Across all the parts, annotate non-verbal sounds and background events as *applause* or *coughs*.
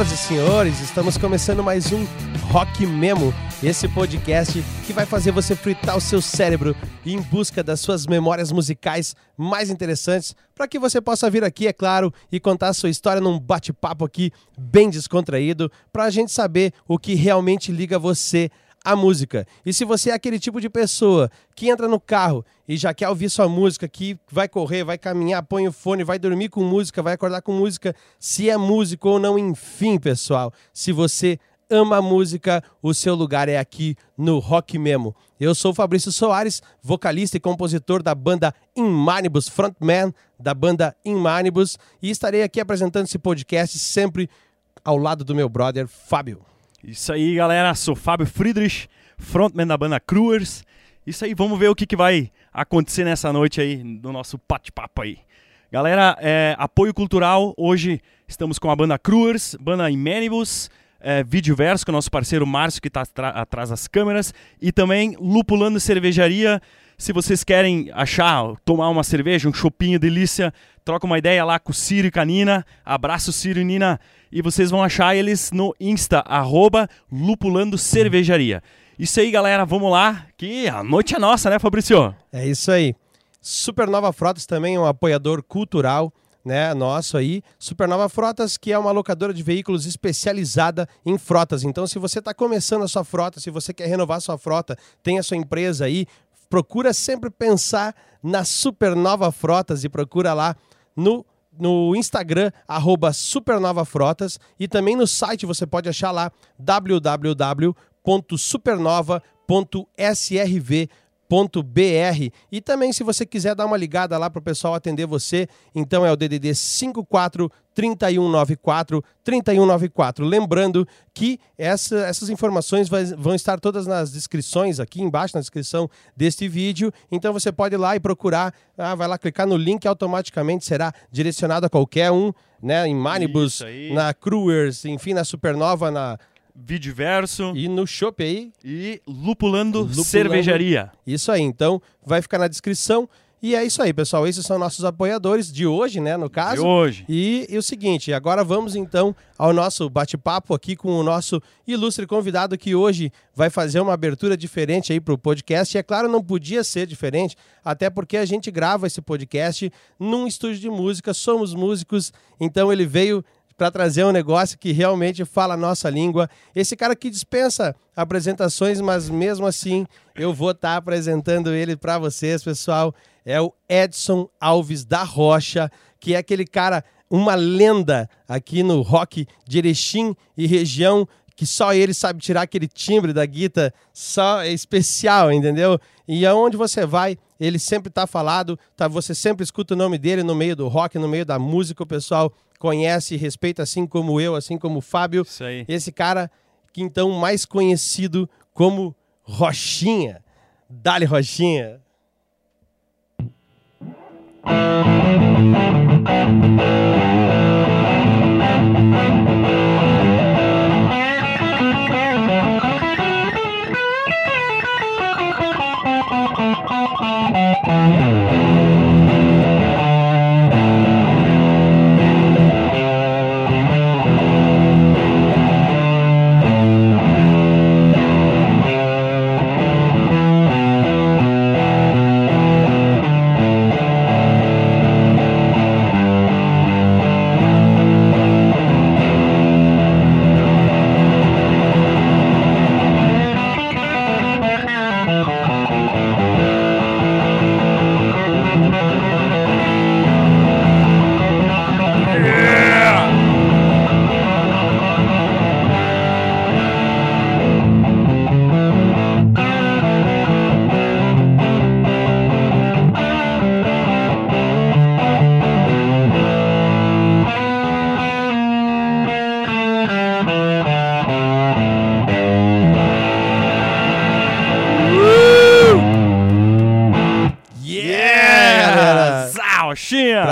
Senhoras e senhores, estamos começando mais um Rock Memo, esse podcast que vai fazer você fritar o seu cérebro em busca das suas memórias musicais mais interessantes, para que você possa vir aqui, é claro, e contar a sua história num bate-papo aqui bem descontraído, para a gente saber o que realmente liga você a música. E se você é aquele tipo de pessoa que entra no carro e já quer ouvir sua música, que vai correr, vai caminhar, põe o fone, vai dormir com música, vai acordar com música, se é músico ou não, enfim, pessoal, se você ama música, o seu lugar é aqui no Rock Memo. Eu sou Fabrício Soares, vocalista e compositor da banda Inmanibus, frontman da banda Inmanibus, e estarei aqui apresentando esse podcast sempre ao lado do meu brother Fábio. Isso aí, galera. Sou Fábio Friedrich, frontman da banda Cruers. Isso aí, vamos ver o que, que vai acontecer nessa noite aí, no nosso bate-papo aí. Galera, é, apoio cultural. Hoje estamos com a banda Cruers, banda Imenibus, é, Videoverso, com o nosso parceiro Márcio, que está atrás das câmeras, e também Lupulando Cervejaria. Se vocês querem achar, tomar uma cerveja, um chopinho delícia, troca uma ideia lá com o Ciro e com a Nina. Abraço, Ciro e Nina. E vocês vão achar eles no Insta, arroba Lupulando Cervejaria. Isso aí, galera, vamos lá, que a noite é nossa, né, Fabrício? É isso aí. Supernova Frotas também é um apoiador cultural, né, nosso aí. Supernova Frotas, que é uma locadora de veículos especializada em frotas. Então, se você está começando a sua frota, se você quer renovar sua frota, tem a sua empresa aí, procura sempre pensar na Supernova Frotas e procura lá no no Instagram, arroba supernovafrotas, e também no site você pode achar lá www.supernova.srv ponto br E também, se você quiser dar uma ligada lá para o pessoal atender você, então é o DDD 54 3194 3194. Lembrando que essa, essas informações vai, vão estar todas nas descrições aqui embaixo, na descrição deste vídeo. Então você pode ir lá e procurar, ah, vai lá clicar no link, automaticamente será direcionado a qualquer um, né? Em Manibus, na cruers enfim, na Supernova, na Videoverso. E no Shop aí. E Lupulando, Lupulando Cervejaria. Isso aí, então vai ficar na descrição. E é isso aí, pessoal. Esses são nossos apoiadores de hoje, né? No caso. De hoje. E, e o seguinte, agora vamos então ao nosso bate-papo aqui com o nosso ilustre convidado que hoje vai fazer uma abertura diferente aí para o podcast. E é claro, não podia ser diferente, até porque a gente grava esse podcast num estúdio de música, somos músicos, então ele veio para trazer um negócio que realmente fala a nossa língua. Esse cara que dispensa apresentações, mas mesmo assim eu vou estar tá apresentando ele para vocês, pessoal. É o Edson Alves da Rocha, que é aquele cara, uma lenda aqui no rock de Erechim e região, que só ele sabe tirar aquele timbre da guitarra, só é especial, entendeu? E aonde você vai, ele sempre tá falado, tá? Você sempre escuta o nome dele no meio do rock, no meio da música, o pessoal conhece e respeita, assim como eu, assim como o Fábio. Isso aí. Esse cara que então mais conhecido como Rochinha. Dale Rochinha.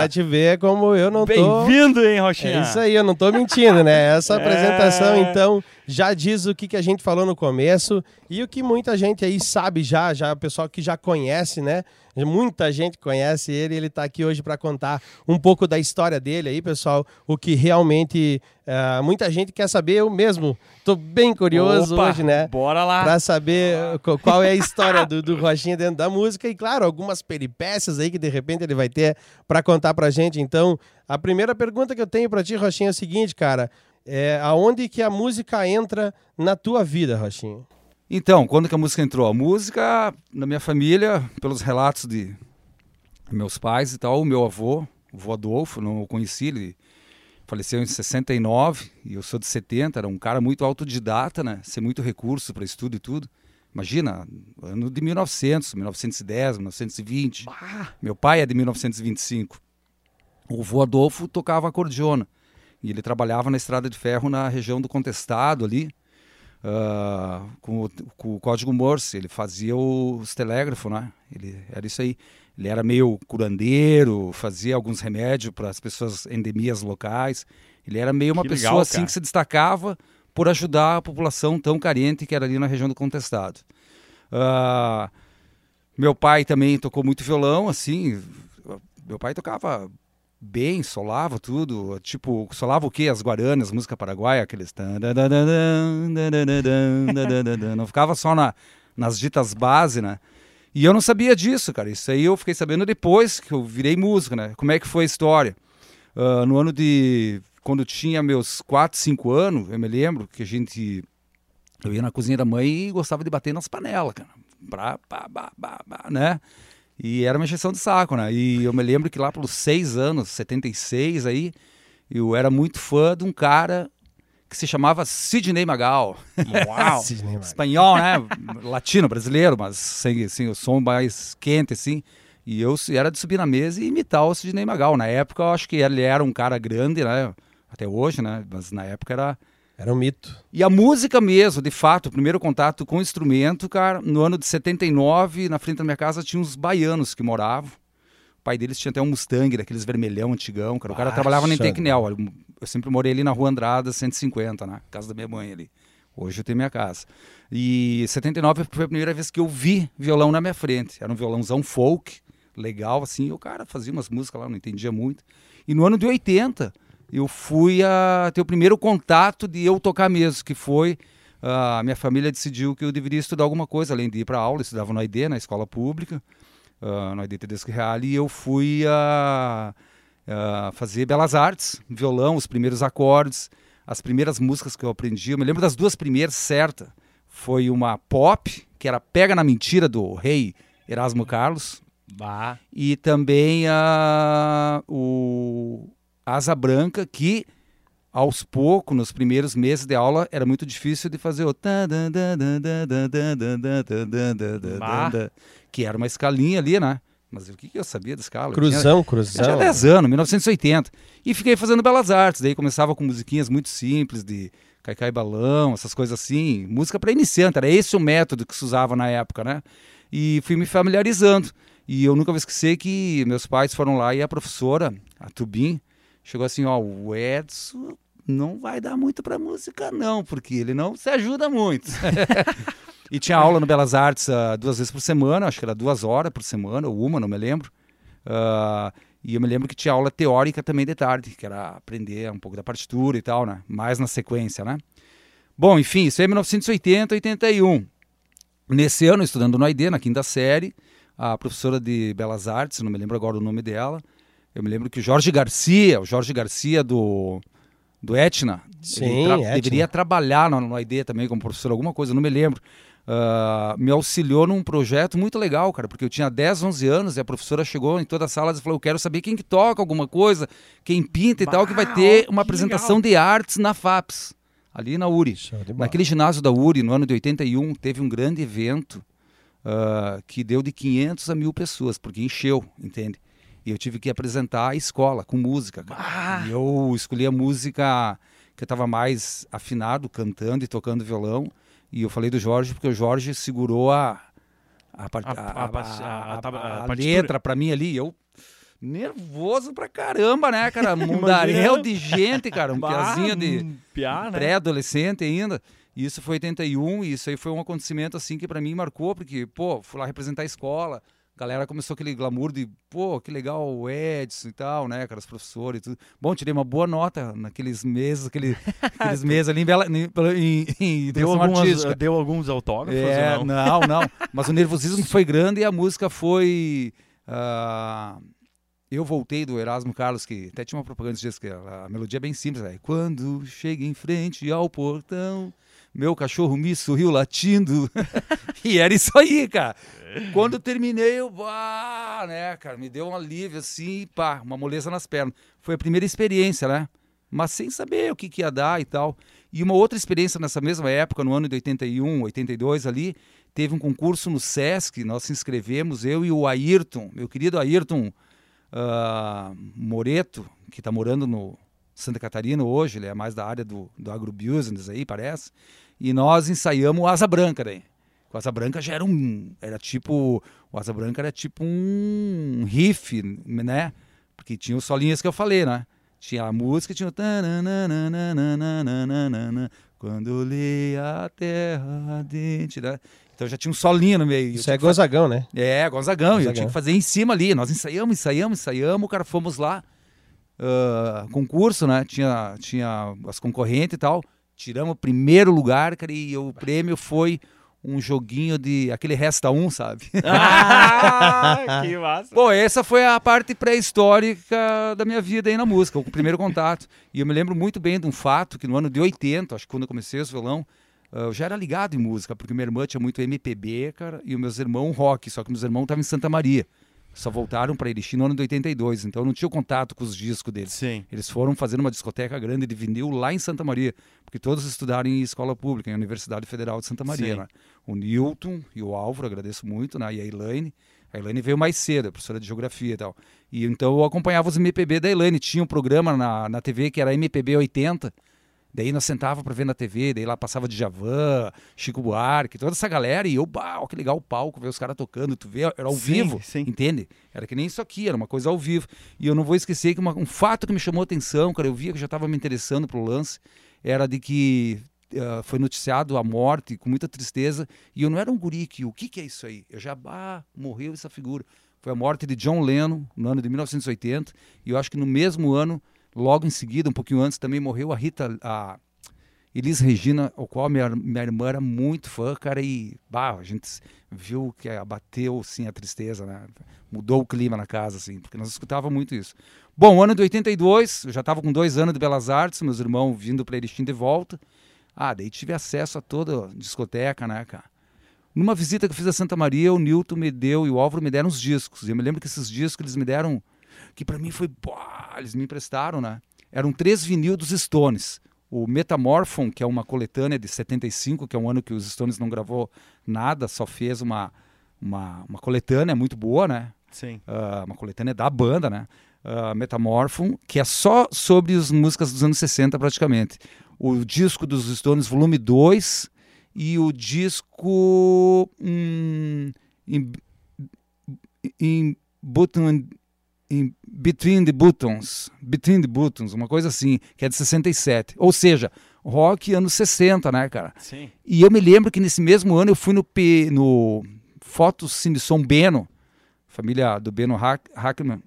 Pra te ver como eu não tô. Bem-vindo, hein, Rochinha? É isso aí, eu não tô mentindo, né? Essa *laughs* é. apresentação, então, já diz o que, que a gente falou no começo e o que muita gente aí sabe já, já o pessoal que já conhece, né? Muita gente conhece ele, ele está aqui hoje para contar um pouco da história dele aí, pessoal, o que realmente uh, muita gente quer saber, eu mesmo estou bem curioso Opa, hoje, né? Bora lá. Para saber qual é a história do, do Rochinha dentro da música e, claro, algumas peripécias aí que de repente ele vai ter para contar para gente. Então, a primeira pergunta que eu tenho para ti, Rochinha, é a seguinte, cara, é aonde que a música entra na tua vida, Rochinha? Então, quando que a música entrou? A música, na minha família, pelos relatos de meus pais e tal, o meu avô, o avô Adolfo, não o conheci, ele faleceu em 69 e eu sou de 70, era um cara muito autodidata, né? Sem muito recurso para estudo e tudo. Imagina, ano de 1900, 1910, 1920. Bah. Meu pai é de 1925. O avô Adolfo tocava acordeona e ele trabalhava na estrada de ferro na região do Contestado ali, uh, com, o, com, o, código Morse. Ele fazia os telégrafos, né? Ele era isso aí. Ele era meio curandeiro, fazia alguns remédios para as pessoas endemias locais. Ele era meio uma que pessoa legal, assim que se destacava por ajudar a população tão carente que era ali na região do Contestado. Uh, meu pai também tocou muito violão, assim. Meu pai tocava bem, solava tudo. Tipo, solava o quê? As guaranas, música paraguaia, aqueles. Não ficava só na, nas ditas base, né? E eu não sabia disso, cara. Isso aí eu fiquei sabendo depois que eu virei músico, né? Como é que foi a história? Uh, no ano de. Quando tinha meus 4, 5 anos, eu me lembro que a gente. Eu ia na cozinha da mãe e gostava de bater nas panelas, cara. Pra, bah, bah, bah, bah, né? E era uma injeção de saco, né? E eu me lembro que lá pelos seis anos, 76 aí, eu era muito fã de um cara que se chamava Sidney Magal. Uau! *laughs* Espanhol, né? Latino, brasileiro, mas sem assim, o som mais quente, assim. E eu era de subir na mesa e imitar o Sidney Magal. Na época, eu acho que ele era um cara grande, né? Até hoje, né? Mas na época era era um mito. E a música mesmo, de fato, o primeiro contato com o instrumento, cara, no ano de 79, na frente da minha casa tinha uns baianos que moravam. O pai deles tinha até um Mustang, daqueles vermelhão antigão, cara. O cara trabalhava na Tecnel. Eu sempre morei ali na Rua Andrada, 150, na casa da minha mãe ali. Hoje eu tenho minha casa. E 79 foi a primeira vez que eu vi violão na minha frente. Era um violãozão folk, legal, assim. E o cara fazia umas músicas lá, não entendia muito. E no ano de 80 eu fui a ter o primeiro contato de eu tocar mesmo, que foi a minha família decidiu que eu deveria estudar alguma coisa, além de ir para aula, eu estudava no AID, na escola pública, uh, no AID Tedesco Real, e eu fui a, fazer belas artes, violão, os primeiros acordes, as primeiras músicas que eu aprendi, eu me lembro das duas primeiras certa, foi uma pop, que era Pega na Mentira, do rei Erasmo Carlos, bah. e também a, o asa branca que aos poucos, nos primeiros meses de aula, era muito difícil de fazer o que era uma escalinha ali, né? Mas o que, eu sabia da escala? Cruzão, cruzão. Eu tinha 10 anos, 1980. E fiquei fazendo belas artes. Daí começava com musiquinhas muito simples, de caicai balão, essas coisas assim. Música para iniciante, era esse o método que se usava na época, né? E fui me familiarizando. E eu nunca vou esquecer que meus pais foram lá e a professora, a Tubim, chegou assim, ó, o Edson não vai dar muito para música não, porque ele não se ajuda muito. *laughs* e tinha aula no Belas Artes uh, duas vezes por semana, acho que era duas horas por semana, ou uma, não me lembro. Uh, e eu me lembro que tinha aula teórica também de tarde, que era aprender um pouco da partitura e tal, né? Mais na sequência, né? Bom, enfim, isso é 1980, 81. Nesse ano, estudando no AID, na quinta série, a professora de Belas Artes, não me lembro agora o nome dela, eu me lembro que o Jorge Garcia, o Jorge Garcia do, do Etna, Sim, tra Etna. deveria trabalhar no, no ID também como professor, alguma coisa, não me lembro. Uh, me auxiliou num projeto muito legal, cara, porque eu tinha 10, 11 anos e a professora chegou em toda a sala e falou: Eu quero saber quem que toca alguma coisa, quem pinta e bah, tal, que vai ter uma apresentação legal. de artes na FAPS, ali na URI. Naquele ginásio da URI, no ano de 81, teve um grande evento uh, que deu de 500 a mil pessoas, porque encheu, entende? E eu tive que apresentar a escola com música. Ah. E eu escolhi a música que eu estava mais afinado, cantando e tocando violão. E eu falei do Jorge porque o Jorge segurou a, a, a, a, a letra para mim ali. Eu Nervoso pra caramba, né, cara? *laughs* Mundaréu de gente, cara. Um Bah, piazinho de né? pré-adolescente ainda. E Isso foi 81 e isso aí foi um acontecimento assim que pra mim marcou, porque, pô, fui lá representar a escola. Galera começou aquele glamour de, pô, que legal o Edson e tal, né, cara, os professores e tudo. Bom, tirei uma boa nota naqueles meses, aquele, *laughs* aqueles meses ali em, Bela, em, em, em Deu, algumas, artística. deu alguns autógrafos É, não? não, não. Mas o *laughs* nervosismo foi grande e a música foi. ah, eu voltei do Erasmo Carlos, que até tinha uma propaganda dias, que a, a melodia é bem simples. É, Quando chega em frente ao portão, meu cachorro me sorriu latindo. *laughs* e era isso aí, cara. Quando terminei, eu, bah, né, cara, me deu um alívio assim, pá, uma moleza nas pernas. Foi a primeira experiência, né? Mas sem saber o que, que ia dar e tal. E uma outra experiência nessa mesma época, no ano de 81, 82 ali, teve um concurso no Sesc, nós se inscrevemos, eu e o Ayrton, meu querido Ayrton ah, Moreto, que está morando no Santa Catarina hoje, ele é mais da área do, do agrobusiness aí, parece, e nós ensaiamos o Asa Branca daí. O Asa Branca já era um, era tipo, o Asa Branca era tipo um riff, né? Porque tinha os solinhos que eu falei, né? Tinha a música, tinha o quando olhei a terra ardente, né? Então já tinha um solinho no meio. Isso é Gonzagão, né? É, Gonzagão. Eu Gonzagão. tinha que fazer em cima ali. Nós ensaiamos, ensaiamos, ensaiamos. Cara, fomos lá. Ah, concurso, né? Tinha, tinha as concorrentes e tal. Tiramos o primeiro lugar, cara, e o prêmio foi um joguinho de. aquele resta um, sabe? *laughs* Ah, que massa. Pô, essa foi a parte pré-histórica da minha vida aí na música, o primeiro contato. E eu me lembro muito bem de um fato que no ano de 80, acho que quando eu comecei os violão, eu já era ligado em música, porque minha irmã tinha muito MPB, cara, e os meus irmãos rock, só que meus irmãos estavam em Santa Maria. Só voltaram para Erechim no ano de 82, então eu não tinha contato com os discos deles. Sim. Eles foram fazer uma discoteca grande de vinil lá em Santa Maria, porque todos estudaram em escola pública, em Universidade Federal de Santa Maria. Né? O Newton e o Álvaro, agradeço muito, né? e a Elaine. A Elaine veio mais cedo, é professora de geografia e tal. E então eu acompanhava os MPB da Elaine. Tinha um programa na, na TV que era MPB 80. Daí nós sentava para ver na TV, daí lá passava Djavan, Chico Buarque, toda essa galera, e eu, bah, que legal o palco, ver os caras tocando, tu vê, era ao Sim, vivo, sim. entende? Era que nem isso aqui, era uma coisa ao vivo. E eu não vou esquecer que uma- um fato que me chamou a atenção, cara, eu via que já estava me interessando pro lance, era de que ah, foi noticiado a morte com muita tristeza, e eu não era um guri que, o que que é isso aí? Eu já, bah, morreu essa figura. Foi a morte de John Lennon, no ano de 1980, e eu acho que no mesmo ano, logo em seguida, um pouquinho antes, também morreu a Rita, a Elis Regina, o qual minha, minha irmã era muito fã, cara, e bah, a gente viu que abateu, sim, a tristeza, né? Mudou o clima na casa, assim, porque nós escutava muito isso. Bom, ano de 82, eu já estava com dois anos de Belas Artes, meus irmãos vindo para Erechim de volta. Ah, daí tive acesso a toda a discoteca, né, cara? Numa visita que eu fiz a Santa Maria, o Newton me deu e o Álvaro me deram uns discos. E eu me lembro que esses discos eles me deram, que para mim foi, pá, eles me emprestaram, né? Eram três vinil dos Stones. O Metamorphon, que é uma coletânea de 75, que é um ano que os Stones não gravou nada, só fez uma, uma, uma coletânea muito boa, né? Sim. Ah, uma coletânea da banda, né? Ah, Metamorphon, que é só sobre as músicas dos anos 60 praticamente. O disco dos Stones, volume 2, e o disco hum, em, em, button, em Between the Buttons, Between the Buttons, uma coisa assim, que é de 67. Ou seja, rock anos 60, né, cara? Sim. E eu me lembro que nesse mesmo ano eu fui no, P, no Fotos Cine Som Beno, família do Beno Hack- Hackman,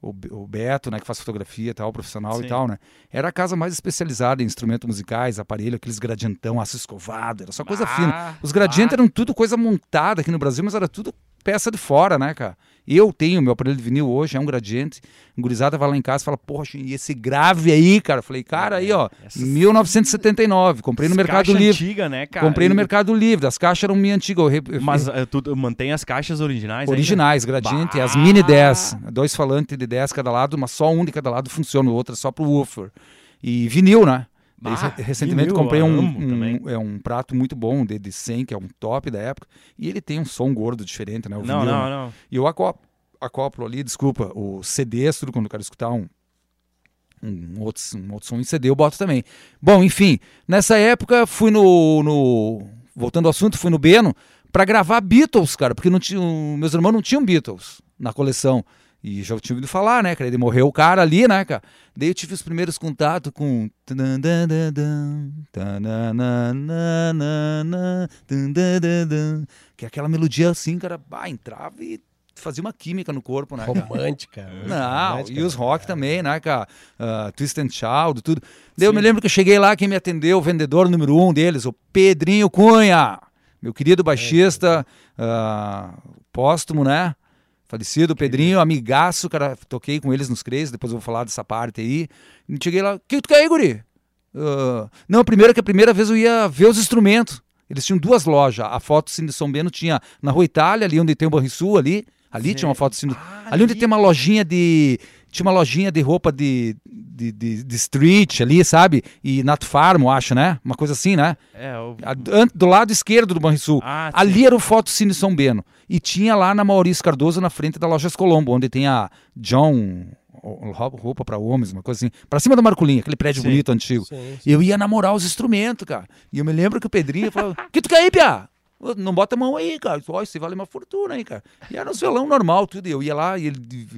o, o Beto, né, que faz fotografia e tal, profissional Sim. e tal, né? Era a casa mais especializada em instrumentos musicais, aparelho, aqueles gradientão, aço escovado, era só coisa Ah, fina. Os gradientes eram tudo coisa montada aqui no Brasil, mas era tudo peça de fora, né, cara? Eu tenho meu aparelho de vinil hoje, é um gradiente. A gurizada vai lá em casa e fala, poxa, e esse grave aí, cara? Eu falei, cara, aí, ó, Essas- 1979, comprei no Mercado Livre. antiga, né, cara? Comprei no Mercado Livre, as caixas eram minha antiga. eu Mas eh, tu mantém as caixas originais ainda? originais, gradiente, Bah! as mini 10. Dois falantes de 10 cada lado, mas só um de cada lado funciona, o outro é só pro woofer. E vinil, né? Bah, re- recentemente comprei um, um- é um prato muito bom, de, de 100, que é um top da época. E ele tem um som gordo diferente, né? O Não, vinil, não, né? não. E eu acoplo, acoplo ali, desculpa, o CD, quando eu quero escutar um, um, outro, um outro som em CD, eu boto também. Bom, enfim, nessa época fui no, no- Voltando ao assunto, fui no Beno pra gravar Beatles, cara, porque não tinha, meus irmãos não tinham Beatles na coleção. E já tinha ouvido falar, né, cara? Ele morreu o cara ali, né, cara? Daí eu tive os primeiros contatos com. Que é aquela melodia assim, cara, bah, entrava e fazia uma química no corpo, né? Cara? Romântica. Não, romântica, e os rock cara. também, né, cara? Uh, Twist and Shout, tudo. Daí eu me lembro que eu cheguei lá, quem me atendeu, o vendedor número um deles, o Pedrinho Cunha, meu querido baixista, uh, póstumo, né? Falecido, Pedrinho, amigaço, cara, toquei com eles nos Crazy, depois eu vou falar dessa parte aí. E cheguei lá, o que tu quer aí, guri? Uh, não, primeiro que a primeira vez eu ia ver os instrumentos. Eles tinham duas lojas. A foto Cine São Bento tinha na Rua Itália, ali onde tem o Banrisul, ali. Ali tinha uma foto Cine... Ah, ali onde tem uma lojinha de. Tinha uma lojinha de roupa de, de, de, de street ali, sabe? E Nato Farm, eu acho, né? Uma coisa assim, né? É, an- Do lado esquerdo do Banrisul. Ah, sim. Ali era o Foto Cine São Beno. E tinha lá na Maurício Cardoso, na frente da Lojas Colombo, onde tem a John roupa para homens, uma coisa assim. Pra cima da Marcolinha, aquele prédio Sim. bonito, antigo. Sim, sim. Eu ia namorar os instrumentos, cara. E eu me lembro que o Pedrinho falava: *laughs* que tu quer aí, Pia? Não bota a mão aí, cara. Ó, isso vale uma fortuna aí, cara. E era um violão normal, tudo. E eu ia lá e ele.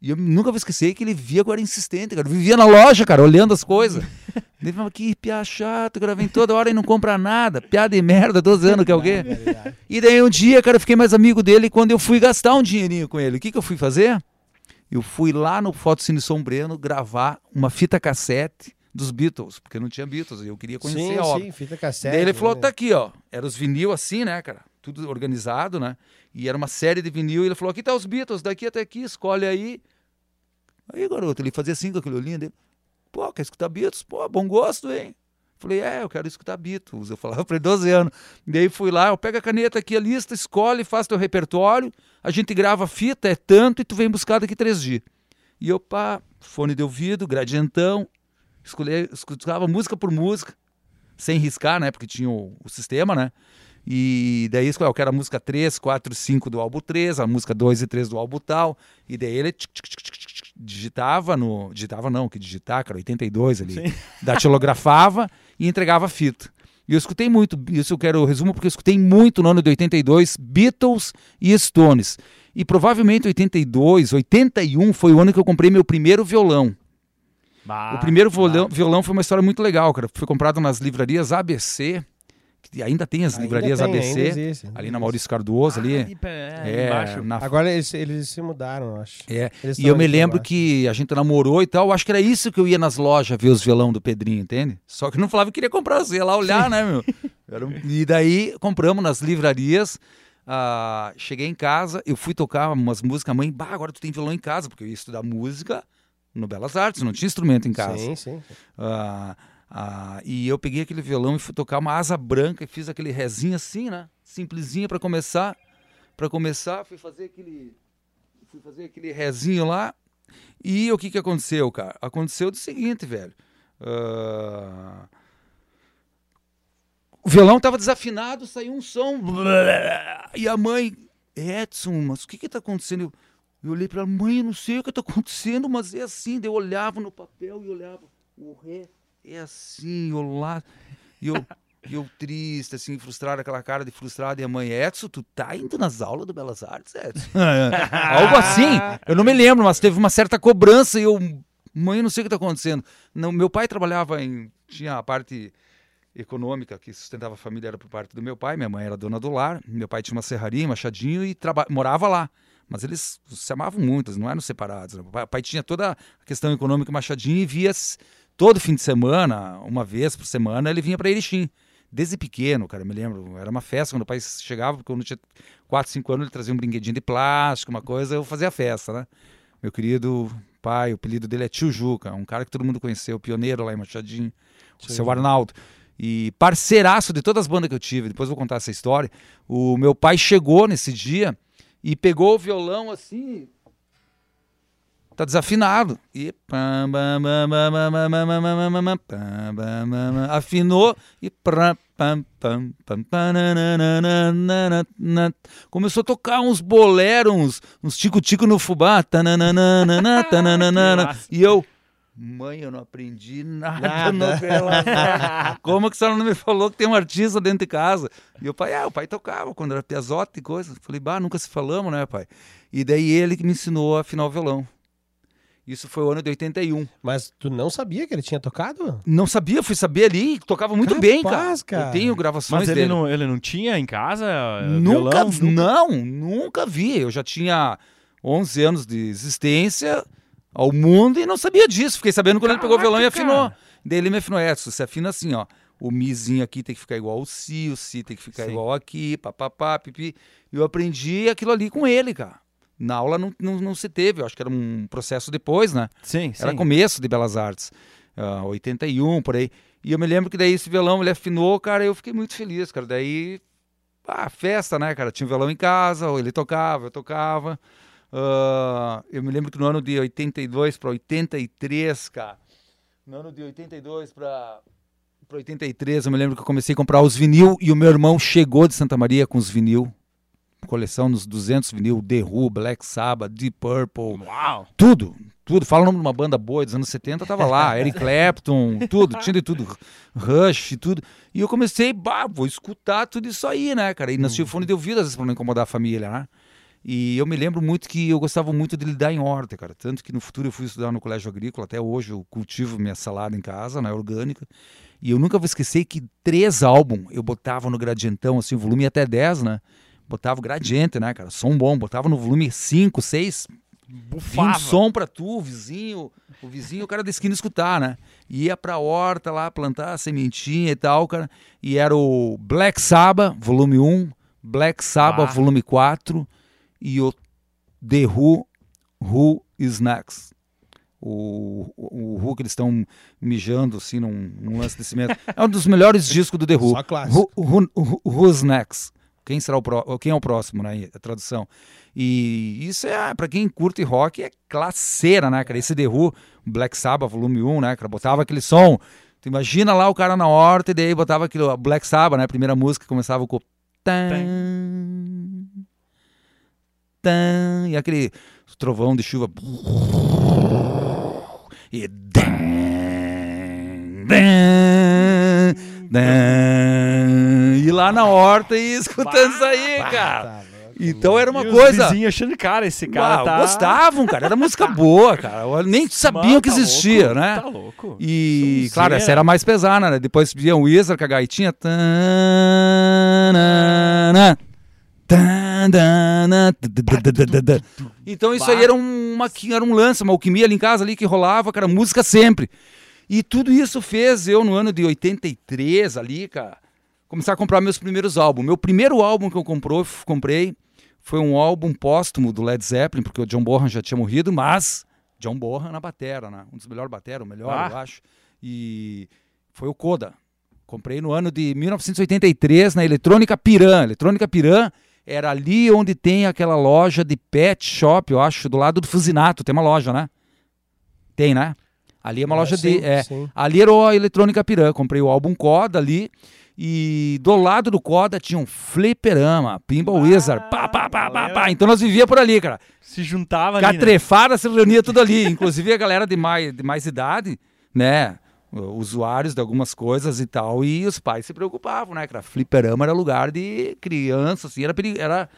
E eu nunca vou esquecer que ele via era insistente, cara. Eu vivia na loja, cara, olhando as coisas. *laughs* Ele falava, que pia chato, cara, vem toda hora e não compra nada. Piada de merda, 12 anos que é o quê? *laughs* E daí um dia, cara, eu fiquei mais amigo dele quando eu fui gastar um dinheirinho com ele. O que, que eu fui fazer? Eu fui lá no Foto Cine Sombreno gravar uma fita cassete dos Beatles, porque não tinha Beatles, eu queria conhecer sim, a obra. sim, fita cassete. Daí ele falou, né? tá aqui, ó. Era os vinil assim, né, cara? Tudo organizado, né? E era uma série de vinil. E ele falou, aqui tá os Beatles, daqui até aqui, escolhe aí. Aí, garoto, ele fazia assim com aquele olhinho dele. Pô, quer escutar Beatles? Pô, bom gosto, hein? Falei, é, eu quero escutar Beatles. Eu falava *laughs* ele 12 anos. Daí fui lá, eu pego a caneta aqui, a lista, escolhe, faz teu repertório, a gente grava fita, é tanto, e tu vem buscar daqui três dias. E pá, fone de ouvido, gradientão, escolhi, escutava música por música, sem riscar, né? Porque tinha o, o sistema, né? E daí eu quero a música 3, 4, 5 do álbum 3, a música 2 e 3 do álbum tal. E daí ele tch, tch, tch, digitava no. Digitava não, que digitar, cara, 82 ali. Sim. *laughs* Datilografava e entregava a fita. E eu escutei muito, isso eu quero resumo, porque eu escutei muito no ano de 82, Beatles e Stones. E provavelmente 82, 81 foi o ano que eu comprei meu primeiro violão. Bah, O primeiro bah. violão, violão foi uma história muito legal, cara. Foi comprado nas livrarias ABC, que ainda tem as Ainda livrarias tem, ABC, existe, ali na. Maurício Cardoso, ali. ali, é, é, embaixo. na Agora eles, eles se mudaram, eu acho. é. E eu me lembro embaixo. que a gente namorou e tal. Acho que era isso que eu ia nas lojas ver os violão do Pedrinho, entende? Só que não falava que queria comprar, eu ia lá olhar, né, meu? Era um- E daí compramos nas livrarias. ah, cheguei em casa, eu fui tocar umas músicas. A mãe, bah, agora tu tem violão em casa, porque eu ia estudar música no Belas Artes, não tinha instrumento em casa. Sim, sim. Ah, ah, e eu peguei aquele violão e fui tocar uma asa branca e fiz aquele rezinho assim, né? Simplesinha para começar. Para começar, fui fazer aquele fui fazer aquele rezinho lá. E o que que aconteceu, cara? Aconteceu do seguinte, velho. Ah, o violão tava desafinado, saiu um som. E a mãe, Edson, mas o que que tá acontecendo? Eu, eu olhei para ela, mãe, eu não sei o que tá acontecendo, mas é assim. Eu olhava no papel e olhava, o ré é assim, eu lá. E eu, eu triste, assim, frustrado, aquela cara de frustrado. E a mãe, Edson, tu tá indo nas aulas do Belas Artes, Edson? *laughs* Algo assim. Eu não me lembro, mas teve uma certa cobrança e eu, mãe, não sei o que tá acontecendo. Não, meu pai trabalhava em. Tinha a parte econômica que sustentava a família era por parte do meu pai, minha mãe era dona do lar, meu pai tinha uma serraria, machadinho e morava lá. Mas eles se amavam muito, não eram separados. né? O pai- tinha toda a questão econômica machadinho e via todo fim de semana, uma vez por semana, ele vinha para Erechim. Desde pequeno, cara, eu me lembro, era uma festa quando o pai chegava, porque quando eu tinha 4, 5 anos ele trazia um brinquedinho de plástico, uma coisa, eu fazia festa, né? Meu querido pai, o apelido dele é Tio Juca, um cara que todo mundo conheceu, pioneiro lá em Machadinho, o seu Arnaldo. E parceiraço de todas as bandas que eu tive, depois vou contar essa história. O meu pai chegou nesse dia e pegou o violão assim. Tá desafinado. E afinou e começou a tocar uns boleros, uns, tico-tico no fubá. E eu Mãe, eu não aprendi nada, nada. novela. Como que a senhora não me falou que tem um artista dentro de casa? E o pai, ah, o pai tocava quando era piazota e coisa. Falei, bah, nunca se falamos, né, pai? E daí ele que me ensinou a afinar o violão. Isso foi o ano de 81. Mas tu não sabia que ele tinha tocado? Não sabia, fui saber ali, tocava muito Capaz, bem, cara. cara. Eu tenho gravações Mas ele dele. não, ele não tinha em casa Nunca, violão? não, nunca vi. Eu já tinha 11 anos de existência ao mundo e não sabia disso. Fiquei sabendo quando ele pegou o violão e Caraca, afinou. cara. Daí ele me afinou, é, você afina assim, ó. O mizinho aqui tem que ficar igual ao si, o si tem que ficar Sim. igual aqui, papapá, pipi. E eu aprendi aquilo ali com ele, cara. Na aula não, não, não se teve, eu acho que era um processo depois, né? Sim, sim. Era começo de Belas Artes, ah, 81, por aí. E eu me lembro que daí esse violão ele afinou, cara, eu fiquei muito feliz, cara. Daí, ah, festa, né, cara? Tinha um violão em casa, ele tocava, eu tocava. Ah, eu me lembro que no ano de 82 para 83, cara, no ano de 82 para para 83, eu me lembro que eu comecei a comprar os vinil e o meu irmão chegou de Santa Maria com os vinil. Coleção nos 200 vinil, The Who, Black Sabbath, Deep Purple, Uau! tudo, tudo. Fala o nome de uma banda boa dos anos 70, tava lá. *laughs* Eric Clapton, tudo, tinha de tudo. Rush, e tudo. E eu comecei, bah, vou escutar tudo isso aí, né, cara? E nós tínhamos fone de ouvido, às vezes, pra não incomodar a família, né? E eu me lembro muito que eu gostava muito de lidar em horta, cara. Tanto que no futuro eu fui estudar no colégio agrícola, até hoje eu cultivo minha salada em casa, né, orgânica. E eu nunca vou esquecer que três álbuns eu botava no gradientão, assim, o volume até 10, né? Botava o gradiente, né, cara? Som bom, botava no volume 5, 6, Vinha um Bufava. som pra tu, o vizinho, o vizinho, o cara da esquina escutar, né? Ia pra horta lá plantar a sementinha e tal, cara. E era o Black Sabbath, volume 1, Black Sabbath, Ah. volume 4 e o The Who, Who Next. O, o, o Who que eles estão mijando assim num, num lance de cimento. É um dos melhores discos do The Who. Só clássico. Who, who, who- who's next? Quem será o pró- quem é o próximo, né? A tradução. E isso é para quem curte rock é classeira, né, cara? Esse The Who, Black Sabbath volume 1, né, cara? Botava aquele som. Tu imagina lá o cara na horta e daí botava aquele o Black Sabbath, né? A primeira música começava com tan, tan, e aquele trovão de chuva e dan, dan, dan, lá na horta e escutando isso aí, cara. Tá. Então era uma E os coisa. vizinhos achando, cara, esse cara Uau, tá... Gostavam, cara. Era música *laughs* boa, cara. Nem sabiam Mano, que tá existia, louco, né? Tá louco. E, Sonzeira. claro, essa era mais pesada, né? Depois via o Wizard com a gaitinha. Então isso aí era, uma, era um lance, uma alquimia ali em casa ali que rolava, cara, música sempre. E tudo isso fez eu no ano de 83 ali, cara, começar a comprar meus primeiros álbuns. Meu primeiro álbum que eu comprou, comprei foi um álbum póstumo do Led Zeppelin, porque o John Bonham já tinha morrido, mas John Bonham na batera, né? Um dos melhores batera, o melhor, Ah. eu acho. E foi o Coda. Comprei no ano de 1983 na Eletrônica Piran. Eletrônica Piran era ali onde tem aquela loja de pet shop, eu acho, do lado do Fusinato. Tem uma loja, né? Tem, né? Ali é uma loja sim, de. É. Ali era a Eletrônica Piran. Comprei o álbum Coda ali. E do lado do Coda tinha um fliperama, Pinball Ah, Wizard. Pá, pá, pá, pá, pá. Então nós vivia por ali, cara. Se juntava ali, né? Catrefada se reunia tudo ali. Inclusive a galera de mais, de mais idade, né? Usuários de algumas coisas e tal. E os pais se preocupavam, né? cara? Fliperama era lugar de criança, assim. Era, peri- era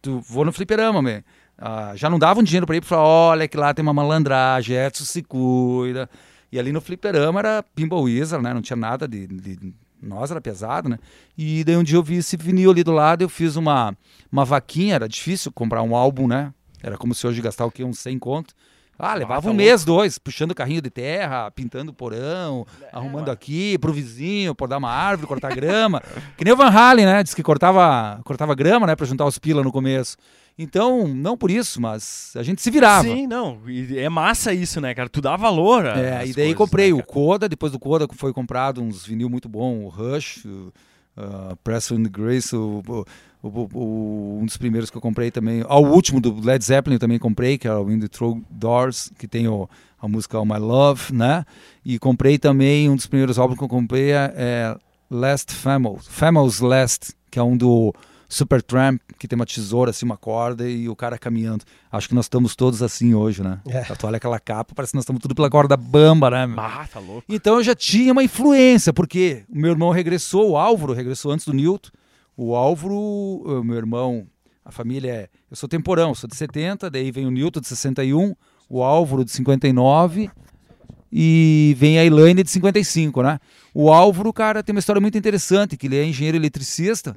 tu vou no fliperama, meu. Ah, já não davam dinheiro pra ir pra falar, olha que lá tem uma malandragem, Edson se cuida. E ali no fliperama era Pinball Wizard, né? Não tinha nada de, de- Nós era pesado, né? E daí um dia eu vi esse vinil ali do lado, eu fiz uma, uma vaquinha, era difícil comprar um álbum, né? Era como se hoje gastar o quê? Uns 100 conto. Ah, levava tá um louco. mês, dois, puxando carrinho de terra, pintando o porão, É, arrumando mano. aqui pro vizinho, podar uma árvore, cortar grama. *laughs* que nem o Van Halen, né? Diz que cortava, cortava grama, né? Pra juntar os pila no começo. Então, não por isso, mas a gente se virava. Sim, não. E é massa isso, né, cara? Tu dá valor. É, e daí coisas, comprei né, o Coda, depois do Coda foi comprado uns vinil muito bom, o Rush, o uh, Preston and Grace, o, o- um dos primeiros que eu comprei também. Ah, o último do Led Zeppelin eu também comprei, que é o In the Throw Doors, que tem o- a música All My Love, né? E comprei também, um dos primeiros álbuns que eu comprei é, é Last Famous, Famous Last, que é um do Supertramp, que tem uma tesoura, assim, uma corda e o cara caminhando. Acho que nós estamos todos assim hoje, né? É. Tu olha aquela capa, parece que nós estamos tudo pela corda bamba, né? meu? Ah, tá louco. Então eu já tinha uma influência, porque o meu irmão regressou, o Álvaro regressou antes do Newton. O Álvaro, o meu irmão, a família é. Eu sou temporão, sou de 70, daí vem o Newton de 61, o Álvaro de 59 e vem a Elaine de 55, né? O Álvaro, cara, tem uma história muito interessante, que ele é engenheiro eletricista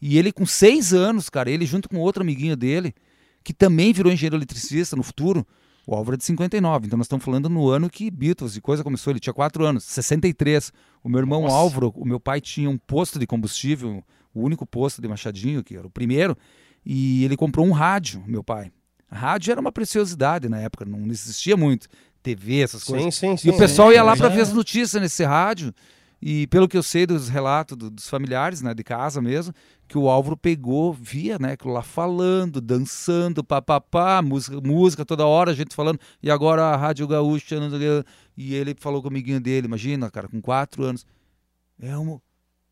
e ele com seis anos, cara, ele junto com outro amiguinho dele, que também virou engenheiro eletricista no futuro, o Álvaro é de 59, então nós estamos falando no ano que Beatles e coisa começou, ele tinha quatro anos, 63. O meu irmão Nossa. Álvaro, o meu pai tinha um posto de combustível, o único posto de Machadinho, que era o primeiro, e ele comprou um rádio, meu pai. Rádio era uma preciosidade na época, não existia muito. TV, essas coisas. Sim, sim, sim. E o pessoal ia lá para é- ver as notícias nesse rádio. E pelo que eu sei dos relatos do- dos familiares, né, de casa mesmo, que o Álvaro pegou, via, né, aquilo lá falando, dançando, papapá, música, música toda hora, a gente falando, e agora a Rádio Gaúcha, e ele falou com o amiguinho dele, imagina, cara, com quatro anos, Elmo,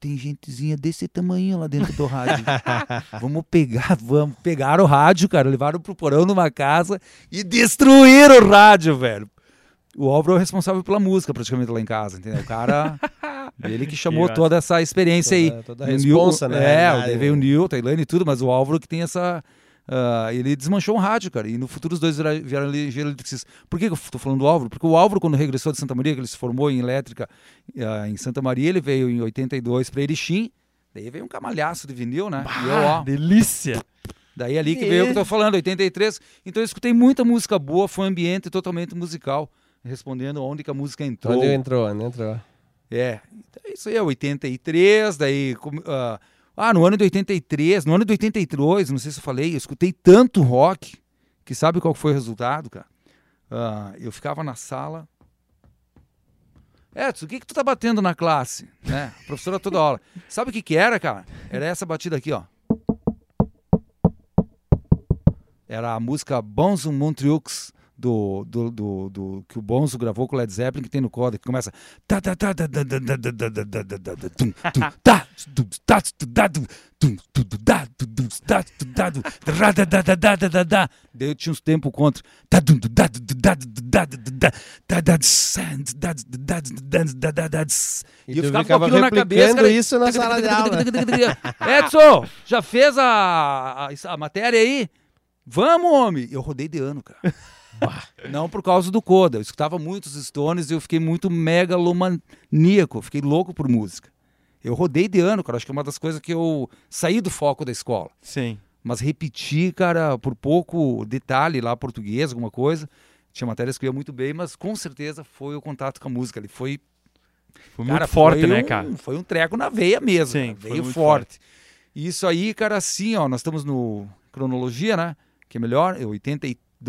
tem gentezinha desse tamanho lá dentro do rádio. *laughs* vamos pegar, vamos. Pegaram o rádio, cara, levaram pro porão numa casa e destruíram o rádio, velho. O Álvaro é o responsável pela música, praticamente, lá em casa, entendeu? O cara, *laughs* ele que chamou massa. toda essa experiência aí. Toda, toda a E responsa, Nil- né? É, daí veio o né? Newton, a Elaine e tudo, mas o Álvaro que tem essa. ah, ele desmanchou um rádio, cara. E no futuro os dois vieram engenheiro eletricista. Por que, que eu tô falando do Álvaro? Porque o Álvaro, quando regressou de Santa Maria, que ele se formou em elétrica ah, em Santa Maria, ele veio em 82 para Erechim. Daí veio um camalhaço de vinil, né? E eu, ó, delícia. Daí ali que veio o que eu tô falando, 83. Então eu escutei muita música boa, foi um ambiente totalmente musical. Respondendo onde que a música entrou. Onde entrou, onde entrou. É, então isso aí é 83, daí... com- ah, no ano de 83, no ano de 82, não sei se eu falei, eu escutei tanto rock, que sabe qual foi o resultado, cara? Ah, eu ficava na sala... Edson, o que que tu tá batendo na classe? Né? A professora toda hora. Sabe o que que era, cara? Era essa batida aqui, ó. Era a música Bonzo Montreux do, do, do, do, que o Bonzo gravou com o Led Zeppelin, que tem no código, que começa. Daí eu tinha uns tempos contra. E, e eu ficava, ficava com na cabeça. Cara, isso na sala de. Edson, já fez a matéria aí? Vamos, homem! Eu rodei de ano, cara. Não por causa do Coda. Eu escutava muitos Stones e eu fiquei muito megalomaníaco. Fiquei louco por música. Eu rodei de ano, cara. Acho que é uma das coisas que eu saí do foco da escola. Sim. Mas repeti, cara, por pouco detalhe lá, português, alguma coisa. Tinha matérias que eu ia muito bem, mas com certeza foi o contato com a música. Ele foi Foi Cara, muito forte, foi né, um- cara? Foi um treco na veia mesmo. Sim, Veio muito forte. E isso aí, cara, assim, ó, nós estamos no cronologia, né? Que é melhor, é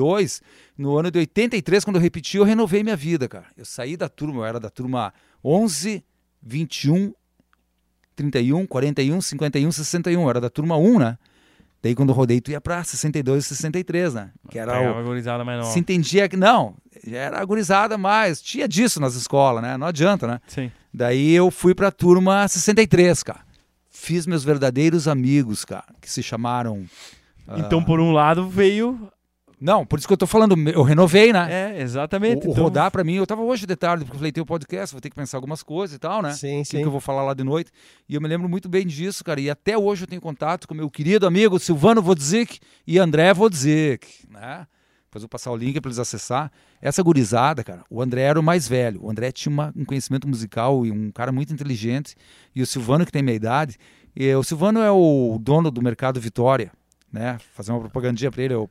82. No ano de 83, quando eu repeti, eu renovei minha vida, cara. Eu saí da turma, eu era da turma 11, 21, 31, 41, 51, 61. Eu era da turma 1, né? Daí quando eu rodei, tu ia pra 62 e 63, né? Que era Pegava o, a gurizada nova. se entendia que. Não, já era agorizada, mas tinha disso nas escolas, né? Não adianta, né? Sim. Daí eu fui pra turma 63, cara. Fiz meus verdadeiros amigos, cara, que se chamaram. ah, Então, por um lado, veio. Não, por isso que eu tô falando, eu renovei, né? É, exatamente. O, o então, rodar pra mim, eu tava hoje de tarde, porque eu falei, tem o podcast, vou ter que pensar algumas coisas e tal, né? Sim, O que, sim. que eu vou falar lá de noite. E eu me lembro muito bem disso, cara. E até hoje eu tenho contato com meu querido amigo Silvano Vodzik e André Vodzik, né? Depois eu vou passar o link para eles acessar. Essa gurizada, cara, o André era o mais velho. O André tinha uma- um conhecimento musical e um cara muito inteligente. E o Silvano, que tem minha idade. E o Silvano é o dono do Mercado Vitória, né? Fazer uma propagandinha para ele. é O,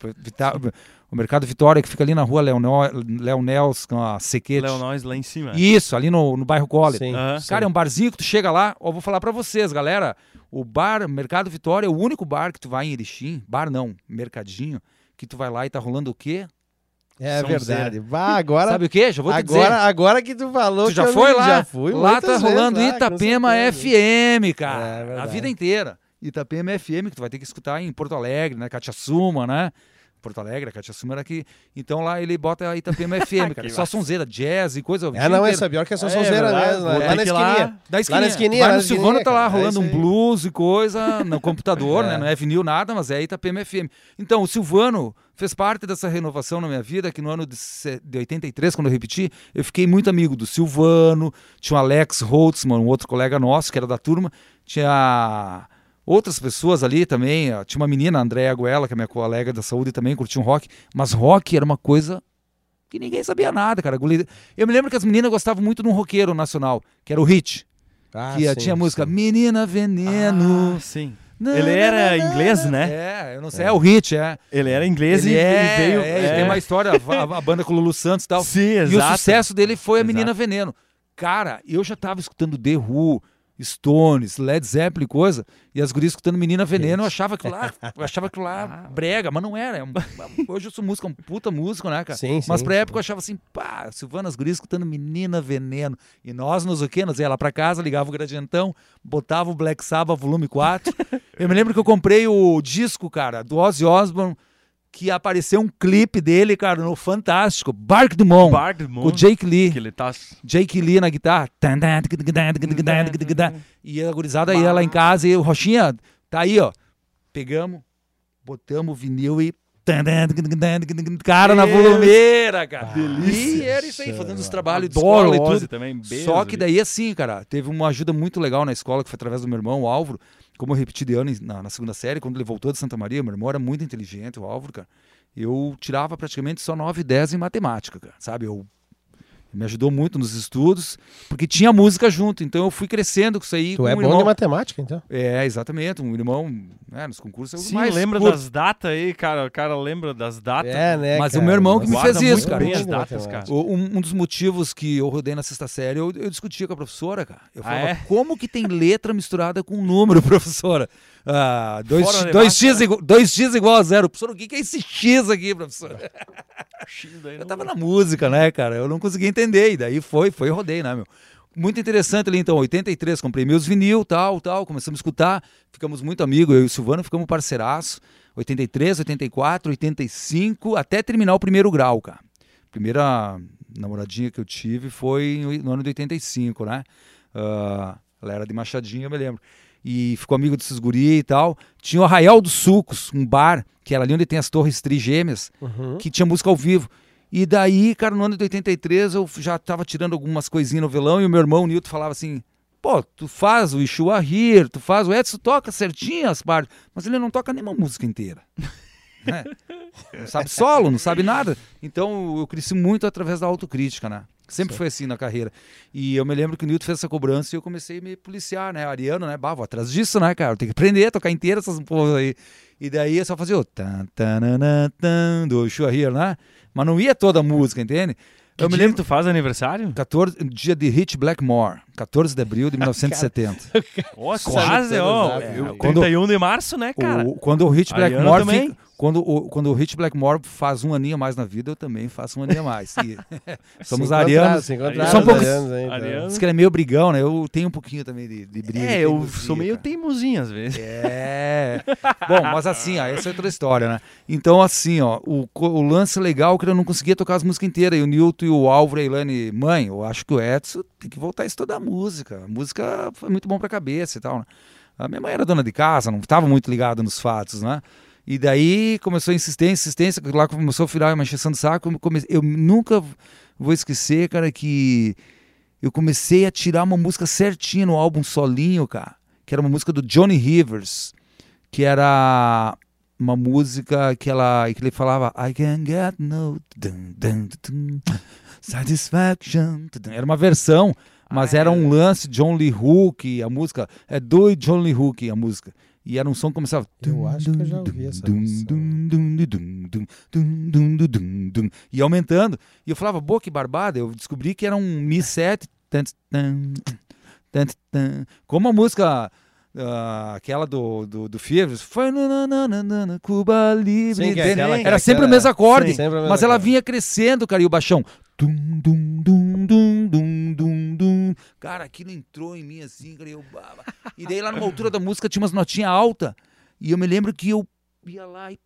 o Mercado Vitória, que fica ali na rua Leonel, Leonels, com a Sequete. Léo Nós lá em cima. Isso, ali no, no bairro. Sim. Aham. Cara, é um barzinho que tu chega lá, ó, vou falar pra vocês, galera. O bar Mercado Vitória é o único bar que tu vai em Erechim, bar não, mercadinho, que tu vai lá e tá rolando o quê? É São verdade. Bah, agora, Sabe o quê? Já vou te agora, dizer. agora que tu falou Tu que já foi lá? Já fui lá tá vezes rolando lá, Itapema. FM, cara. É a verdade. vida inteira. Itapema FM, que tu vai ter que escutar em Porto Alegre, né? Catiaçuma, né? Porto Alegre, a Suma era aqui. Então lá ele bota a Itapema FM, *laughs* cara. Só sonzeira, jazz e coisa. É, não, inteiro. essa é pior que É, sonzeira verdade, mesmo. vou né? ter Lá na lá. esquininha. Lá na esquininha, Vai lá no Silvano, tá lá esquininha, rolando um é aí. blues e coisa no *laughs* computador, É. né? Não é vinil nada, mas é Itapema FM. Então, o Silvano fez parte dessa renovação na minha vida, que no ano de 83, quando eu repeti, eu fiquei muito amigo do Silvano, tinha o Alex Holtzman, um outro colega nosso, que era da turma, tinha outras pessoas ali também, ó, tinha uma menina, a Andréa Guela, que é minha colega da saúde também, curtia um rock, mas rock era uma coisa que ninguém sabia nada, cara. Eu me lembro que as meninas gostavam muito de um roqueiro nacional, que era o Hit Ah, que sim, tinha a música sim. Menina Veneno. Ah, sim. Ele era inglês, né? É, eu não sei, é, o hit, é. Ele era inglês Ele e, é, veio. é, ele tem uma história, a, a banda com o Lulu Santos e tal. Sim, e o exato. sucesso dele foi a Exato. Menina Veneno. Cara, eu já tava escutando The Who, Stones, Led Zeppelin, coisa, e as gurias escutando Menina Veneno, eu achava aquilo lá, eu achava aquilo lá *laughs* brega, mas não era. é hoje eu sou músico, um puta músico, né, cara? Sim, sim, mas pra sim. época eu achava assim, pá, Silvana, as gurias escutando Menina Veneno. E nós nos o quê? Nós ia lá pra casa, ligava o gradientão, botava o Black Sabbath volume 4. *laughs* eu me lembro que eu comprei o disco, cara, do Ozzy Osbourne, que apareceu um clipe dele, cara, no Fantástico, Bark do Mon, Bard com o Jake Lee. que ele tá. Jake Lee na guitarra. E a gurizada ia lá em casa e o Rochinha, tá aí, ó. Pegamos, botamos o vinil e. Cara na volumeira, cara. delícia. E era isso aí, fazendo os trabalhos de escola e tudo. também. Só que daí, assim, cara, teve uma ajuda muito legal na escola, que foi através do meu irmão, o Álvaro. Como eu repeti de ano na, na segunda série, quando ele voltou de Santa Maria, meu irmão era muito inteligente, o Álvaro, cara. Eu tirava praticamente só 9 e 10 em matemática, cara, sabe? Eu me ajudou muito nos estudos, porque tinha música junto, então eu fui crescendo com isso aí. Tu com é um bom irmão. de matemática, então. É, exatamente, um irmão, né, nos concursos é o Sim, mais lembra curto. das datas aí, cara. O cara lembra das datas. É, né, Mas o cara? meu irmão que me fez isso, cara. bem as datas, cara. O- Um, um dos motivos que eu rodei na sexta série, eu, eu discutia com a professora, cara. Eu Ah, falava, é? como que tem letra misturada com número, *laughs* professora? Ah, dois, máscara. igual, a zero. Professora, o que, é esse x aqui, professora? *laughs* X daí Eu tava na música, né, cara? Eu não conseguia entender. E daí foi, foi e rodei, né, meu? Muito interessante ali, então, 83, comprei meus vinil, tal, tal, começamos a escutar, ficamos muito amigos, eu e o Silvano ficamos parceiraço, 83, 84, 85, até terminar o primeiro grau, cara. Primeira namoradinha que eu tive foi no ano de 85, né? Ah, ela era de Machadinho, eu me lembro. E ficou amigo desses guri e tal. Tinha o Arraial dos Sucos, um bar, que era ali onde tem as torres trigêmeas, Uhum. que tinha música ao vivo. E daí, cara, no ano de 83, eu já tava tirando algumas coisinhas no violão e o meu irmão, o Nilton, falava assim: pô, tu faz o Ishua Here, tu faz o Edson, toca certinho as partes, mas ele não toca nenhuma música inteira. *laughs* né? Não sabe solo, não sabe nada. Então eu cresci muito através da autocrítica, né? Sempre foi assim na carreira. E eu me lembro que o Nilton fez essa cobrança e eu comecei a me policiar, né? Ariano, né? Bah, vou atrás disso, né, cara? Tem que aprender a tocar inteira essas porras aí. E daí eu só fazia o tan, tananã, tan, do Ishua Here, né? Mas não ia toda a música, entende? Que eu me lembro que tu faz aniversário? 14, dia de Hit Blackmore, 14 de abril de *laughs* 1970. Ó, Sabe quase, ó. É, datas. Quando- 31 de março, né, cara? O- quando o Hit Blackmore também. fica- quando, o, quando o Hit Blackmore faz um aninho a mais na vida, eu também faço um aninho a mais. E *laughs* somos arianos. São os poucos- então. Ariano. Diz que ele é meio brigão, né? Eu tenho um pouquinho também de, de briga. É, de eu sou meio cara. teimosinho às vezes. É. Bom, mas assim, ó, essa é outra história, né? Então, assim, ó, o, o lance legal é que eu não conseguia tocar as músicas inteiras. E o Nilton e o Álvaro e a Ilane, mãe, eu acho que o Edson tem que voltar a estudar música. A música foi muito bom pra cabeça e tal, né? A minha mãe era dona de casa, não estava muito ligada nos fatos, né? E daí começou a insistência, insistência, lá começou a virar uma encheção de saco. Eu, comecei, eu nunca vou esquecer, cara, que eu comecei a tirar uma música certinha no álbum solinho, cara, que era uma música do Johnny Rivers, que era uma música que ela que ele falava I can get no dun, dun, dun, satisfaction. Era uma versão, mas ah, era é. um lance John Lee Hook, a música. É do John Lee Hook a música. E era um som que começava. Eu acho que eu já ouvi essa E aumentando. E eu falava, boa, que barbada. Eu descobri que era um Mi 7. Como a música. Uh, aquela do, do, do foi Cuba Livre. É é sim, é aquela, era aquela, sempre o mesmo acorde, sim, mas ela vinha crescendo, cara, e o baixão. Dum, dum, dum, dum, dum, dum, dum. Cara, aquilo entrou em mim assim, cara, e eu baba. E daí lá numa altura da música tinha umas notinhas altas. E eu me lembro que eu ia lá e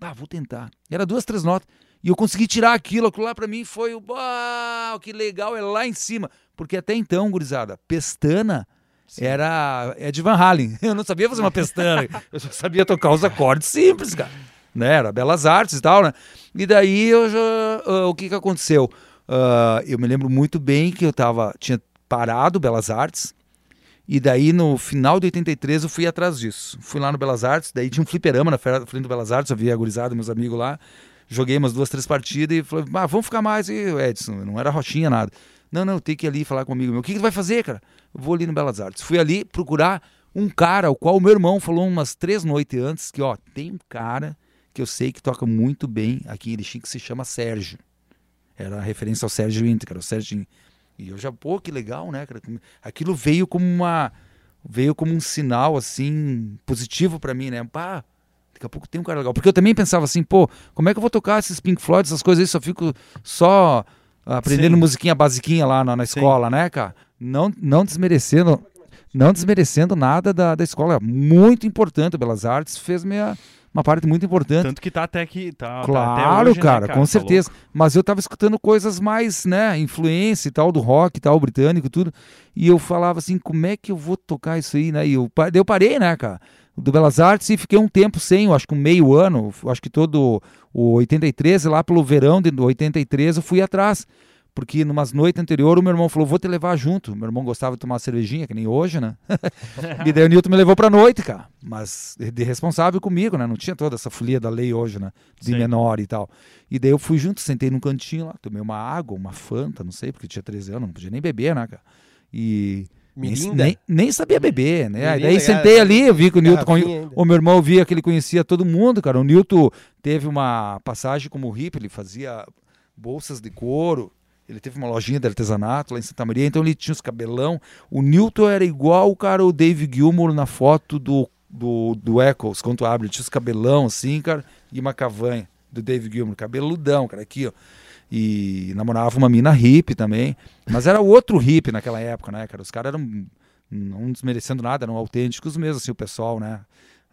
ah, vou tentar. Era duas, três notas. E eu consegui tirar aquilo, aquilo lá pra mim foi o. Uau, que legal, é lá em cima. Porque até então, gurizada, pestana era Ed Van Halen. *laughs* Eu não sabia fazer uma pestana, eu só sabia tocar os acordes simples, cara. Né? Era Belas Artes e tal, né? E daí eu já, uh, o que que aconteceu? Uh, eu me lembro muito bem que eu tava, tinha parado Belas Artes, e daí no final de 83 eu fui atrás disso. Fui lá no Belas Artes, daí tinha um fliperama na frente do Belas Artes, eu vi a gurizada, meus amigos lá. Joguei umas duas, três partidas e falei, ah, vamos ficar mais. E Edson, não era roxinha, nada. Não, não, tem que ir ali falar comigo. O que, que vai fazer, cara? Eu vou ali no Belas Artes. Fui ali procurar um cara, o qual o meu irmão falou umas três noites antes, que ó, tem um cara que eu sei que toca muito bem aqui em Erechim, que se chama Sérgio. Era referência ao Sérgio Inter, cara, o Sérgio e eu já, pô, que legal, né, cara? Aquilo veio como uma. Veio como um sinal, assim, positivo para mim, né? Pá, daqui a pouco tem um cara legal. Porque eu também pensava assim, pô, como é que eu vou tocar esses Pink Floyd, essas coisas aí? Só fico só aprendendo Sim. musiquinha basiquinha lá na, na escola, né, cara? Não, não desmerecendo. Não desmerecendo nada da, da escola. Muito importante, Belas Artes fez minha, uma parte muito importante. Tanto que tá até aqui, tá, claro, tá até hoje, cara, né, cara, com tá certeza. Mas eu tava escutando coisas mais, né, influência e tal do rock e tal, britânico tudo. E eu falava assim, como é que eu vou tocar isso aí, né? E eu, eu parei, né, cara, do Belas Artes e fiquei um tempo sem, eu acho que um meio ano, acho que todo o 83, lá pelo verão de 83 eu fui atrás. Porque numas noites anteriores o meu irmão falou, vou te levar junto. Meu irmão gostava de tomar cervejinha, que nem hoje, né? *laughs* e daí o Newton me levou pra noite, cara. Mas de responsável comigo, né? Não tinha toda essa folia da lei hoje, né? De Sim. menor e tal. E daí eu fui junto, sentei num cantinho lá, tomei uma água, uma fanta, não sei, porque tinha 13 anos, não podia nem beber, né, cara? E... Nem, nem, nem, sabia beber, né? Mirinda, daí sentei ali, eu vi que o Newton, o meu irmão via que ele conhecia todo mundo, cara. O Newton teve uma passagem como hippie, ele fazia bolsas de couro, ele teve uma lojinha de artesanato lá em Santa Maria, então ele tinha os cabelão. O Newton era igual o cara, o Dave Gilmour na foto do, do, do Eccles, quando abre. Ele tinha os cabelão assim, cara, e uma cavanha do Dave Gilmour, cabeludão, cara, aqui, ó. E namorava uma mina hippie também. Mas era outro hippie naquela época, né, cara? Os caras eram, não desmerecendo nada, eram autênticos mesmo, assim, o pessoal, né?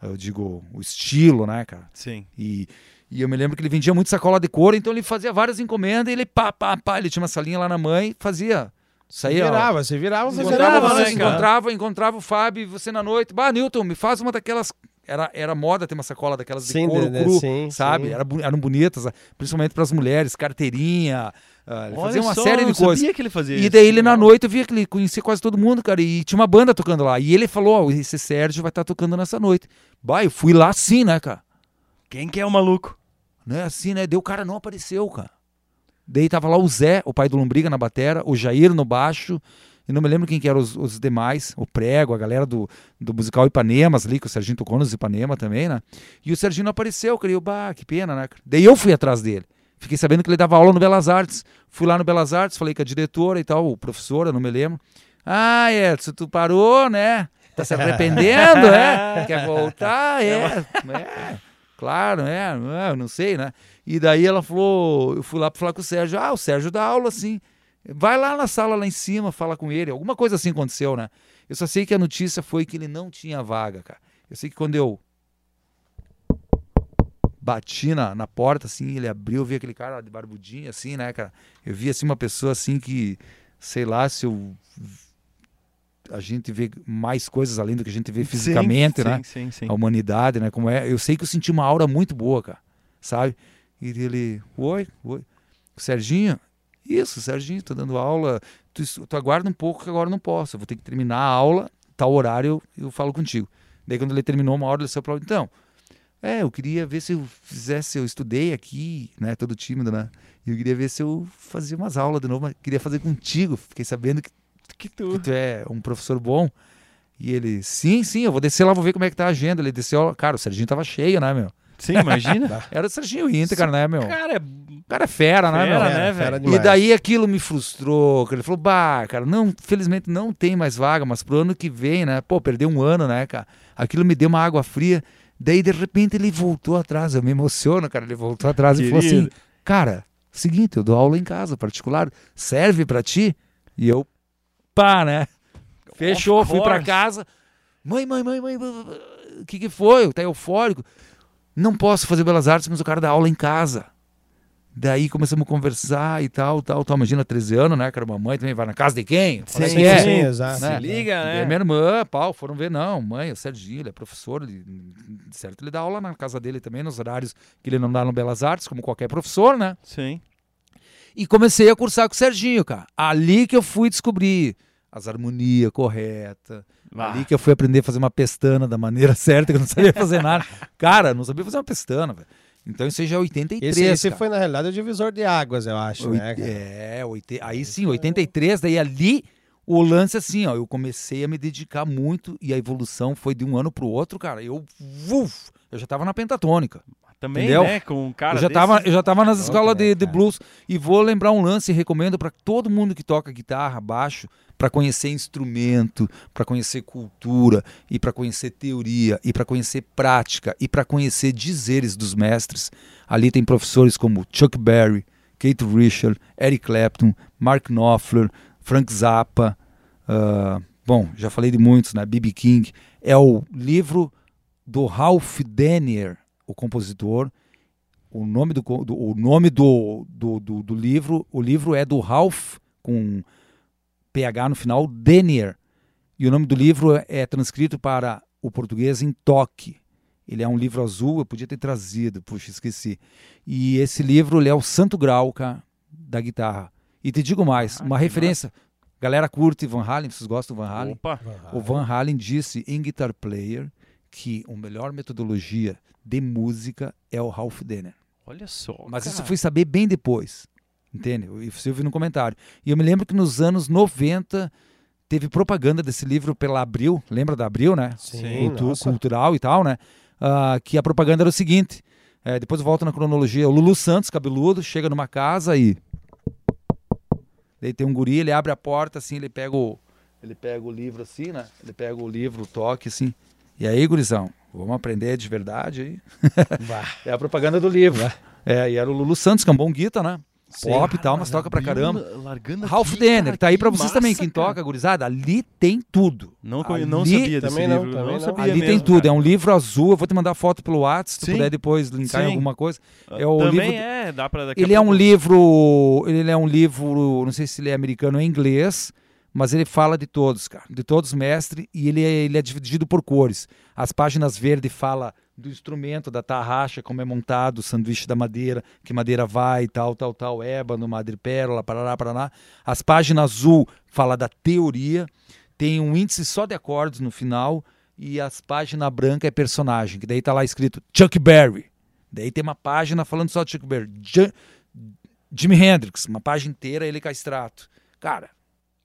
Eu digo, o estilo, né, cara? Sim. E, e eu me lembro que ele vendia muito sacola de couro, então ele fazia várias encomendas e ele pá, pá, pá. Ele tinha uma salinha lá na mãe, fazia. Saía, virava, você virava, você encontrava, virava, né, encontrava, encontrava o Fábio, você na noite. Bah, Newton, me faz uma daquelas. Era, era moda ter uma sacola daquelas de sim, couro de, cru, sim, sabe? Sim. Era, eram bonitas, principalmente para as mulheres, carteirinha. Uh, ele fazia uma só, série de coisas. que ele fazia E daí ele na noite eu via que ele conhecia quase todo mundo, cara. E tinha uma banda tocando lá. E ele falou: Ó, oh, esse Sérgio vai estar tá tocando nessa noite. Bah, eu fui lá sim, né, cara? Quem que é o maluco? Né? Assim, né? Deu o cara não apareceu, cara. Daí tava lá o Zé, o pai do Lombriga na batera, o Jair no baixo, e não me lembro quem que eram os, os, demais, o Prego, a galera do, do musical Ipanemas ali, que o Serginho tocou nos Ipanema também, né? E o Serginho não apareceu, eu, bah, que pena, né? Daí eu fui atrás dele. Fiquei sabendo que ele dava aula no Belas Artes. Fui lá no Belas Artes, falei com a diretora e tal, o professora, não me lembro. Ah, Edson, tu parou, né? Tá se arrependendo, é? Quer voltar? É. *laughs* é. Claro, né? Eu não sei, né? E daí ela falou, eu fui lá para falar com o Sérgio. Ah, o Sérgio dá aula, assim. Vai lá na sala lá em cima, fala com ele. Alguma coisa assim aconteceu, né? Eu só sei que a notícia foi que ele não tinha vaga, cara. Eu sei que quando eu bati na, na porta, assim, ele abriu, eu vi aquele cara de barbudinho, assim, né, cara? Eu vi, assim, uma pessoa, assim, que, sei lá, se eu a gente vê mais coisas além do que a gente vê fisicamente, sim, né? Sim, sim, a humanidade, né? Como é. Eu sei que eu senti uma aura muito boa, cara. Sabe? E ele, oi, oi. Serginho, isso, Serginho, tô dando aula. Tu, tu aguarda um pouco que agora não posso. Eu vou ter que terminar a aula, tal horário, eu, eu falo contigo. Daí quando ele terminou uma hora, ele saiu pra então. É, eu queria ver se eu fizesse, eu estudei aqui, né? Todo tímido, né? E eu queria ver se eu fazia umas aulas de novo, mas queria fazer contigo. Fiquei sabendo que que tu... que tu é um professor bom. E ele, sim, sim, eu vou descer lá, vou ver como é que tá a agenda. Ele desceu, cara, o Serginho tava cheio, né, meu? Sim, imagina. *laughs* Era o Serginho Inter, cara, né, meu? Cara, é... O cara é fera, né, fera, meu? Né, fera e daí aquilo me frustrou. Ele falou, bah, cara, não, felizmente não tem mais vaga, mas pro ano que vem, né? Pô, perdeu um ano, né, cara? Aquilo me deu uma água fria. Daí, de repente, ele voltou atrás. Eu me emociono, cara. Ele voltou atrás e falou assim: Cara, seguinte, eu dou aula em casa, particular. Serve para ti? E eu, pá, né? Fechou, fui para casa. Mãe, mãe, mãe, mãe, o que que foi? Tá eufórico? Não posso fazer belas artes, mas o cara dá aula em casa. Daí começamos a conversar e tal, tal, tal. Imagina 13 anos, né? Cara, mamãe também vai na casa de quem? Sim, quem é. sim, exato. Né? Se liga, E né? a minha irmã, pau, foram ver, não, mãe, o Serginho, ele é professor, ele, certo, ele dá aula na casa dele também, nos horários que ele não dá no Belas Artes, como qualquer professor, né? Sim. E comecei a cursar com o Serginho, cara. Ali que eu fui descobrir as harmonias corretas, Ah, ali que eu fui aprender a fazer uma pestana da maneira *laughs* certa, que eu não sabia fazer nada. *laughs* Cara, não sabia fazer uma pestana, velho. Então isso aí já é 83, Esse, esse cara. foi, na realidade, o divisor de águas, eu acho, Oit- né? cara? É, oite- aí sim, 83, daí ali o lance assim, ó, eu comecei a me dedicar muito e a evolução foi de um ano pro outro, cara. Eu, uf, eu já tava na pentatônica. Também, entendeu? né? Com um cara eu já desse- tava, eu já tava nas escolas de, de blues e vou lembrar um lance e recomendo para todo mundo que toca guitarra, baixo, para conhecer instrumento, para conhecer cultura e para conhecer teoria e para conhecer prática e para conhecer dizeres dos mestres. Ali tem professores como Chuck Berry, Kate Richard, Eric Clapton, Mark Knopfler, Frank Zappa, ah, bom, já falei de muitos, né? B.B. King. É o livro do Ralph Denier, o compositor. O nome do, do- o nome do, do, do, do livro, o livro é do Ralph com PH no final, Denier. E o nome do livro é, é transcrito para o português em toque. Ele é um livro azul, eu podia ter trazido, puxa, esqueci. E esse livro ele é o santo grau, cara, da guitarra. E te digo mais, Ah, uma referência. Galera curte Van Halen, vocês gostam do Van Halen? Opa. O Van Halen disse em Guitar Player que a melhor metodologia de música é o Ralph Denner. Olha só. Mas isso eu cara. fui saber bem depois. Entende? E você ouviu no comentário. E eu me lembro que nos anos 90 teve propaganda desse livro pela Abril. Lembra da Abril, né? Sim, Cultu- cultural e tal, né? Ah, que a propaganda era o seguinte. é, depois eu volto na cronologia. O Lulu Santos, cabeludo, chega numa casa e. Daí tem um guri, ele abre a porta assim, ele pega o. Ele pega o livro assim, né? Ele pega o livro, o toque assim. E aí, gurizão, vamos aprender de verdade. *laughs* É a propaganda do livro. É, e era o Lulu Santos, que é um bom guita, né? Sim. Pop e tal, mas toca pra caramba. Largando Ralph aqui, Denner, cara, tá aí pra vocês massa, também, quem cara. toca, gurizada, ali tem tudo. Não, conhe- não Ali- sabia desse Também não, livro. também não. sabia Ali tem mesmo, tudo, cara. é um livro azul, eu vou te mandar foto pelo WhatsApp, se tu puder depois linkar em Sim. alguma coisa. É o Também livro- é, dá pra daqui Ele é um livro, ele é um livro, não sei se ele é americano ou inglês, mas ele fala de todos, cara, de todos os mestres, e ele é, ele é dividido por cores. As páginas verdes fala do instrumento, da tarraxa, como é montado, o sanduíche da madeira, que madeira vai, tal, tal, tal, ébano, madrepérola, parará, parará. As páginas azul fala da teoria, tem um índice só de acordes no final, e as páginas branca é personagem, que daí tá lá escrito Chuck Berry. Daí tem uma página falando só de Chuck Berry. Ju- Jimi Hendrix, uma página inteira ele castrato. Cara,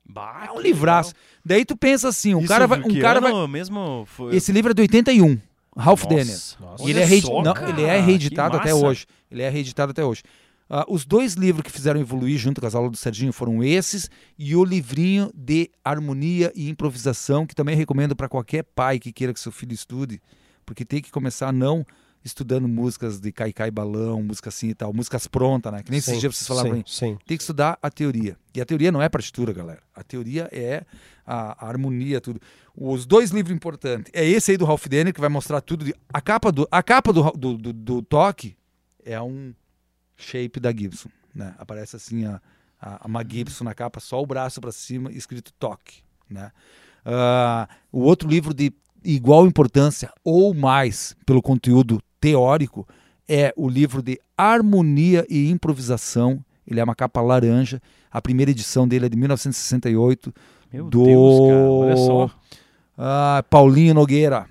Bah, é um livraço. legal. Daí tu pensa assim, um Isso cara vai, um cara vai, mesmo foi... esse livro é de 81, Ralph. Nossa. E ele, é reedi- só, não, cara, ele é reeditado até hoje. Ele é reeditado até hoje. Ah, os dois livros que fizeram evoluir junto com as aulas do Serginho foram esses e o livrinho de harmonia e improvisação, que também recomendo para qualquer pai que queira que seu filho estude, porque tem que começar não estudando músicas de caicai balão, música assim e tal, músicas prontas, né? Que nem esses Sim, dias vocês falaram pra sim, sim. Tem que estudar a teoria. E a teoria não é partitura, galera. A teoria é a, a harmonia, tudo. Os dois livros importantes. É esse aí do Ralph Denner, que vai mostrar tudo. de- a capa do, a capa do, do, do, do toque é um shape da Gibson. Né? Aparece assim a, a, uma Gibson na capa, só o braço para cima, escrito toque. Né? Ah, o outro livro de igual importância ou mais pelo conteúdo teórico é o livro de Harmonia e Improvisação. Ele é uma capa laranja. A primeira edição dele é de 1968. Meu do- Deus, cara, olha só. Ah, Paulinho Nogueira.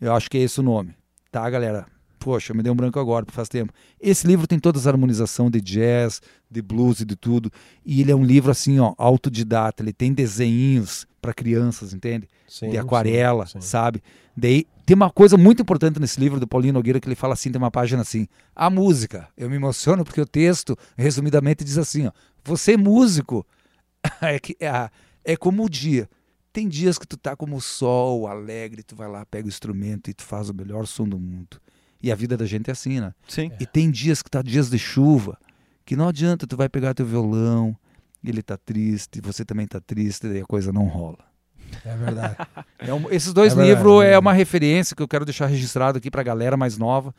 Eu acho que é esse o nome. Tá, galera? Poxa, me deu um branco agora, faz tempo. Esse livro tem todas as harmonizações de jazz, de blues e de tudo. E ele é um livro assim, ó, autodidata. Ele tem desenhinhos para crianças, entende? sim de aquarela, sim, sim. sabe? Daí tem uma coisa muito importante nesse livro do Paulinho Nogueira que ele fala assim, tem uma página assim, a música. Eu me emociono porque o texto, resumidamente, diz assim, ó, você é músico *laughs* é, que, é, é como o dia. Tem dias que tu tá como o sol, alegre, tu vai lá, pega o instrumento e tu faz o melhor som do mundo. E a vida da gente é assim, né? Sim. E tem dias que tá dias de chuva, que não adianta, tu vai pegar teu violão, ele tá triste, você também tá triste, daí a coisa não rola. É verdade. *laughs* É um- esses dois É verdade, livros é é, uma referência que eu quero deixar registrado aqui pra galera mais nova.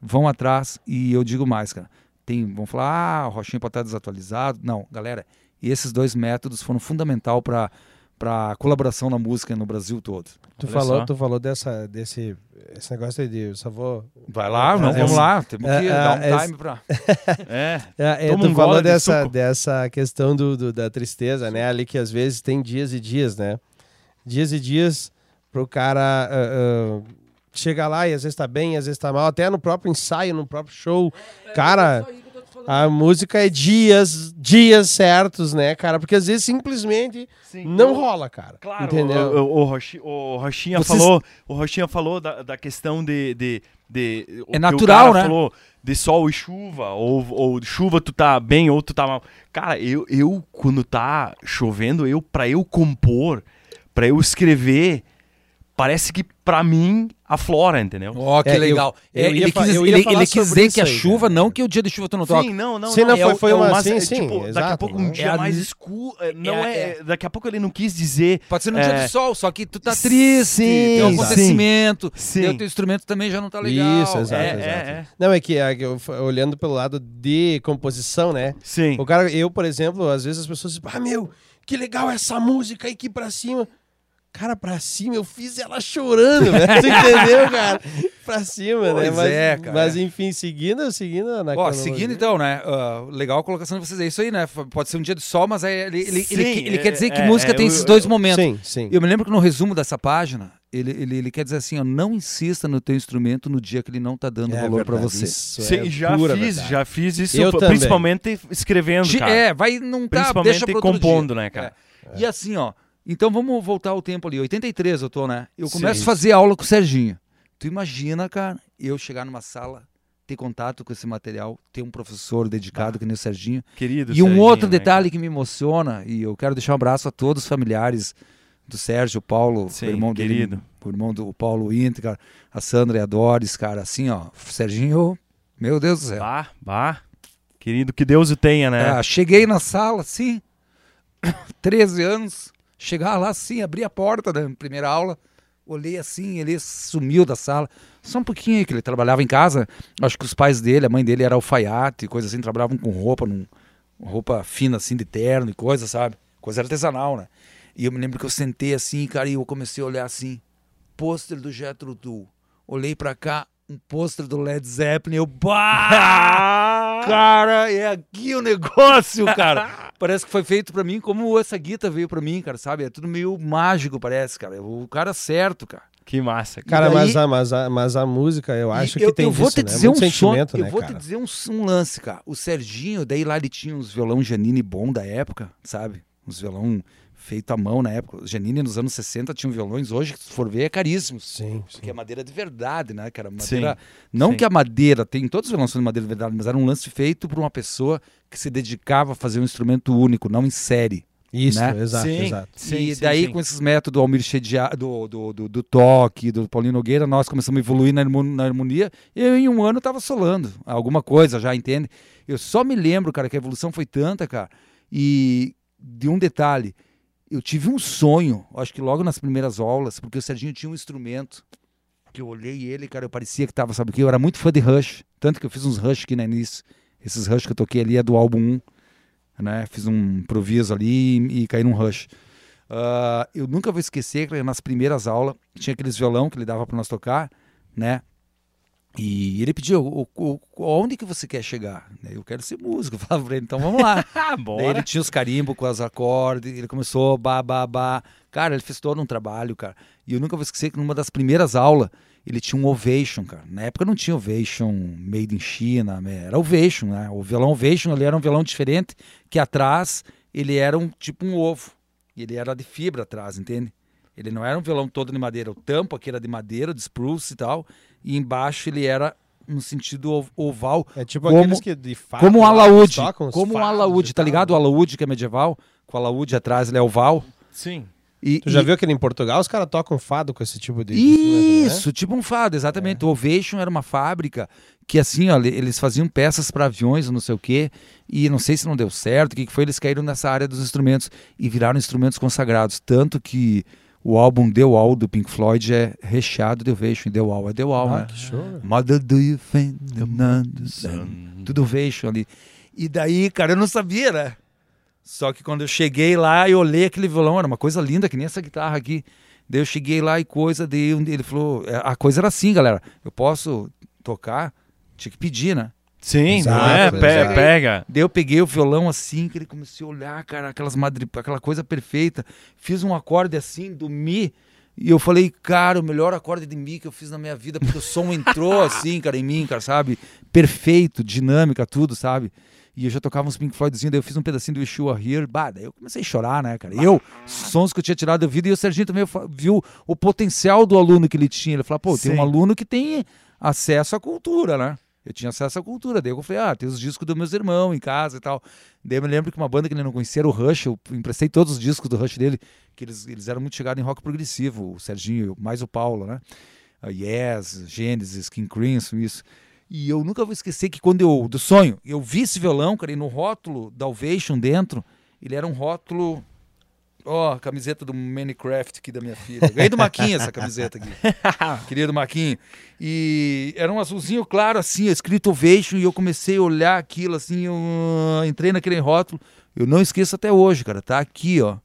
Vão atrás e eu digo mais, cara. Tem, vão falar, ah, o Rochinha pode estar desatualizado. Não, galera, esses dois métodos foram fundamental para para colaboração na música no Brasil todo. Tu Olha falou, só. tu falou dessa, desse esse negócio aí de eu só vou. Vai lá, não, É, vamos é, lá, temos que é, dar um é, time pra. *laughs* É. É, é, tu um falou gole de dessa, dessa questão do, do- da tristeza, né? Ali que às vezes tem dias e dias, né? Dias e dias pro cara ah, ah, chegar lá e às vezes tá bem, às vezes tá mal, até no próprio ensaio, no próprio show. Cara, a música é dias, dias certos, né, cara? Porque às vezes simplesmente Sim, não eu- rola, cara. Claro, Entendeu? O, o, o, Rochi- o Rochinha Vocês- falou, o Rochinha falou da, da questão de, de, de o que o natural, cara né? Falou de sol e chuva, ou, ou chuva tu tá bem ou tu tá mal. Cara, eu, eu quando tá chovendo, eu para eu compor, para eu escrever, parece que pra mim aflora, entendeu? Ó, que É, eu- legal. eu É, ia ele quis, eu ele, ele quis dizer que a aí, chuva, cara. não que o dia de chuva tu não toca. Sim, não, não. Sim, não, não, é foi- foi é uma- sim, sim, tipo, daqui a exato, pouco um dia É a- mais escuro, não é- é, daqui a pouco ele não quis dizer Pode ser num É. dia de sol, só que tu tá triste, Sim, tem um sim. acontecimento, Sim. teu, teu instrumento também já não tá legal. Isso, exato, É, exato. é, é. Não, é que, é que eu, olhando pelo lado de composição, né? Sim. O cara, eu, por exemplo, às vezes as pessoas dizem, ah, meu, que legal essa música aí aqui pra cima. Cara, pra cima, eu fiz ela chorando, velho. Tu entendeu, cara? Pra cima, né? Pois Mas, é, cara. mas enfim, seguindo, seguindo na Ó, seguindo então, né? ah, legal a colocação de vocês. É isso aí, né? Pode ser um dia de sol, mas aí ele, ele, Sim, ele, ele é- quer dizer que é- música é, tem eu- esses dois momentos. Sim, sim. Eu me lembro que no resumo dessa página, ele, ele, ele quer dizer assim, ó, não insista no teu instrumento no dia que ele não tá dando É valor pra verdade, você. isso Sim, é já pura fiz, verdade. já fiz isso, Eu também. principalmente escrevendo, Gi- cara. É, vai não tá, principalmente deixa compondo, dia. né, cara? É. E assim, ó, então vamos voltar ao tempo ali, 83 eu tô, né? Eu Sim. começo a fazer aula com o Serginho. Tu imagina, cara, eu chegar numa sala, ter contato com esse material, ter um professor dedicado que nem o Serginho. Querido E um Serginho, outro né, detalhe que me emociona, e eu quero deixar um abraço a todos os familiares do Sérgio, o Paulo, Sim, o irmão dele, querido. o irmão do Paulo Inter, cara, a Sandra e a Doris, cara, assim, ó, Serginho, meu Deus do céu. Bah, bah. Querido, que Deus o tenha, né? Ah, cheguei na sala, assim, *coughs* 13 anos, chegar lá assim, abri a porta da primeira aula, olhei assim, ele sumiu da sala. Só um pouquinho que ele trabalhava em casa. Acho que os pais dele, a mãe dele era alfaiate, coisa assim, trabalhavam com roupa, num, roupa fina assim, de terno e coisa, sabe? Coisa artesanal, né? E eu me lembro que eu sentei assim, cara, e eu comecei a olhar assim, pôster do Jethro Tull. Olhei pra cá, um pôster do Led Zeppelin, eu, bah! *laughs* Cara, é aqui o negócio, cara. *laughs* parece que foi feito pra mim como essa guita veio pra mim, cara, sabe? É tudo meio mágico, parece, cara. O cara certo, cara. Que massa. Cara, daí- mas, a, mas, a, mas a música, eu acho E que eu, tem eu vou disso, te né? dizer um som, sentimento, eu né, vou cara? te dizer um, um lance, cara. O Serginho, daí lá ele tinha uns violão Janine bom da época, sabe? Uns violão feito à mão na época. Janine nos anos 60 tinham violões, hoje, se for ver, é caríssimos. Sim, sim. Porque é madeira de verdade, né, cara? Sim, Madeira, não sim. que a madeira, tem todos os violões são de madeira de verdade, mas era um lance feito por uma pessoa que se dedicava a fazer um instrumento único, não em série. Isso, né? exato, Sim. exato. Sim, e sim, daí, sim. com esses métodos do Almir Chedia, do, do, do, do toque, do Paulinho Nogueira, nós começamos a evoluir na, na harmonia. Eu, em um ano, tava solando alguma coisa, já entende? Eu só me lembro, cara, que a evolução foi tanta, cara. E de um detalhe, eu tive um sonho, acho que logo nas primeiras aulas, porque o Serginho tinha um instrumento que eu olhei ele, cara, eu parecia que tava, sabe o que? Eu era muito fã de Rush, tanto que eu fiz uns Rush aqui no início. Esses Rush que eu toquei ali é do álbum 1 né? Fiz um improviso ali e, e caí num rush. Ah, eu nunca vou esquecer que nas primeiras aulas tinha aqueles violão que ele dava para nós tocar, né? E ele pediu, o, o, onde que você quer chegar? Eu quero ser músico, *laughs* eu falava pra ele, então vamos lá. *laughs* Ah, bora. ele tinha os carimbos com os acordes, ele começou ba, ba, ba. Cara, ele fez todo um trabalho, cara. E eu nunca vou esquecer que numa das primeiras aulas, ele tinha um Ovation, cara. Na época não tinha Ovation made in China, né? era Ovation, né? O violão Ovation, ele era um violão diferente, que atrás ele era um tipo um ovo. Ele era de fibra atrás, entende? Ele não era um violão todo de madeira. O tampo aqui era de madeira, de spruce e tal. E embaixo ele era no sentido ov- oval, É tipo Como- aqueles que de fato... como eles alaúde. Como fados alaúde, tá ligado? O alaúde que é medieval, com o alaúde atrás ele é oval. Sim. E, Tu já e- viu que em Portugal os caras tocam fado com esse tipo de... né? Isso, tipo um fado, exatamente. O Ovation era uma fábrica que, assim, ó, eles faziam peças para aviões, não sei o quê, e não sei se não deu certo, o que que foi, eles caíram nessa área dos instrumentos e viraram instrumentos consagrados. Tanto que o álbum The Wall do Pink Floyd é recheado de Ovation. The Wall é The Wall, Ah, né? que show. Mother do you think? Tudo Ovation ali. E daí, cara, eu não sabia, né? Só que quando eu cheguei lá, eu olhei aquele violão, era uma coisa linda, que nem essa guitarra aqui. Daí eu cheguei lá e coisa, daí ele falou, é, a coisa era assim, galera, eu posso tocar? Tinha que pedir, né? Sim, Exato, é? exato. Pe- Pega. Daí eu peguei o violão assim, que ele começou a olhar, cara, aquelas madri... aquela coisa perfeita. Fiz um acorde assim, do Mi, e eu falei, cara, o melhor acorde de Mi que eu fiz na minha vida, porque o som entrou *laughs* assim, cara, em mim, cara, sabe? Perfeito, dinâmica, tudo, sabe? E eu já tocava uns Pink Floydzinho, daí eu fiz um pedacinho do Were Here, bah, daí eu comecei a chorar, né, cara? Eu, sons que eu tinha tirado da vida, e o Serginho também viu o potencial do aluno que ele tinha. Ele falou, pô, tem Sim. um aluno que tem acesso à cultura, né? Eu tinha acesso à cultura. Daí eu falei, ah, tem os discos dos meus irmãos em casa e tal. Daí eu me lembro que uma banda que ele não conhecia era o Rush. Eu emprestei todos os discos do Rush dele, que eles, eles eram muito chegados em rock progressivo. O Serginho, mais o Paulo, né? Yes, Genesis, King Crimson, isso. E eu nunca vou esquecer que quando eu, do sonho, eu vi esse violão, cara, e no rótulo da Ovation dentro, ele era um rótulo. Ó, a camiseta do Minecraft aqui da minha filha. Ganhei do Maquinha essa camiseta aqui. *laughs* Querido Maquinho. E era um azulzinho claro, assim, escrito Ovation, e eu comecei a olhar aquilo, assim, eu ah, entrei naquele rótulo. Eu não esqueço até hoje, cara. Tá aqui, ó.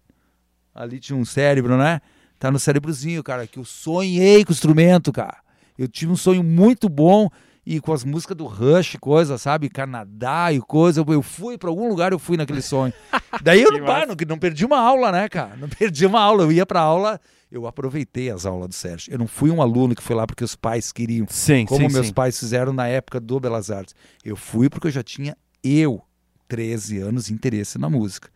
Ali tinha um cérebro, né? Tá no cérebrozinho, cara, que eu sonhei com o instrumento, cara. Eu tive um sonho muito bom e com as músicas do Rush, coisa, sabe? Canadá e coisa. Eu, fui para algum lugar, eu fui naquele sonho. *laughs* Daí eu não, pá, não, não perdi uma aula, né, cara? Não perdi uma aula. Eu ia pra aula, eu aproveitei as aulas do Sérgio. Eu não fui um aluno que foi lá porque os pais queriam. Sim, Como sim, meus sim. pais fizeram na época do Belas Artes. Eu fui porque eu já tinha, eu, 13 anos, interesse na música.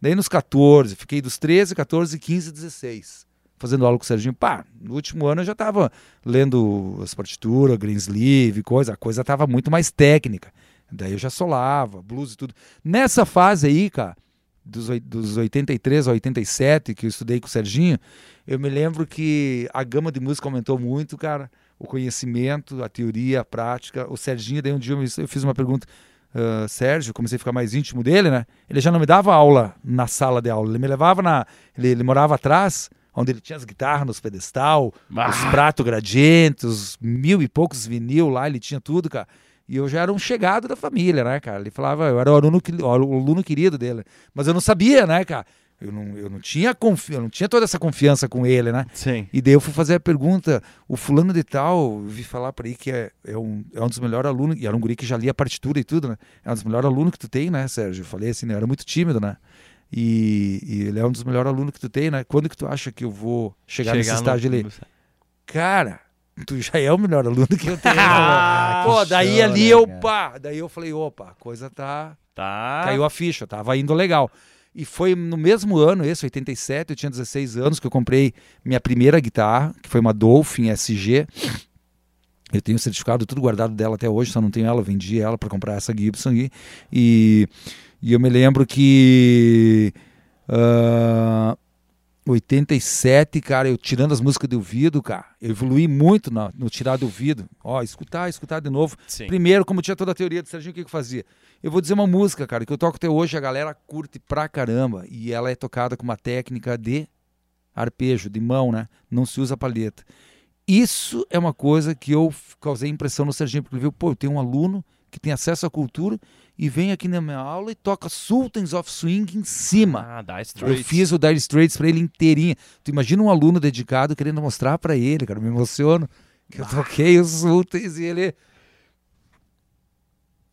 Daí nos 14, fiquei dos 13, 14, 15, 16, fazendo aula com o Serginho. Pá, no último ano eu já estava lendo as partituras, Greensleeve, coisa, a coisa estava muito mais técnica. Daí eu já solava, blues e tudo. Nessa fase aí, cara, dos, dos 83 a 87, que eu estudei com o Serginho, eu me lembro que a gama de música aumentou muito, cara. O conhecimento, a teoria, a prática. O Serginho, daí um dia eu fiz uma pergunta. "Ah, Sérgio, comecei a ficar mais íntimo dele, né? Ele já não me dava aula na sala de aula, ele me levava na. Ele, ele morava atrás, onde ele tinha as guitarras nos pedestal, Ah. os pratos gradientes, os mil e poucos vinil lá, ele tinha tudo, cara. E eu já era um chegado da família, né, cara? Ele falava, eu era o aluno, o aluno querido dele. Mas eu não sabia, né, cara? Eu não, eu não tinha confi eu não tinha toda essa confiança com ele, né? Sim. E daí eu fui fazer a pergunta, o fulano de tal, eu vi falar para aí que é, é, um, é um dos melhores alunos, e era um guri que já lia partitura e tudo, né? É um dos melhores alunos que tu tem, né, Sérgio? Eu falei assim, né? Eu era muito tímido, né? E, e ele é um dos melhores alunos que tu tem, né? Quando que tu acha que eu vou chegar, nesse no- estágio ali? Cara, tu já é o melhor aluno que eu tenho. *laughs* Ah, Pô, daí show, ali né, eu, cara? pá, daí eu falei, opa, a coisa tá, Tá. caiu a ficha, tava indo legal. E foi no mesmo ano, esse, 87, eu tinha 16 anos, que eu comprei minha primeira guitarra, que foi uma Dolphin SG. Eu tenho o certificado tudo guardado dela até hoje, só não tenho ela, eu vendi ela para comprar essa Gibson aí. E, e eu me lembro que. ah, 87, cara, eu tirando as músicas do ouvido, cara, eu evolui muito na- no tirar do ouvido. Ó, escutar, escutar de novo. Sim. Primeiro, como tinha toda a teoria do Serginho, o que que eu fazia? Eu vou dizer uma música, cara, que eu toco até hoje, a galera curte pra caramba. E ela é tocada com uma técnica de arpejo, de mão, né? Não se usa palheta. Isso é uma coisa que eu causei impressão no Serginho, porque ele viu, pô, eu tenho um aluno que tem acesso à cultura e vem aqui na minha aula e toca Sultans of Swing em cima. Ah, Dire Eu Straits. fiz o Dire Straits pra ele inteirinho. Tu imagina um aluno dedicado querendo mostrar pra ele, cara, eu me emociono. Que eu toquei os Sultans e ele.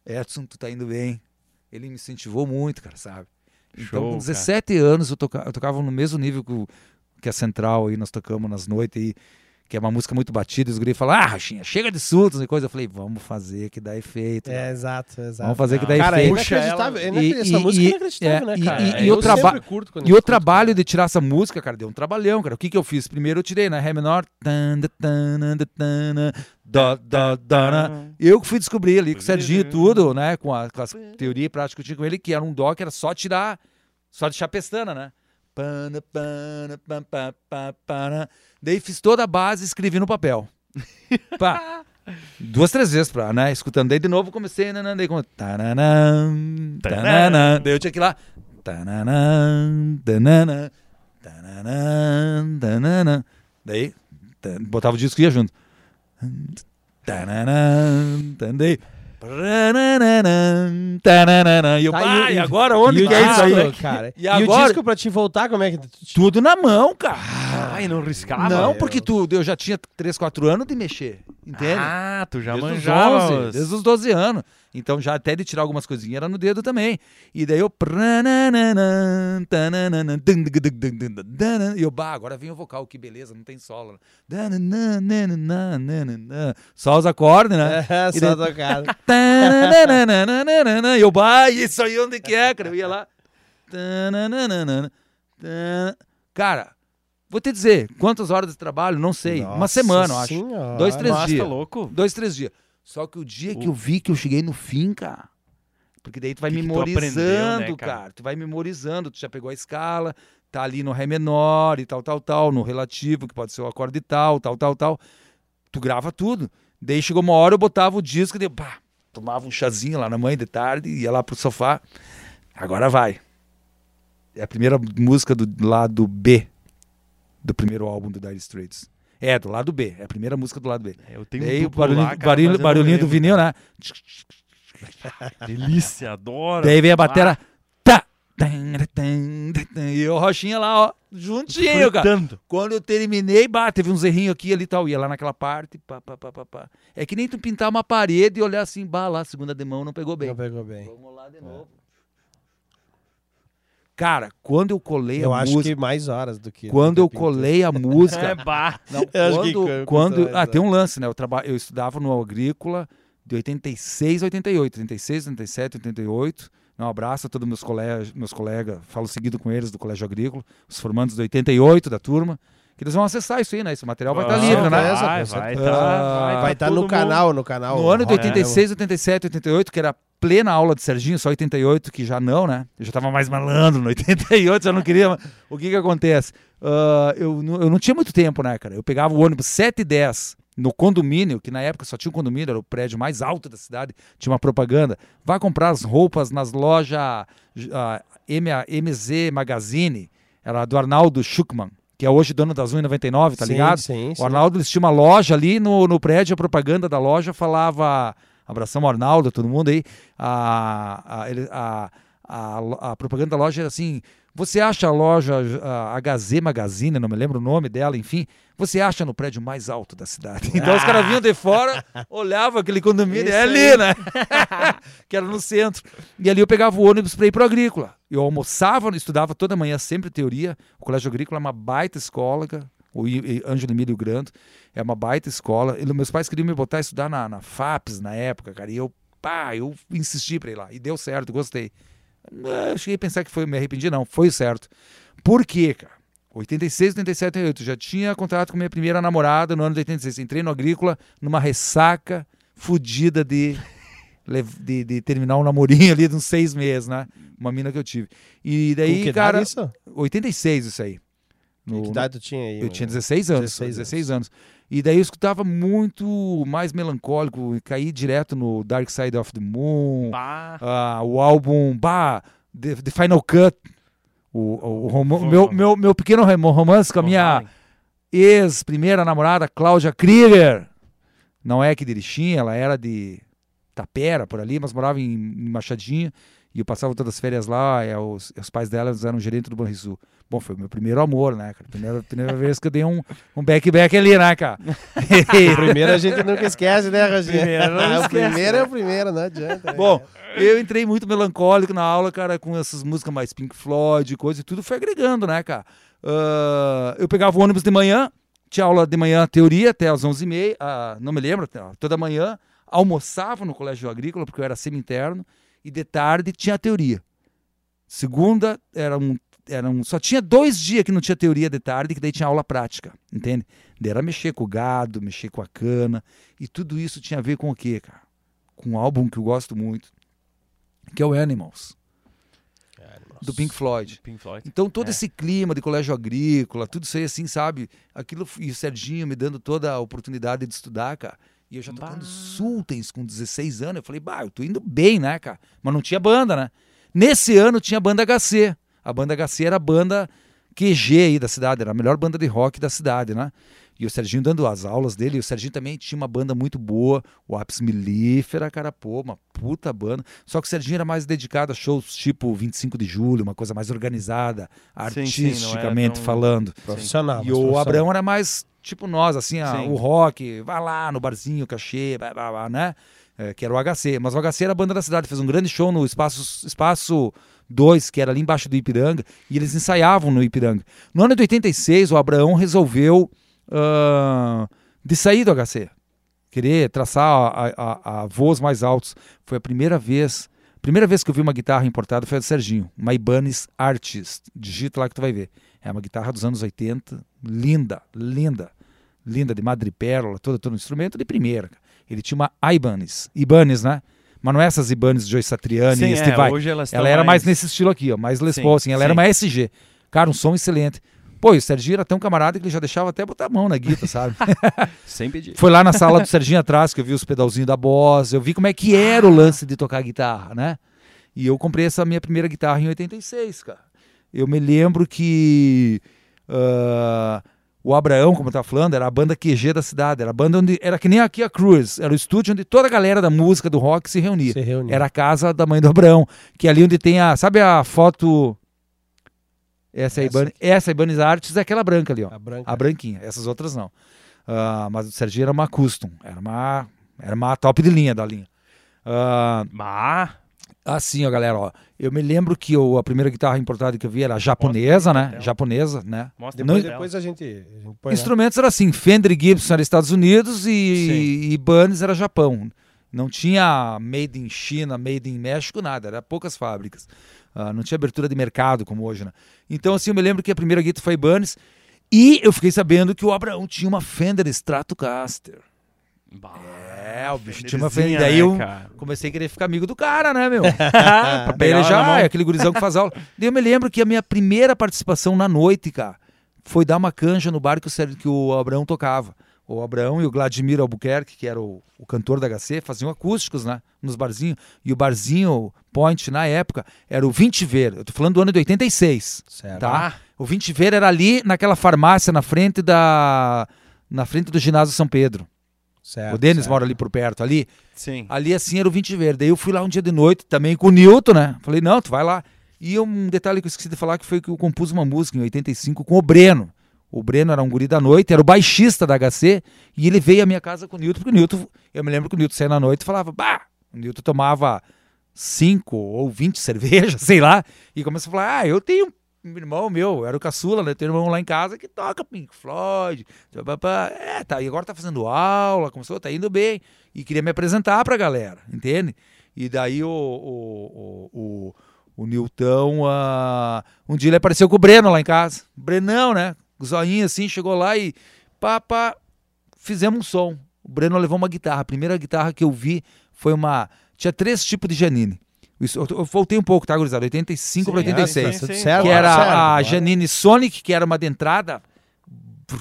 Edson, tu tá indo bem. Ele me incentivou muito, cara, sabe? Então, Show, com cara. 17 anos, eu, toca, eu tocava no mesmo nível que, o- que a Central aí, nós tocamos nas noites aí, que é uma música muito batida, e os guris falam, ah, Rachinha, chega de Sultans e coisa. Eu falei, vamos fazer que dá efeito. É, exato, exato. Vamos fazer que dá Cara, é efeito. Puxa inacreditável. ela- é inacreditável. E- Essa e- música é e- inacreditável, é, né, cara? e- É, e eu o traba- E o trabalho cara. de tirar essa música, cara, deu um trabalhão, cara. O que que eu fiz? Primeiro eu tirei na Ré menor. da, da, da, na. Eu que fui descobrir ali com o Serginho e tudo, né? Com, a, com as teoria e prática que eu tinha com ele, que era um dó que era só tirar, só deixar pestana, né? Daí fiz toda a base e escrevi no papel. *laughs* Pá. Duas, três vezes pra, né? Escutando. Daí de novo comecei, né? Daí como. Tananã, tananã. Daí eu tinha que ir lá. Tananã, tananã, Tananã, tananã. Daí, botava o disco e ia junto. Tananã, daí. Tananã. E eu, Tá, "Pá, e- e agora onde e o que é isso aí? cara? E E, o agora- disco pra te voltar, como é que... Tudo na mão, cara. Ai, não riscava? não, porque tu, eu já tinha 3, 4 anos de mexer, entende? Ah, tu já desde os manjava. 11, os- desde os 12 anos. Então já até de tirar algumas coisinhas era no dedo também. E daí eu. E eu, bah, agora vem o vocal, que beleza, não tem solo. Só os acordes, né? *laughs* É, só daí- *laughs* tocado. E eu, bah, isso aí onde que é, cara? Eu ia lá. Cara, vou te dizer, quantas horas de trabalho? Não sei. Uma Nossa semana, eu acho. Senhora. Dois, três Nossa, dias. tá louco? Dois, três dias. Só que o dia que eu vi que eu cheguei no fim, cara. Porque daí tu vai Que que tu memorizando, aprendeu, né, cara? cara? Tu vai memorizando, tu já pegou a escala, tá ali no Ré menor e tal, tal, tal, no relativo, que pode ser o acorde tal, tal, tal, tal. Tu grava tudo. Daí chegou uma hora, eu botava o disco e pá, tomava um chazinho lá na mãe de tarde, ia lá pro sofá. Agora vai. É a primeira música do lado B do primeiro álbum do Dire Straits. É, do lado B. É a primeira música do lado B. Eu tenho Daí um o barulhinho, lá, cara, barulho- barulhinho do vinil, né? *laughs* Delícia, adoro. Daí vem a batera. Tá! tan, tan, E o Rochinha lá, ó, juntinho, cara. Tanto. Quando eu terminei, bah, teve uns errinhos aqui ali e tal. Ia lá naquela parte, pá, pá, pá, pá, pá. É que nem tu pintar uma parede e olhar assim, bah, lá, segunda de mão não pegou bem. Não pegou bem. Vamos lá de novo. Cara, quando eu colei Eu a acho música. que mais horas do que... Quando do eu colei a *laughs* música. É, bah. Não, Eu acho quando, custa quando ah, tem um lance, né? Eu, traba, eu estudava no Agrícola de 86 a 88, 86, 87, 88. Um abraço a todos meus colegas, meus colegas, falo seguido com eles do Colégio Agrícola, os formandos de 88 da turma, que eles vão acessar isso aí, né? Esse material vai estar Ah, livre, né? Vai, com vai, certeza. tá, Vai estar todo no mundo- canal, no canal. No ano de Rock, né? 86, 87, 88, que era plena aula de Serginho, só 88, que já não, né? Eu já tava mais malandro no 88, já não queria. O que que acontece? Ah, eu, não- eu não tinha muito tempo, né, cara? Eu pegava o ônibus 7 e 10 no condomínio, que na época só tinha um condomínio, era o prédio mais alto da cidade, tinha uma propaganda. Vai comprar as roupas nas lojas ah, M- MZ Magazine, era do Arnaldo Schuckmann, que é hoje dono da Zoom 99, tá Sim, ligado? Sim, sim. O Arnaldo eles tinham uma loja ali no, no prédio, a propaganda da loja falava. Abração Arnaldo, todo mundo aí. A, a, a, a, a propaganda da loja era assim: você acha a loja a HZ Magazine, não me lembro o nome dela, enfim, você acha no prédio mais alto da cidade. *laughs* Então os caras vinham de fora, *laughs* olhavam aquele condomínio, Isso é ali, aí. né? *laughs* que era no centro. E ali eu pegava o ônibus para ir pro Agrícola. Eu almoçava, estudava toda manhã, sempre teoria. O Colégio Agrícola é uma baita escola, o Ângelo Emílio Grando, é uma baita escola. E meus pais queriam me botar a estudar na, na FAPES na época, cara, e eu, pá, eu insisti pra ir lá, e deu certo, gostei. Ah, Eu cheguei a pensar que foi, me arrependi, não, foi certo. Por quê, cara? 86, 87, 88, já tinha contrato com minha primeira namorada no ano de 86. Entrei no Agrícola numa ressaca fodida de, *laughs* de, de terminar um namorinho ali de uns seis meses, né? Uma mina que eu tive. E daí, que cara, isso? 86 isso aí. No- que idade tu tinha aí? eu tinha 16 anos, 16 16, anos. E daí eu escutava muito mais melancólico, caí direto no Dark Side of the Moon, ah, o álbum bah, The, The Final Cut, o, o, o meu, meu, meu pequeno rom- romance com a minha ex-primeira namorada, Cláudia Krieger. Não é aqui de Erechim, ela era de Tapera, por ali, mas morava em, em Machadinho. E eu passava todas as férias lá, e os, os pais dela eram gerentes do Banrisul. Bom, foi o meu primeiro amor, né, cara? Primeira, primeira vez que eu dei um, um back-back ali, né, cara? O *laughs* primeiro a gente nunca esquece, né, Roginho? Primeiro não *laughs* o esquece, primeiro é o primeiro, não adianta. né? Bom, eu entrei muito melancólico na aula, cara, com essas músicas mais Pink Floyd, coisa e tudo, foi agregando, né, cara? Ah, eu pegava o ônibus de manhã, tinha aula de manhã, teoria, até às 11h30, ah, não me lembro, toda manhã, almoçava no colégio agrícola, porque eu era semi-interno, e de tarde tinha a teoria. Segunda, era um, era um, só tinha dois dias que não tinha teoria de tarde, que daí tinha aula prática, entende? Daí era mexer com o gado, mexer com a cana, e tudo isso tinha a ver com o quê, cara? Com um álbum que eu gosto muito, que é o Animals, do Pink Floyd. Pink Floyd. Então todo É. esse clima de colégio agrícola, tudo isso aí assim, sabe? Aquilo e o Serginho me dando toda a oportunidade de estudar, cara. E eu já tocando Bah. Sultans com 16 anos, eu falei, bah, eu tô indo bem, né, cara? Mas não tinha banda, né? Nesse ano tinha banda HC. A banda HC era a banda QG aí da cidade, era a melhor banda de rock da cidade, né? E o Serginho dando as aulas dele, e o Serginho também tinha uma banda muito boa, o Apis Mellífera, cara, pô, uma puta banda. Só que o Serginho era mais dedicado a shows tipo 25 de julho, uma coisa mais organizada, Sim, sim, artisticamente tão- falando. Profissional. E o profissional. Abraão era mais tipo nós, assim, a- Sim. o rock, vai lá no barzinho, cachê, blá, blá, blá, né? É, que era o HC. Mas o HC era a banda da cidade, fez um grande show no Espaço, espaço 2, que era ali embaixo do Ipiranga, e eles ensaiavam no Ipiranga. No ano de 86, o Abraão resolveu ah, de sair do HC, querer traçar a, a, a voos mais altos. Foi a primeira vez. Primeira vez que eu vi uma guitarra importada foi a do Serginho, uma Ibanez Artist. Digita lá que tu vai ver. É uma guitarra dos anos 80, linda, linda, linda, de madrepérola, todo, todo instrumento de primeira. Ele tinha uma Ibanez, Ibanez, né? Mas não é essas Ibanez Joe Satriani Sim, e é, Steve Vai. hoje elas Ela era mais nesse estilo aqui, ó, mais Les Paul, assim. Ela era sim. uma SG. Cara, um som excelente. Pô, e o Serginho era tão camarada que ele já deixava até botar a mão na guitarra, sabe? *laughs* Sem pedir. Foi lá na sala do Serginho atrás que eu vi os pedalzinhos da Boss, eu vi como é que era o lance de tocar guitarra, né? E eu comprei essa minha primeira guitarra em 86, cara. Eu me lembro que ah, o Abraão, como eu tava falando, era a banda QG da cidade, era a banda onde era que nem aqui a Cruz, era o estúdio onde toda a galera da música, do rock se reunia. Se reuniu. Era a casa da mãe do Abraão, que é ali onde tem a, sabe a foto essa, é a Essa Ibanez, essa Ibanez Artes é aquela branca ali, ó. A branca. A branquinha, essas outras não. Ah, mas o Serginho era uma custom, era uma, era uma top de linha da linha. Ah, Mas, assim, ó, galera, ó, eu me lembro que eu, a primeira guitarra importada que eu vi era japonesa, né? Tela. Japonesa, né? mostra Não- Depois, pra depois a gente, a gente põe. Instrumentos era assim, Fender e Gibson era Estados Unidos e, e Ibanez era Japão. Não tinha made in China, made in México, nada, era poucas fábricas. Ah, não tinha abertura de mercado como hoje, né? Então, assim, eu me lembro que a primeira guitarra foi Ibanez e eu fiquei sabendo que o Abraão tinha uma Fender Stratocaster. Bah, É, o bicho tinha uma. Fenderzinha, Daí né, eu comecei a querer ficar amigo do cara, né, meu? *laughs* pra ele já, é aquele gurizão que faz aula. Daí eu me lembro que a minha primeira participação na noite, cara, foi dar uma canja no bar que o, que o Abraão tocava. O Abraão e o Vladimir Albuquerque, que era o, o cantor da HC, faziam acústicos, né? Nos barzinhos. E o barzinho Point, na época, era o Vintiver. Eu tô falando do ano de 86. Certo. Tá? O Vintiver era ali naquela farmácia na frente da. Na frente do ginásio São Pedro. Certo o Denis certo. mora ali por perto, ali. Sim. Ali assim era o 20 verde. Daí eu fui lá um dia de noite também com o Newton, né? Falei, não, tu vai lá. E um detalhe que eu esqueci de falar que foi que eu compus uma música em 85 com o Breno. O Breno era um guri da noite, era o baixista da HC, e ele veio à minha casa com o Newton, porque o Newton, eu me lembro que o Newton saía na noite e falava, bah, o Newton tomava 5 ou 20 *laughs* cervejas, sei lá, e começou a falar, ah, eu tenho um irmão meu, era o caçula, né? Tem um irmão lá em casa que toca Pink Floyd, é, tá, e agora tá fazendo aula, começou, tá indo bem, e queria me apresentar pra galera, entende? E daí o, o, o, o, o Nilton, ah, um dia ele apareceu com o Breno lá em casa, Brenão, né? Zoinho assim, chegou lá e pá, pá, fizemos um som. O Breno levou uma guitarra, a primeira guitarra que eu vi foi uma, tinha três tipos de Janine. Isso, eu, voltei um pouco, tá, gurizada? 85 para Sim, 86. sim, sim. certo, que era certo, a. Janine Sonic, que era uma dentrada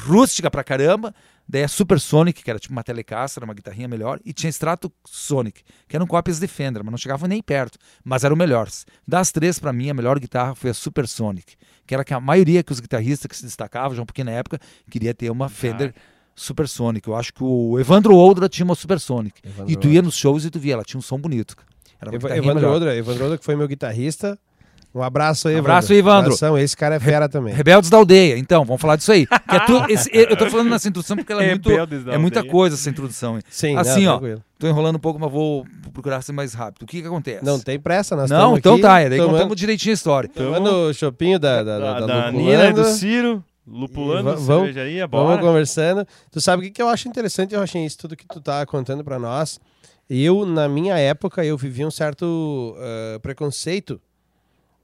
rústica pra caramba. Daí a Super Sonic, que era tipo uma Telecaster, uma guitarrinha melhor. E tinha Strato Sonic, que eram cópias de Fender, mas não chegavam nem perto. Mas eram melhores. Das três, pra mim, a melhor guitarra foi a Super Sonic. Que era que a maioria que os guitarristas que se destacavam, já um pouquinho na época, queria ter uma Fender Super Sonic. Eu acho que o Evandro Oldra tinha uma Super Sonic. Evandro E tu ia nos shows e tu via, ela tinha um som bonito. Era guitarrinha Evandro. Odra, Evandro Odra, que foi meu guitarrista. Um abraço aí, Um abraço aí, Evandro. Abração, esse cara é fera também. Rebeldes da Aldeia, então, vamos falar disso aí. Que é tu- esse- eu tô falando nessa introdução porque ela é, muito, é muita coisa essa introdução. Sim, Assim, não, ó, tranquilo. Tô enrolando um pouco, mas vou procurar ser mais rápido. O que que acontece? Não tem pressa, nós Não, estamos então aqui tá, é daí tomando, contamos direitinho a história. tomando o chopinho da, da, Da, da, da Nina e do. Ciro, lupulando, va- vamos- cervejaria, Vamos bora. conversando. Tu sabe o que, que eu acho interessante, Rochinha, isso tudo que tu tá contando pra nós. Eu, na minha época, eu vivia um certo ah, preconceito.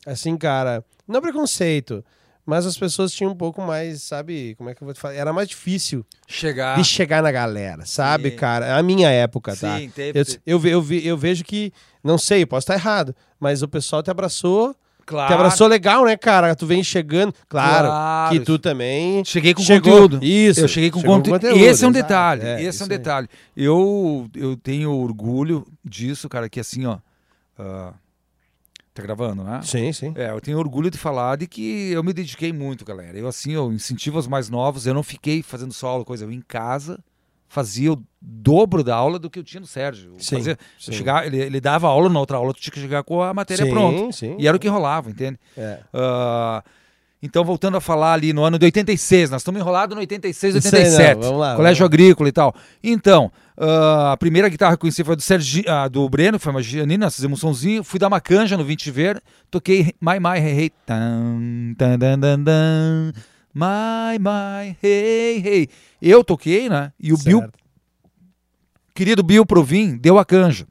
Assim, cara, não preconceito, mas as pessoas tinham um pouco mais, sabe, como é que eu vou te falar? Era mais difícil Chegar. de chegar na galera, sabe, Sim. cara? A minha época, tá? Sim, teve. Eu, eu, eu vejo que, não sei, eu posso estar errado, mas o pessoal te abraçou, claro. te abraçou legal, né, cara? Tu vem chegando, claro, Claro. que tu também Cheguei com chegou- conteúdo. Isso. Eu cheguei com chegou conteúdo. Esse é um detalhe. É, esse é um aí. detalhe. Eu, eu tenho orgulho disso, cara, que assim, ó. ah, Tá gravando, né? Sim, sim. É, eu tenho orgulho de falar de que eu me dediquei muito, galera. Eu, assim, eu incentivo os mais novos. Eu não fiquei fazendo só aula, coisa. Eu em casa fazia o dobro da aula do que eu tinha no Sérgio. Sim, fazia- sim. chegava, ele, ele dava aula, na outra aula tu tinha que chegar com a matéria sim, pronta. sim. E era o que rolava, entende? É. Ah, então, voltando a falar ali no ano de 86, nós estamos enrolados no 86, Isso aí, não, 87. vamos lá, colégio vamos Agrícola e tal. Então, ah, a primeira guitarra que eu conheci foi do, Sergi, do Breno, foi uma Giannina, nós fizemos um sonzinho. Fui dar uma canja no 20 Ver, toquei My My Hey Hey. Tan, tan, dan, dan, dan, my My Hey Hey. Eu toquei, né? E o Bill, Certo. querido Bill Provin, deu a canja.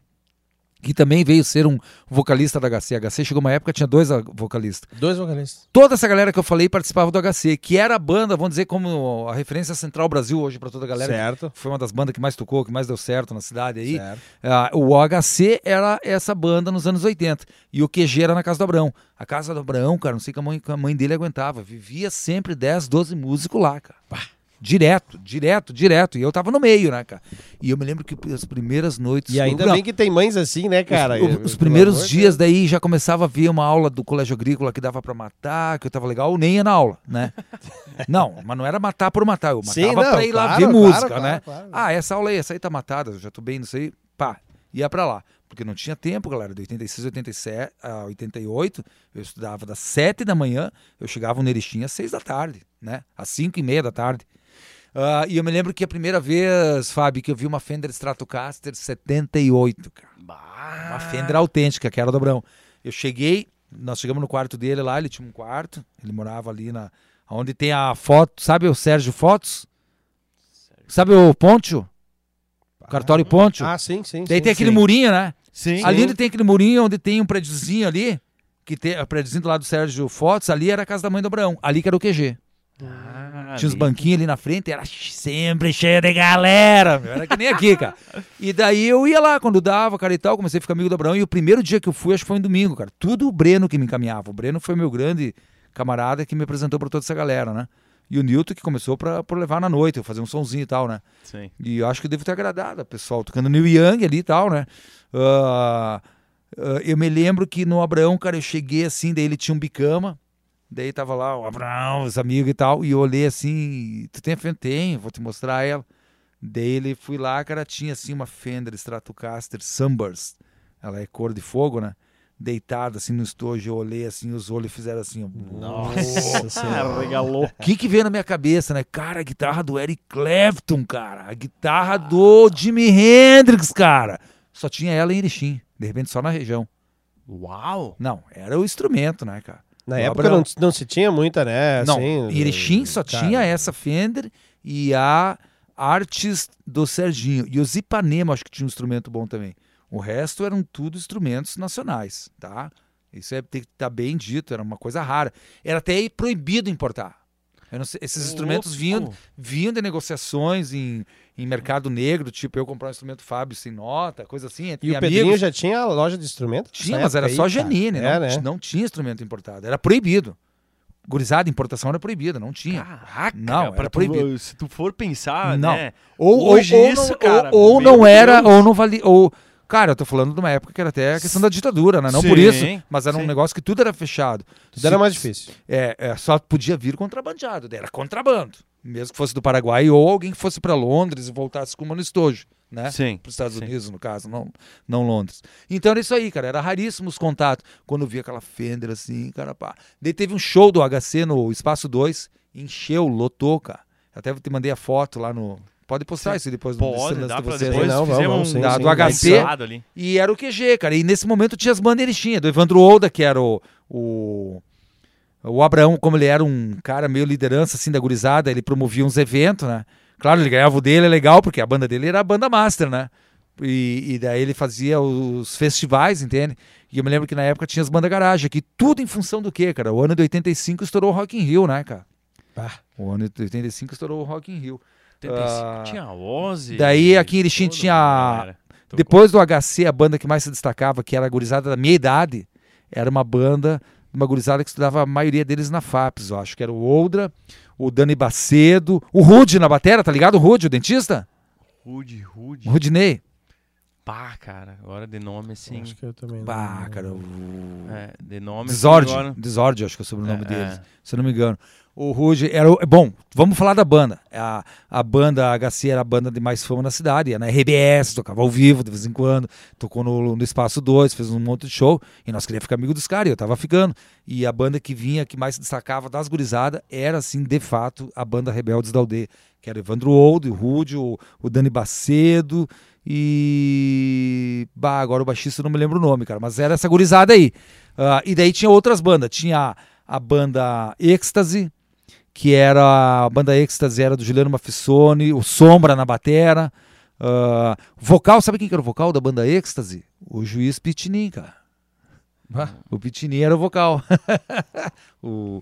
Que também veio ser um vocalista da HC. A HC chegou uma época tinha dois ah, vocalistas. Dois vocalistas. Toda essa galera que eu falei participava do HC, que era a banda, vamos dizer, como a referência Central Brasil hoje para toda a galera. Certo. Foi uma das bandas que mais tocou, que mais deu certo na cidade aí. Certo. Ah, o HC era essa banda nos anos 80. E o QG era na Casa do Abrão. A Casa do Abrão, cara, não sei que a mãe, que a mãe dele aguentava. Vivia sempre 10, 12 músicos lá, cara. Direto, direto, direto. E eu tava no meio, né, cara? E eu me lembro que as primeiras noites. E ainda Não, bem que tem mães assim, né, cara? os, os primeiros dias daí já começava a ver uma aula do colégio agrícola que dava pra matar, que eu tava legal, nem ia na aula, né? *laughs* não, mas não era matar por matar, eu matava Sim, não, pra ir lá claro, ver claro, música, claro, né? Ah, essa aula aí, essa aí tá matada, eu já tô bem nisso aí, pá, ia pra lá. Porque não tinha tempo, galera, de 86 a 87, a 88, eu estudava das 7 da manhã, eu chegava no Erechim às 6 da tarde, né? Às 5 e meia da tarde. Ah, e eu me lembro que a primeira vez, Fábio, que eu vi uma Fender Stratocaster 78, cara. Uma Fender autêntica, que era do Abrão. Eu cheguei, nós chegamos no quarto dele lá, ele tinha um quarto, ele morava ali na. Onde tem a foto, sabe o Sérgio Fotos? Sabe o Pontio? O cartório Pontio? Ah, sim, sim. Daí sim, tem aquele sim. murinho, né? Sim. Ali onde tem aquele murinho, onde tem um prédiozinho ali, que tem o prédiozinho do lado do Sérgio Fotos, ali era a casa da mãe do Abraão. Ali que era o QG. Ah, Tinha os ali. banquinhos ali na frente, era sempre cheio de galera. meu, Era que nem aqui, cara. E daí eu ia lá quando dava, cara, e tal, comecei a ficar amigo do Abraão. E o primeiro dia que eu fui, acho que foi em domingo, cara. Tudo o Breno que me encaminhava. O Breno foi meu grande camarada que me apresentou pra toda essa galera, né? E o Newton que começou pra, por levar na noite, eu fazer um sonzinho e tal, né? Sim. E eu acho que devo ter agradado pessoal, tocando Neil Young ali e tal, né? Ah, ah, eu me lembro que no Abraão, cara, eu cheguei assim, daí ele tinha um bicama, daí tava lá o Abraão, os amigos e tal, e eu olhei assim, tu tem a Fender? Tenho, vou te mostrar ela. Daí ele fui lá, cara, tinha assim uma Fender Stratocaster Sunburst, ela é cor de fogo, né? Deitada assim no estojo, eu olhei assim, os olhos fizeram assim, ó. Nossa senhora. Ah, regalou. O que que veio na minha cabeça, né? Cara, a guitarra do Eric Clapton, cara. A guitarra do Jimi Hendrix, cara. Só tinha ela em Erechim. De repente, só na região. Uau! Não, era o instrumento, né, cara? Na O época não, não se tinha muita, né? Não, assim, Erechim só cara. tinha essa Fender e a Artes do Serginho. E os Ipanema, acho que tinha um instrumento bom também. O resto eram tudo instrumentos nacionais, tá? Isso é, tem que estar bem dito, era uma coisa rara. Era até proibido importar. Sei, esses instrumentos vinham, vinham de negociações em, em mercado negro, tipo eu comprar um instrumento Fábio sem nota, coisa assim, E o amigos. Pedrinho já tinha loja de instrumento? Tinha, mas era só aí, cara? Janine, É, não, né? não tinha instrumento importado, era proibido. Gurizada, importação era proibida, não tinha. Caraca, Não, era tu- proibido. se tu for pensar, Não. né? Ou Hoje ou, isso, não, cara, ou, ou não era, Deus. ou não valia, ou cara, eu tô falando de uma época que era até a questão da ditadura, né? Não por Sim, isso, mas era um sim. negócio que tudo era fechado. Tudo era mais difícil. É, é, só podia vir contrabandeado, era contrabando. Mesmo que fosse do Paraguai ou alguém que fosse para Londres e voltasse com uma no estojo, né? Sim. Para os Estados sim. Unidos, no caso, não, não Londres. Então era isso aí, cara. Era raríssimo os contatos. Quando eu via aquela Fender assim, cara, pá. Daí teve um show do HC no Espaço 2, encheu, lotou, cara. Até te mandei a foto lá no. Pode postar isso depois no Pode, dá de vocês. depois Não, vamos, vamos, um sim, Da- sim. do HC. E era o QG, cara. E nesse momento tinha as bandeirinhas do Evandro Olda, que era o, o, o Abraão, como ele era um cara meio liderança assim da gurizada, ele promovia uns eventos, né? Claro, ele ganhava o dele, é legal, porque a banda dele era a banda master, né? E, e daí ele fazia os festivais, entende? E eu me lembro que na época tinha as bandas garagem aqui, tudo em função do quê, cara? O ano de 85 estourou o Rock in Rio, né, cara? Ah, O ano de 85 estourou o Rock in Rio. 85 Ah, tinha Ozzy. daí aqui em Erechim tinha-. Tocou. Depois do HC, a banda que mais se destacava, que era a gurizada da minha idade, era uma banda, uma gurizada que estudava a maioria deles na FAPES, eu acho que era o Oldra, o Dani Bacedo, o Rude na batera, tá ligado? O Rude, o dentista? Rude, Rude. Rudinei. Pá, cara, agora de nome assim. Acho que eu também. não- Pá, cara, o... É, de nome assim, Desordem, agora- acho que é o sobrenome É, deles, é. se eu não me engano. O Ruge era. Bom, vamos falar da banda. A, a banda HC era a banda de mais fama na cidade, ia na RBS, tocava ao vivo de vez em quando, tocou no, no Espaço 2, fez um monte de show, e nós queríamos ficar amigo dos caras, e eu tava ficando. E a banda que vinha, que mais se destacava das gurizadas, era, assim, de fato, a banda Rebeldes da Aldeia, que era Evandro Old, o Rude, o, o Dani Bacedo e... Bah, agora o baixista não me lembro o nome, cara, mas era essa gurizada aí. Ah, e daí tinha outras bandas, tinha a banda Êxtase, que era a banda Êxtase era do Juliano Mafissone, o Sombra na batera. Ah, vocal, sabe quem que era o vocal da banda Êxtase? O juiz Pitinin, cara. Ah. O Pitinin era o vocal. *laughs* o,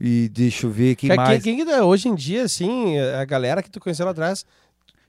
e deixa eu ver quem Quem, mais. quem que dá- hoje em dia, assim, a galera que tu conheceu lá atrás,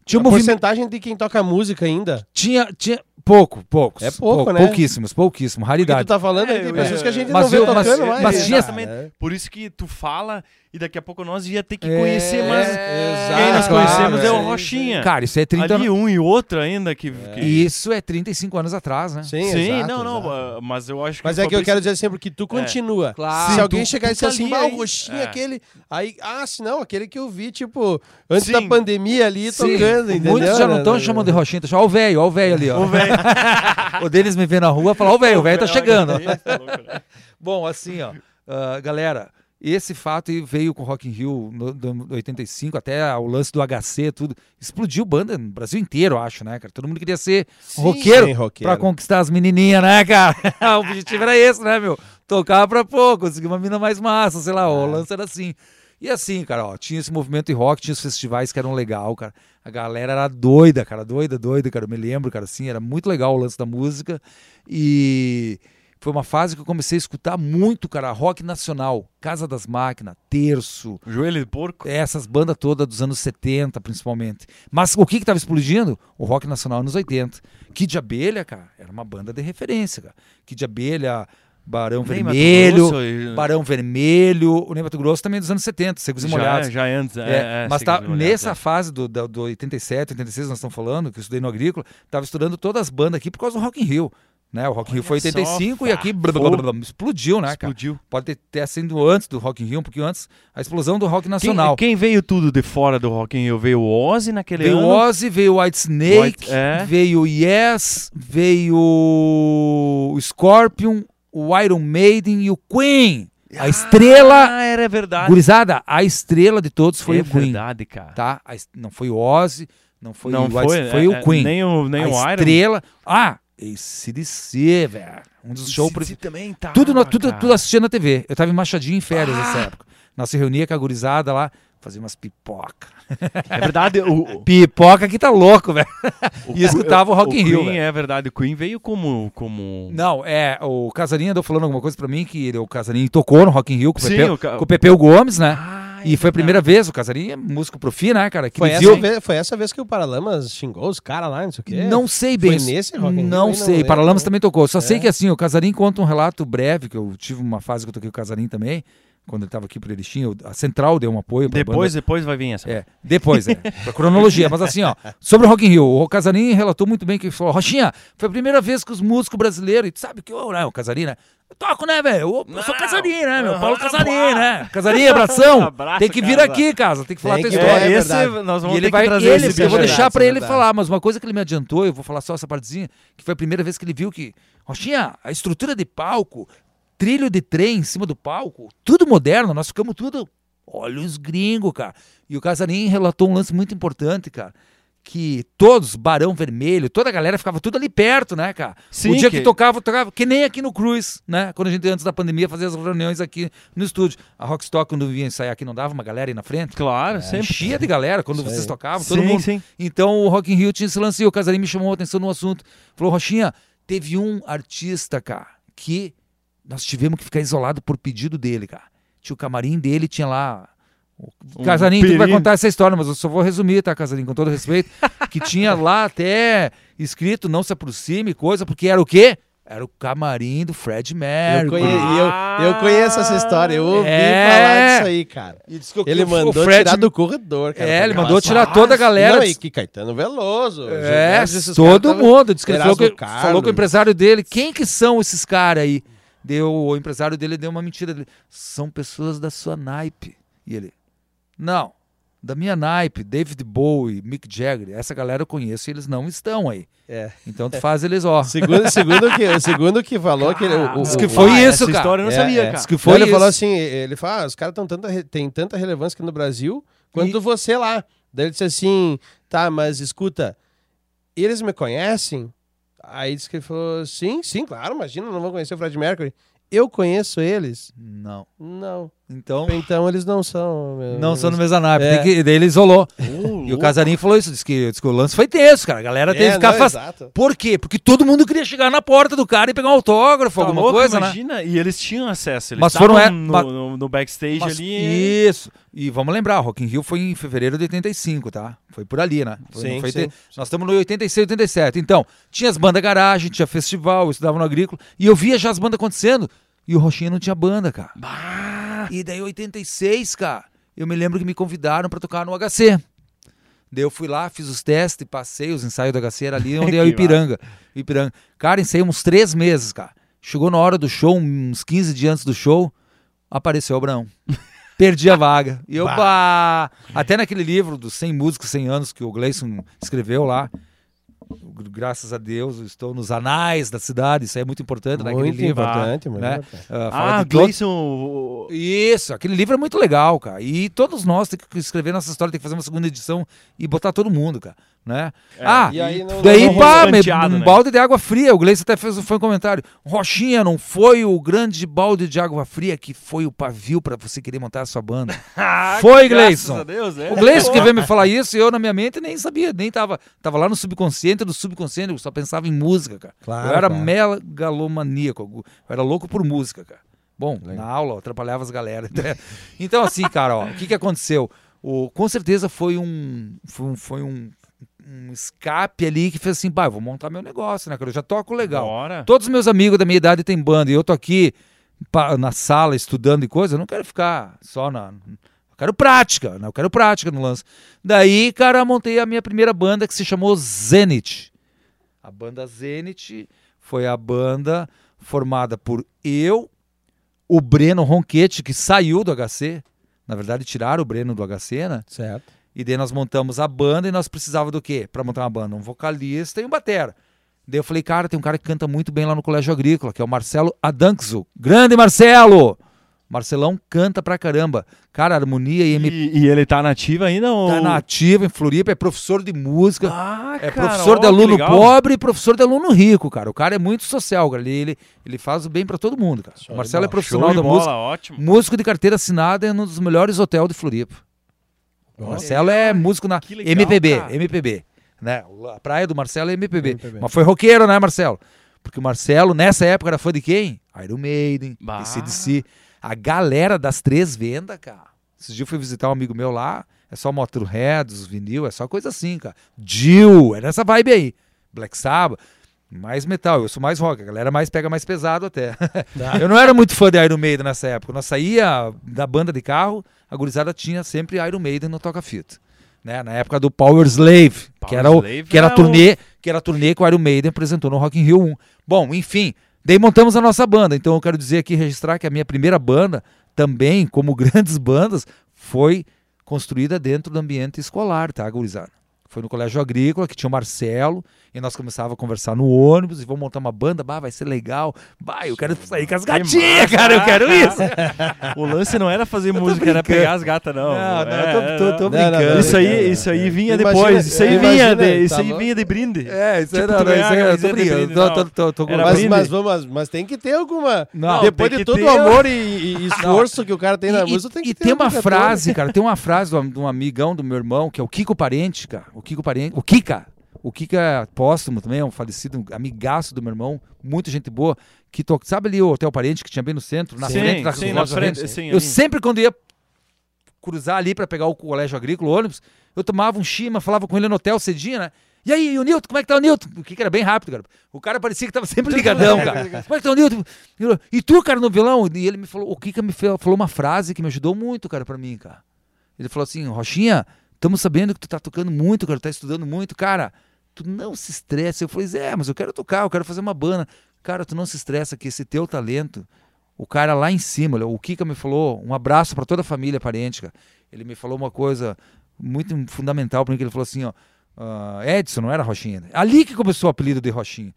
Tinha a um movimento. porcentagem de quem toca música ainda. Tinha, tinha pouco, poucos. É pouco, né? Pouquíssimos, pouquíssimos, Porque raridade. tu tá falando aí, É, tem pessoas que a gente mas não vê eu- mas- tocando mais. mas né? tinha- Exatamente. É. Por isso que tu fala e daqui a pouco nós ia ter que É, conhecer, mas exato, quem nós claro, conhecemos é, é. o Rochinha. Cara, isso é 30 Ali anos. um e outro ainda que... que- Isso é 35 anos atrás, né? Sim, Sim, exato, não, não, exato. ah, mas eu acho que Mas o é que eu quero dizer assim, porque tu continua. Claro. Se alguém tu- chegar e tu tá dizer assim, ali bah, o aí." roxinho, É. aquele. Aí, ah, se não, aquele que eu vi, tipo, antes Sim. da pandemia ali Sim. tocando, entendeu? Muitos já não estão chamando de Rochinha, tá chamando, ó o velho, ó o velho ali, ó. O velho. *laughs* o deles me vê na rua e fala, ó o velho, o velho tá chegando. Tá né? Bom, assim, ó, ah, galera, esse fato aí veio com o Rock in Rio no, do 85, até o lance do HC, tudo. Explodiu banda no Brasil inteiro, eu acho, né, cara? Todo mundo queria ser Sim, roqueiro roqueiro. pra conquistar as menininhas, né, cara? *laughs* o objetivo era esse, né, meu? Tocar pra pô, conseguir uma mina mais massa, sei lá, o lance era assim. E assim, cara, ó, tinha esse movimento de rock, tinha os festivais que eram legal, cara. A galera era doida, cara, doida, doida, cara. Eu me lembro, cara, assim, era muito legal o lance da música. E foi uma fase que eu comecei a escutar muito, cara, rock nacional, Casa das Máquinas, Terço, Joelho de porco. essas bandas todas dos anos 70, principalmente. Mas o que que tava explodindo? O rock nacional nos 80. Kid de Abelha, cara, era uma banda de referência, cara. Kid de Abelha, Barão Nem Vermelho, Grosso, Barão Vermelho, o Ney Mato Grosso também é dos anos 70, Secos e já, Molhados. é, já é antes. É, É, é, mas tá Molhados, nessa é. fase do, do, do 87, 86, nós estamos falando, que eu estudei no Agrícola, tava estudando todas as bandas aqui por causa do Rock in Rio. Né? O Rock in Rio foi Olha só, 85 e aqui blá, blá, blá, explodiu, né, cara? Explodiu. Pode ter, ter sido antes do Rock in Rio, um pouquinho antes, a explosão do rock Quem, nacional. quem veio tudo de fora do Rock in Rio? Veio o Ozzy naquele Veio ano? o Ozzy, veio o White Snake, White- é. veio o Yes, veio o Scorpion, o Iron Maiden e o Queen. A estrela, Ah, era verdade. gurizada, a estrela de todos foi é o Queen. verdade, cara. Tá? A não foi o Ozzy, não foi não o White foi, foi é, o é, Queen. Nem o, nem a o Iron. estrela. Ah, ACDC, velho. Um dos shows. Esse também tá. Tudo, no- tudo, tudo assistindo na TV. Eu tava em Machadinho em férias Ah. nessa época. Nós se reunia com a gurizada lá, fazia umas pipoca. É verdade. O, *laughs* Pipoca que tá louco, velho. E escutava o Rock in Rio, Queen, é verdade. O Queen veio como. como... Não, é, o Casarinho andou falando alguma coisa pra mim, que ele, o Casarinho tocou no Rock in Rio com o, Sim, Pepeu, o ca- com o Pepeu Gomes, né? Ah, e foi a primeira vez, o Casarinho é músico profi, né, cara? Que Foi essa, viu- vez, foi essa vez que o Paralamas xingou os caras lá, não sei o quê? Não sei bem. Foi nesse Rock Não sei. lembro. Paralamas também tocou. Só É. sei que assim, o Casarim conta um relato breve, que eu tive uma fase que eu toquei o Casarim também, quando ele tava aqui pro Erechim, a Central deu um apoio Depois, banda. depois vai vir essa. É, depois, é. Pra cronologia. Mas assim, ó, sobre o Rock in Rio, o Casarim relatou muito bem que ele falou, Rochinha, foi a primeira vez que os músicos brasileiros, e tu sabe que eu, né, o Casarim, né? Eu toco, né, velho? Eu, eu sou. Casarim, né, meu? Aham, Paulo Casarim, né? Casarim, abração. *laughs* Abraço, tem que vir casa. aqui, casa. Tem que falar Tem a tua que- história. é esse verdade. nós vamos E ele ter vai, que trazer ele, esse eu vou deixar é ele verdade. falar, mas uma coisa que ele me adiantou, eu vou falar só essa partezinha, que foi a primeira vez que ele viu que, Rochinha, a estrutura de palco, trilho de trem em cima do palco, tudo moderno, nós ficamos tudo, olha os gringos, cara. E o Casarim relatou um lance muito importante, cara, que todos, Barão Vermelho, toda a galera ficava tudo ali perto, né, cara? Sim, o dia que... que- tocava, tocava, que nem aqui no Cruz, né? Quando a gente, antes da pandemia, fazia as reuniões aqui no estúdio. A Rockstock, quando vinha ensaiar aqui, não dava uma galera aí na frente? Claro, sempre. Enchia de galera quando Isso vocês aí. tocavam, todo sim, mundo. sim. Então o Rock in Rio tinha esse lance e o Casarim me chamou a atenção no assunto. Falou, Rochinha, teve um artista, cara, que nós tivemos que ficar isolado por pedido dele, cara. Tinha o camarim dele, tinha lá... O Um Casarim, tu vai contar essa história, mas eu só vou resumir, tá, Casarim, com todo respeito. *laughs* que tinha lá até escrito não se aproxime, coisa, porque era o quê? Era o camarim do Fred Eu, Mercury. conhe- e eu, eu conheço essa história, eu ouvi É. falar disso aí, cara. E disse que o- Ele mandou Fred- tirar do corredor, cara. É, ele mandou tirar toda a galera. Não, e que Caetano Veloso. É, todo mundo. Diz que ele falou, que, falou com o empresário dele. Quem que são esses caras aí? Deu, o empresário dele deu uma mentira. Dele. São pessoas da sua naipe. E ele, não, da minha naipe, David Bowie, Mick Jagger, essa galera eu conheço e eles não estão aí. É. Então tu faz eles, ó. Segundo, segundo, que, segundo que falou que ele, o, o, que foi Ah, isso, essa cara. história eu não É, sabia, é. cara. Que Não, foi ele isso. falou assim, ele fala, ah, os caras tão tanta, tem tanta relevância aqui no Brasil quanto E- você lá. Daí ele disse assim, tá, mas escuta, eles me conhecem? Aí disse que ele falou, sim, sim, claro, imagina, não vão conhecer o Fred Mercury. Eu conheço eles? Não. Não. Então, Então eles não são. meu- não são no mesmo naipe. É. Que, daí ele isolou. Ô, E o. Casarinho falou isso. Disse que, disse que o lance foi tenso, cara. A galera teve É, que ficar exato. Por quê? Porque todo mundo queria chegar na porta do cara e pegar um autógrafo, Tá alguma louco, coisa, né? imagina. E eles tinham acesso. Eles Mas foram, é, no, mas- no, no backstage Mas- ali. Isso. E vamos lembrar, Rock in Rio foi em fevereiro de 85, tá? Foi por ali, né? Foi- Sim, foi sim. te- Nós estamos no 86, 87. Então, tinha as bandas garagem, tinha festival, eu estudava no agrícola. E eu via já as bandas acontecendo. E o Rochinha não tinha banda, cara. Bah, E daí, 86, cara, eu me lembro que me convidaram pra tocar no HC. Daí eu fui lá, fiz os testes, passei os ensaios do HC, era ali *laughs* onde é o Ipiranga. O Ipiranga. Cara, ensaiei uns três meses, cara. Chegou na hora do show, uns 15 dias antes do show, apareceu o Abraão. *laughs* Perdi a vaga. E eu, bah. Até naquele livro dos 100 músicos, 100 anos que o Gleison escreveu lá, graças a Deus, eu estou nos anais da cidade, isso aí é muito importante naquele Muito livro. importante, muito né? importante. Ah, fala ah, de todo- Gleison. isso, aquele livro é muito legal, cara. E todos nós temos que escrever nossa história, tem que fazer uma segunda edição e botar todo mundo, cara. Né? ah, E aí não- daí não- pá, um né? balde de água fria. O Gleice até fez foi um comentário. Rochinha não foi o grande balde de água fria que foi o pavio pra você querer montar a sua banda. *laughs* Ah, Foi, graças Gleison. a Deus, é. O Gleice que *laughs* veio me falar isso e eu na minha mente nem sabia, nem tava, tava lá no subconsciente do subconsciente, eu só pensava em música, cara. Claro, eu era claro. megalomaníaco, eu era louco por música, cara. Bom, na aula eu atrapalhava as galera. *laughs* então assim, cara, ó, o que que aconteceu? O, com certeza foi um foi um, foi um, um escape ali que fez assim, eu vou montar meu negócio, né, cara? Eu já toco legal. Bora. Todos os meus amigos da minha idade têm banda e eu tô aqui pa- na sala estudando e coisa, eu não quero ficar só na. Eu quero prática, né? Eu quero prática no lance. Daí, cara, montei a minha primeira banda que se chamou Zenith. A banda Zenith foi a banda formada por eu, o Breno Ronquete, que saiu do HC. Na verdade, tiraram o Breno do HC, né? Certo. E daí nós montamos a banda e nós precisávamos do quê? Pra montar uma banda? Um vocalista e um batera. Daí eu falei, cara, tem um cara que canta muito bem lá no Colégio Agrícola, que é o Marcelo Adanxo. Grande Marcelo! Marcelão canta pra caramba. Cara, harmonia e MP E, e ele tá nativo ainda? Ou... tá na ativa em Floripa, é professor de música. Ah, É cara, professor ó, de aluno pobre e professor de aluno rico, cara. O cara é muito social, cara. Ele, ele, ele faz o bem pra todo mundo, cara. Show O Marcelo é profissional da bola, música. ótimo. Músico de carteira assinada é um dos melhores hotéis de Floripa. O Marcelo é músico na legal, MPB, cara. MPB. Né? A praia do Marcelo é MPB. MPB. Mas foi roqueiro, né, Marcelo? Porque o Marcelo, nessa época, era fã de quem? Iron Maiden, Bah. ACDC. A galera das três vendas, cara. Esses dias eu fui visitar um amigo meu lá, é só Motorhead, os vinil, é só coisa assim, cara. Jill, é nessa vibe aí. Black Sabbath, mais metal, eu sou mais rock, a galera mais pega mais pesado até. *laughs* eu não era muito fã de Iron Maiden nessa época. Nós saía da banda de carro, a gurizada tinha sempre Iron Maiden no toca-fita. Né? Na época do Power Slave, que Power era, o, Slave que era é a turnê, que era a turnê que o Iron Maiden apresentou no Rock in Rio 1. Bom, enfim, daí montamos a nossa banda. Então eu quero dizer aqui, registrar que a minha primeira banda, também, como *laughs* grandes bandas, foi construída dentro do ambiente escolar, tá, gurizada? Foi no colégio agrícola, que tinha o Marcelo, e nós começávamos a conversar no ônibus, e vamos montar uma banda, bah, vai ser legal, bah, eu quero sair com as gatinhas, cara, eu quero isso. *laughs* O lance não era fazer música, era brincando. pegar as gatas, não. Não, não, É, tô- tô- tô Não, não, brincando. não, Isso aí, brincando. isso aí vinha Imagina- depois. Isso aí imagina, vinha de, isso tá aí vinha de brinde. É, isso Tipo, é, tu não, não, isso a é, eu tô brincando, brinde, tô- tô- tô- Mas, brinde. mas, vamos, mas tem que ter alguma. Não, Depois de todo ter- o amor e, e esforço que o cara tem na E- música, tem que e ter tem uma frase, cara, tem uma frase de um, de um amigão do meu irmão, que é o Kiko Parente, cara. O Kiko Parente, o Kika. O Kika póstumo também, é um falecido um amigaço do meu irmão, muita gente boa, que to... sabe ali o Hotel Parente que tinha bem no centro, na sim, frente da sim, na frente, sim, Eu ali. sempre quando ia cruzar ali para pegar o colégio agrícola, o ônibus, eu tomava um chima, falava com ele no hotel cedinho, né? E aí, o Newton, como é que tá o Newton? O que, que era bem rápido, cara. O cara parecia que tava sempre ligadão, cara. Como é que tá o Newton? E tu, cara, no violão? E ele me falou, o Kika me falou uma frase que me ajudou muito, cara, pra mim, cara. Ele falou assim, Rochinha, estamos sabendo que tu tá tocando muito, cara, tá estudando muito, cara. Tu não se estressa. Eu falei, é, mas eu quero tocar, eu quero fazer uma banda. Cara, tu não se estressa que esse teu talento, o cara lá em cima, o Kika me falou, um abraço para toda a família parente, cara. Ele me falou uma coisa muito fundamental para mim, que ele falou assim, ó, uh, Edson, não era Rochinha. Ali que começou o apelido de Rochinha.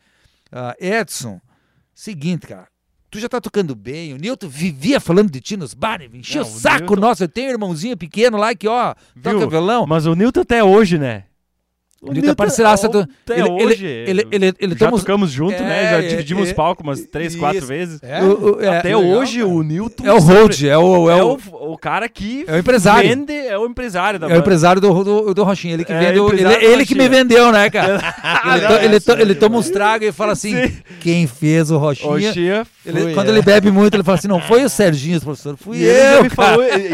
Uh, Edson, seguinte, cara, tu já tá tocando bem, o Newton vivia falando de ti nos bares, enchia o saco Newton... nossa, eu tenho um irmãozinho pequeno lá que, ó, Viu? toca violão. Mas o Newton até hoje, né? O Nilton é parceiraça do. Até ele, hoje. Ele, ele, ele, ele já tamo... tocamos junto, é, né? Já é, dividimos é, palco umas três, isso. quatro vezes. É? O, o, até hoje legal, o Nilton. É o Hold, é o. É, o, o, cara que. É o empresário. Vende, é o empresário da É o empresário do, do, do Rochinha. Ele que vendeu. Ele, ele que me vendeu, né, cara? *laughs* ele, to, ele, to, ele toma uns tragos e fala assim: Sim. quem fez o Rochinha? Rochinha ele, quando ele bebe muito, ele fala assim: não foi o Serginho, professor, fui eu.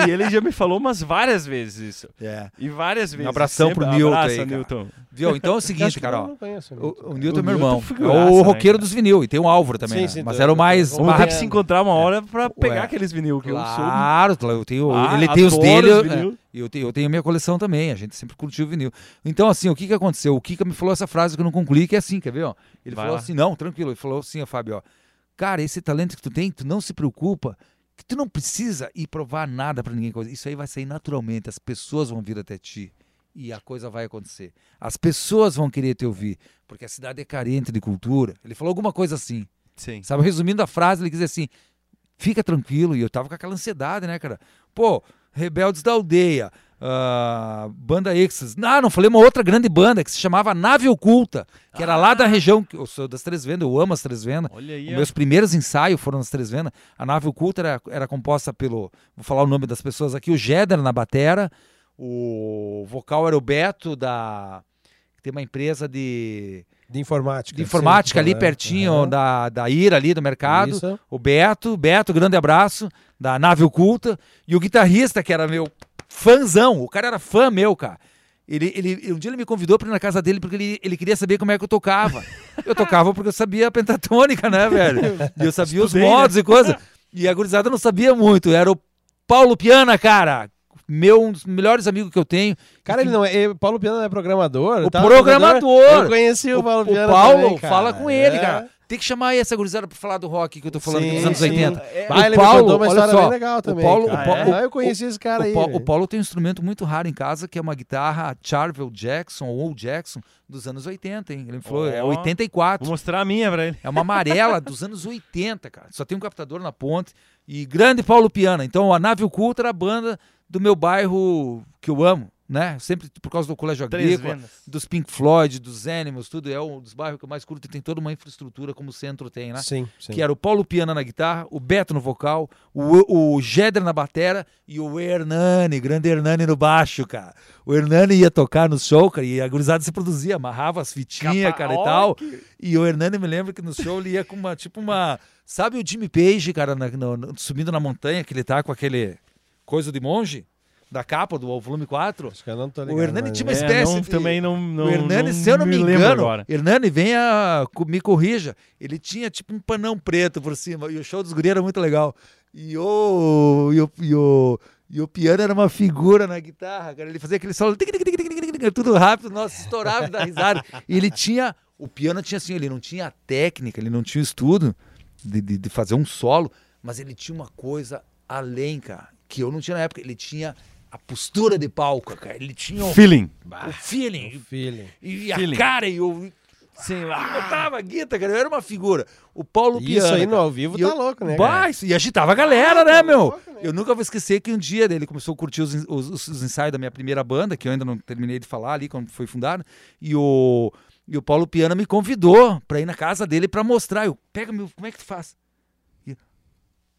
E ele já me falou umas várias vezes isso. *laughs* É. E várias vezes. Um abração pro Nilton. Viu? Então é o seguinte, cara, ó. Conheço, o, o Newton é meu irmão. É o roqueiro né, dos vinil. E tem o Álvaro também. Sim, né? sim, Mas era o mais. Vamos ter que se encontrar uma hora pra pegar Ué. aqueles vinil que claro, eu sou. eu tenho. Ah, ele tem os dele. Eu, eu, tenho, eu tenho a minha coleção também. A gente sempre curtiu vinil. Então, assim, o que que aconteceu? O Kika me falou essa frase que eu não concluí, que é assim, quer ver? Ó? Ele Vai falou lá. assim: não, tranquilo. Ele falou assim, ó, Fábio, ó. Cara, esse talento que tu tem, tu não se preocupa que tu não precisa ir provar nada para ninguém. Isso aí vai sair naturalmente, as pessoas vão vir até ti e a coisa vai acontecer. As pessoas vão querer te ouvir, porque a cidade é carente de cultura. Ele falou alguma coisa assim. Sim. Sabe, resumindo a frase, ele dizer assim: fica tranquilo. E eu tava com aquela ansiedade, né, cara? Pô, Rebeldes da Aldeia, uh, Banda Exas. Ah, não falei uma outra grande banda que se chamava Nave Oculta, que ah. era lá da ah. região eu sou das Três Vendas, eu amo as Três Vendas. Olha aí. Meus primeiros ensaios foram nas Três Vendas. A Nave Oculta era, era composta pelo, vou falar o nome das pessoas aqui, o Jeder na batera, o vocal era o Beto da. Tem uma empresa de. De informática. De informática ali pertinho uhum. da, da Ira ali do mercado. Isso. O Beto, Beto, grande abraço, da Nave Oculta. E o guitarrista, que era meu fãzão, o cara era fã meu, cara. Ele, ele, um dia ele me convidou para ir na casa dele porque ele, ele queria saber como é que eu tocava. *laughs* Eu tocava porque eu sabia a pentatônica, né, velho? *laughs* E eu sabia Estudei, os modos né? e coisa. E a gurizada não sabia muito. Era o Paulo Piana, cara meu, um dos melhores amigos que eu tenho. Cara, ele não é. Paulo Piano não é programador? O tá? programador! Eu conheci o, o Paulo Piano. O Paulo, também, fala com ele, é. cara. Tem que chamar aí essa gurizada pra falar do rock que eu tô falando sim, dos anos sim. 80. É, o ele Paulo, me uma história só, bem legal também. O Paulo, ah, o Paulo, é? eu conheci esse cara o, aí. O, o Paulo tem um instrumento muito raro em casa, que é uma guitarra Charvel Jackson ou Jackson dos anos 80, hein? Ele me falou, oh, é 84. Vou mostrar a minha pra ele. É uma amarela dos anos 80, cara. Só tem um captador na ponte. E grande Paulo Piana. Então a Nave Oculta era a banda do meu bairro que eu amo, né? Sempre por causa do colégio agrícola, dos Pink Floyd, dos Animals, tudo. É um dos bairros que eu mais curto e tem toda uma infraestrutura como o centro tem, né? Sim, sim. Que era o Paulo Piana na guitarra, o Beto no vocal, o, o Jeder na batera e o Hernani, grande Hernani no baixo, cara. O Hernani ia tocar no show, cara, e a gurizada se produzia, amarrava as fitinhas, cara, e tal. Que... E o Hernani me lembra que no show ele ia com uma, tipo uma... Sabe o Jimmy Page, cara, na, no, subindo na montanha, que ele tá com aquele coisa de monge da capa do volume 4. Acho que eu não tô ligado, o Hernani tinha uma é, espécie. Não, de... Também não, não. O Hernani, não se eu não me, me engano, agora. Hernani, venha, me corrija. Ele tinha tipo um panão preto por cima. E o show dos guri era muito legal. E o, e o, e o, e o piano era uma figura na guitarra, cara. Ele fazia aquele solo. Tudo rápido, nossa, estourava da risada. E ele tinha. O piano tinha assim, ele não tinha técnica, ele não tinha estudo de, de, de fazer um solo, mas ele tinha uma coisa além, cara, que eu não tinha na época. Ele tinha a postura de palco, cara. Ele tinha o feeling. O feeling. O feeling. E a feeling. cara e o. Sei lá. Botava a guita, cara. Eu era uma figura. O Paulo Isso Piana. Isso aí no ao vivo tá louco, né? Bah, e agitava a galera, ah, né, tá meu? Louco, né? Eu nunca vou esquecer que um dia ele começou a curtir os, os, os, ensaios da minha primeira banda, que eu ainda não terminei de falar ali quando foi fundada. E o, e o Paulo Piana me convidou pra ir na casa dele pra mostrar. Eu, pega meu, como é que tu faz?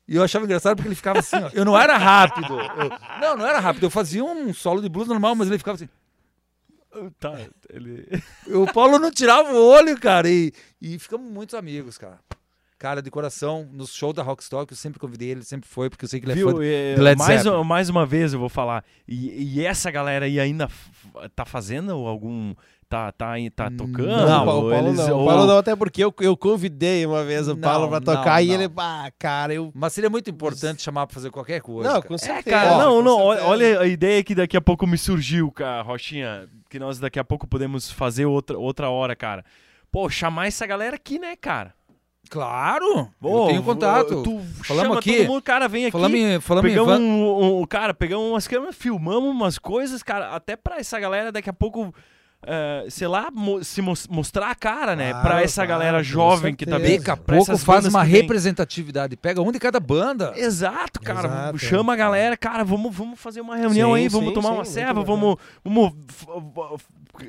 E eu achava engraçado porque ele ficava assim, ó. Eu não era rápido. Eu, não, não era rápido. Eu fazia um solo de blues normal, mas ele ficava assim. Tá, ele. O Paulo não tirava o olho, cara. E, e ficamos muitos amigos, cara. Cara, de coração, no show da Rockstock, eu sempre convidei ele, sempre foi, porque eu sei que ele é Viu, fã é, Led mais, Zeppelin. mais uma vez eu vou falar. E, e essa galera aí ainda tá fazendo algum tá, tá, tá tocando? Não, o Paulo, Eles- não. O Paulo não, até porque eu, eu convidei uma vez o Não, Paulo pra não, tocar e não. ele, ah, cara, eu. Mas seria muito importante chamar pra fazer qualquer coisa. Não, cara. com É, certeza. cara, não, não, olha, certeza. olha a ideia que daqui a pouco me surgiu, cara, Rochinha, que nós daqui a pouco podemos fazer outra, outra hora, cara. Pô, chamar essa galera aqui, né, cara? Claro! Pô, eu tenho contato. Tu Falamos chama aqui. todo mundo, cara, vem aqui. Falamos em, falamos em Pegamos van- um, um- cara, pegamos umas câmeras, filmamos umas coisas, cara, até pra essa galera daqui a pouco, eh, sei lá, mo- se mos- mostrar a cara, né? Claro, Pra essa claro, galera jovem que tá. Daqui a pra pouco faz uma representatividade. Pega um de cada banda. Exato, cara. Exato, Chama a é. galera, cara, vamos, vamos fazer uma reunião Sim, aí, vamos sim, tomar sim, uma serva, vamos. vamos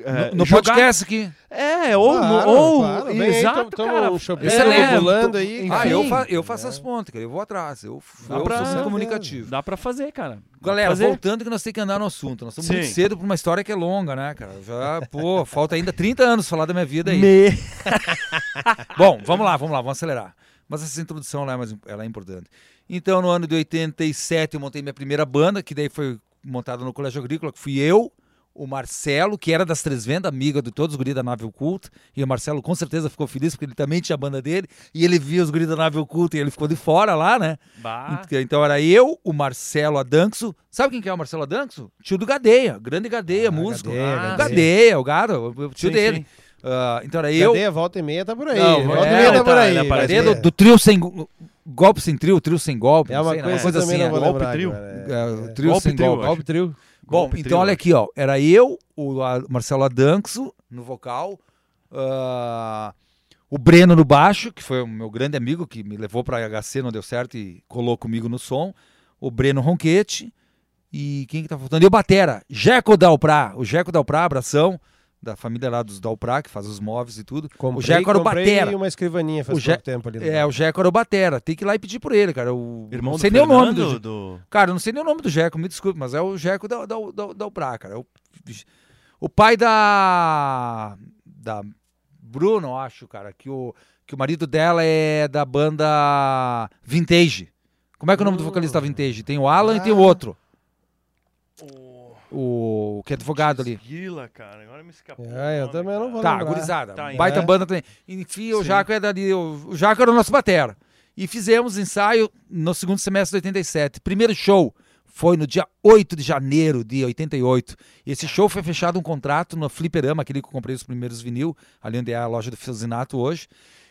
eh, no no jogar- podcast aqui. É, ou. Claro, ou claro, vem aí, exato, tamo- cara. Excelente. rolando aí, Ah, eu, fa eu faço as pontas, cara. Eu vou atrás. Eu, Dá eu pra- sou comunicativo. Dá pra fazer, cara. Galera, fazer. voltando que nós temos que andar no assunto. Nós estamos muito cedo pra uma história que é longa, né, cara? Já, pô, *laughs* falta ainda 30 anos falar da minha vida aí. Me... *laughs* Bom, vamos lá, vamos lá, vamos acelerar. Mas essa introdução ela é, mais, ela é importante. Então, no ano de 87, eu montei minha primeira banda, que daí foi montada no Colégio Agrícola, que fui eu, o Marcelo, que era das Três Vendas, amiga de todos os guris da Nave Oculta. E o Marcelo com certeza ficou feliz, porque ele também tinha a banda dele. E ele via os guris da Nave Oculta e ele ficou de fora lá, né? Bah. Então era eu, o Marcelo Adanxo. Sabe quem que é o Marcelo Adanxo? Tio do Gadeia, grande Gadeia, Ah, músico. Gadeia, Ah, Gadeia. Gadeia, o gado, o tio Sim, dele. sim. Ah, então era eu, Cadê? Volta e meia tá por aí. Não, volta é, e meia tá ele por tá- aí. Gadeia do, do trio sem golpe sem trio, trio sem golpe. É não uma sei, né? coisa, coisa eu também assim. não é. golpe trio. agora, É, o trio Golpe sem trio. Golpe trio. Bom, então trio, olha aqui, ó. Era eu, o Marcelo Adanxo no vocal, ah, o Breno no baixo, que foi o meu grande amigo que me levou para HC, não deu certo e colou comigo no som. O Breno Ronquete. E quem que tá faltando? E o Batera, Jeco Dalprá. O Jeco Dalprá, abração, da família lá dos Dalprá, que faz os móveis e tudo. Comprei, o Jeco era o Batera. uma escrivaninha faz O Je- tempo ali. É, o Jeco era o Batera. Tem que ir lá e pedir por ele, cara. O... Irmão não do sei nem o nome Fernando, do... do... Cara, eu não sei nem o nome do Jeco, me desculpe, mas é o Jeco da, da, cara. É O, o pai da. Da Bruno, acho, cara, que o, que o marido dela é da banda Vintage. Como é que é o nome do vocalista da Vintage? Tem o Alan e tem o Ah. outro. O... O que é advogado ali. Guila, cara. Agora me escapou. É, eu também não vou Tá, lembrar. gurizada. Tá, baita é. banda também. Enfim, o Sim. Jaco é dali. O, Jaco era o nosso batera. E fizemos ensaio no segundo semestre de 87. Primeiro show foi no dia 8 de janeiro de 88. E esse show foi fechado um contrato no Fliperama, aquele que eu comprei os primeiros vinil, ali onde é a loja do Fizinato hoje.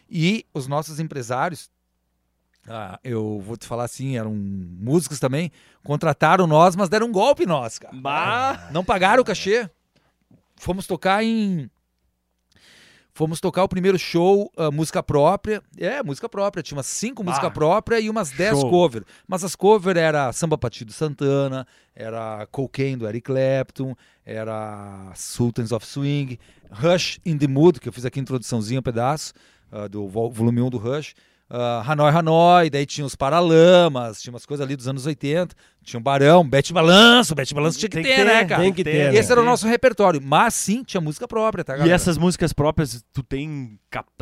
E os nossos empresários, ah, eu vou te falar assim, eram músicos também, contrataram nós, mas deram um golpe em nós, cara. Bah. Não pagaram o cachê. Fomos tocar em. Fomos tocar o primeiro show, ah, música própria. É, música própria. Tinha umas cinco Bah. músicas próprias e umas dez Show. cover. Mas as cover era Samba Patido Santana, era Cocaine do Eric Clapton, era Sultans of Swing, Rush in the Mood, que eu fiz aqui a introduçãozinha, um pedaço, ah, do vol- volume 1 do Rush. Ah, Hanoi Hanoi, daí tinha os Paralamas, tinha umas coisas ali dos anos 80, tinha um Barão, Bete Balanço, Bete Balanço tinha que Tem ter, né, cara? tem que ter, Esse né? era o nosso repertório, mas sim, tinha música própria, tá, E galera? essas músicas próprias, tu tem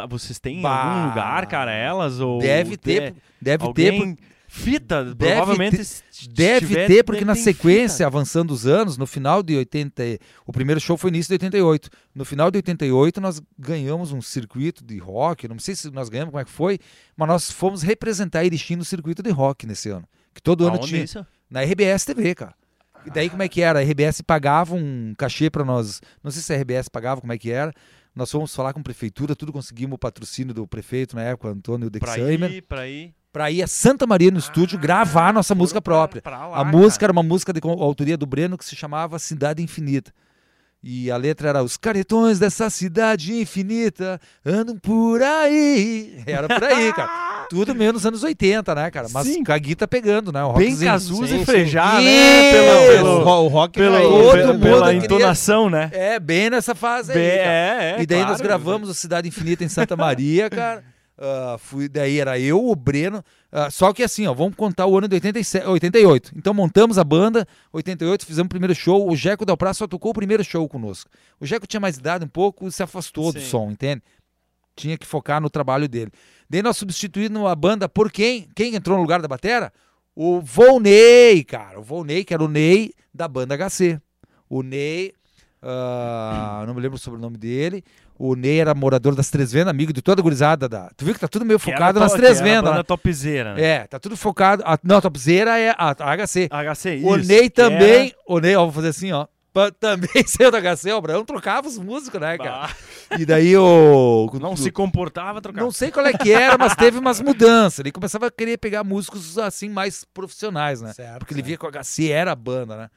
vocês têm em Bah. algum lugar, cara, elas ou Deve ter, é, deve ter, alguém fita, Deve provavelmente ter- Deve tiver, ter, porque deve na sequência, fita. avançando os anos, no final de 80. e- O primeiro show foi início de 88. No final de 88, nós ganhamos um circuito de rock. Não sei se nós ganhamos, como é que foi, mas nós fomos representar Erechim no circuito de rock nesse ano. Que todo ano Aonde tinha. isso? Na RBS TV, cara. E daí como é que era? A RBS pagava um cachê pra nós. Não sei se a RBS pagava, como é que era. Nós fomos falar com a prefeitura, tudo conseguimos o patrocínio do prefeito na época, Antônio Dexheimer, ir, pra ir. Pra ir a Santa Maria no estúdio gravar a nossa música própria. pra lá, A música cara. era uma música de autoria do Breno que se chamava Cidade Infinita. E a letra era Os caretões dessa cidade infinita andam por aí. *laughs* Era por aí, cara. *laughs* Tudo menos anos 80, né, cara? Mas Sim. com a guita pegando, né? O Bem. Cazuza Sim, e sim. Isso! né? Pelo, O, pelo, o rock pelo, todo pela, né? mundo pela queria- entonação, né? É, bem nessa fase aí. Bem, cara. é, é, e daí nós claro. gravamos o Cidade Infinita em Santa Maria, cara. Ah, fui, daí era eu, o Breno. Ah, só que assim, ó, vamos contar o ano de 87, 88. Então montamos a banda, 88, fizemos o primeiro show. O Jeco Del Prá só tocou o primeiro show conosco. O Jeco tinha mais idade um pouco e se afastou do Sim. som, entende? Tinha que focar no trabalho dele. Daí nós substituímos a banda por quem? Quem entrou no lugar da batera? O Volney, cara. O Volney, que era o Ney da banda HC. O Ney ah, não me lembro sobre o sobrenome dele. O Ney era morador das Três Vendas, amigo de toda a gurizada. Da... Tu viu que tá tudo meio focado nas Três a Vendas. né? né? É, tá tudo focado. a- não, a Topzera é a, a HC. HC, o isso, Ney que era- também. O Ney, ó, vou fazer assim, ó. Também *laughs* saiu da HC, o Abraão trocava os músicos, né, cara? Bah, E daí o. *laughs* Não se comportava, trocava. Não sei qual é que era, mas teve umas mudanças. Ele começava a querer pegar músicos assim mais profissionais, né? Certo, Porque ele via que o HC era a banda, né?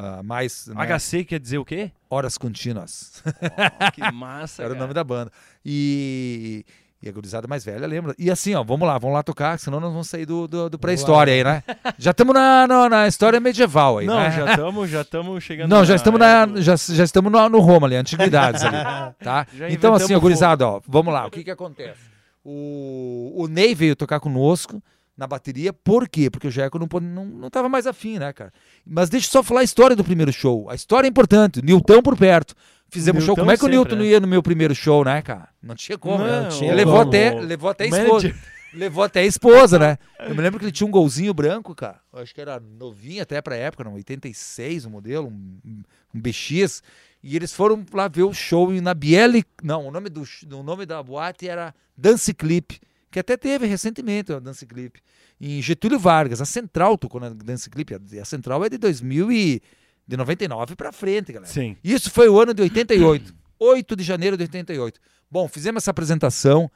Ah, mais né? HC quer dizer o quê? horas contínuas. Oh, que *laughs* massa, era o cara. nome da banda. E, e a gurizada mais velha lembra. E assim, ó, vamos lá, vamos lá tocar, senão nós vamos sair do, do, do pré-história aí, né? Já estamos na, na, na história medieval aí, Não, né? já estamos já estamos chegando Não, já estamos, na, já, já estamos no, no Roma ali, antiguidades ali, *laughs* tá? Já Então assim, ó, inventamos gurizada, ó, vamos lá, o que que acontece? O, o Ney veio tocar conosco na bateria, por quê? Porque o Jeco não, não, não tava mais afim, né, cara? Mas deixa eu só falar a história do primeiro show. A história é importante, Nilton por perto. Fizemos show, Nilton como é que o sempre, Nilton né? não ia no meu primeiro show, né, cara? Não tinha como, né? Não, tinha levou como. até, levou até a esposa. Levou até a esposa, né? Eu me lembro que ele tinha um golzinho branco, cara. Eu acho que era novinho até pra época, não, 86 o modelo, um, um BX. E eles foram lá ver o show na Biele. Não, o nome, do, o nome da boate era Dance Clip, que até teve recentemente a Dance Clip. Em Getúlio Vargas. A Central tocou na Dance Clip. A Central é de 2000 e. de 99 pra frente, galera. Sim. Isso foi o ano de 88. 8 *coughs* de janeiro de 88. Bom, fizemos essa apresentação,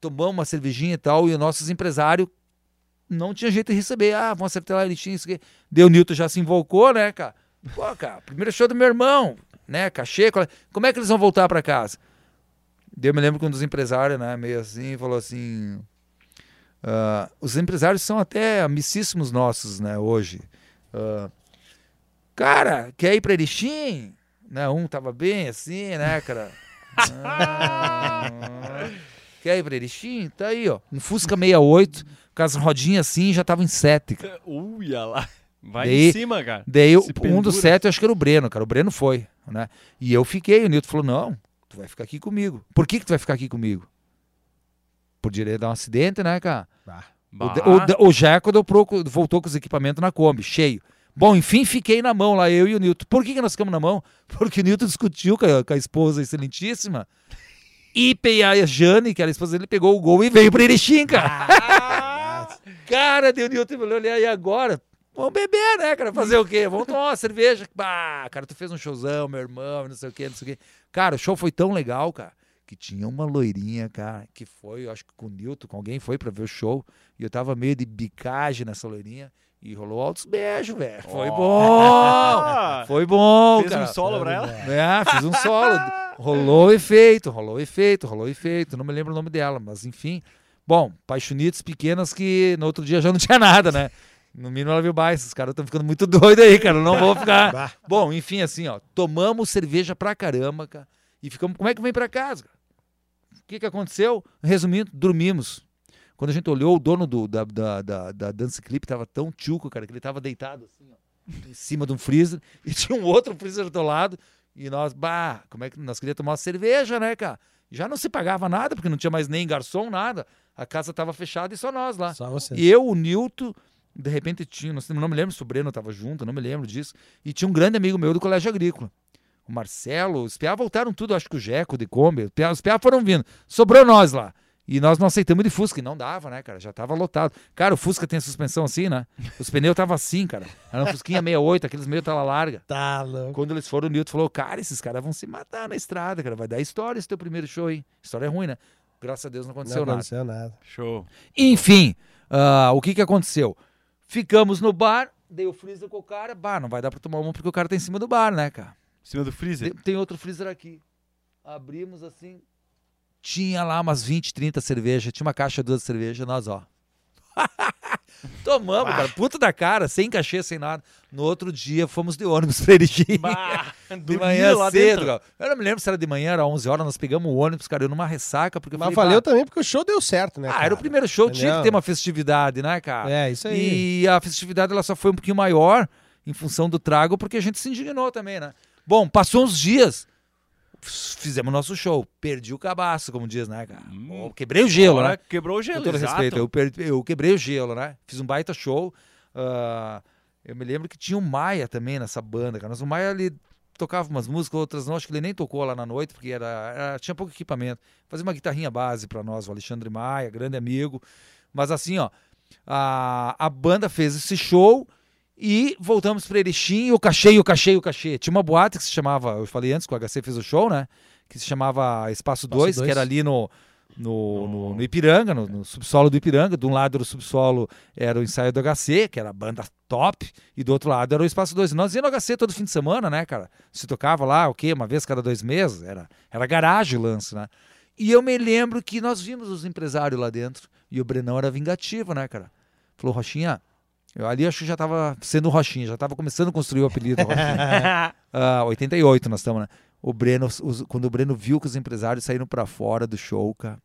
tomamos uma cervejinha e tal, e os nossos empresários não tinha jeito de receber. Ah, vão acertar lá, ele tinha isso aqui. Deu, o Newton já se invocou, né, cara? Pô, cara, primeiro show do meu irmão, né, cachê, como é que eles vão voltar pra casa? Daí Eu me lembro que um dos empresários, né, meio assim, falou assim... ah, os empresários são até amicíssimos nossos, né, hoje. Ah, cara, quer ir pra Erechim? Né, um tava bem assim, né, cara? Ah, quer ir pra Erechim? Tá aí, ó. Um Fusca 68, com as rodinhas assim, já tava em sete, cara. Uia lá. Vai Daí- em cima, cara. Daí Se um pendura. dos sete, eu acho que era o Breno, cara. O Breno foi, né? E eu fiquei. O Nilton falou: não, tu vai ficar aqui comigo. Por que, que tu vai ficar aqui comigo? Poderia dar um acidente, né, cara? O, Bah. o, de- o Jaco dobrou co- voltou com os equipamentos na Kombi, cheio. Bom, enfim, fiquei na mão lá, eu e o Nilton. Por que, que nós ficamos na mão? *laughs* Porque o Nilton discutiu com a, com a esposa excelentíssima. E a Jane, que era a esposa dele, pegou o gol e veio pra Erechim, cara. *laughs* cara, deu o Nilton falou, olha, e agora? Vamos beber, né, cara? Fazer o quê? Vamos tomar uma cerveja. Bah, cara, tu fez um showzão, meu irmão, não sei o quê, não sei o quê. Cara, o show foi tão legal, cara, que tinha uma loirinha, cara, que foi, eu acho que com o Nilton, com alguém foi pra ver o show, e eu tava meio de bicagem nessa loirinha, e rolou altos beijos, velho. Foi Ó. bom! *laughs* Foi bom, Fez cara. um solo pra ela? É, fiz um solo. rolou efeito, rolou efeito, rolou efeito. Não me lembro o nome dela, mas enfim. Bom, paixonites pequenas que no outro dia já não tinha nada, né? No mínimo ela viu mais. Esses caras estão ficando muito *laughs* doidos aí, cara. Não vou ficar. Bom, enfim, assim, ó. Tomamos cerveja pra caramba, cara. E ficamos. Como é que vem pra casa? O que, que aconteceu? Resumindo, dormimos. Quando a gente olhou, o dono do, da, da, da, da Dance Clip tava tão tchuco, cara, que ele tava deitado assim, ó, em cima de um freezer. *laughs* E tinha um outro freezer do lado. E nós, bah, como é que nós queríamos tomar uma cerveja, né, cara? Já não se pagava nada, porque não tinha mais nem garçom, nada. A casa tava fechada e só nós lá. Só você. E eu, o Nilton, de repente tinha, não, me lembro se o Breno estava junto, não me lembro disso. E tinha um grande amigo meu do Colégio Agrícola. O Marcelo, os PA voltaram tudo, acho que o Jeco de Kombi. os PA Os PA foram vindo. Sobrou nós lá. E nós não aceitamos de Fusca, e não dava, né, cara? Já tava lotado. Cara, o Fusca tem suspensão assim, né? Os pneus estavam assim, cara. Era um Fusquinha 68, aqueles meio tala larga. Tá louco. Quando eles foram, o Nilton falou: Cara, esses caras vão se matar na estrada, cara. Vai dar história esse teu primeiro show, hein? História ruim, né? Graças a Deus não Não aconteceu nada. aconteceu nada. Show. Enfim, ah, o que que aconteceu? Ficamos no bar, dei o freezer com o cara, bah, não vai dar pra tomar uma porque o cara tá em cima do bar, né, cara? Em cima do freezer. Tem, tem outro freezer aqui. Abrimos assim, tinha lá umas 20, 30 cervejas, tinha uma caixa duas cervejas, nós, ó. *laughs* Tomamos, cara, puta da cara, sem cachê, sem nada. No outro dia, fomos de ônibus pra Erechim. Bah, *laughs* De manhã lá cedo, dentro. cara. Eu não me lembro se era de manhã, era 11 horas, nós pegamos o ônibus, cara, eu numa ressaca, porque eu Mas falei, valeu "Bah, também porque o show deu certo, né? Ah, cara? era o primeiro show, tinha que Entendeu? ter uma festividade, né, cara? É, isso aí. E a festividade ela só foi um pouquinho maior em função do trago, porque a gente se indignou também, né? Bom, passou uns dias, fizemos nosso show. Perdi o cabaço, como diz, né, cara? Hum. Quebrei o gelo, né? Quebrou o gelo, Com todo exato. respeito, eu, per- eu quebrei o gelo, né? Fiz um baita show. ah, eu me lembro que tinha o Maia também nessa banda, cara. Mas o Maia, ele tocava umas músicas, outras não. Acho que ele nem tocou lá na noite, porque era, era tinha pouco equipamento. Fazia uma guitarrinha base para nós, o Alexandre Maia, grande amigo. Mas assim, ó, a, a banda fez esse show e voltamos para Erechim, o cachê, o cachê, o cachê. Tinha uma boate que se chamava, eu falei antes que o HC fez o show, né? Que se chamava Espaço 2, que era ali no, no, no, no Ipiranga, no, no, subsolo do Ipiranga. De um lado do subsolo era o ensaio do HC, que era a banda top, e do outro lado era o Espaço 2. Nós íamos no HC todo fim de semana, né, cara? Se tocava lá, o quê? Uma vez cada dois meses? Era, era garagem o lance, né? E eu me lembro que nós vimos os empresários lá dentro, e o Brenão era vingativo, né, cara? Falou, Rochinha, eu ali acho que já estava sendo Rochinha, já estava começando a construir o apelido Rochinha. *laughs* uh, 88 nós estamos, né? O Breno, os, quando o Breno viu que os empresários saíram para fora do show, cara,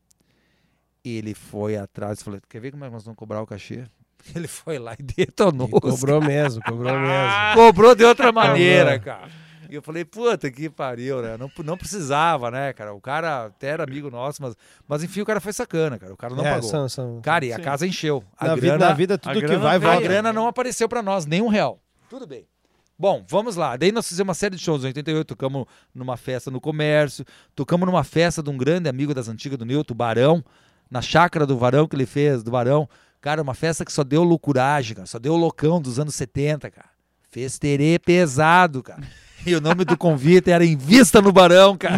ele foi atrás e falou: Quer ver como é que nós vamos cobrar o cachê? *laughs* Ele foi lá e detonou. E cobrou cara. mesmo, cobrou mesmo. cobrou de outra maneira, cara. E eu falei, puta que pariu, né? Não, não precisava, né, cara? O cara até era amigo nosso, mas, mas enfim, o cara foi sacana, cara. O cara não é, pagou. São, são... Cara, e a Sim. casa encheu. A na, grana, vida, na vida, tudo que vai, vai. A grana não apareceu para nós, nem um real. Tudo bem. Bom, vamos lá. Daí nós fizemos uma série de shows. Em 88, tocamos numa festa no comércio, tocamos numa festa de um grande amigo das antigas do Nilton, Barão, na chácara do Varão que ele fez, do Barão. Cara, uma festa que só deu loucuragem, cara. Só deu loucão dos anos 70, cara. Festerê pesado, cara. *laughs* E o nome do convite era Em Vista no Barão, cara.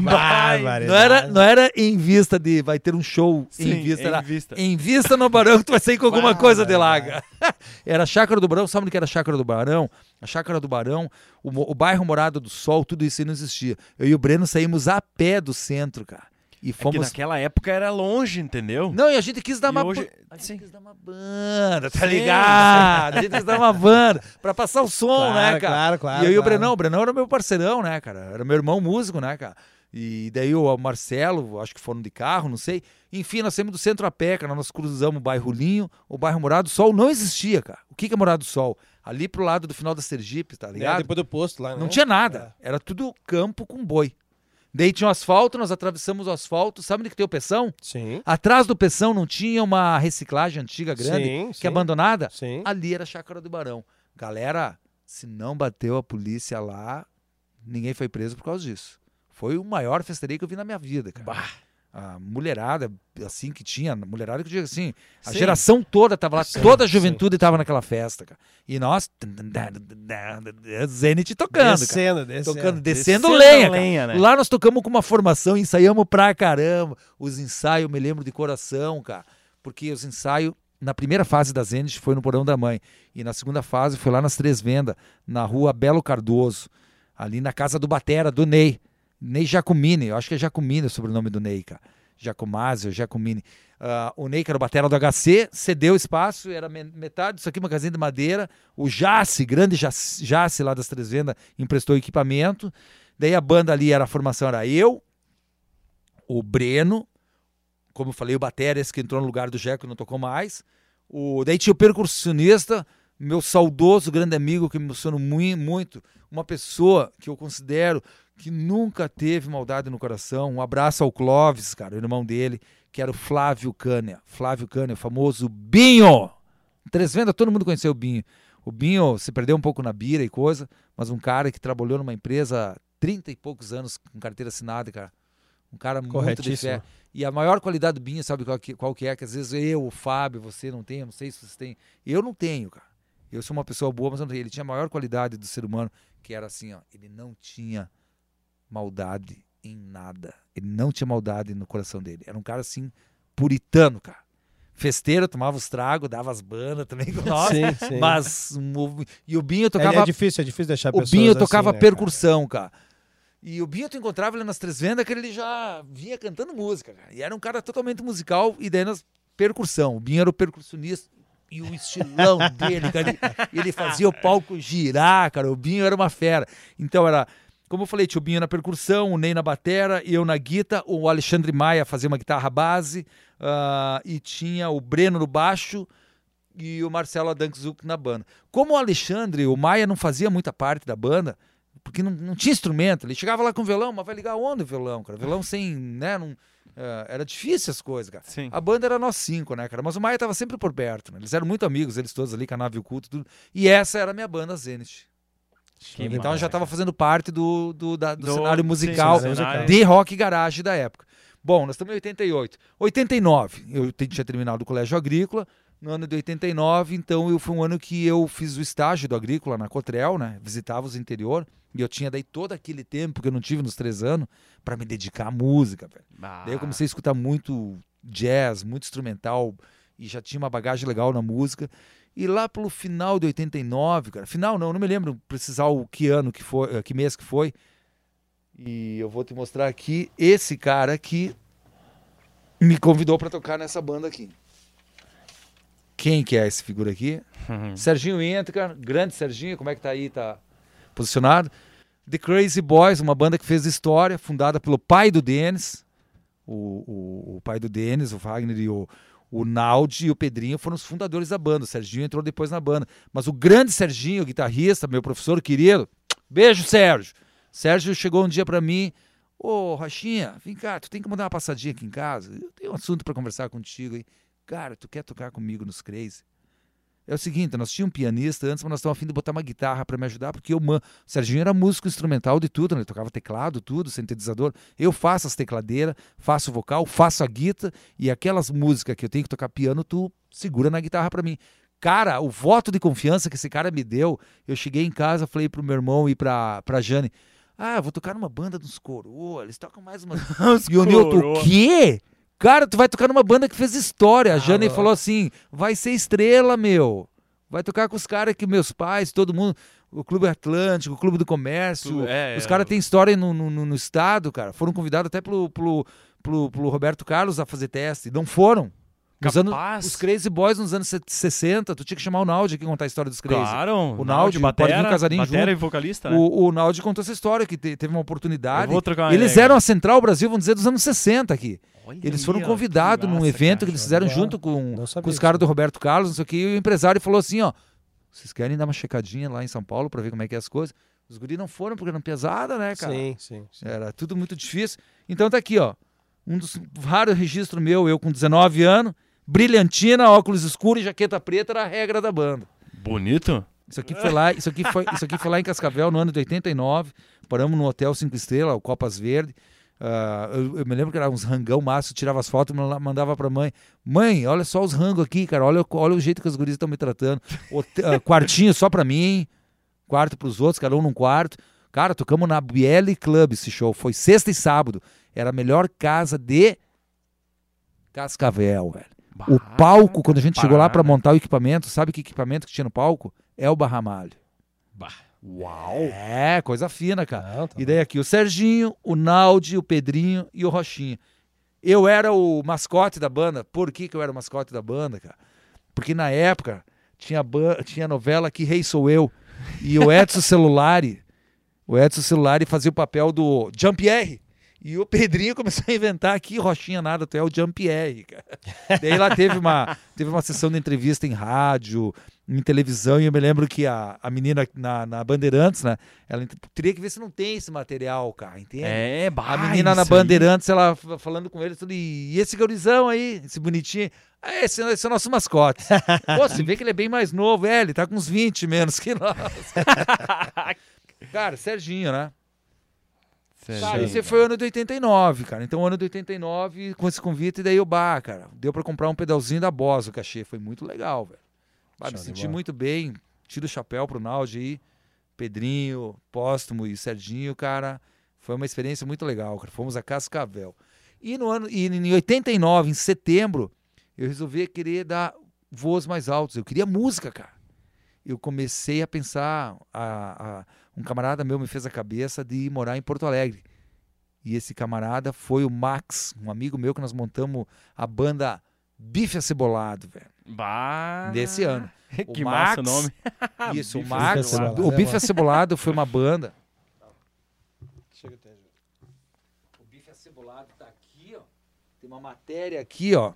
não, era, não era em vista de vai ter um show Sim, em vista. Era em vista. em vista no Barão que tu vai sair com alguma coisa de lá, cara. *laughs* Era a Chácara do Barão. Sabe o que era a Chácara do Barão? A Chácara do Barão, o, o bairro Morado do Sol, tudo isso aí não existia. Eu e o Breno saímos a pé do centro, cara. E fomos... É que naquela época era longe, entendeu? Não, e a gente quis dar e uma hoje... a gente Sim. quis dar uma banda, tá Sim. ligado? A gente quis dar uma banda pra passar o som, claro, né, cara? Claro, claro. E eu claro. e o Brenão, o Brenão era meu parceirão, né, cara? Era meu irmão músico, né, cara? E daí o Marcelo, acho que foram de carro, não sei. Enfim, nós saímos do centro a pé, cara. Nós cruzamos o bairro Linho, o bairro Morado do Sol não existia, cara. O que, que é Morado do Sol? Ali pro lado do final da Sergipe, tá ligado? É, depois do posto lá, né? Não tinha nada. É. Era tudo campo com boi. Daí tinha o asfalto, nós atravessamos o asfalto. Sabe onde que tem o Peção? Sim. Atrás do Peção não tinha uma reciclagem antiga grande, sim, que sim. é abandonada? Sim. Ali era a Chácara do Barão. Galera, se não bateu a polícia lá, ninguém foi preso por causa disso. Foi o maior festeirê que eu vi na minha vida, cara. Bah a mulherada, assim, que tinha, mulherada que eu digo assim, a sim. geração toda tava lá, sim, toda a juventude estava naquela festa, cara. E nós, Zenit tocando, descendo, cara. Descendo, tocando, descendo, descendo lenha, lenha né? Lá nós tocamos com uma formação, ensaiamos pra caramba. Os ensaios, me lembro de coração, cara, porque os ensaios na primeira fase da Zenit foi no Porão da Mãe. E na segunda fase foi lá nas Três Vendas, na rua Belo Cardoso, ali na casa do Batera, do Ney. Ney Jacomini, eu acho que é Jacomini o sobrenome do Ney, cara. Jacomazio, Jacomini. Uh, o Ney, que era o batera do HC, cedeu espaço, era metade disso aqui, uma casinha de madeira. O Jace, grande Jace, Jace lá das Três Vendas, emprestou equipamento. Daí a banda ali, era a formação era eu, o Breno, como eu falei, o batera, esse que entrou no lugar do Jeco, não tocou mais. O, daí tinha o percussionista, meu saudoso grande amigo, que me emocionou muito, uma pessoa que eu considero que nunca teve maldade no coração. Um abraço ao Clóvis, cara, o irmão dele, que era o Flávio Cânia. Flávio Cânia, o famoso Binho. Três vendas, todo mundo conheceu o Binho. O Binho se perdeu um pouco na bira e coisa, mas um cara que trabalhou numa empresa 30 e poucos anos com carteira assinada, cara. Um cara muito de fé. E a maior qualidade do Binho, sabe qual que, qual que é? Que às vezes eu, o Fábio, você não tem, eu não sei se você tem. Eu não tenho, cara. Eu sou uma pessoa boa, mas eu não tenho. Ele tinha a maior qualidade do ser humano, que era assim, ó. Ele não tinha maldade em nada. Ele não tinha maldade no coração dele. Era um cara assim, puritano, cara. Festeiro, tomava os tragos, dava as bandas também *laughs* com nós. Sim, sim. Mas. E o Binho tocava. É, é difícil, é difícil deixar O Binho tocava assim, né, percussão, cara? cara. E o Binho tu encontrava ele nas três vendas que ele já vinha cantando música, cara. E era um cara totalmente musical, e daí nas percussão. O Binho era o percussionista. E o estilão *laughs* dele, cara, ele, ele fazia o palco girar, cara. O Binho era uma fera. Então era como eu falei, tinha o Binho na percussão, o Ney na batera, eu na guita, o Alexandre Maia fazia uma guitarra base, uh, e tinha o Breno no baixo e o Marcelo Adanczuk na banda. Como o Alexandre, o Maia não fazia muita parte da banda, porque não, não tinha instrumento, ele chegava lá com violão, mas vai ligar onde o violão, cara? Violão sem, né, não, uh, era difícil as coisas, cara. Sim. A banda era nós cinco, né, cara? Mas o Maia tava sempre por perto, né? Eles eram muito amigos, eles todos ali, Canave e o Culto, tudo. E essa era a minha banda Zenith. Que então massa. eu já estava fazendo parte do, do, da- do Do- cenário sim, musical do cenário. de rock garage da época. Bom, nós estamos em 88. 89, eu tinha terminado o colégio agrícola. No ano de 89, então, eu foi um ano que eu fiz o estágio do agrícola na Cotrel, né? Visitava os interior. E eu tinha daí todo aquele tempo que eu não tive nos três anos para me dedicar à música, velho. Ah, Daí eu comecei a escutar muito jazz, muito instrumental e já tinha uma bagagem legal na música. E lá pelo final de 89, cara, final não, não me lembro precisar o que ano que foi, eh, que mês que foi. E eu vou te mostrar aqui esse cara que me convidou para tocar nessa banda aqui. Quem que é esse figura aqui? Uhum. Serginho entra. Grande Serginho, como é que tá aí? Tá posicionado. The Crazy Boys, uma banda que fez história, fundada pelo pai do Denis. O, o, o pai do Denis, o Wagner e o, o Naldi e o Pedrinho foram os fundadores da banda. O Serginho entrou depois na banda. Mas o grande Serginho, guitarrista, meu professor querido, beijo, Sérgio. Sérgio chegou um dia pra mim, ô Rochinha, vem cá, tu tem que mandar uma passadinha aqui em casa. Eu tenho um assunto pra conversar contigo aí. Cara, tu quer tocar comigo nos Crazy? É o seguinte, nós tínhamos um pianista antes, mas nós estávamos a fim de botar uma guitarra para me ajudar, porque eu, man... o Serginho era músico instrumental de tudo, né? ele tocava teclado, tudo, sintetizador. Eu faço as tecladeiras, faço o vocal, faço a guitarra, e aquelas músicas que eu tenho que tocar piano, tu segura na guitarra para mim. Cara, o voto de confiança que esse cara me deu, eu cheguei em casa, falei pro meu irmão e pra, pra Jane, ah, vou tocar numa banda dos coroa, eles tocam mais uma... *laughs* E o Nilton, o quê? Cara, tu vai tocar numa banda que fez história. A Jane louco. falou assim: vai ser estrela, meu. Vai tocar com os caras que meus pais, todo mundo. O Clube Atlântico, o Clube do Comércio. É, os é. caras têm história no, no, no- no estado, cara. Foram convidados até pelo, pelo, pelo, pelo Roberto Carlos a fazer teste. Não foram. Nos anos, Capaz. os Crazy Boys nos anos 60, tu tinha que chamar o Naldi aqui contar a história dos Crazy. Claro. O Naldi, pode vir batera, o Casarinho batera junto. e vocalista, né? O, o Naldi contou essa história, que te- teve uma oportunidade. Eu vou trocar uma Eles ideia. eram a Central Brasil, vamos dizer, dos anos 60 aqui. Olha Eles foram convidados num evento cara. que eles fizeram junto com, com os caras do Roberto Carlos, não sei o que, e o empresário falou assim, ó, vocês querem dar uma checadinha lá em São Paulo pra ver como é que é as coisas? Os guris não foram porque eram pesada, né, cara? Sim, sim. sim. Era tudo muito difícil. Então tá aqui, ó, um dos raros registros meu, eu com 19 anos, brilhantina, óculos escuros e jaqueta preta era a regra da banda. Bonito? Isso aqui foi lá, isso aqui foi, isso aqui foi lá em Cascavel no ano de 89. Paramos no hotel cinco estrelas, o Copas Verde. Ah, eu, eu me lembro que era uns rangão massa, tirava as fotos e manda- mandava pra mãe. Mãe, olha só os rangos aqui, cara. Olha, olha o jeito que os guris estão me tratando. Ah, quartinho só pra mim, quarto pros outros, cada um num quarto. Cara, tocamos na Biele Club esse show. Foi sexta e sábado. Era a melhor casa de Cascavel, velho. O Bah, palco, quando a gente chegou lá pra montar o equipamento, sabe que equipamento que tinha no palco? É o Barramalho. Uau. É, coisa fina, cara. Não, tá E daí aqui o Serginho, o Naldi, o Pedrinho e o Rochinha. Eu era o mascote da banda. Por que, que eu era o mascote da banda, cara? Porque na época tinha, ban- tinha novela Que Rei Sou Eu. E o Edson Celulari, o Edson Celulari fazia o papel do Jean-Pierre. E o Pedrinho começou a inventar aqui, Rochinha nada, tu é o Jean-Pierre, cara. Daí lá teve uma, teve uma sessão de entrevista em rádio, em televisão, e eu me lembro que a, a menina na, na Bandeirantes, né? Ela teria que ver se não tem esse material, cara, entende? É, bah, A menina na isso aí. Bandeirantes, ela falando com ele, tudo, e esse gurizão aí, esse bonitinho, ah, esse, esse é o nosso mascote. *laughs* Pô, você vê que ele é bem mais novo, é, ele tá com uns 20 menos que nós. *laughs* cara, Serginho, né? Cara, Serginho. esse foi o ano de 89, cara. Então, o ano de 89, com esse convite, daí eu, bah, cara, deu pra comprar um pedalzinho da Boss, o cachê. Foi muito legal, velho. Bah, me senti bola. muito bem. Tiro o chapéu pro Naldi aí. Pedrinho, Póstumo e Serginho, cara. Foi uma experiência muito legal, cara. Fomos a Cascavel. E no ano, e em 89, em setembro, eu resolvi querer dar voos mais altos. Eu queria música, cara. Eu comecei a pensar, a- a- um camarada meu me fez a cabeça de ir morar em Porto Alegre. E esse camarada foi o Max, um amigo meu que nós montamos a banda Bife Acebolado, velho. Bah. Desse ano. *laughs* que O massa *laughs* o Max- nome. Isso, o Bife Max, o Bife Acebolado foi uma banda. Chega até. O Bife Acebolado tá aqui, ó. Tem uma matéria aqui, ó.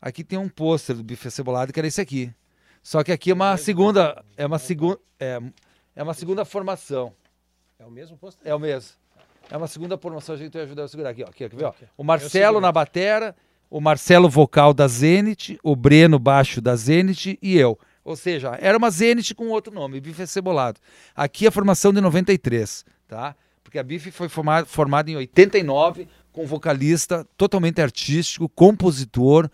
Aqui tem um pôster do Bife Acebolado que era esse aqui. Só que aqui é uma segunda, é uma segunda, é, é uma segunda formação. É o mesmo posto? É o mesmo. É uma segunda formação, a gente vai ajudar a segurar aqui, ó. Aqui, ver, ó? O Marcelo seguro. na batera, o Marcelo vocal da Zenit, o Breno baixo da Zenit e eu. Ou seja, era uma Zenit com outro nome, bife acebolado. Aqui a formação de 93, tá? Porque a bife foi formada, formada em 89 com um vocalista totalmente artístico, compositor,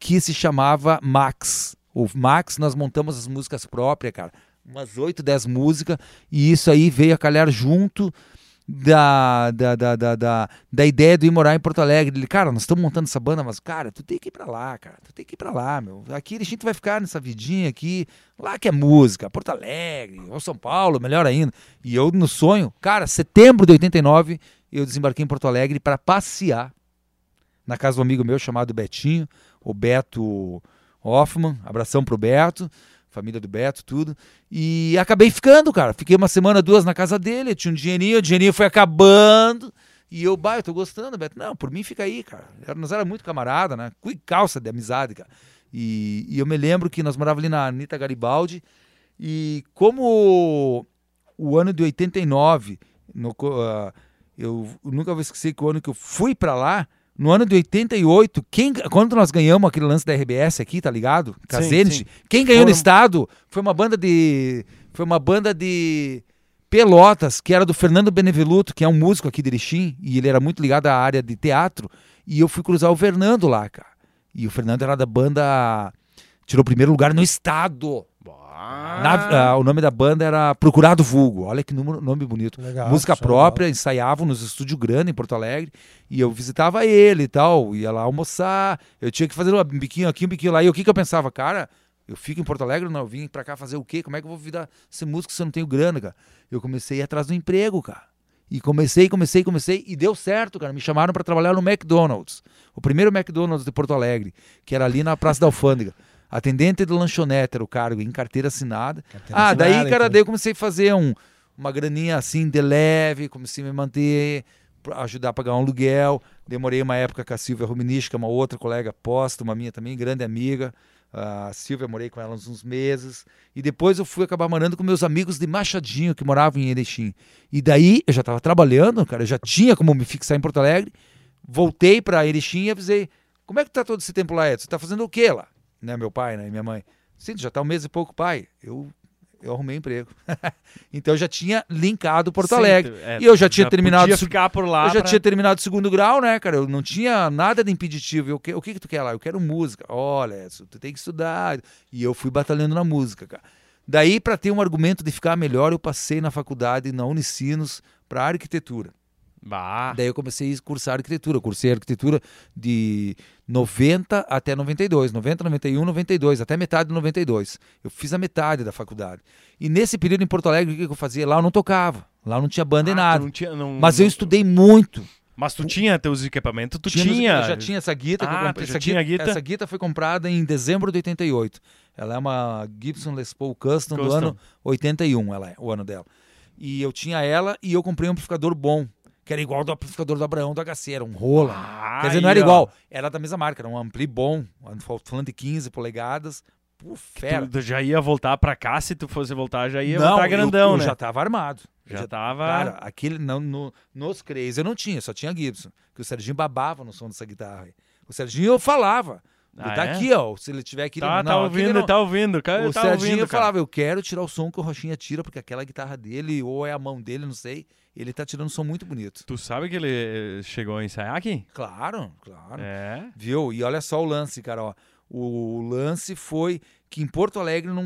que se chamava Max. O Max, nós montamos as músicas próprias, cara. Umas 8, 10 músicas, e isso aí veio a calhar junto da, da, da, da, da, da ideia de ir morar em Porto Alegre. Ele, cara, nós estamos montando essa banda, mas, cara, tu tem que ir pra lá, cara. Tu tem que ir pra lá, meu. Aqui a gente vai ficar nessa vidinha aqui. Lá que é música, Porto Alegre, ou São Paulo, melhor ainda. E eu, no sonho, cara, setembro de 89, eu desembarquei em Porto Alegre para passear na casa do amigo meu chamado Betinho, o Beto Hoffman. Abração pro Beto família do Beto, tudo. E acabei ficando, cara. Fiquei uma semana, duas na casa dele, tinha um dinheirinho, o dinheirinho foi acabando. E eu, bah, eu tô gostando, Beto. Não, por mim fica aí, cara. Nós era muito camarada, né? Cui calça de amizade, cara. E, e eu me lembro que nós morávamos ali na Anitta Garibaldi. E como o ano de 89, no, uh, eu nunca vou esquecer que o ano que eu fui para lá, no ano de 88, quem, quando nós ganhamos aquele lance da RBS aqui, tá ligado? Cazenit, quem ganhou Foram... no estado foi uma banda de. Foi uma banda de Pelotas, que era do Fernando Beneveluto, que é um músico aqui de Erechim, e ele era muito ligado à área de teatro. E eu fui cruzar o Fernando lá, cara. E o Fernando era da banda. Tirou o primeiro lugar no estado. Na, uh, o nome da banda era Procurado Vulgo. Olha que número, nome bonito. Legal, Música própria, legal. ensaiavam nos estúdios grandes em Porto Alegre. E eu visitava ele e tal. Ia lá almoçar. Eu tinha que fazer um biquinho aqui, um biquinho lá. E o que, que eu pensava? Cara, eu fico em Porto Alegre, não, eu vim pra cá fazer o quê? Como é que eu vou virar ser músico se eu não tenho grana, cara? Eu comecei a ir atrás do emprego, cara. E comecei, comecei, comecei e deu certo, cara. Me chamaram para trabalhar no McDonald's. O primeiro McDonald's de Porto Alegre, que era ali na Praça da Alfândega. Atendente de lanchonete era o cargo, em carteira assinada. Carteira ah, daí, cara, então. daí eu comecei a fazer um, uma graninha assim de leve, comecei a me manter, ajudar a pagar um aluguel. Demorei uma época com a Silvia Ruminich, que é uma outra colega posta, uma minha também, grande amiga. A Silvia, morei com ela uns meses. E depois eu fui acabar morando com meus amigos de Machadinho, que moravam em Erechim. E daí eu já estava trabalhando, cara, eu já tinha como me fixar em Porto Alegre. Voltei para Erechim e avisei: como é que tá todo esse tempo lá, Edson? Você tá fazendo o quê lá? Né, meu pai né, e minha mãe. Sim, já está um mês e pouco, pai. Eu, eu arrumei emprego. *laughs* então eu já tinha linkado Porto Sim, Alegre. É, e eu já tinha já terminado. Podia ficar por lá. Eu já pra... tinha terminado o segundo grau, né, cara? Eu não tinha nada de impeditivo. Eu, o que, que tu quer lá? Eu quero música. Olha, tu tem que estudar. E eu fui batalhando na música, cara. Daí, para ter um argumento de ficar melhor, eu passei na faculdade, na Unicinos, para arquitetura. Bah. Daí eu comecei a cursar arquitetura. Cursei arquitetura de 90 até 92. 90, 91, 92, até metade de 92. Eu fiz a metade da faculdade. E nesse período em Porto Alegre, o que eu fazia? Lá eu não tocava. Lá eu não tinha banda ah, e nada. Não tinha, não, Mas não... eu estudei muito. Mas tu tinha teus equipamentos? Tu tinha? tinha... Eu já tinha essa guita. Ah, comprei, essa, guita, guita? essa guita foi comprada em dezembro de 88. Ela é uma Gibson Les Paul Custom, Custom. do ano 81, ela é, o ano dela. E eu tinha ela e eu comprei um amplificador bom que era igual do amplificador do Abraão do HC, era um rola. Ah, Quer dizer, não era igual, era da mesma marca, era um ampli bom, falando de 15 polegadas. Pô, fera. Tu, já ia voltar pra cá, se tu fosse voltar, já ia não, voltar grandão, eu, eu né? já tava armado. Já, já tava. Cara, aquele, não, no, nos Crazy eu não tinha, só tinha Gibson. Que o Serginho babava no som dessa guitarra. O Serginho eu falava. Ah, ele tá é? aqui, ó. Se ele tiver aqui, tá, não, tá ouvindo, não. tá ouvindo, cara. O tá Serginho ouvindo, falava, eu quero tirar o som que o Rochinha tira, porque aquela guitarra dele, ou é a mão dele, não sei ele tá tirando um som muito bonito. Tu sabe que ele eh, chegou a ensaiar aqui? Claro, claro. É. Viu? E olha só o lance, cara, ó. O lance foi que em Porto Alegre não,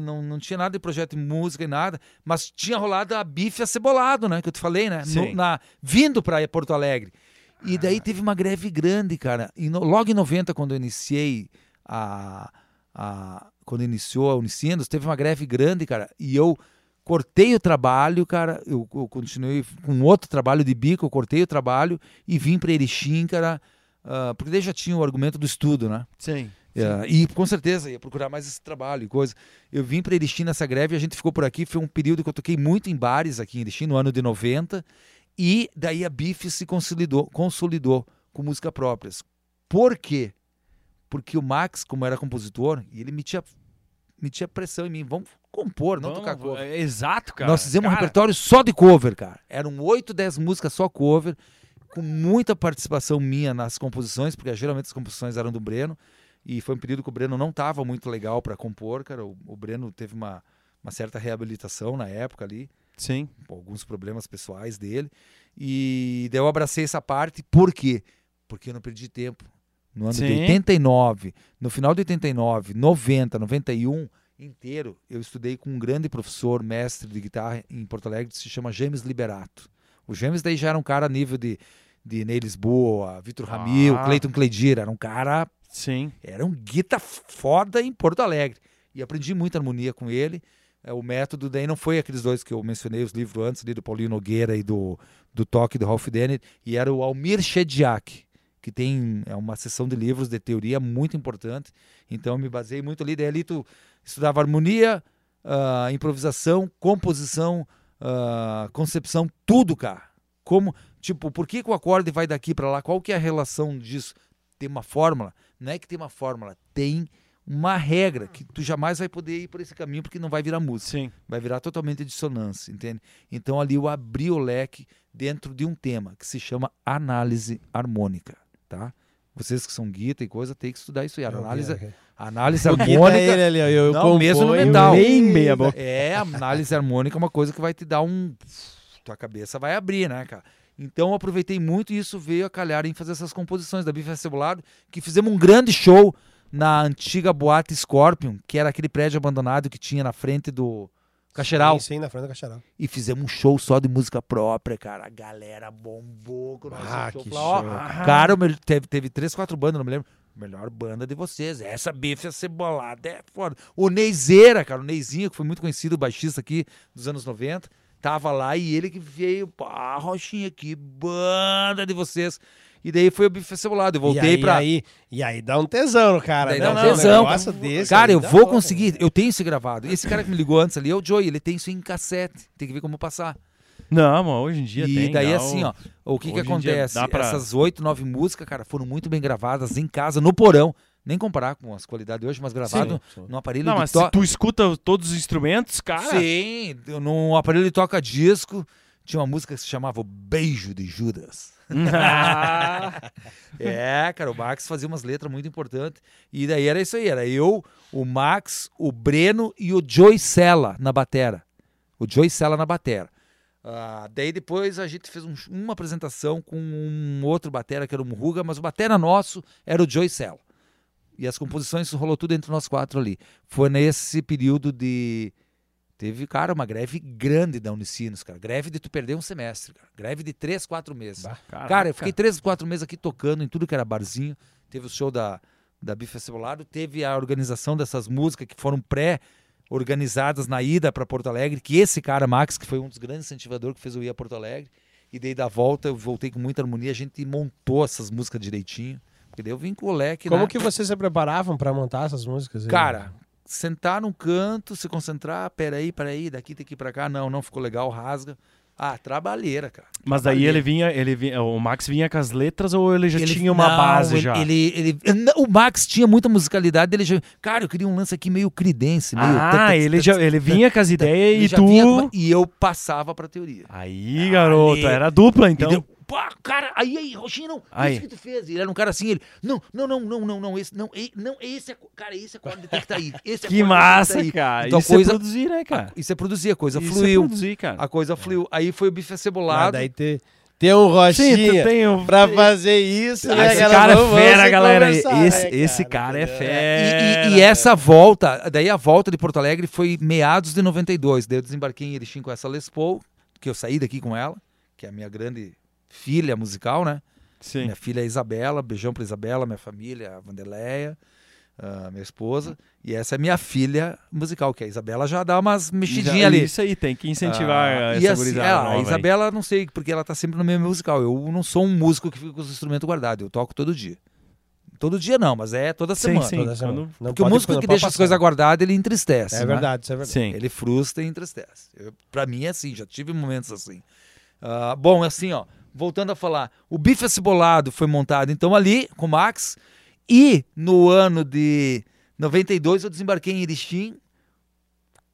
não, não tinha nada de projeto de música e nada, mas tinha rolado a bife acebolado, né? Que eu te falei, né? No, na, vindo para Porto Alegre. E daí ah. teve uma greve grande, cara. E no, logo em 90, quando eu iniciei a. a quando iniciou a Unicinos, teve uma greve grande, cara. E eu cortei o trabalho, cara. Eu, eu, continuei com outro trabalho de bico, eu cortei o trabalho e vim para Erechim, cara. Uh, porque daí já tinha o argumento do estudo, né? Sim. Uh, e com certeza ia procurar mais esse trabalho e coisa. Eu vim para Erechim nessa greve, a gente ficou por aqui. Foi um período que eu toquei muito em bares aqui em Erechim, no ano de 90. E daí a Bife se consolidou, consolidou com música próprias. Por quê? Porque o Max, como era compositor, ele metia, metia pressão em mim. Vamos compor, não Vamos, tocar cover. É, exato, cara. Nós fizemos cara. um repertório só de cover, cara. Eram 8, 10 músicas só cover, com muita participação minha nas composições, porque geralmente as composições eram do Breno. E foi um período que o Breno não estava muito legal para compor, cara. O, o Breno teve uma, uma certa reabilitação na época ali, Sim. alguns problemas pessoais dele. E daí eu abracei essa parte, por quê? Porque eu não perdi tempo. No ano de Sim. 89, no final de 89, 90, 91 inteiro, eu estudei com um grande professor, mestre de guitarra em Porto Alegre, que se chama James Liberato. O James daí já era um cara a nível de, de Ney Lisboa, Vitor Ramil, Ah. Cleiton Cledir, era um cara Sim. era um guita foda em Porto Alegre. E aprendi muita harmonia com ele. É, o método daí não foi aqueles dois que eu mencionei, os livros antes, ali do Paulinho Nogueira e do, do Toque do Ralph Dennett, e era o Almir Shediak, que tem é uma sessão de livros de teoria muito importante. Então eu me baseei muito ali. Daí ali tu estudava harmonia, ah, improvisação, composição, ah, concepção, tudo, cara. Como, tipo, por que, que o acorde vai daqui para lá? Qual que é a relação disso? Tem uma fórmula? Não é que tem uma fórmula, tem uma regra que tu jamais vai poder ir por esse caminho porque não vai virar música, Sim. vai virar totalmente dissonância, entende? Então ali eu abri o leque dentro de um tema que se chama análise harmônica, tá? Vocês que são guita e coisa, tem que estudar isso aí. Análise, análise O Guita harmônica. é ele ali, eu Não, mesmo no metal. Bem meia boca. É, análise harmônica é uma coisa que vai te dar um. Tua cabeça vai abrir, né, cara? Então eu aproveitei muito e isso veio a calhar em fazer essas composições da Bife Cebulado, que fizemos um grande show na antiga boate Scorpion, que era aquele prédio abandonado que tinha na frente do Cacheral. Sim, sim, na frente do Cacheral. E fizemos um show só de música própria, cara. A galera bombou com o nosso Ah, show. que Falou, ó, show. Cara, o mel- teve, teve três, quatro bandas, não me lembro. Melhor banda de vocês. Essa bife cebolada é foda. O Neizeira, cara, o Neizinho, que foi muito conhecido, baixista aqui dos anos 90, tava lá e ele que veio, pá, Rochinha, que banda de vocês. E daí foi o bife cebolado. Eu voltei e aí, pra. Aí, e aí dá um tesão no cara, Daí né? dá um Não, tesão. desse Cara, eu vou conseguir. Eu tenho isso gravado. Esse cara que me ligou antes ali é o Joey. Ele tem isso em cassete. Tem que ver como passar. Não, mas hoje em dia e tem. daí dá assim, ó, o que que hoje dia acontece? dá pra- Essas oito, nove músicas, cara, foram muito bem gravadas em casa, no porão. Nem comparar com as qualidades de hoje, mas gravado Sim, num aparelho Não, de mas to... se tu escuta todos os instrumentos, cara. Sim, num aparelho de toca-disco, tinha uma música que se chamava O Beijo de Judas. *laughs* É, cara, o Max fazia umas letras muito importantes. E daí era isso aí, era eu, o Max, o Breno e o Joey Sella na batera. O Joey Sella na batera. Ah, daí depois a gente fez um- uma apresentação com um outro batera que era o Murruga, mas o batera nosso era o Joey Sella. E as composições rolou tudo entre nós quatro ali. Foi nesse período de Teve, cara, uma greve grande da Unicinos, cara. Greve de tu perder um semestre, cara. Greve de três, quatro meses. Bah, Cara, eu fiquei três, quatro meses aqui tocando em tudo que era barzinho. Teve o show da, da Bife Cebolado, teve a organização dessas músicas que foram pré-organizadas na ida para Porto Alegre, que esse cara, Max, que foi um dos grandes incentivadores que fez eu ir a Porto Alegre. E daí da volta eu voltei com muita harmonia, a gente montou essas músicas direitinho. Porque daí eu vim com o leque, Como né? que vocês se preparavam pra montar essas músicas? aí? Cara, sentar num canto, se concentrar, peraí, peraí, daqui tem que ir pra cá, não, não ficou legal, rasga. Ah, trabalheira, cara. Mas daí ele vinha, ele vinha, o Max vinha com as letras ou ele já Ele- tinha uma não, base ele, já? Ele, ele, não, o Max tinha muita musicalidade, ele já, cara, eu queria um lance aqui meio credence, meio Ah, ele já, ele vinha com as ideias e tu vinha e eu passava pra teoria. Aí, garoto, era dupla então. Pá, cara, aí, aí, Roxinho, não, Aí. isso que tu fez. Ele era um cara assim, ele, não, não, não, não, não, não, esse, não, e- não, esse, aco- cara, esse acorde tem que estar aí. Esse *laughs* Que acorde tem massa, tá aí. cara. Então, Isso coisa- é produzir, né, cara? Isso é produzir, a coisa Isso fluiu. é produzir, cara. A coisa fluiu. Aí foi o bife Ah, acebolado. daí ter, ter um Sim, Rochinha tem o... pra fazer isso, né, Esse cara? é fera, galera. Esse, né, esse cara é entendeu? E- fera. E, e essa volta, daí a volta de Porto Alegre foi meados de 92. Daí eu desembarquei em Erechim com essa Les Paul, que eu saí daqui com ela, que é a minha grande filha musical, né? Sim. Minha filha é Isabela, beijão pra Isabela, minha família, a Vandeleia, a minha esposa. E essa é minha filha musical, que a Isabela já dá umas mexidinhas Já- ali. Isso aí, tem que incentivar Ah, essa e assim, é, a aí. Isabela, não sei, porque ela tá sempre no meio musical. Eu não sou um músico que fica com os instrumentos guardados, eu toco todo dia. Todo dia não, mas é toda Sim, semana. sim. Toda semana. quando- Não Porque o músico não que deixa as passar. coisas guardadas, ele entristece. É né? verdade, isso é verdade. Sim. Ele frustra e entristece. Eu, pra mim é assim, já tive momentos assim. Ah, bom, assim, ó, voltando a falar, o Bife Acebolado foi montado então ali com o Max e no ano de 92 eu desembarquei em Erechim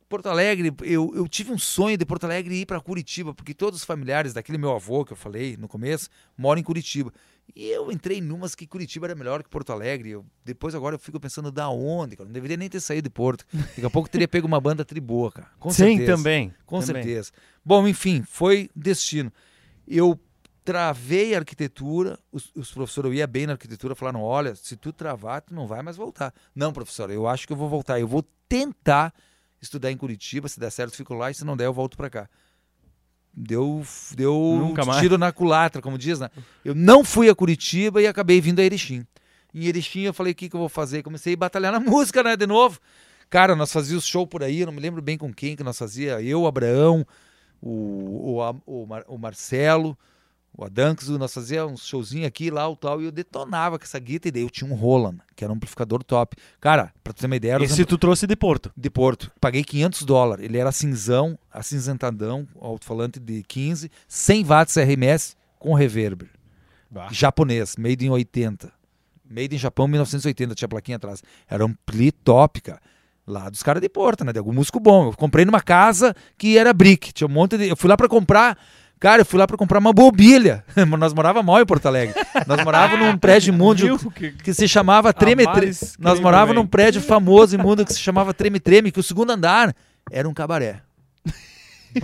Porto Alegre, eu, eu tive um sonho de Porto Alegre ir para Curitiba, porque todos os familiares daquele meu avô que eu falei no começo moram em Curitiba. E eu entrei numas que Curitiba era melhor que Porto Alegre. Eu, depois agora eu fico pensando da onde, cara. Não deveria nem ter saído de Porto. Daqui a pouco teria pego uma banda triboa, cara. Com Sim, certeza. também. Com também. certeza. Bom, enfim, foi destino. Eu travei a arquitetura, os, os professores, eu ia bem na arquitetura, falaram, olha, se tu travar, tu não vai mais voltar. Não, professor, eu acho que eu vou voltar. Eu vou tentar estudar em Curitiba, se der certo, fico lá, e se não der, eu volto para cá. Deu, deu Nunca um mais. tiro na culatra, como diz, né? Eu não fui a Curitiba e acabei vindo a Erechim. Em Erechim eu falei, o que, que eu vou fazer? Comecei a batalhar na *laughs* música, né, de novo. Cara, nós fazíamos show por aí, eu não me lembro bem com quem que nós fazia. Eu, o Abraão, o, o, o, Mar- o Marcelo, o Adanxo, nós fazíamos um showzinho aqui, lá, o tal, e eu detonava com essa guita, e daí eu tinha um Roland, que era um amplificador top. Cara, pra tu ter uma ideia, Esse tu trouxe de Porto. de Porto. Paguei 500 dólares. Ele era cinzão, acinzentadão, alto-falante de 15, 100 watts RMS com reverber. Japonês, made in 80. Made in Japão, 1980, tinha plaquinha atrás. Era um pli top, cara. Lá dos caras de Porto, né? De algum músico bom. Eu comprei numa casa que era brick. Tinha um monte de. Eu fui lá pra comprar. Cara, eu fui lá pra comprar uma mobília. *laughs* Nós morava mal em Porto Alegre. Nós morávamos num prédio *laughs* imundo? Que- que se chamava Treme Treme. Nós morávamos num prédio famoso imundo que se chamava Treme Treme, que o segundo andar era um cabaré. *laughs*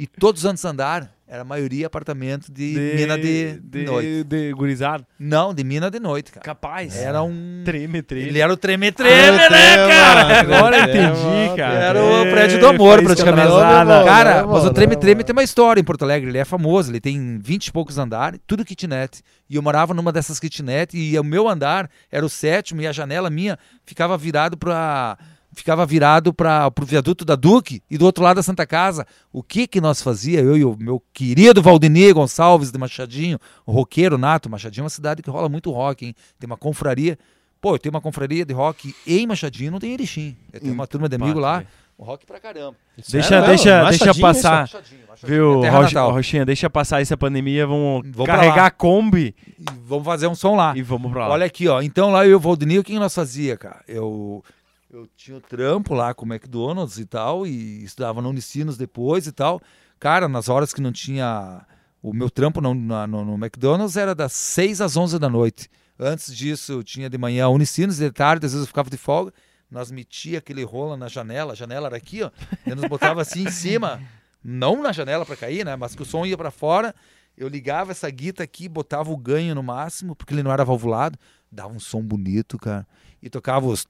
E todos os antes andar era a maioria apartamento de, mina de, de, noite. de gurizada. Não, de mina de noite, cara. Capaz. Era um. Treme, treme. Ele era o Treme Treme, né, cara? Agora eu entendi, cara. Era o prédio do amor, praticamente. atrasada. Cara, mas o Treme. Treme tem uma história em Porto Alegre. Ele é famoso, ele tem 20 e poucos andares, tudo kitnet. E eu morava numa dessas kitnet e o meu andar era o sétimo e a janela minha ficava virado para ficava virado para o viaduto da Duque e do outro lado da Santa Casa. O que que nós fazia eu e o meu querido Valdemir Gonçalves de Machadinho, o roqueiro nato. Machadinho é uma cidade que rola muito rock, hein? Tem uma confraria. Pô, eu tenho uma confraria de rock em Machadinho, não tem Erechim. Eu tenho uma turma de amigo lá, o rock pra caramba. Deixa, Sério? deixa, Machadinho, deixa passar. Machadinho, Machadinho. Viu, É Rocha-. Rochinha, deixa passar essa pandemia, vamos, Vamos carregar a Kombi E vamos fazer um som lá. e vamos pra lá. Olha aqui, ó. Então lá eu e o Valdinei, o que nós fazia, cara? Eu, eu tinha o trampo lá com o McDonald's e tal, e estudava no Unicinos depois e tal. Cara, nas horas que não tinha. O meu trampo no, no, no McDonald's era das 6 às 11 da noite. Antes disso, eu tinha de manhã Unicinos, de tarde, às vezes eu ficava de folga. Nós metia aquele rola na janela, a janela era aqui, ó. E nos botava assim em cima, não na janela para cair, né? Mas que o som ia para fora. Eu ligava essa guita aqui, botava o ganho no máximo, porque ele não era valvulado. Dava um som bonito, cara. E tocava os.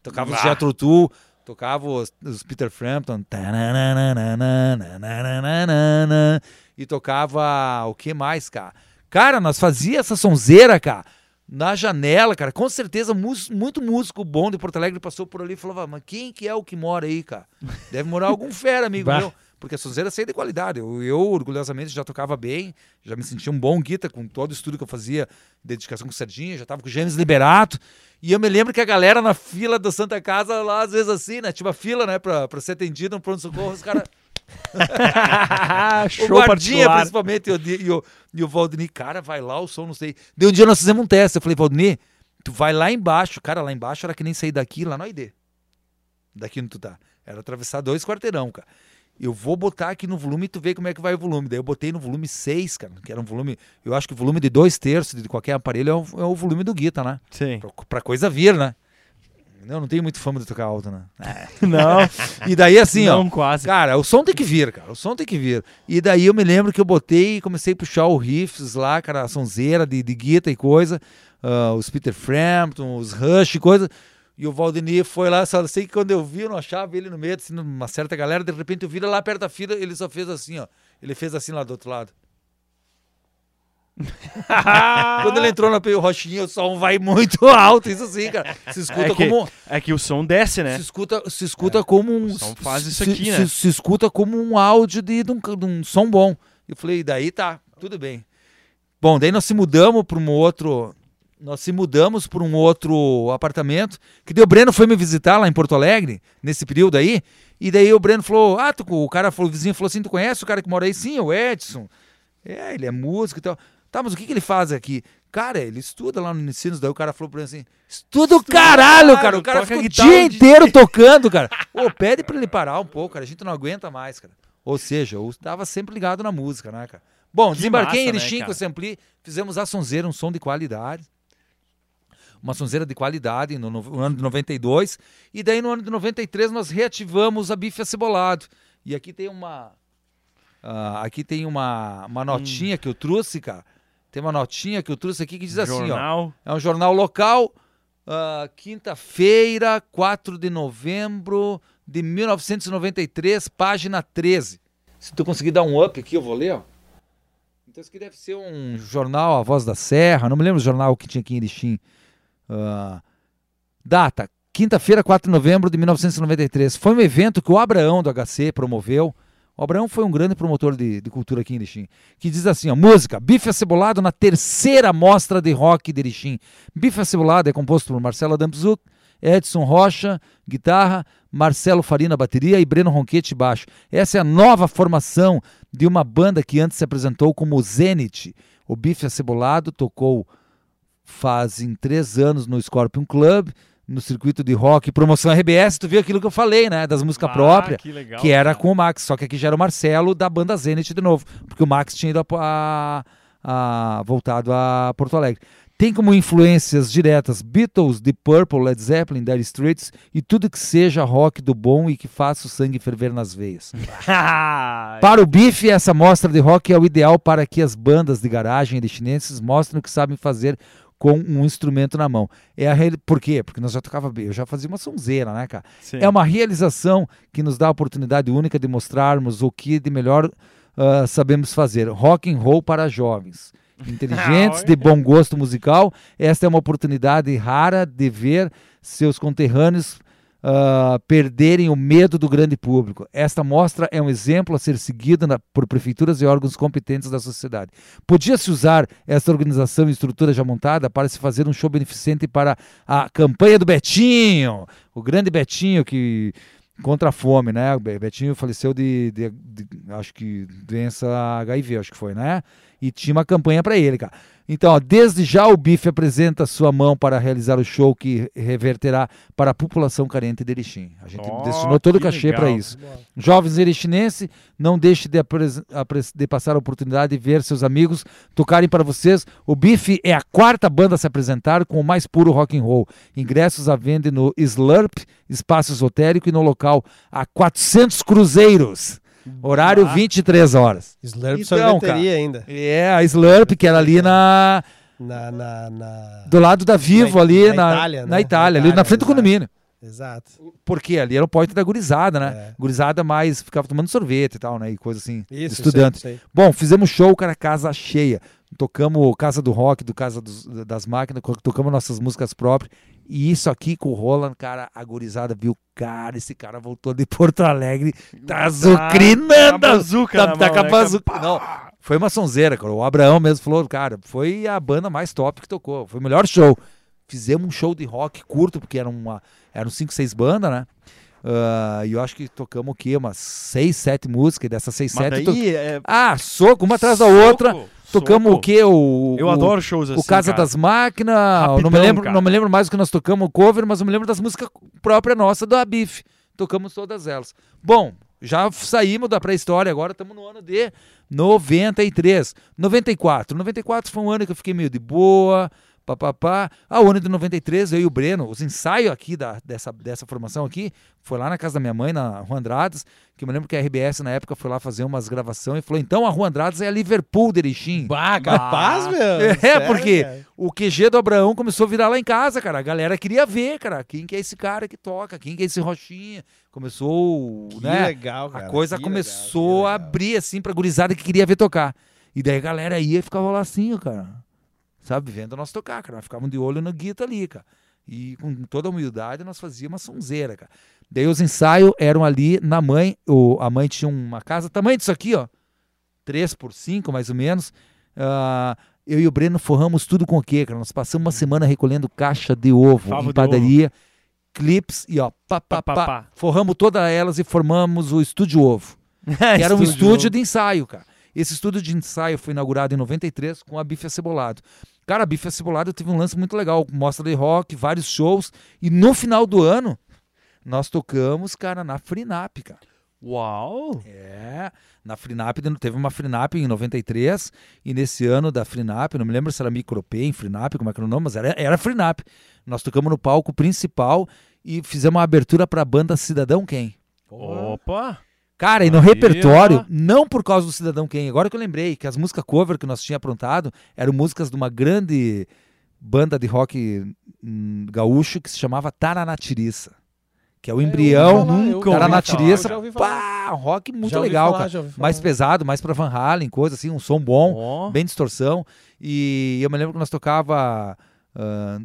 Tocava os Jethro Tull, tocava os, os Peter Frampton. E tocava o que mais, cara? Cara, nós fazia essa sonzeira, cara, na janela, cara. Com certeza, muito músico bom de Porto Alegre passou por ali e falava, mas quem que é o que mora aí, cara? Deve morar algum fera, amigo *laughs* meu. Porque a sonzeira saía de qualidade. Eu, eu, orgulhosamente, já tocava bem, já me sentia um bom guita com todo o estudo que eu fazia, dedicação com o Serginho, já tava com o James Liberato. E eu me lembro que a galera na fila da Santa Casa, lá, às vezes assim, né? Tinha uma fila, né, pra, pra ser atendido no pronto-socorro, os caras. *laughs* *laughs* o guardinha, principalmente, e o, e, o, e o Valdini, cara, vai lá, o som, não sei. Daí um dia nós fizemos um teste. Eu falei, Valdini, tu vai lá embaixo. Cara, lá embaixo era que nem sair daqui, lá no AID. Daqui onde tu tá. Era atravessar dois quarteirão, cara. Eu vou botar aqui no volume e tu vê como é que vai o volume. Daí eu botei no volume 6, cara, que era um volume. Eu acho que o volume de dois terços de qualquer aparelho é o, é o volume do guitar, né? Sim. Pra, pra coisa vir, né? Eu não tenho muito fama de tocar alto, né? *laughs* Não, E daí assim, ó. não quase. Cara, o som tem que vir, cara. O som tem que vir. E daí eu me lembro que eu botei e comecei a puxar o riffs lá, cara, a sonzeira de, de guitarra e coisa. ah, os Peter Frampton, os Rush e coisa. E o Valdemir foi lá, só sei que quando eu vi, eu não achava ele no meio, assim, numa certa galera, de repente eu vi ele lá perto da fila, ele só fez assim, ó. Ele fez assim lá do outro lado. *laughs* Quando ele entrou na Peio Rochinha, o som vai muito *laughs* alto, isso assim, cara. Se escuta É que, como é que o som desce, né? se escuta, se escuta como um. o som faz isso se, aqui, se- né? Se, escuta como um áudio de, de um, de um som bom. Eu falei, daí tá, tudo bem. Bom, daí nós se mudamos para um outro. Nós se mudamos para um outro apartamento. Que daí o Breno foi me visitar lá em Porto Alegre, nesse período aí. E daí o Breno falou: Ah, tu, o cara falou, o vizinho falou assim: Tu conhece o cara que mora aí? Sim, o Edson. É, ele é músico e tal. Tá, mas o que, que ele faz aqui? Cara, ele estuda lá no Unicinos, daí o cara falou pra mim assim: estuda o caralho, cara. O cara fica o dia o inteiro tocando, cara. Ô, pede pra ele parar um pouco, cara. A gente não aguenta mais, cara. Ou seja, eu tava sempre ligado na música, né, cara? Bom, Que desembarquei em massa, né, Erechim com cara? esse ampli, fizemos a sonzeira, um som de qualidade. Uma sonzeira de qualidade no, no ano de 92. E daí no ano de 93 nós reativamos a bife acebolado. E aqui tem uma. ah, aqui tem uma, uma notinha que eu trouxe, cara. Tem uma notinha que eu trouxe aqui que diz assim, ó. Jornal. É um jornal local. ah, Quinta-feira, 4 de novembro de 1993, página 13. Se tu conseguir dar um up aqui, eu vou ler, ó. Então isso aqui deve ser um jornal A Voz da Serra, não me lembro o jornal que tinha aqui em Erechim. Ah, data, quinta-feira, 4 de novembro de 1993. Foi um evento que o Abraão do HC promoveu. O Abraão foi um grande promotor de, de cultura aqui em Erechim. Que diz assim, ó, música, Bife Acebolado na terceira mostra de rock de Erechim. Bife Acebolado é composto por Marcelo Dampzuk, Edson Rocha, guitarra, Marcelo Farina, bateria e Breno Ronquete, baixo. Essa é a nova formação de uma banda que antes se apresentou como Zenith. O Bife Acebolado tocou fazem três anos no Scorpion Club, no circuito de rock, promoção RBS, tu viu aquilo que eu falei, né, das músicas Ah, próprias, que legal. que era cara. com o Max, só que aqui já era o Marcelo da banda Zenith de novo, porque o Max tinha ido a, a- a- voltado a Porto Alegre. Tem como influências diretas Beatles, The Purple, Led Zeppelin, Dire Straits e tudo que seja rock do bom e que faça o sangue ferver nas veias. *laughs* Para o Bife, essa mostra de rock é o ideal para que as bandas de garagem chinenses mostrem o que sabem fazer com um instrumento na mão. É a reali- Por quê? Porque nós já tocava bem, eu já fazia uma sonzeira, né, cara? Sim. É uma realização que nos dá a oportunidade única de mostrarmos o que de melhor ah, sabemos fazer. Rock and roll para jovens. *laughs* Inteligentes, de bom gosto musical, esta é uma oportunidade rara de ver seus conterrâneos ah, perderem o medo do grande público. Esta mostra é um exemplo a ser seguido na- por prefeituras e órgãos competentes da sociedade. Podia-se usar esta organização e estrutura já montada para se fazer um show beneficente para a campanha do Betinho, o grande Betinho que contra a fome, né? O Be- Betinho faleceu de, de- de- acho que doença HIV, acho que foi, né? E tinha uma campanha para ele, cara. Então, ó, desde já o Bife apresenta sua mão para realizar o show que reverterá para a população carente de Erechim. A gente Ó, destinou todo o cachê para isso. Jovens erechinenses, não deixe de, de passar a oportunidade de ver seus amigos tocarem para vocês. O Bife é a quarta banda a se apresentar com o mais puro rock and roll. Ingressos à venda no Slurp, espaço esotérico e no local a 400 cruzeiros. Horário Ah. 23 horas. Slurp Então, sorveteria ainda. É, a Slurp, que era ali na Na, na, na... do lado da Vivo Na- ali na na, Itália, na né? Itália, Na ali na Itália, frente do exato. condomínio. Exato. Porque ali era o point da gurizada, né? É. Gurizada mais ficava tomando sorvete e tal, né? E coisa assim. Isso, estudantes. isso aí, isso Bom, fizemos show, cara, casa cheia. Tocamos Casa do Rock, do Casa dos- das Máquinas, tocamos nossas músicas próprias. E isso aqui com o Roland, cara, a gurizada viu, cara, esse cara voltou de Porto Alegre, tá azucrinando. Tá bazuca Tá, na tá com a né? bazuca. Não, foi uma sonzeira, cara. O Abraão mesmo falou, cara, foi a banda mais top que tocou. Foi o melhor show. Fizemos um show de rock curto, porque eram, uma, eram cinco, seis bandas, né? Ah, e eu acho que tocamos o quê? Umas seis, sete músicas. E dessas seis, Mas sete. to- daí é... Ah, soco, uma atrás da soco, outra. Tocamos o quê? O, Eu o- adoro shows assim, o Casa cara. das Máquinas. eu não, me Rapidão, lembro, cara. não me lembro mais o que nós tocamos, o cover, mas eu me lembro das músicas próprias nossas do Abif. Tocamos todas elas. Bom, já saímos da pré-história, agora estamos no ano de 93. 94. 94 foi um ano que eu fiquei meio de boa. Papapá. Ah, o ano de 93, eu e o Breno, os ensaios aqui da, dessa, dessa formação aqui, foi lá na casa da minha mãe, na Rua Andrades, que eu me lembro que a RBS na época foi lá fazer umas gravações e falou: então a Rua Andrades é a Liverpool de Erechim. Bah, capaz, meu. É, Sério, porque cara? o QG do Abraão começou a virar lá em casa, cara. A galera queria ver, cara, quem que é esse cara que toca, quem que é esse Rochinha. Começou, Que né? legal, cara. a coisa que começou legal, a abrir assim pra gurizada que queria ver tocar. E daí a galera ia e ficava lá assim, ó, cara. Sabe, vendo nós tocar, cara. Nós ficávamos de olho no guita ali, cara. E com toda a humildade nós fazíamos uma sonzeira, cara. Daí os ensaios eram ali na mãe. O, a mãe tinha uma casa, tamanho disso aqui, ó. 3 por 5, mais ou menos. Ah, eu e o Breno forramos tudo com o quê, cara? Nós passamos uma semana recolhendo caixa de ovo Favo em de padaria, clips e ó, pá, pá, Pá, pá, pá. forramos todas elas e formamos o Estúdio Ovo. *laughs* Que era um estúdio de ensaio, cara. Esse estúdio de ensaio foi inaugurado em 93 com a Bife Acebolado. Cara, a Bife Acebolado teve um lance muito legal, mostra de rock, vários shows, e no final do ano nós tocamos, cara, na Frinap, cara. Uau! É, na Frinap, teve uma Frinap em 93, e nesse ano da Frinap, não me lembro se era Micropay, Frinap, como é que era o nome, mas era, era Frinap. Nós tocamos no palco principal e fizemos uma abertura para a banda Cidadão Quem. Opa! Cara, e no Aí, repertório, ó. não por causa do Cidadão Quem, agora que eu lembrei que as músicas cover que nós tínhamos aprontado eram músicas de uma grande banda de rock hum, gaúcho que se chamava Taranatiriça, que é o embrião nunca Taranatiriça, pá, um rock muito Já legal, falar, cara. Mais pesado, mais pra Van Halen, coisa assim, um som bom, Ó. bem distorção. E eu me lembro que nós tocava ah,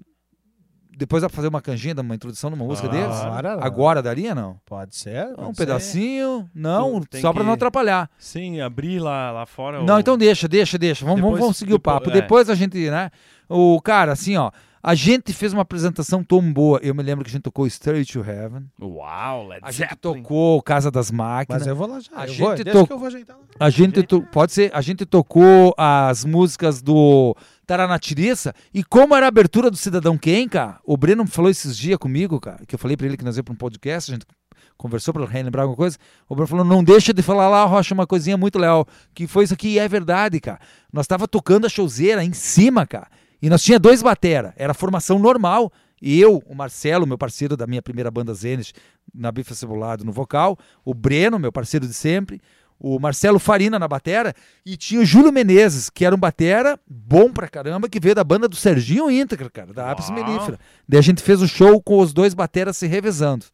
depois dá pra fazer uma canjinha, uma introdução numa música Claro. deles? Agora. Agora daria, não? Pode ser. Um pode ser. pedacinho? Não, tem só pra que- não atrapalhar. Sim, abrir lá, lá fora. Não, o- então deixa, deixa, deixa. Vamos, vamos, Depois- vamos seguir o depois- papo. é. Depois a gente, né? O cara, assim, ó. A gente fez uma apresentação tão boa. Eu me lembro que a gente tocou Straight to Heaven. Uau, Led A gente tocou Casa das Máquinas. Mas eu vou lá já. A eu gente vou, to- que eu vou ajeitar lá. A gente to- pode ser, a gente tocou as músicas do Taranatiriça e como era a abertura do Cidadão Quem, cara, o Breno falou esses dias comigo, cara, que eu falei pra ele que nós ia pra um podcast, a gente conversou pra relembrar alguma coisa, o Breno falou, não deixa de falar lá, Rocha, uma coisinha muito legal, que foi isso aqui e é verdade, cara. Nós tava tocando a showzeira em cima, cara, e nós tinha dois batera, era formação normal, e eu, o Marcelo, meu parceiro da minha primeira banda Zenith, na Bifa Cebolado no vocal, o Breno, meu parceiro de sempre, o Marcelo Farina na batera e tinha o Júlio Menezes, que era um batera bom pra caramba, que veio da banda do Serginho Íntegra, cara, da Apis. Melífera. Daí a gente fez o show com os dois bateras se revezando.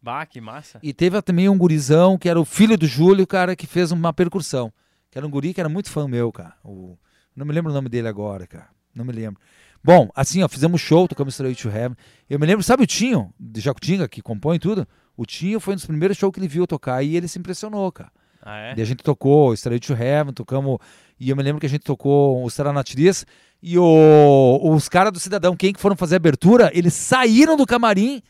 Bah, que massa. E teve também um gurizão, que era o filho do Júlio, cara, que fez uma percussão. Que era um guri que era muito fã meu, cara. O... Não me lembro o nome dele agora, cara. Não me lembro. Bom, assim, ó, fizemos show, tocamos Straight to Heaven. Eu me lembro, sabe o Tinho, de Jacutinga, que compõe tudo? O Tinho foi um dos primeiros shows que ele viu tocar e ele se impressionou, cara. Ah, é? Daí a gente tocou Straight to Heaven, tocamos. E eu me lembro que a gente tocou o Seranatiris. E o, os caras do Cidadão Quem que foram fazer a abertura, eles saíram do camarim,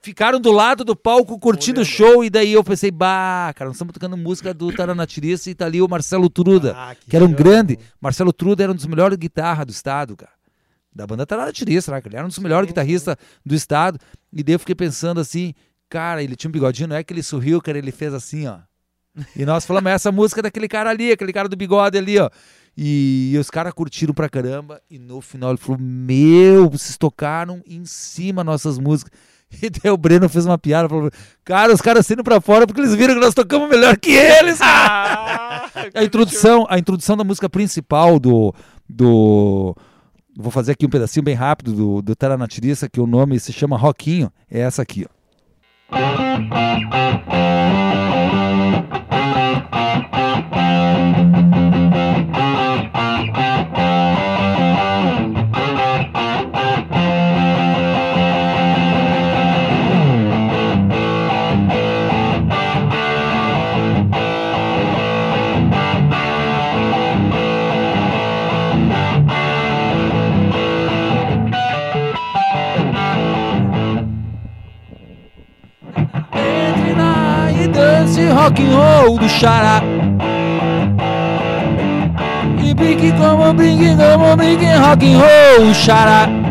ficaram do lado do palco curtindo o show. E daí eu pensei, bah, cara, nós estamos tocando música do Taranatiris e tá ali o Marcelo Truda, Ah, que era um grande. Marcelo Truda era um dos melhores guitarras do estado, cara. Da banda Taranatiris, né? Ele era um dos melhores guitarristas do estado. E daí eu fiquei pensando assim, cara, ele tinha um bigodinho, não é que ele sorriu, cara, ele fez assim, ó. E nós falamos, essa música é daquele cara ali, aquele cara do bigode ali, ó. E, os caras curtiram pra caramba. E no final ele falou: Meu, vocês tocaram em cima nossas músicas. *laughs* E daí o Breno fez uma piada, falou: Cara, os caras saindo pra fora porque eles viram que nós tocamos melhor que eles. *laughs* Ah, a introdução, a introdução da música principal do. do vou fazer aqui um pedacinho bem rápido do, do Taranatiriça, que o nome se chama Roquinho. É essa aqui, ó. E dance rock and roll do xará. E brinque como brinque, como brinque rock and roll xará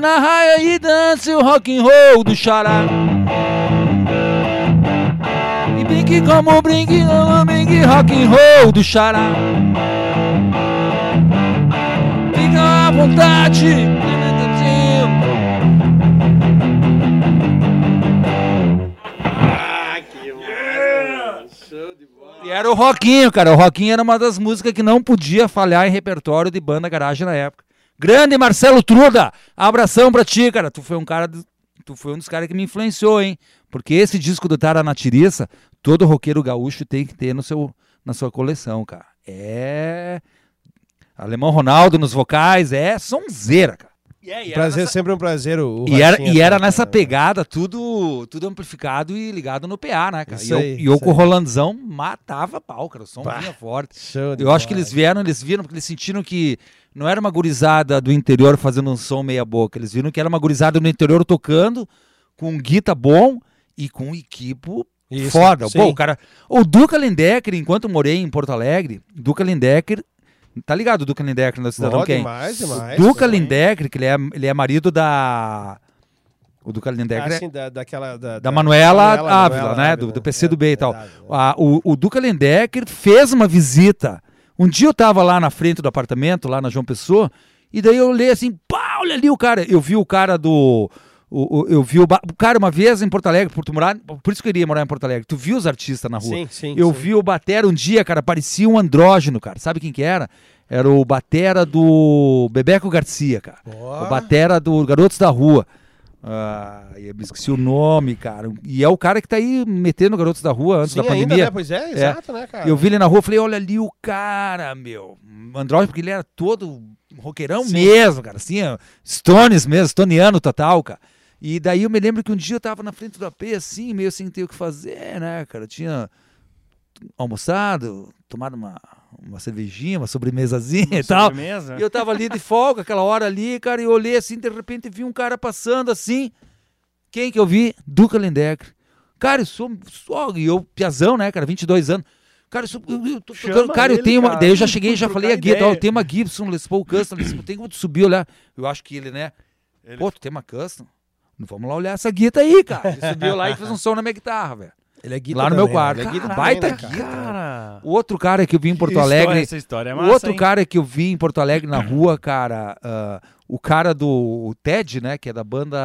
Na raia e dance o rock and roll do xará E brinque como brinque, como brinque rock and roll do xará Fica à vontade E era o Roquinho, cara. O Roquinho era uma das músicas que não podia falhar em repertório de banda garagem na época. Grande Marcelo Truda, abração pra ti, cara. Tu foi um cara, do- tu foi um dos caras que me influenciou, hein? Porque esse disco do Taranatiriça, todo roqueiro gaúcho tem que ter no seu, na sua coleção, cara. é. Alemão Ronaldo nos vocais, é sonzeira, cara. E é, e Prazer, nessa- sempre um prazer. O, o E era, e era nessa tá- pegada, tudo, tudo amplificado e ligado no PA, né, cara? Isso e eu, aí, e eu isso com o. Rolandzão matava pau, cara. O som Bah. vinha forte. Eu acho que eles vieram, eles viram, porque eles sentiram que não era uma gurizada do interior fazendo um som meia boca. Eles viram que era uma gurizada no interior tocando, com um guita bom e com um equipo Isso, foda. sim. Pô, o cara. O Duca Lindecker, enquanto morei em Porto Alegre, Duca Lindecker. Tá ligado o Duca Lindecker no Cidadão Quem? demais, demais. Duca Também. Lindecker, que ele é, ele é marido da. O Duca Lindecker é- Assim, da, daquela, da, da Manuela Ávila, Manuela né? Ávila, Do, do PC do B e tal. verdade, né? Ah, o, o Duca Lindecker fez uma visita. Um dia eu tava lá na frente do apartamento, lá na João Pessoa, e daí eu olhei assim, pá, olha ali o cara. Eu vi o cara do. o- o- eu vi o, o cara uma vez em Porto Alegre, por, tu morar, por isso que eu iria morar em Porto Alegre. Tu viu os artistas na rua? Sim, sim. Eu sim. vi o Batera um dia, cara, parecia um andrógeno, cara. Sabe quem que era? Era o Batera do Bebeco Garcia, cara. Ó. O Batera do Garotos da Rua. Ah, eu me esqueci o nome, cara. E é o cara que tá aí metendo Garotos da Rua antes Sim, da pandemia. ainda, né? Pois é, exato, né, cara? Eu vi ele na rua, falei, olha ali o cara, meu. Android, porque ele era todo roqueirão Sim. mesmo, cara. Assim, Stones mesmo, Stoniano total, cara. E daí eu me lembro que um dia eu tava na frente do AP, assim, meio sem ter o que fazer, né, cara. Eu tinha almoçado, tomado uma, uma cervejinha, uma sobremesazinha e tal. Sobremesa. E eu tava ali de folga, aquela hora ali, cara, e eu olhei assim, de repente vi um cara passando assim. Quem que eu vi? Duca Lindecker. Cara, eu sou, sou e eu, piazão, né, cara, 22 anos. Cara, eu, sou, eu, eu tô Chama tocando, cara, eu ele, tenho uma, cara, daí eu já cheguei, já falei a ideia. eu tenho uma Gibson Les Paul Custom, Les Paul, tem como tu subir olhar. Eu acho que ele, né, Ele- pô, tu tem uma Custom? Vamos lá olhar essa guita aí, cara. Ele subiu lá e fez um som na minha guitarra, velho. Ele é guita lá no meu também, quarto. né? Ele é guita também, baita né, guita. cara? Cara. O outro cara que eu vi em Porto história, Alegre, Essa história é o massa, outro hein? cara que eu vi em Porto Alegre na rua, cara, ah, o cara do o Ted, né, que é da banda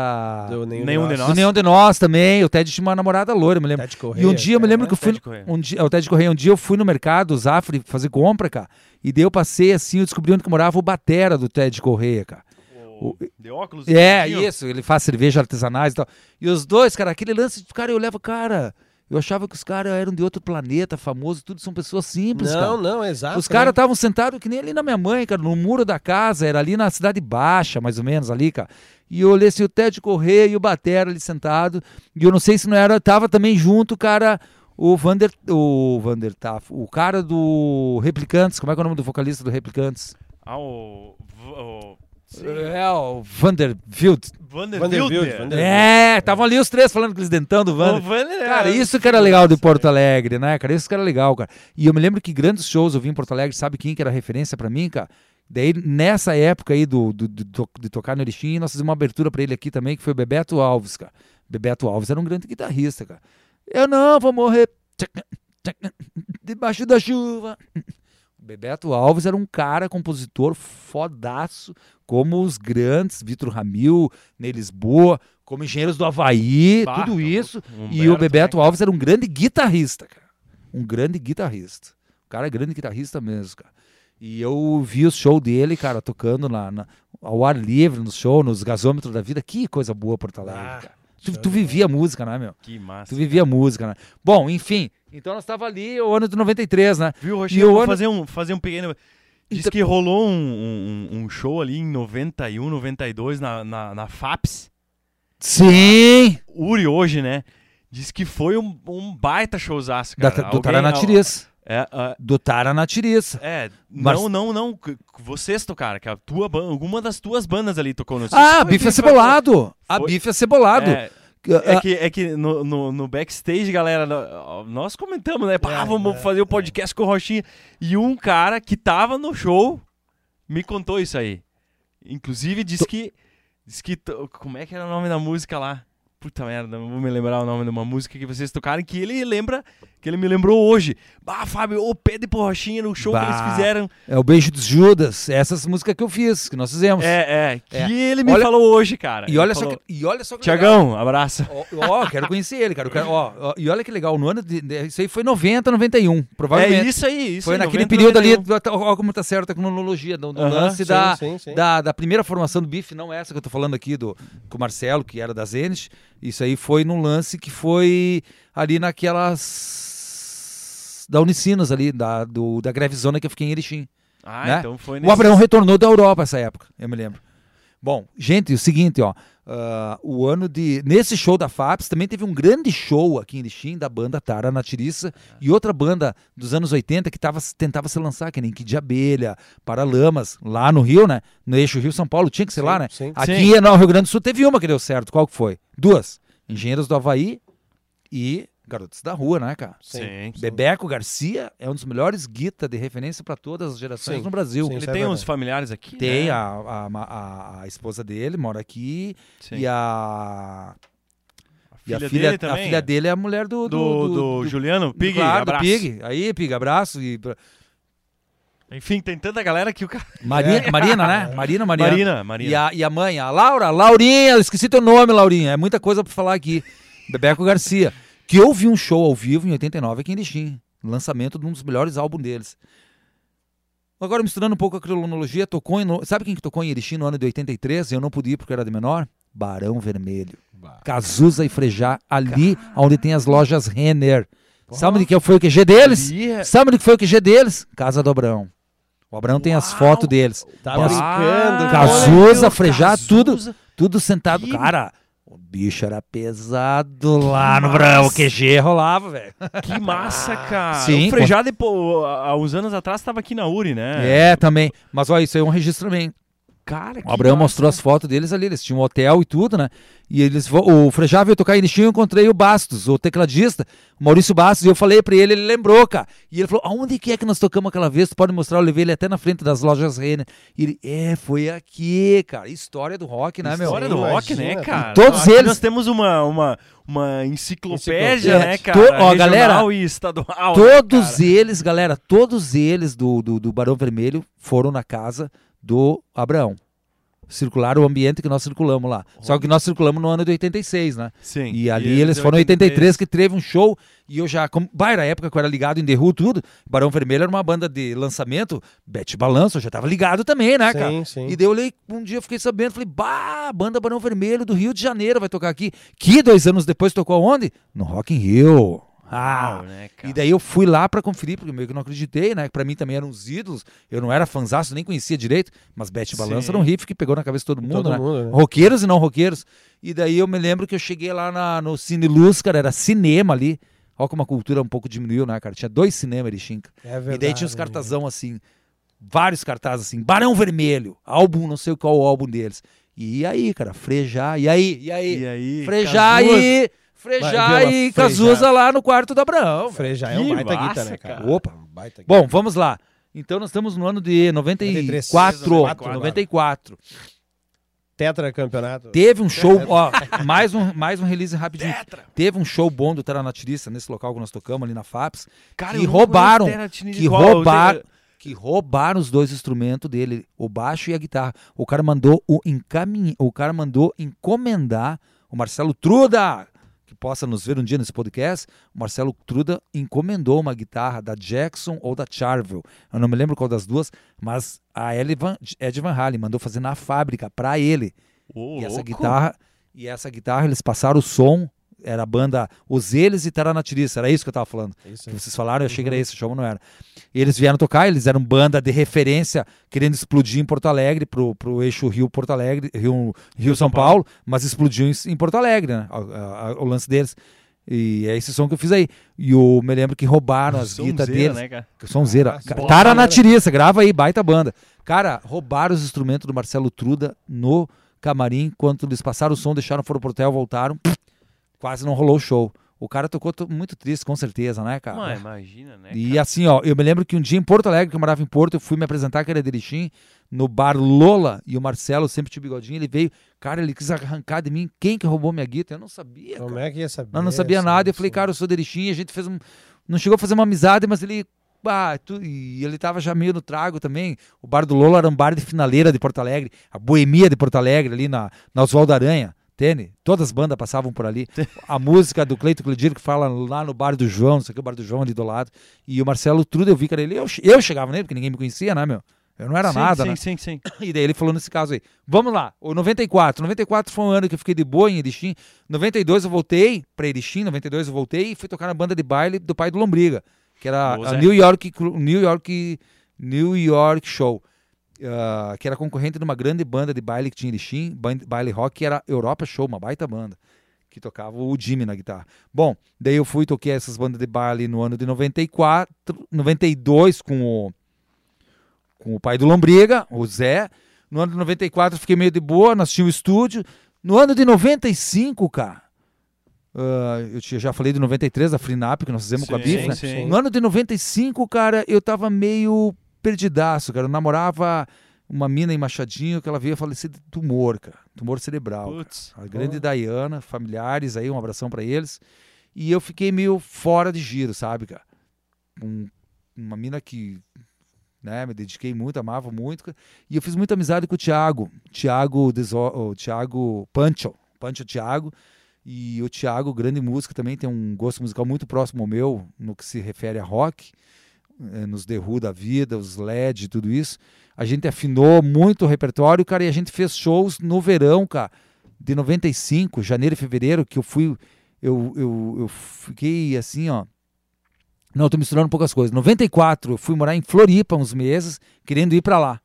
Do nenhum, Nenhum de do nós. Nenhum de Nós também. O Ted tinha uma namorada loira, eu me lembro. Ted Correia, E um dia eu me lembro cara. que eu fui Ted Correia. um dia, o Ted Correia, um dia eu fui no mercado, Zafre, fazer compra, cara. E daí eu passei assim, eu descobri onde que morava o batera do Ted Correia, cara. O- De óculos? É, verdinho? isso, ele faz cerveja artesanais e tal. E os dois, cara, aquele lance, cara, eu levo, cara, eu achava que os caras eram de outro planeta, famoso, tudo são pessoas simples, cara. Não, não, exato. Os caras né? estavam sentados que nem ali na minha mãe, cara, no muro da casa, era ali na Cidade Baixa, mais ou menos, ali, cara. E eu olhei assim, o Ted Correia e o Batera ali sentado. E eu não sei se não era, tava também junto, cara, o Vander, o Vander Taff, o cara do Replicantes, como é que é o nome do vocalista do Replicantes? Ah, o... o... Sim. É, o Vanderbilt. Vander Vanderbilt. É, estavam ali os três falando aqueles dentão do O Vander. Vander é- Cara, isso que era legal de Porto Alegre, né, cara? Isso que era legal, cara. E eu me lembro que grandes shows eu vi em Porto Alegre, sabe quem que era referência pra mim, cara? Daí, nessa época aí do, do- do- de tocar no Erechim, nós fizemos uma abertura pra ele aqui também, que foi o Bebeto Alves, cara. Bebeto Alves era um grande guitarrista, cara. Eu não vou morrer debaixo da chuva. Bebeto Alves era um cara, compositor fodaço, como os grandes, Vitor Ramil, Ney Lisboa, como Engenheiros do Havaí, Bah, tudo isso. E Humberto, o Bebeto né, Alves era um grande guitarrista, cara. Um grande guitarrista. O cara é grande guitarrista mesmo, cara. E eu vi o show dele, cara, tocando na, na- ao ar livre no show, nos gasômetros da vida. Que coisa boa Porto Alegre, Ah, cara. Tu, tu vivia música, né, meu? Que massa. Tu vivia música, né? Bom, enfim. Então nós estava ali o ano de 93, né? Viu, E Roxinho? o Vou ano- fazer, um, fazer um pequeno... Diz Então- que rolou um, um, um show ali em 91, 92 na, na, na FAPS. Sim! Uri hoje, né? Diz que foi um, um baita showzaço, Da, cara. do Alguém- Taranatiriça. É, ah, Do Taranatiriça. é Mas- não, não, não. c- Vocês tocaram, que a tua alguma das tuas bandas ali tocou no Ah, Foi- bife foi- acebolado! A Foi- bife! É, Ah, é que, é que no, no, no backstage, galera, nós comentamos, né? Pá, É, vamos é, fazer o podcast com o Rochinha. E um cara que tava no show me contou isso aí. Inclusive, disse que. Disse que. Como é que era o nome da música lá? Puta merda, não vou me lembrar o nome de uma música que vocês tocaram, que ele lembra, que ele me lembrou hoje. Bah, Fábio, ô, pede pro Rochinha no show que Bah. eles fizeram. É o Beijo dos Judas, essas músicas que eu fiz, que nós fizemos. É, é, que É. ele me Olha- falou hoje, cara. E olha, só falou, que, e olha só que legal. Tiagão, abraço. Ó, ó, quero conhecer ele, cara. Quero- ó, ó, e olha que legal, no ano de, de- isso aí foi 90, 91, provavelmente. É isso aí, isso foi aí, naquele 90, período ali, 91. ó, como tá certa a cronologia, do, do Aham, lance sim, da, sim, sim. Da, da primeira formação do Bife, não essa que eu tô falando aqui, do, com o Marcelo, que era da Zenit. Isso aí foi num lance que foi ali naquelas da Unicinos ali, da, do, da greve zona que eu fiquei em Erechim. Ah, né? então foi O Abraão retornou da Europa essa época, eu me lembro. Bom, gente, o seguinte, ó. Ah, o ano de. Nesse show da FAPS também teve um grande show aqui em Erechim da banda Tara Natiriça e outra banda dos anos 80 que tava, tentava se lançar, que nem Kid de Abelha, Paralamas, lá no Rio, né? No eixo Rio-São Paulo, tinha que ser lá, né? Sim. Aqui no Rio Grande do Sul teve uma que deu certo. Qual que foi? Duas. Engenheiros do Havaí e Garotos da Rua, né, cara? Sim. Bebeco Garcia é um dos melhores guita de referência para todas as gerações Sim, no Brasil. sim. Ele é tem uns familiares aqui. Tem né? a, a, a, a esposa dele, mora aqui. Sim. E a. E a filha filha, dele também. a filha dele é a mulher do. do, do, Juliano Pig, claro, do abraço. Pig. Aí, Pig, abraço. E... Enfim, tem tanta galera que o cara. *laughs* Marina, É. Marina, né? Marina, Marina. Marina, Marina. E a, e a mãe, a Laura, Laurinha, eu esqueci teu nome, Laurinha. É muita coisa pra falar aqui. *laughs* Bebeco Garcia. Que eu vi um show ao vivo em 89 aqui em Erechim. Lançamento de um dos melhores álbuns deles. Agora, misturando um pouco a cronologia, tocou em, sabe quem que tocou em Erechim no ano de 83? Eu não pude ir porque era de menor. Barão Vermelho. Cazuza e Frejá, ali onde tem as lojas Renner. Sabe de que foi o QG deles? Ali é- Sabe de que foi o QG deles? Casa do Abrão. O Abrão tem as fotos deles. Tá as- brincando. Cazuza, Frejá, tudo. Tudo sentado. Que- Cara, o bicho era pesado lá no. Brão. O QG rolava, velho. Que massa, cara. Sim, o Frejá, depois, há uns anos atrás, estava aqui na URI, né? É, também. Mas olha, isso aí é um registro também. Cara, O Abraão massa. mostrou as fotos deles ali, eles tinham um hotel e tudo, né? E eles, o Frejá veio tocar em Erechim, eu encontrei o Bastos, o tecladista, o Maurício Bastos, e eu falei pra ele, ele lembrou, cara. E ele falou, aonde que é que nós tocamos aquela vez? Tu pode mostrar? Eu levei ele até na frente das lojas Renner. E ele, é, foi aqui, cara. História do rock, né, meu? História do Imagina, rock, né, cara. cara? Todos Aqui eles- Nós temos uma, uma, uma enciclopédia, Enciclopédia. né, To- cara? ó, Regional galera, e estadual. Todos né, cara? eles, galera, todos eles do, do, do Barão Vermelho foram na casa do Abraão. Circularam o ambiente que nós circulamos lá. Só que nós circulamos no ano de 86, né? Sim. E ali eles, foram em 83 que teve um show e eu já, como, bah, era a época que eu era ligado em The Who, tudo. Barão Vermelho era uma banda de lançamento, Bete Balanço, eu já tava ligado também, né, cara? Sim, sim. E daí eu olhei, um dia eu fiquei sabendo, falei, bah, banda Barão Vermelho do Rio de Janeiro vai tocar aqui. Que dois anos depois tocou onde? No Rock in Rio. Ah, Uau, né, cara? e daí eu fui lá pra conferir, porque meio que não acreditei, né? Pra mim também eram os ídolos. Eu não era fanzaço, nem conhecia direito, mas Bete Balança Sim. era um riff que pegou na cabeça de todo mundo, Todo né? mundo, né? Roqueiros e não roqueiros. E daí eu me lembro que eu cheguei lá na- no Cine Luz, cara, era cinema ali. Olha como a cultura um pouco diminuiu, né, cara? Tinha dois cinemas de Chinca. É verdade. E daí tinha os cartazão assim, vários cartazes assim, Barão Vermelho, álbum, não sei qual o álbum deles. E aí, cara, Frejá, e aí, e aí? E aí? Cazuza. e Frejá e Frejá. Cazuza lá no quarto do Abraão. Freja é um Que baita massa, guita, né, cara? cara. Opa. Um baita guita. Bom, vamos lá. Então nós estamos no ano de 94. 94. 94. Tetracampeonato. Teve um show, ó, mais um, mais um release rapidinho. Teve um show bom do Taranatirista nesse local que nós tocamos ali na FAPS, Cara, que roubaram, que roubaram, que roubaram os dois instrumentos dele, o baixo e a guitarra. O cara mandou o o cara mandou encomendar o Marcelo Truda, possa nos ver um dia nesse podcast. O Marcelo Truda encomendou uma guitarra da Jackson ou da Charvel. Eu não me lembro qual das duas, mas a Van, Ed Van Halen mandou fazer na fábrica para ele. Ô, E essa louco. guitarra, e essa guitarra eles passaram o som, era a banda Os Eles e Taranatirista, era isso que eu tava falando. Isso Que vocês falaram, eu achei que era esse, o show não era. E eles vieram tocar, eles eram banda de referência, querendo explodir em Porto Alegre, pro, pro eixo Rio Porto Alegre, Rio, Rio São Paulo, mas explodiu em, em Porto Alegre, né? a- o lance deles. E é esse som que eu fiz aí. E eu me lembro que roubaram as guitas deles. né, cara? Sonzeira. Ah. Tara na tiriça, grava aí, baita banda. Cara, roubaram os instrumentos do Marcelo Truda no camarim. Quando eles passaram o som, deixaram, foram pro hotel, voltaram. Quase não rolou o show. O cara tocou to- muito triste, com certeza, né, cara? Mano, imagina, né? E assim, ó, eu me lembro que um dia em Porto Alegre, que eu morava em Porto, eu fui me apresentar, que era de Erechim, no bar Lola, e o Marcelo, sempre tinha bigodinho, ele veio, cara, ele quis arrancar de mim, quem que roubou minha guitarra? Eu não sabia, Como cara. é que ia saber? Nós não sabia Sim, nada, eu falei, cara, eu sou de Erechim, a gente fez um... Não chegou a fazer uma amizade, mas ele... Ah, tu- e ele tava já meio no trago também. O bar do Lola era um bar de finaleira de Porto Alegre, a boemia de Porto Alegre, ali na, na Oswaldo Aranha. Entende? Todas as bandas passavam por ali. A música do Cleito Cledir que fala lá no bar do João, não sei o que, o bar do João ali do lado. E o Marcelo Truda, eu vi que era ele. Eu, eu chegava nele, porque ninguém me conhecia, né, meu? Eu não era sim, nada, sim, né? Sim, sim, E daí ele falou nesse caso aí. Vamos lá, o 94. 94 foi um ano que eu fiquei de boa em Erechim. 92 eu voltei pra Erechim, 92 eu voltei e fui tocar na banda de baile do pai do Lombriga, que era Boa, a. New York, New York, New York Show, ah, que era concorrente de uma grande banda de baile que tinha em baile rock, que era Europa Show, uma baita banda, que tocava o Jimmy na guitarra. Bom, daí eu fui e toquei essas bandas de baile no ano de 94, 92 com o, com o pai do Lombriga, o Zé. No ano de 94 eu fiquei meio de boa, nós tínhamos o estúdio. No ano de 95, cara, ah, eu já falei de 93, da Freenap, que nós fizemos com a Sim, Biff, né? sim. No ano de 95, cara, eu tava meio perdidaço, cara. Eu namorava uma mina em Machadinho que ela veio a falecer de tumor, cara. Tumor cerebral. cara. Putz. A grande Diana, familiares aí, um abração pra eles. E eu fiquei meio fora de giro, sabe, cara? Um- uma mina que né, me dediquei muito, amava muito. cara. E eu fiz muita amizade com o Thiago. Thiago, Deso o Thiago Pancho. Pancho Thiago. E o Thiago, grande músico, também tem um gosto musical muito próximo ao meu, no que se refere a rock, nos The Who da vida, os LED, tudo isso. A gente afinou muito o repertório, cara, e a gente fez shows no verão, cara, de 95, janeiro e fevereiro, que eu fui. Eu, eu, eu fiquei assim, ó. Não, tô misturando um pouco as coisas. 94, eu fui morar em Floripa uns meses, querendo ir pra lá.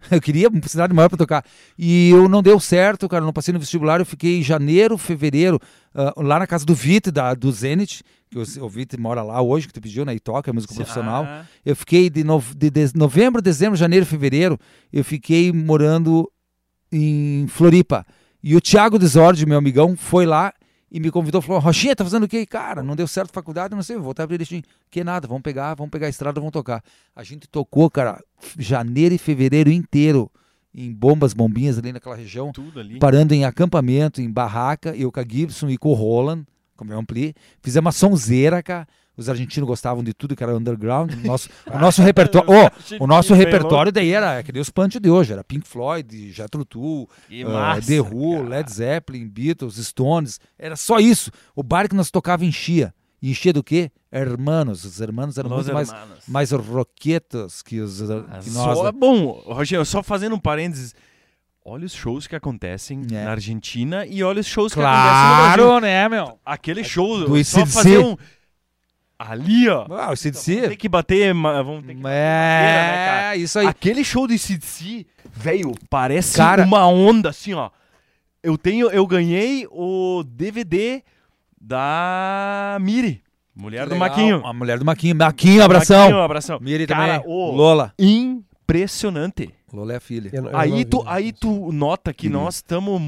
*laughs* Eu queria uma cidade maior para tocar. E eu não deu certo, cara. Não passei no vestibular. Eu fiquei em janeiro, fevereiro, ah, lá na casa do Vit, da, do Zenit. Que o, o Vit mora lá hoje, que tu pediu, né? E toca, é músico profissional. Ah, Eu fiquei de, nove- de- de novembro, dezembro, janeiro, fevereiro. Eu fiquei morando em Floripa. E o Thiago Desordi, meu amigão, foi lá e me convidou. Falou: Rochinha, tá fazendo o quê? Cara, não deu certo faculdade, não sei, vou voltar pra Erechim. Que nada, vamos pegar, vamos pegar a estrada, vamos tocar. A gente tocou, cara, janeiro e fevereiro inteiro em bombas, bombinhas ali naquela região tudo ali. parando em acampamento, em barraca, eu com a Gibson e com o Roland, como eu ampli. Fizemos uma sonzeira, cara. Os argentinos gostavam de tudo que era underground. O nosso, *laughs* o nosso repertório. Ô, o nosso repertório daí era que nem os punch de hoje. Era Pink Floyd, Jethro Tull, uh, massa, The Who, cara. Led Zeppelin, Beatles, Stones. Era só isso. O bar que nós tocava enchia. E enchia do quê? Hermanos. Os hermanos eram Los muito mais, hermanos. mais roquetos que, os, que nós. Só, bom, Rogério, só fazendo um parênteses. Olha os shows que acontecem É. na Argentina e olha os shows que acontecem no Brasil. Claro, né, meu? Aquele show, Do só fazer um... Ali, ó. Ah, o Vamos ter CDC. que bater... Vamos ter que bater É, né, cara? isso aí. Aquele show de CDC, velho, parece Cara- uma onda, assim, ó. Eu tenho... Eu ganhei o DVD da Miri, mulher do Legal. Maquinho. A mulher do Maquinho. Maquinho, abração. Maquinho, abração. Miri Cara, também. ô, Lola. Impressionante. Lola é a filha. Eu eu Aí tu, vi. aí tu nota que Uhum. nós estamos.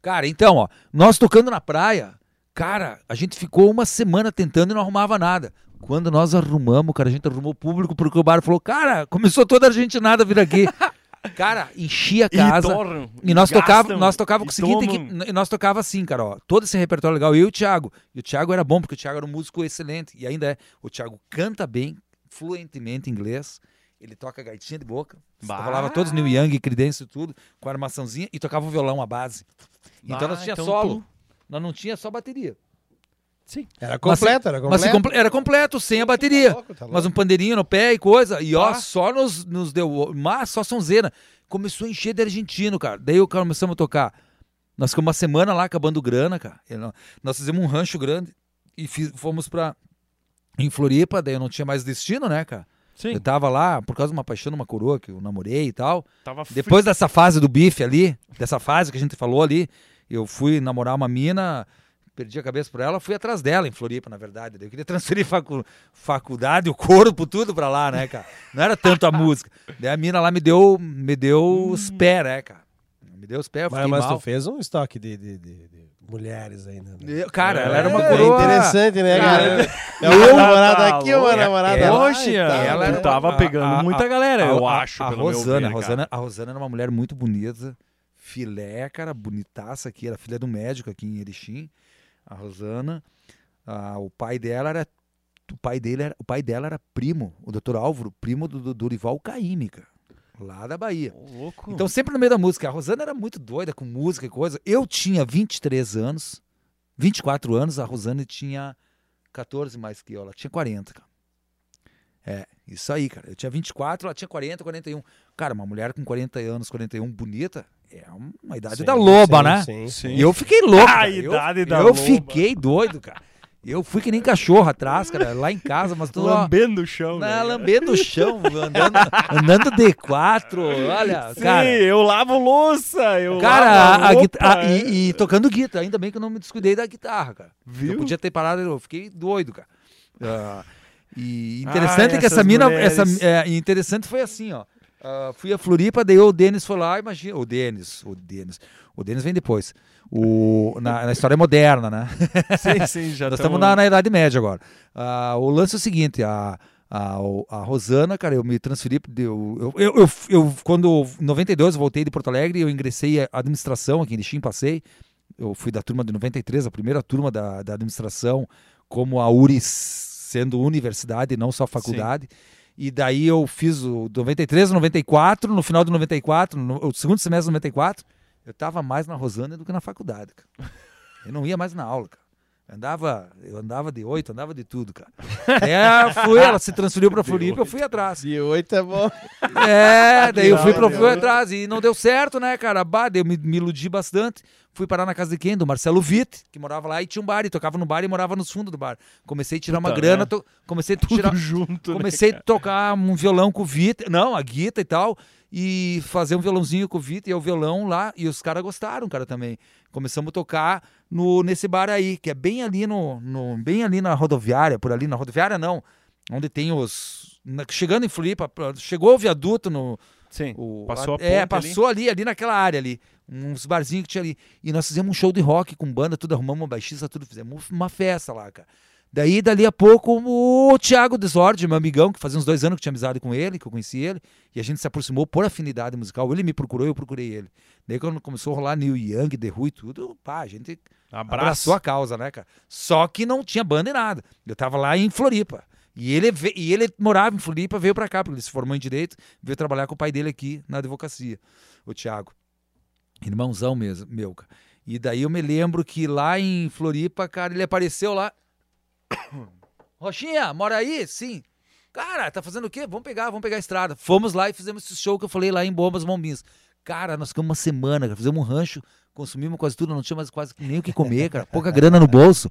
Cara, então, ó, nós tocando na praia, cara, a gente ficou uma semana tentando e não arrumava nada. Quando nós arrumamos, cara, a gente arrumou público porque o bar falou, cara, começou toda a argentinada a vir aqui. *laughs* cara, enchia a casa. E nós tocava, nós tocava com o seguinte, que, e nós tocava assim, cara, ó, todo esse repertório legal, eu e o Thiago. E o Thiago era bom, porque o Thiago era um músico excelente, e ainda é. O Thiago canta bem, fluentemente inglês, ele toca gaitinha de boca, Bah. rolava todos New Young, Creedence e tudo, com a armaçãozinha, e tocava o violão, a base. Então nós tinha solo, nós não tinha só bateria. Sim. Era completo, era Mas se completo. comple- era completo, sem a bateria. Tá louco, tá louco. Mas um pandeirinho no pé e coisa. E ó, Tá. só nos, nos deu. Mas só sonzeira. Começou a encher de argentino, cara. Daí o cara começamos a tocar. Nós ficamos uma semana lá acabando grana, cara. Nó- Nós fizemos um rancho grande e fiz- fomos pra. Em Floripa, daí eu não tinha mais destino, né, cara? Sim. Eu tava lá por causa de uma paixão uma coroa que eu namorei e tal. Tava Depois dessa fase do bife ali, dessa fase que a gente falou ali, eu fui namorar uma mina, perdi a cabeça por ela, fui atrás dela em Floripa, na verdade. Daí Eu queria transferir *laughs* facu- faculdade, o corpo, tudo pra lá, né, cara? Não era tanto a música. Daí a mina lá me deu, me deu os pés, né, cara? Me deu os pés, eu Mas, fiquei mas mal. tu fez um estoque de, de, de- de mulheres ainda. Né? Cara, ela era uma É coroa. interessante, né, Cara, cara? *laughs* É uma eu- namorada aqui, uma louco. namorada Ela- lá. Poxa, e ela né? era- tava pegando a- muita a- galera, eu acho. A, pelo meu Rosana, ver, a. Rosana, a Rosana era uma mulher muito bonita, filé, cara, bonitaça aqui, era filha do médico aqui em Erechim. A Rosana, ah, o pai dela era o pai dele era, o pai dela era primo, o Dr. Álvaro, primo do, do Dorival Caymmi, cara, lá da Bahia. Louco. Então, sempre no meio da música. A Rosana era muito doida com música e coisa. Eu tinha 23 anos, 24 anos, a Rosana tinha 14 mais que eu. Ela tinha 40, cara. É, isso aí, cara. Eu tinha 24, ela tinha 40, 41. Cara, uma mulher com 40 anos, 41, bonita, é uma idade Sim, da loba, sim, né? Sim, Sim. E eu fiquei louco. A cara. Eu- idade da eu loba. fiquei doido, cara. Eu fui que nem cachorro atrás, cara, lá em casa, mas tô Lambendo o chão. na, né? lambendo o chão, andando, andando D4, olha, Sim, cara. eu lavo louça, eu Cara, lavo a, roupa, guita- a- é. e, e tocando guitarra, ainda bem que eu não me descuidei da guitarra, cara. Viu? Eu podia ter parado, eu fiquei doido, cara. Ah, e interessante Ah, que essa mina, mulheres. essa, é, e interessante foi assim, ó. Ah, fui a Floripa, daí o Denis foi lá, imagina, o Denis, o Denis, o Denis vem depois. O, na, na história moderna, né? *laughs* Sim, sim, já Nós tamo- estamos na, na Idade Média agora. Ah, o lance é o seguinte, a, a, a Rosana, cara, eu me transferi, eu, eu, eu, eu, quando em 92 eu voltei de Porto Alegre, eu ingressei a administração aqui em Lixim, passei, eu fui da turma de 93, a primeira turma da, da administração, como a URIS sendo universidade não só faculdade. E daí eu fiz o 93, 94, no final de 94, no, segundo semestre de 94, eu tava mais na Rosana do que na faculdade, cara. Eu não ia mais na aula, cara. Andava, eu andava de oito, andava de tudo, cara. É, fui, ela se transferiu pra Floripa, eu fui atrás. De oito é bom. É, daí eu fui, pra, fui né? atrás e não deu certo, né, cara? Bah, eu me, me iludi bastante. Fui parar na casa de quem? Do Marcelo Witt, que morava lá e tinha um bar, e tocava no bar e morava nos fundos do bar. Comecei a tirar uma Puta, grana, né? to- comecei a Tudo tirar, junto, né, comecei a cara? tocar um violão com o Vitor, não, a guita e tal, e fazer um violãozinho com o Vitor e o violão lá, e os caras gostaram, cara, também. Começamos a tocar no, nesse bar aí, que é bem ali no, no- bem ali na rodoviária, por ali, na rodoviária não, onde tem os... na- chegando em Floripa, chegou o viaduto no... Sim, o- passou a a- É, ponte ali. passou ali. ali, naquela área ali, uns barzinhos que tinha ali. E nós fizemos um show de rock com banda, tudo, arrumamos uma baixista, tudo, fizemos uma festa lá, cara. Daí, dali a pouco, o Thiago Desordi, meu amigão, que fazia uns dois anos que tinha amizade com ele, que eu conheci ele, e a gente se aproximou por afinidade musical. Ele me procurou, eu procurei ele. Daí, quando começou a rolar Neil Young, The Who e tudo, pá, a gente Abraço. abraçou a causa, né, cara? Só que não tinha banda e nada. Eu tava lá em Floripa. E ele, e ele morava em Floripa, veio pra cá, porque ele se formou em Direito, veio trabalhar com o pai dele aqui na advocacia, o Thiago. Irmãozão mesmo, meu, cara. E daí eu me lembro que lá em Floripa, cara, ele apareceu lá. *coughs* Rochinha, mora aí? Sim. Cara, tá fazendo o quê? Vamos pegar, vamos pegar a estrada. Fomos lá e fizemos esse show que eu falei lá em Bombas Bombinhas. Cara, nós ficamos uma semana, cara. Fizemos um rancho, consumimos quase tudo, não tinha mais quase nem o que comer, cara. Pouca grana no bolso,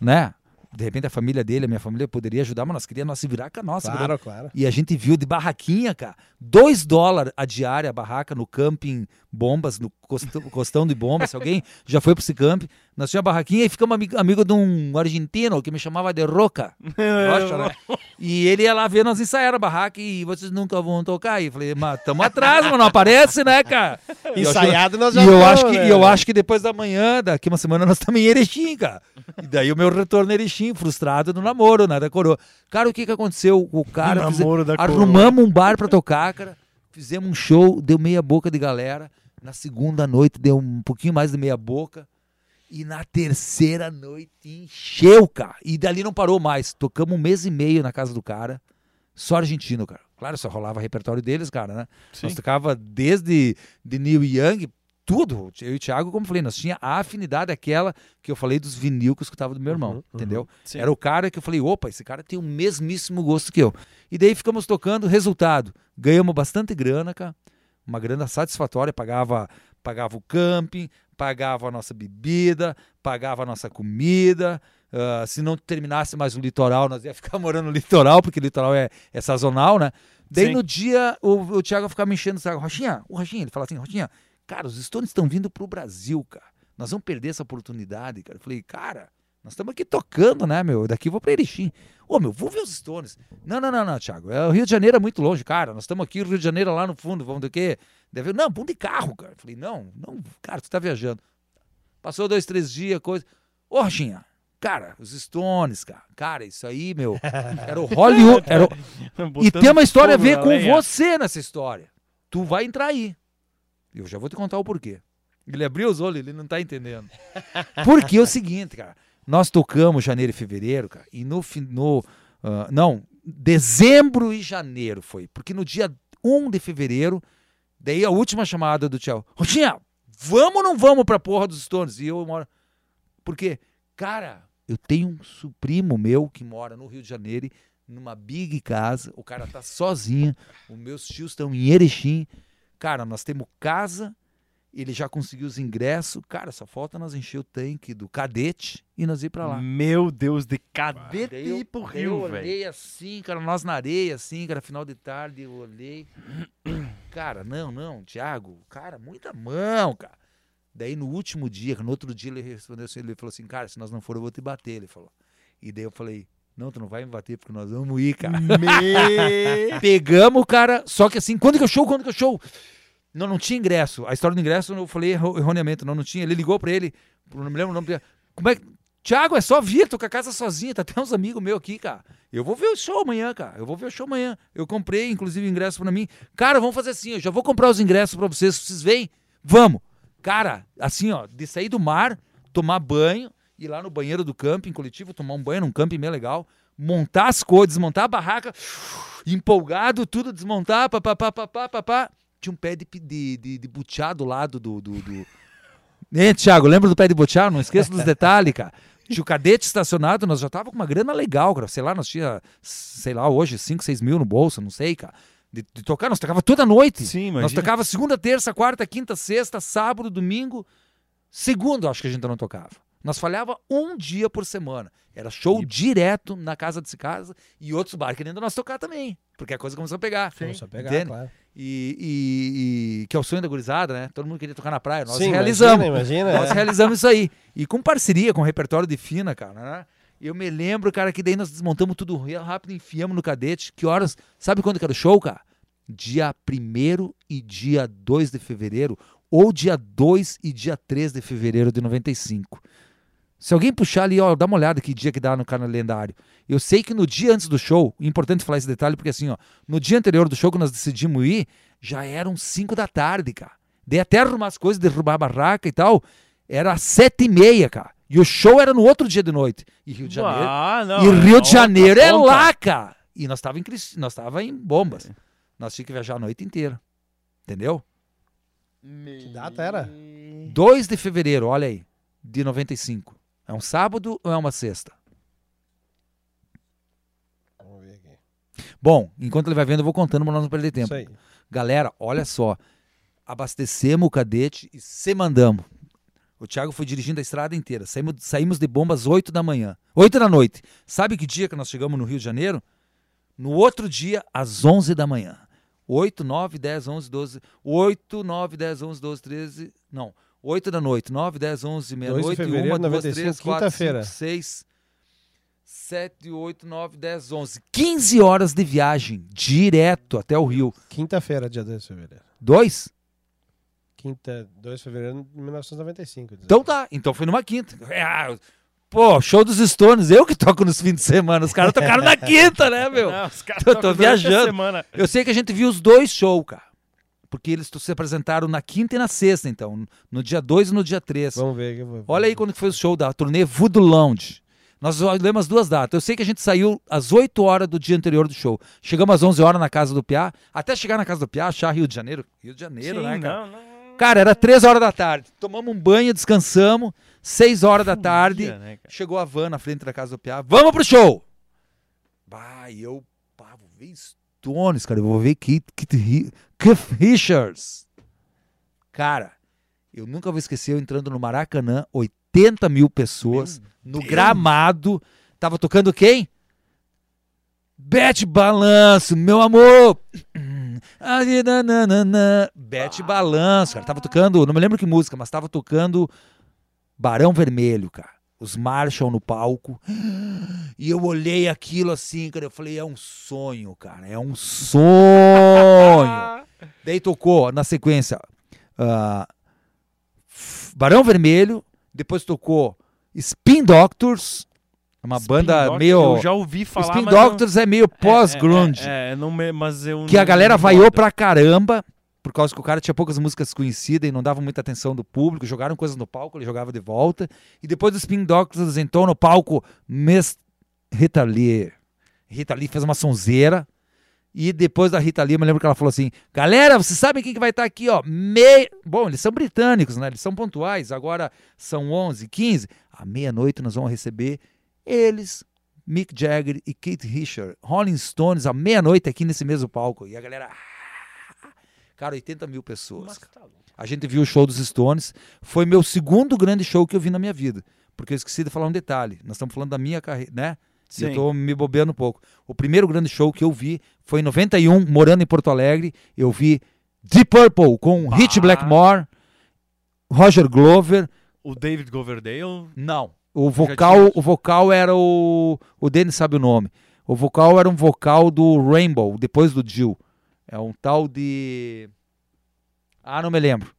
né? De repente a família dele, a minha família poderia ajudar, mas nós queríamos nós se virar com a nossa. grana. Claro, claro. E a gente viu de barraquinha, cara. Dois dólares a diária a barraca no camping Bombas, no costão, costão de Bombas. Se alguém já foi para esse camping, nós tínhamos a barraquinha e ficamos amigo, amigo de um argentino que me chamava de Roca. Rocha, né? *laughs* E ele ia lá ver nós ensaiar a barraca e vocês nunca vão tocar. E eu falei, mas tamo atrás, mas não aparece, né, cara? E acho- Ensaiado nós já e eu, acho que, né? e eu acho que depois da manhã, daqui uma semana, nós estamos em Erechim, cara. E daí o meu retorno em Erechim, frustrado no namoro, né, da coroa. Cara, o que que aconteceu? O cara... O namoro da coroa. arrumamos um bar pra tocar, cara. Fizemos um show, deu meia boca de galera. Na segunda noite deu um pouquinho mais de meia boca. E na terceira noite encheu, cara. E dali não parou mais. Tocamos um mês e meio na casa do cara. Só argentino, cara. Claro, só rolava repertório deles, cara, né? Sim. Nós tocava desde de Neil Young, tudo. Eu e o Thiago, como eu falei, nós tinha a afinidade aquela que eu falei dos vinil que eu escutava do meu irmão, Uhum, entendeu? Sim. Era o cara que eu falei, opa, esse cara tem o mesmíssimo gosto que eu. E daí ficamos tocando, resultado, ganhamos bastante grana, cara. Uma grana satisfatória, pagava, pagava o camping, pagava a nossa bebida, pagava a nossa comida. ah, se não terminasse mais o litoral, nós ia *laughs* ficar morando no litoral, porque o litoral é, é sazonal, né? Daí Sim. no dia, o, o Thiago ficava me enchendo o saco. Rochinha, o Rochinha, ele fala assim, Rochinha, cara, os Stones estão vindo pro Brasil, cara. Nós vamos perder essa oportunidade, cara. Eu falei, cara, nós estamos aqui tocando, né, meu? Daqui eu vou pra Erechim. Ô, meu, vou ver os Stones. Não, não, não, não, Thiago. É, o Rio de Janeiro é muito longe, cara. Nós estamos aqui, o Rio de Janeiro é lá no fundo, vamos do quê? Deve... Não, vamos de carro, cara. Eu falei, não, não, cara, tu tá viajando. Passou dois, três dias, coisa. Ô, Rochinha, cara, os Stones, cara. Cara, isso aí, meu, *laughs* era o Hollywood. Era o... E Botando tem uma história a ver com lenha. você nessa história. Tu vai entrar aí. Eu já vou te contar o porquê. Ele abriu os olhos, ele não tá entendendo. *laughs* Porque é o seguinte, cara. Nós tocamos janeiro e fevereiro, cara, e no. no ah, não, dezembro e janeiro foi. Porque no dia 1 de fevereiro, daí a última chamada do tchau. Rotinha, vamos ou não vamos pra porra dos Stones? E eu moro. Por quê? Cara, eu tenho um primo meu que mora no Rio de Janeiro, numa big casa, o cara tá sozinho, os meus tios estão em Erechim. Cara, nós temos casa Ele já conseguiu os ingressos. Cara, só falta nós encher o tanque do cadete e nós ir pra lá. Meu Deus, de cadete eu- e pro eu Rio, velho. olhei assim, cara, nós na areia, assim, cara, final de tarde, eu olhei. *coughs* Cara, não, não, Thiago, cara, muita mão, cara. Daí no último dia, no outro dia ele respondeu assim, ele falou assim, cara, se nós não for eu vou te bater, ele falou. E daí eu falei, não, tu não vai me bater porque nós vamos ir, cara. Me... *laughs* Pegamos, cara, só que assim, quando que é o show, quando que é o show? Não, não tinha ingresso. A história do ingresso eu falei erro- erroneamente, não, não tinha. Ele ligou pra ele, não me lembro o nome dele. Como é que... Thiago, é só vir, tô com a casa sozinha, tá até uns amigos meus aqui, cara. Eu vou ver o show amanhã, cara. Eu vou ver o show amanhã. Eu comprei, inclusive, ingresso pra mim. Cara, vamos fazer assim, eu já vou comprar os ingressos pra vocês. Vocês vêm? Vamos. Cara, assim, ó, de sair do mar, tomar banho, ir lá no banheiro do camping coletivo, tomar um banho num camping bem legal, montar as coisas, desmontar a barraca, empolgado, tudo, desmontar, papapá, papapá, papá. Tinha um pé de, de, de, de butiá do lado do... do, do... *laughs* Hein, Thiago, lembra do pé de butiá? Não esqueça dos detalhes, cara. Tinha o cadete estacionado, nós já tava com uma grana legal, cara. Sei lá, nós tinha, sei lá, hoje 5, 6 mil no bolso, não sei, cara. De, de tocar, nós tocava toda noite. Sim, Nós imagina. tocava segunda, terça, quarta, quinta, sexta, sábado, domingo. Segundo, acho que a gente não tocava. Nós falhava um dia por semana. Era show E- direto na casa de casa e outros bares querendo nós tocar também. Porque a coisa começou a pegar. Vamos só pegar, Entende? claro. E, e- e- que é o sonho da gurizada, né? Todo mundo queria tocar na praia. Nós Sim, realizamos. Imagina, imagina. Nós é. realizamos isso aí. E com parceria, com repertório de fina, cara. Né? Eu me lembro, cara, que daí nós desmontamos tudo rápido, enfiamos no cadete. Que horas? Sabe quando que era o show, cara? Dia 1 e dia 2 de fevereiro. Ou dia 2 e dia 3 de fevereiro de 95. Se alguém puxar ali, ó, dá uma olhada que dia que dá no calendário. Eu sei que no dia antes do show, importante falar esse detalhe, porque assim, ó, no dia anterior do show que nós decidimos ir, já eram 5 da tarde, cara. Dei até arrumar as coisas, derrubar a barraca e tal. Era sete e meia, cara. E o show era no outro dia de noite. E Rio de Janeiro. Ah, não, e é Rio de outra Janeiro é ponta. lá, cara. E nós tava em, nós tava em bombas. Nós tínhamos que viajar a noite inteira. Entendeu? Que data era? 2 de fevereiro, olha aí, de 95. É um sábado ou é uma sexta? Vamos ver aqui. Bom, enquanto ele vai vendo, eu vou contando pra nós não perder tempo. Isso aí. Galera, olha só. Abastecemos o cadete e se mandamos. O Thiago foi dirigindo a estrada inteira. Saímos, saímos de bomba às 8 da manhã. 8 da noite. Sabe que dia que nós chegamos no Rio de Janeiro? No outro dia, às 11 da manhã. 8, 9, 10, 11, 12. 8, 9, 10, 11, 12, 13. Não. 8 da noite. 9, 10, 11, meia-noite. fevereiro 1, de 2, 3, 95, 4, quinta-feira. 5, 6, 7, 8, 9, 10, 11. 15 horas de viagem direto até o Rio. Quinta-feira, dia 2 de fevereiro. Dois? Quinta, 2 de fevereiro de 1995. Então tá. Então foi numa quinta. É, pô, show dos Stones. Eu que toco nos fins de semana. Os caras tocaram na *laughs* quinta, né, meu? Não, os caras Eu tô viajando. Semana. Eu sei que a gente viu os dois shows, cara. Porque eles se apresentaram na quinta e na sexta, então. No dia 2 e no dia 3. Vamos ver. vou- Olha aí quando que foi o show da turnê Voodoo Lounge. Nós olhamos as duas datas. Eu sei que a gente saiu às 8 horas do dia anterior do show. Chegamos às 11 horas na casa do Piá. Até chegar na casa do Piá, achar Rio de Janeiro. Rio de Janeiro, Sim, né, cara? não, não. Cara, era 3 horas da tarde. Tomamos um banho, descansamos. 6 horas da tarde. Né? Chegou a van na frente da casa do Piá. Vamos pro show! Bah, e eu, pá, vou ver Stones, cara. Eu vou ver Keith, Ri- Keith Richards. Cara, eu nunca vou esquecer eu entrando no Maracanã, 80 mil pessoas, no gramado. Tava tocando quem? Bete Balanço, meu amor! Ah. Bete Balanço, cara. Tava tocando, não me lembro que música, mas tava tocando Barão Vermelho, cara. Os Marshall no palco. E eu olhei aquilo assim, cara. Eu falei, é um sonho, cara. É um sonho. *laughs* Daí tocou, na sequência, F- Barão Vermelho. Depois tocou Spin Doctors. Uma Spin banda Doctors, meio. Eu já ouvi falar, Spin mas não- Doctors é meio pós-grunge. É, é, é, não me- mas eu que a não- galera não vaiou pra caramba, por causa que o cara tinha poucas músicas conhecidas e não dava muita atenção do público, jogaram coisas no palco, ele jogava de volta, e depois do Spin Doctors entrou no palco Miss Rita Lee. Rita Lee fez uma sonzeira, e depois da Rita me lembro que ela falou assim, galera, vocês sabem quem que vai estar aqui, ó, me... Bom, eles são britânicos, né, eles são pontuais, agora são 11, 15, à meia-noite nós vamos receber eles, Mick Jagger e Keith Richards, Rolling Stones, à meia-noite aqui nesse mesmo palco, e a galera... Cara, 80 mil pessoas. A gente viu o show dos Stones. Foi meu segundo grande show que eu vi na minha vida. Porque eu esqueci de falar um detalhe. Nós estamos falando da minha carreira, né? E Eu Sim. tô me bobeando um pouco. O primeiro grande show que eu vi foi em 91, morando em Porto Alegre. Eu vi Deep Purple com Ah. Blackmore, Roger Glover. O David Coverdale. Não. O vocal, o vocal era o. O Denis sabe o nome. O vocal era um vocal do Rainbow, depois do Jill. É um tal de. Ah, não me lembro.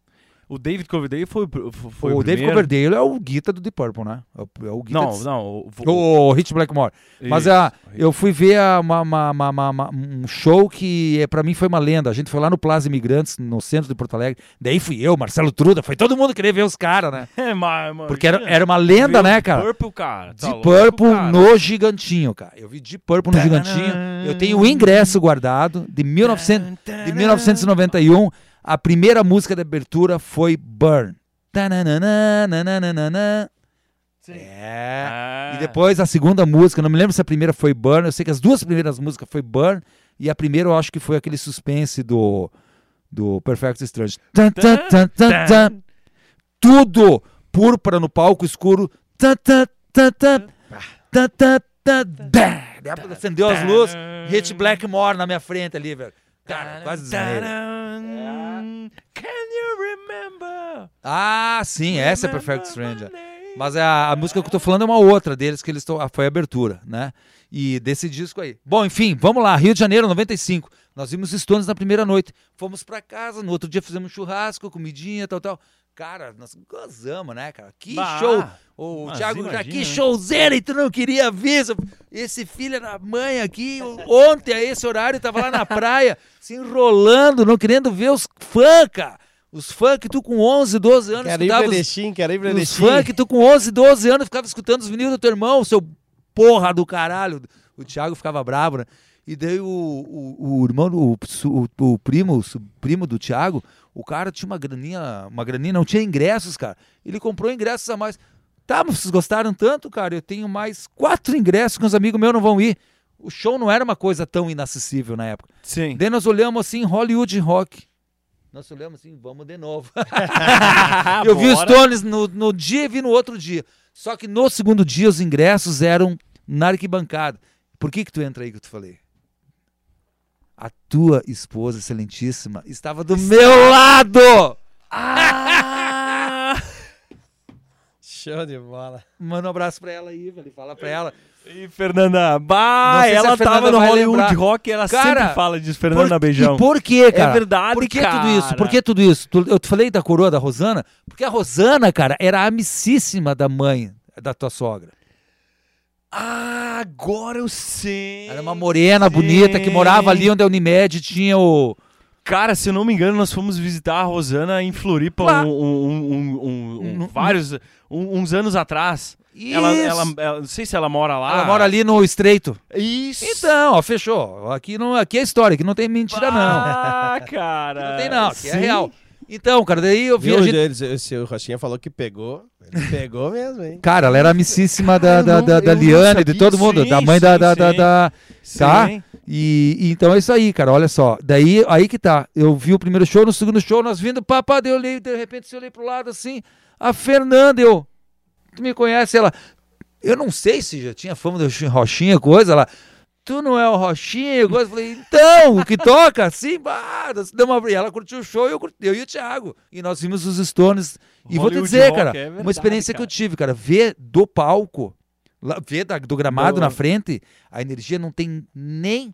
O David Coverdale foi, o- foi o o, primeiro. Coverdale é o guita do Deep Purple, né? É o, é guita Não, de- não. O, o, O, Hit Blackmore. Mas Isso. a, eu fui ver a- uma- uma- uma- um show que é, para mim foi uma lenda. A gente foi lá no Plaza Imigrantes, no centro de Porto Alegre. Daí fui eu, Marcelo Truda, foi todo mundo querer ver os caras, né? *laughs* É, mas, Porque era, era uma lenda, né, cara? Purple, cara. Tá Deep Purple cara. no Gigantinho, cara. Eu vi Deep Purple no Gigantinho. Eu tenho o ingresso guardado de, 1900, de 1991. A primeira música de abertura foi Burn. Tananana, nananana. É. Ah. E depois a segunda música, não me lembro se a primeira foi Burn, eu sei que as duas primeiras músicas foi Burn, e a primeira eu acho que foi aquele suspense do, do Perfect Strange. Tan, tan, tan, tan, tan. Tudo púrpura no palco escuro. Tan, tan, tan, tan. Tan, tan, tan, dá. Daí a- Acendeu as luzes, Hit Blackmore na minha frente ali, velho. Cara, quase desmaiei. Can you remember? Ah, sim, essa é Perfect Stranger. Mas a, a música que eu tô falando é uma outra deles, que eles estão. Foi a abertura, né? E desse disco aí. Bom, enfim, vamos lá. Rio de Janeiro, 95. Nós vimos Stones na primeira noite. Fomos pra casa, no outro dia fizemos churrasco, comidinha, tal, tal. Cara, nós gozamos, né, cara? Que Bah, show! O Thiago, já, imagina, que né? showzeira e tu não queria ver. Esse filho da mãe aqui, ontem a esse horário, tava lá na praia, *laughs* se enrolando, não querendo ver os fãs, cara. Os fãs que tu com 11, 12 anos Quero ir escutava pra os- Erechim, quero ir os funk, tu com 11, 12 anos ficava escutando os vinil do teu irmão, seu porra do caralho. O Thiago ficava bravo, né? E daí o, o, o irmão, o, o, o primo, o primo do Thiago, o cara tinha uma graninha, uma graninha, não tinha ingressos, cara. Ele comprou ingressos a mais. Tá, mas vocês gostaram tanto, cara? Eu tenho mais quatro ingressos que os amigos meus não vão ir. O show não era uma coisa tão inacessível na época. Sim. Daí nós olhamos assim, Hollywood Rock. Nós olhamos assim, vamos de novo. *laughs* Eu vi os. Stones no, no dia e vi no outro dia. Só que no segundo dia os ingressos eram na arquibancada. Por que que tu entra aí que eu te falei? A tua esposa excelentíssima estava do meu lado! Ah! *laughs* Show de bola. Manda um abraço pra ela aí, velho. Fala pra ela. E Fernanda, bah, ela Fernanda tava no Hollywood lembrar. Rock, ela Cara, sempre fala disso, Fernanda Por- Beijão. E por quê, cara? É verdade, Por que cara. tudo isso? Por que tudo isso? Tu- Eu te falei da coroa da Rosana? Porque a Rosana, cara, era amicíssima da mãe da tua sogra. Ah, agora eu sei. Era uma morena bonita que morava ali onde a Unimed tinha o. Cara, se eu não me engano, nós fomos visitar a Rosana em Floripa um, um- um- vários, uns anos atrás. Ela, Isso. ela, ela- não sei se ela mora lá. Ela mora ali no Estreito. Isso. Então, ó, fechou. Aqui, não, aqui é história, aqui não tem mentira, não. Ah, *laughs* cara. Aqui não tem, não. Aqui é Sim. real. Então, cara, daí eu vi Viu, a gente. eles- esse- o Rochinha falou que pegou. Ele pegou mesmo, hein? Cara, ela era amicíssima da, da, da, da Liane, de todo mundo, Sim, da mãe da, sim, da, da, sim. da- Tá? Sim. E, e então é isso aí, cara. Olha só. Daí, aí que tá. Eu vi o primeiro show, no segundo show, nós vindo, papá, daí eu olhei, de repente eu olhei pro lado assim, a Fernanda, eu. Tu me conhece? Ela. Eu não sei se já tinha fama do Rochinha, coisa lá. Tu não é o Rochinha. Eu falei, então, o que toca? Sim, bah, deu uma... E ela curtiu o show e eu, curti- eu e o Thiago. E nós vimos os Stones. E vou te dizer, Rock, cara, é verdade, uma experiência que cara. eu tive, cara, ver do palco, lá- ver da- do gramado Do- na frente, a energia não tem nem.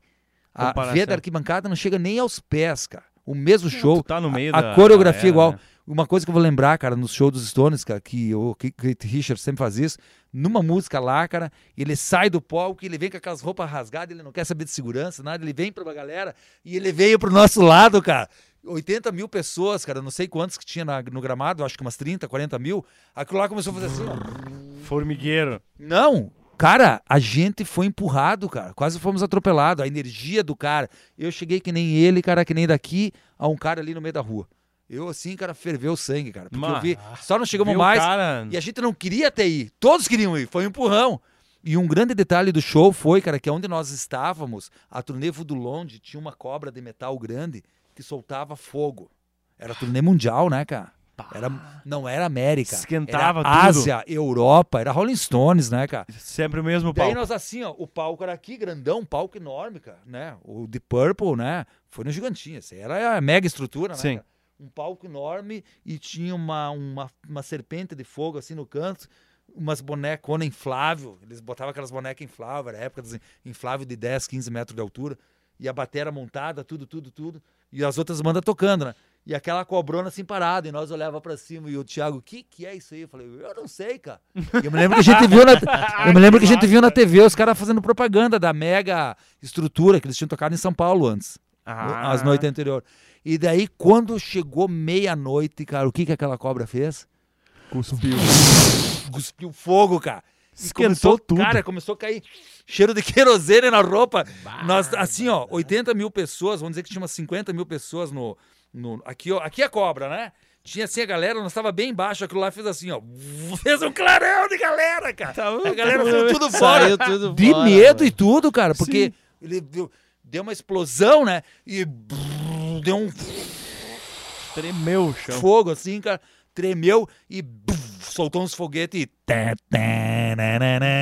A ver da arquibancada não chega nem aos pés, cara. O mesmo show. Tá no meio a, da a coreografia igual. né? Uma coisa que eu vou lembrar, cara, nos shows dos Stones, cara, que o Kate Richards sempre faz isso, numa música lá, cara, ele sai do palco, ele vem com aquelas roupas rasgadas, ele não quer saber de segurança, nada, ele vem pra galera e ele veio pro nosso lado, cara. 80 mil pessoas, cara, não sei quantos que tinha na- no gramado, acho que umas 30, 40 mil. Aquilo lá começou a fazer assim, ó. Formigueiro. Não, cara, a gente foi empurrado, cara. Quase fomos atropelados. A energia do cara. Eu cheguei que nem ele, cara, que nem daqui, a um cara ali no meio da rua. Eu, assim, cara, ferveu o sangue, cara. Porque eu Mas, vi. Só não chegamos mais. Cara, E a gente não queria até ir. Todos queriam ir. Foi um empurrão. E um grande detalhe do show foi, cara, que onde nós estávamos, a turnê Voodoo Longe tinha uma cobra de metal grande que soltava fogo. Era turnê mundial, né, cara? Era, não era América. Esquentava era tudo. Ásia, Europa, era Rolling Stones, né, cara? Sempre o mesmo Daí palco. nós assim, ó, o palco era aqui, grandão, um palco enorme, cara, né? O The Purple, né? Foi no Gigantinho, essa era a mega estrutura, né? Sim. cara? Um palco enorme e tinha uma, uma, uma serpente de fogo assim no canto, umas boneconas inflável, eles botavam aquelas bonecas infláveis, era época dos infláveis de 10, 15 metros de altura, e a bateria montada, tudo, tudo, tudo, e as outras bandas tocando, né? E aquela cobrona assim parada, e nós olhava pra cima e o Thiago, o que que é isso aí? Eu falei, eu não sei, cara. Eu me lembro que a gente viu na, *laughs* eu me lembro que a gente viu na TV os caras fazendo propaganda da mega estrutura que eles tinham tocado em São Paulo antes, Ah. as noites anteriores. E daí quando chegou meia-noite, cara, o que que aquela cobra fez? Cuspiu. Cuspiu fogo, cara. Esquentou começou, tudo. Cara, começou a cair cheiro de *laughs* querosene na roupa. Nós, assim, ó, 80 mil pessoas, vamos dizer que tinha umas 50 mil pessoas no. no aqui, ó, aqui é a cobra, né? Tinha assim a galera, nós tava bem embaixo, aquilo lá fez assim, ó. *laughs* Fez um clarão de galera, cara. Tá a galera foi tudo fora. Saiu tudo de fora, medo velho. e tudo, cara, porque ele deu, deu uma explosão, né? E brrr, deu um Tremeu o chão. fogo assim, cara. Tremeu e soltou uns foguetes e.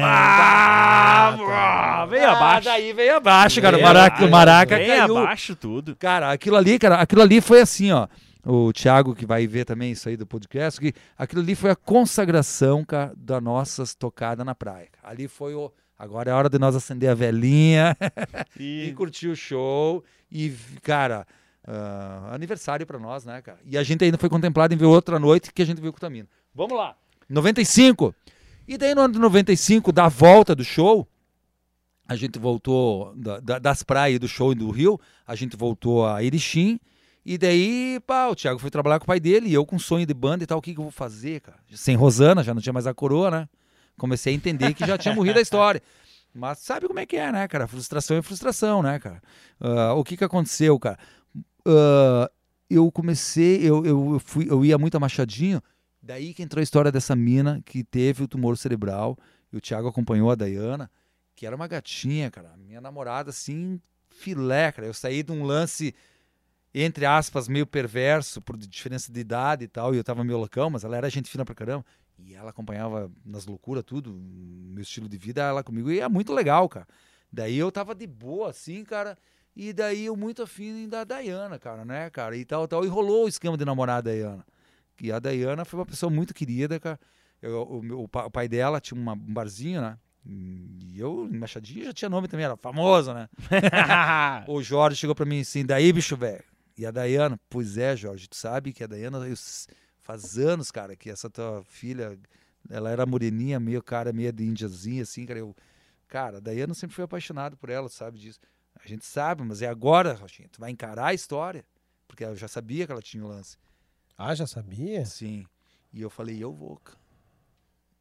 Ah, veio Ah, abaixo. Daí veio abaixo, cara. Veio maraca, abaixo. maraca Veio caiu. abaixo tudo. Cara, aquilo ali, cara, aquilo ali foi assim, ó. O Thiago, que vai ver também isso aí do podcast, que aquilo ali foi a consagração, cara, da nossas tocadas na praia. Ali foi o. Agora é hora de nós acender a velhinha *laughs* e, E curtir o show. E, cara, ah, aniversário pra nós, né, cara? E a gente ainda foi contemplado em ver outra noite que a gente viu com o Tamino. Vamos lá. 95. E daí no ano de 95, da volta do show, a gente voltou da- da- das praias do show e do Rio, a gente voltou a Erechim. E daí, pá, o Thiago foi trabalhar com o pai dele, e eu com sonho de banda e tal, o que, que eu vou fazer, cara? Sem Rosana, já não tinha mais a coroa, né? Comecei a entender que já tinha morrido a história. Mas sabe como é que é, né, cara? Frustração é frustração, né, cara? Ah, o que que aconteceu, cara? Ah, eu comecei, eu, eu, eu fui, eu ia muito a Machadinho, daí que entrou a história dessa mina que teve o tumor cerebral, e o Thiago acompanhou a Dayana, que era uma gatinha, cara, minha namorada, assim, filé, cara. Eu saí de um lance, entre aspas, meio perverso, por diferença de idade e tal, e eu tava meio loucão, mas ela era gente fina pra caramba. E ela acompanhava nas loucuras tudo, meu estilo de vida, ela comigo, e é muito legal, cara. Daí eu tava de boa, assim, cara, e daí eu muito afim da Dayana, cara, né, cara, e tal, tal, e rolou o esquema de namorar a Dayana. E a Dayana foi uma pessoa muito querida, cara. Eu- o, meu- o pa- o pai dela tinha uma- um barzinho, né? E eu, em Machadinho, já tinha nome também, era famoso, né? *laughs* o Jorge chegou pra mim assim, daí, bicho velho. E a Dayana, pois é, Jorge, tu sabe que a Dayana, eu faz anos, cara, que essa tua filha, ela era moreninha, meio cara, meio de índiazinha, assim, cara. Eu, cara, a Dayana sempre foi apaixonado por ela, sabe disso. A gente sabe, mas é agora, Rochinha, tu vai encarar a história. Porque eu já sabia que ela tinha o lance. Ah, já sabia? Sim. E eu falei, eu vou.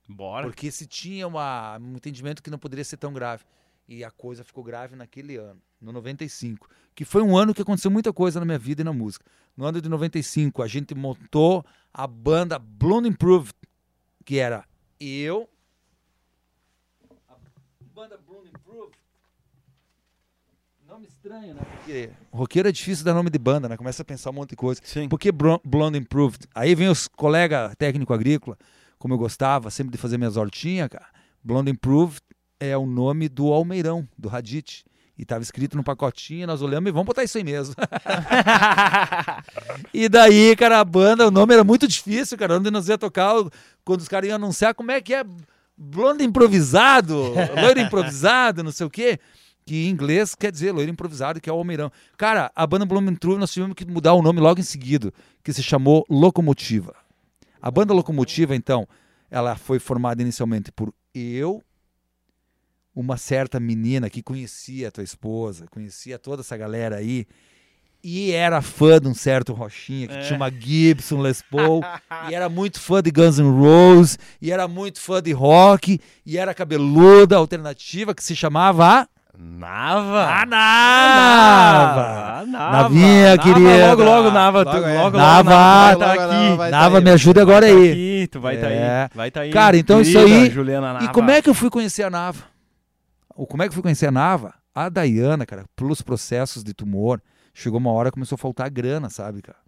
Bora. Porque se tinha uma, um entendimento que não poderia ser tão grave. E a coisa ficou grave naquele ano, no 95. Que foi um ano que aconteceu muita coisa na minha vida e na música. No ano de 95, a gente montou a banda Blonde Improved, que era eu. A banda Blonde Improved. Nome estranho, né? Porque roqueiro é difícil dar nome de banda, né? Começa a pensar um monte de coisa. Sim. Por que Blonde Improved? Aí vem os colegas técnico agrícola, como eu gostava sempre de fazer minhas hortinhas, cara. Blonde Improved é o nome do Almeirão, do Radit. E tava escrito no pacotinho, nós olhamos e vamos botar isso aí mesmo. *laughs* e daí, cara, a banda, o nome era muito difícil, cara. Onde nós ia tocar, quando os caras iam anunciar como é que é blonde improvisado, *laughs* loiro improvisado, não sei o quê. Que em inglês quer dizer loiro improvisado, que é o Almeirão. Cara, a banda Blooming True, nós tivemos que mudar o nome logo em seguida, que se chamou Locomotiva. A banda Locomotiva, então, ela foi formada inicialmente por eu, uma certa menina que conhecia a tua esposa, conhecia toda essa galera aí, e era fã de um certo Rochinha, que É. tinha uma Gibson Les Paul, *laughs* e era muito fã de Guns N' Roses, e era muito fã de rock, e era cabeluda, alternativa, que se chamava... Nava. A Nava! Ah, Nava. Navinha, Nava, querida. Logo, logo, Nava. tu- Logo, é. logo, Nava. Nava Logo, logo, aqui. tá Nava, aí. me ajuda agora tá aí. aqui, tu vai estar É. aí. Vai tá aí. Cara, então isso Querida aí- Juliana Nava. E como é que eu fui conhecer a Nava? Como é que eu fui conhecer a Nava? A Dayana, cara, pelos processos de tumor, chegou uma hora começou a faltar grana, sabe, cara?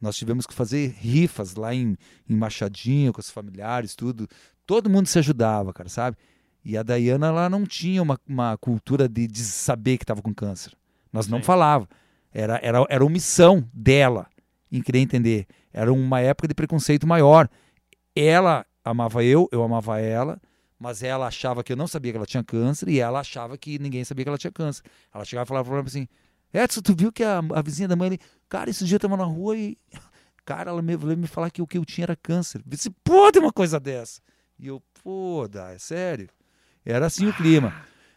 Nós tivemos que fazer rifas lá em, em Machadinho, com os familiares, tudo. Todo mundo se ajudava, cara, sabe? E a Dayana, ela não tinha uma, uma cultura de, de saber que estava com câncer. Nós não Sim. falava. Era, era, era omissão dela em querer entender. Era uma época de preconceito maior. Ela amava eu, eu amava ela, mas ela achava que eu não sabia que ela tinha câncer e ela achava que ninguém sabia que ela tinha câncer. Ela chegava e falava pra mim assim: Edson, tu viu que a, a vizinha da mãe ali, cara, esse dia eu tava na rua e. *laughs* Cara, ela me me falar que o que eu tinha era câncer. Disse, pô, tem uma coisa dessa. E eu, pô, dá, é sério. Era assim o clima.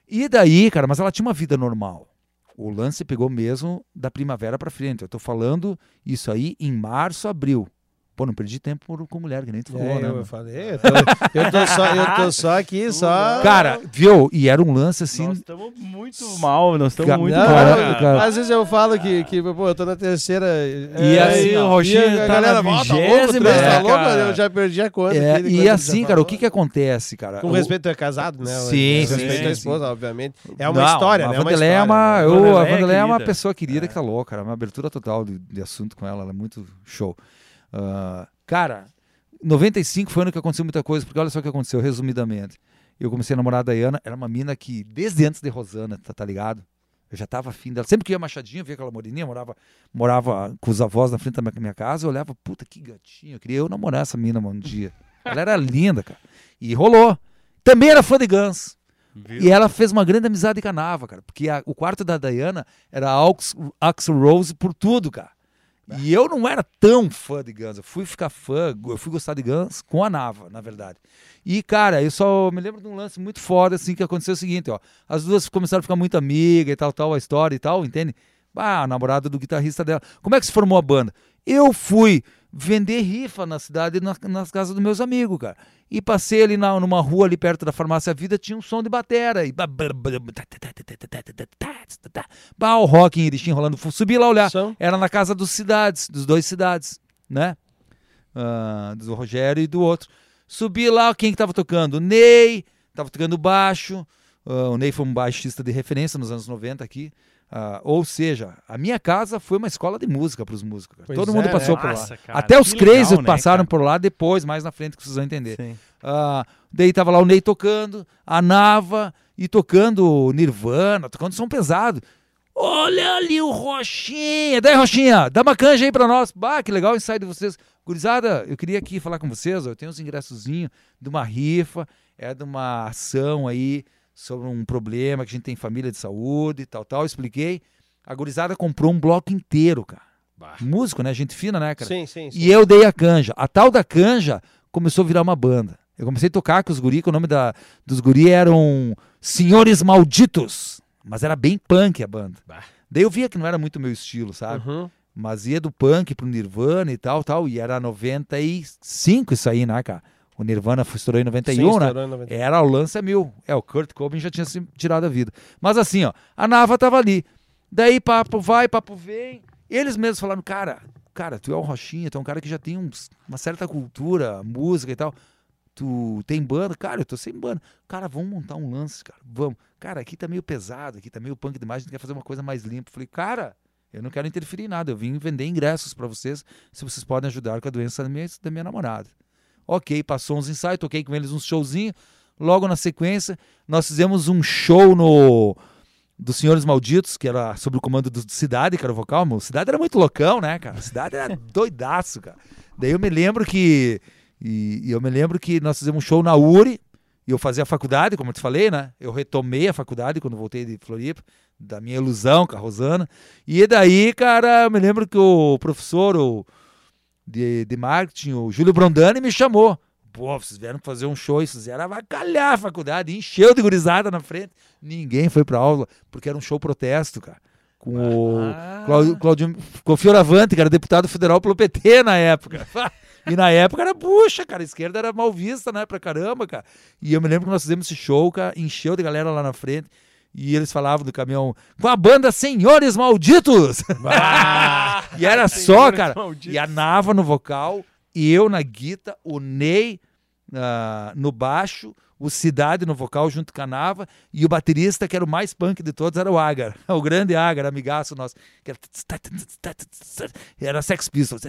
E daí, cara, mas ela tinha uma vida normal. O lance pegou mesmo da primavera pra frente. Eu tô falando isso aí em março, abril. Pô, não perdi tempo com mulher, que nem tu falou, É, né? eu mano? falei, eu tô, eu tô só, eu tô *laughs* só aqui, só. Cara, viu? E era um lance assim. Nós estamos muito mal, nós estamos muito Não, mal, cara, cara. Às vezes eu falo que, que pô, eu tô na terceira. E é, assim, ó, o Rochinha e a tá galera, na "Ó, tá vigésima, tá né, louco?" cara? Eu já perdi a conta. É, e assim, cara, o que que acontece, cara? Com O- respeito, tu é casado, né? Sim, Com sim, respeito à sim. esposa, obviamente. É uma Não, história, a né? É uma Vandelé é história, uma, né? eu- Vandelé a é Vandelé é uma pessoa querida que tá louca, cara. Uma abertura total de, de assunto com ela, ela é muito show. Ah, cara, 95 foi ano que aconteceu muita coisa, porque olha só o que aconteceu, resumidamente. Eu comecei a namorar a Dayana, era uma mina que, desde antes de Rosana, tá, tá ligado? Eu já tava afim dela. Sempre que ia Machadinho, via aquela moreninha, morava, morava com os avós na frente da minha, minha casa, eu olhava, puta, que gatinho. Eu queria eu namorar essa mina um dia. Ela era linda, cara. E rolou. Também era fã de Guns. Viu? E ela fez uma grande amizade com a Nava, cara. Porque a- o quarto da Diana era Axl Rose por tudo, cara. E eu não era tão fã de Guns. Eu fui ficar fã, eu fui gostar de Guns com a Nava, na verdade. E, cara, eu só me lembro de um lance muito foda, assim, que aconteceu o seguinte, ó. As duas começaram a ficar muito amigas e tal, tal, a história e tal, entende? Ah, a namorada do guitarrista dela. Como é que se formou a banda? Eu fui vender rifa na cidade, na- nas casas dos meus amigos, cara. E passei ali na, numa rua ali perto da farmácia Vida, tinha um som de batera. E... Bah, o rock em Erechim rolando. Subi lá olhar. Som. Era na casa dos cidades, dos dois cidades, né? Ah, do Rogério e do outro. Subi lá, quem que tava tocando? O Ney, tava tocando baixo. Ah, o Ney foi um baixista de referência nos anos 90 aqui. Ah, ou seja, a minha casa foi uma escola de música para os músicos. Pois Todo é, mundo passou por lá. Nossa, cara, Até os legal, né, passaram cara? por lá depois, mais na frente, que vocês vão entender. Ah, daí tava lá o Ney tocando, a Nava e tocando Nirvana, tocando som pesado. Olha ali o Rochinha. Daí, Rochinha, dá uma canja aí pra nós. Bah, que legal o ensaio de vocês. Gurizada, eu queria aqui falar com vocês. ó, Eu tenho uns ingressozinhos de uma rifa, é de uma ação aí sobre um problema que a gente tem em família de saúde e tal, tal. Eu expliquei. A gurizada comprou um bloco inteiro, cara. Músico, né? Gente fina, né, cara? Sim, sim, sim. E eu dei a canja. A tal da canja começou a virar uma banda. Eu comecei a tocar com os guri, que o nome da, dos guri eram Senhores Malditos. Mas era bem punk a banda. Bah. Daí eu via que não era muito meu estilo, sabe? Uhum. Mas ia do punk pro Nirvana e tal, tal. E era 95 isso aí, né, cara? O Nirvana foi- estourou em 91, Sim, né? estourou em 91. Era o lance é mil. É, o Kurt Cobain já tinha se tirado a vida. Mas assim, ó, a Nava tava ali. Daí papo vai, papo vem. Eles mesmos falaram, cara, cara, tu é um Rochinha, tu é um cara que já tem uns- uma certa cultura, música e tal. Tu tem banda? Cara, eu tô sem banda. Cara, vamos montar um lance, cara. Vamos. Cara, aqui tá meio pesado, aqui tá meio punk demais, a gente quer fazer uma coisa mais limpa. Falei, cara, eu não quero interferir em nada. Eu vim vender ingressos pra vocês, se vocês podem ajudar com a doença da minha, da minha namorada. Ok, passou uns ensaios, toquei com eles uns showzinhos. Logo na sequência, nós fizemos um show no dos Senhores Malditos, que era sob o comando do Cidade, que era o vocal. O Cidade era muito loucão, né, cara? O Cidade era *laughs* doidaço, cara. Daí eu me lembro que. E, e eu me lembro que nós fizemos um show na URI, e eu fazia a faculdade, como eu te falei, né? Eu retomei a faculdade quando voltei de Floripa, da minha ilusão com a Rosana. E daí, cara, eu me lembro que o professor o, de, de marketing, o Júlio Brondani, me chamou. Pô, vocês vieram fazer um show e vocês vieram avacalhar a faculdade, encheu de gurizada na frente. Ninguém foi pra aula, porque era um show protesto, cara. Com o Ah. Claudio, Claudio, com o Fioravante, que era deputado federal pelo PT na época. E na época era bucha, cara. A esquerda era mal vista, né? Pra caramba, cara. E eu me lembro que nós fizemos esse show, cara. Encheu de galera lá na frente. E eles falavam do caminhão com a banda Senhores Malditos. *laughs* e era só, cara. Malditos. E a Nava no vocal, e eu na guita, o Ney ah, no baixo, o Cidade no vocal junto com a Nava, e o baterista, que era o mais punk de todos, era o Agar, *laughs* o grande Agar, amigaço nosso. Que era, *laughs* era Sex Pistols.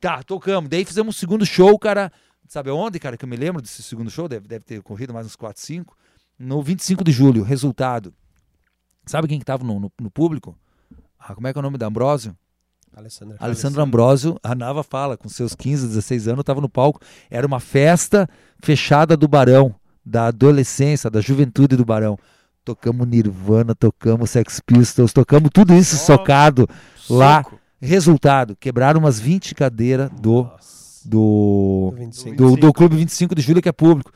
Tá, tocamos. Daí fizemos um segundo show, cara. Sabe onde, cara, que eu me lembro desse segundo show? Deve, deve ter corrido mais uns 4, 5. No 25 de julho, resultado. Sabe quem que tava no, no, no público? Ah, como é que é o nome da Ambrósio? Alessandra. Alessandro Ambrosio, a Nava fala, com seus 15, 16 anos, estava no palco. Era uma festa fechada do Barão, da adolescência, da juventude do Barão. Tocamos Nirvana, tocamos Sex Pistols, tocamos tudo isso Ó, socado lá. Resultado, quebraram umas 20 cadeiras do, Nossa. Do, 25. do, do Clube 25 de Julho, que é público.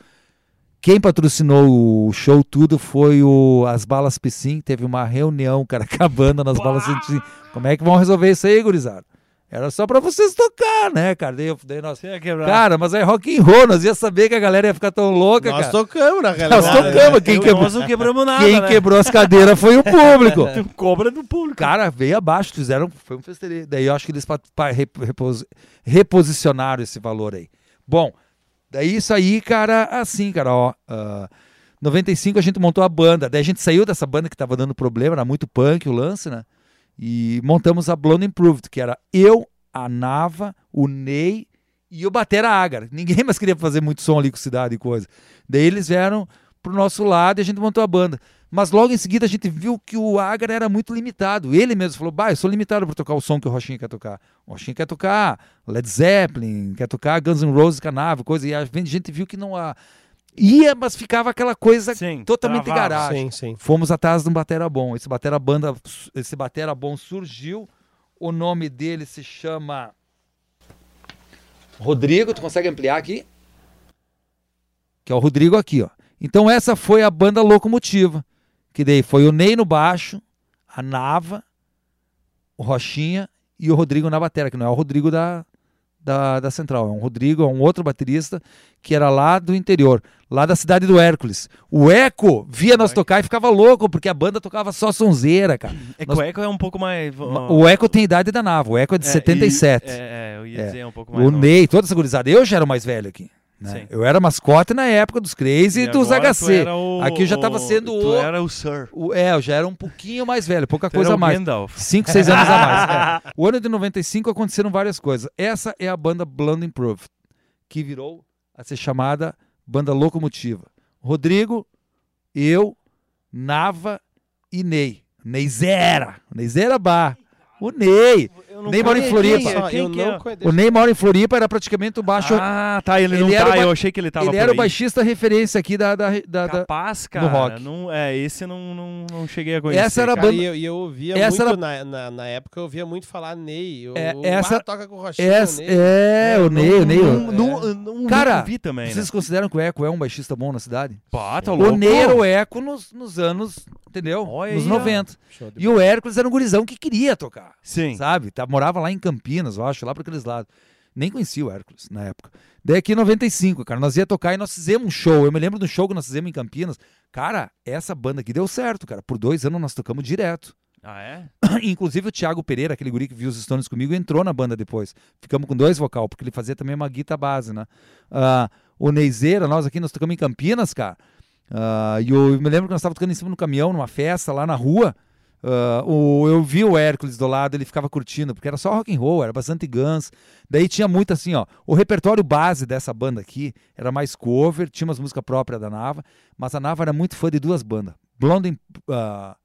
Quem patrocinou o show tudo foi o As Balas Piscin. Teve uma reunião, cara, com a banda nas Balas Piscin. Como é que vão resolver isso aí, gurizada? Era só pra vocês tocar, né, cara? Daí, eu- daí nós... Você ia quebrar. Cara, mas é rock and roll, nós ia saber que a galera ia ficar tão louca, Nós cara. tocamos, na Nós realidade. tocamos, quem quebrou, Nós não quebramos nada, quem né? quebrou as cadeiras foi o *laughs* público. Tu cobra do público. Cara, veio abaixo, fizeram, foi um festeirê. Daí eu acho que eles pa- pa- rep- repos- reposicionaram esse valor aí. Bom, daí isso aí, cara, assim, cara, ó. ah, 95 a gente montou a banda. Daí a gente saiu dessa banda que tava dando problema, era muito punk o lance, né? E montamos a Blonde Improved, que era eu, a Nava, o Ney e o Batera Agar. Ninguém mais queria fazer muito som ali com cidade e coisa. Daí eles vieram pro nosso lado e a gente montou a banda. Mas logo em seguida a gente viu que o Agar era muito limitado. Ele mesmo falou: Bah, eu sou limitado para tocar o som que o Rochinha quer tocar. O Rochinha quer tocar Led Zeppelin, quer tocar Guns N' Roses, Canave, coisa. E a gente viu que não há. Ia, mas ficava aquela coisa Sim, totalmente travava. garagem. Sim, sim. Fomos atrás de um batera bom. Esse batera banda, esse batera bom surgiu. O nome dele se chama Rodrigo. Tu consegue ampliar aqui? Que é o Rodrigo aqui, ó. Então essa foi a banda locomotiva, que daí foi o Ney no baixo, a Nava, o Rochinha e o Rodrigo na batera, que não é o Rodrigo da da, da Central, é um Rodrigo, é um outro baterista que era lá do interior, lá da cidade do Hércules. O Eco via nós tocar e ficava louco, porque a banda tocava só sonzeira, cara. É que Nós- o Eco é um pouco mais. O Eco tem idade da Nava, o Eco é de É, 77. e- É, é, eu ia É. dizer um pouco mais. o novo. Ney, toda essa gurizada. Eu já era o mais velho aqui. Né? Eu era mascote na época dos Crazy e, dos agora tu HC. o- Aqui eu já tava o- sendo Tu o- era o Sir. O- é, eu já era um pouquinho mais velho, pouca Tu coisa a o mais. Gandalf. 5, 6 anos a mais. é. *laughs* O ano de 95 aconteceram várias coisas. Essa é a banda Blonde Improved, que virou a ser chamada banda locomotiva. Rodrigo, eu, Nava e Ney. Neizera. Neizera Bar. O Ney. Não Ney mora em. Floripa. Quem é? Quem eu que é? não conheço. O Ney mora em Floripa, era praticamente o baixo. Ah, tá, ele, não Ele era tá. o ba- Eu achei que ele tava ele por era o baixista referência aqui da. da, da- da- Capaz, cara. rock. Não, é, esse eu não, não, não cheguei a conhecer. Essa era a banda- e eu, e eu ouvia Essa muito, na, na, na época, eu ouvia muito falar Ney. O, É, o essa- toca com o Rochinha, Essa- Ney. é, o Ney, o Ney. Não, o- não, não, Cara, não vi também, Vocês né? consideram que o Eco é um baixista bom na cidade? Pá, tá O louco. Ney era o Eco nos, nos anos, entendeu? Olha nos aí, ó. 90. Show de E o Hércules era um gurizão que queria tocar, Sim. sabe? Tá, morava lá em Campinas, eu acho, lá para aqueles lados. Nem conhecia o Hércules na época. Daí aqui em 95, cara, nós ia tocar e nós fizemos um show. Eu me lembro do show que nós fizemos em Campinas. Cara, essa banda aqui deu certo, cara. Por dois anos nós tocamos direto. Ah, é? *clears throat* Inclusive o Thiago Pereira, aquele guri que viu os Stones comigo, entrou na banda depois. Ficamos com dois vocal, porque ele fazia também uma guitarra base, né? Ah, o Neizeira, nós aqui, nós tocamos em Campinas, cara. Ah, e eu, eu me lembro que nós estávamos tocando em cima do caminhão, numa festa lá na rua. Ah, o, eu vi o Hércules do lado, ele ficava curtindo, porque era só rock and roll, era bastante Guns. Daí tinha muito assim, ó. O repertório base dessa banda aqui era mais cover, tinha umas músicas próprias da Nava, mas a Nava era muito fã de duas bandas. Blonde, ah,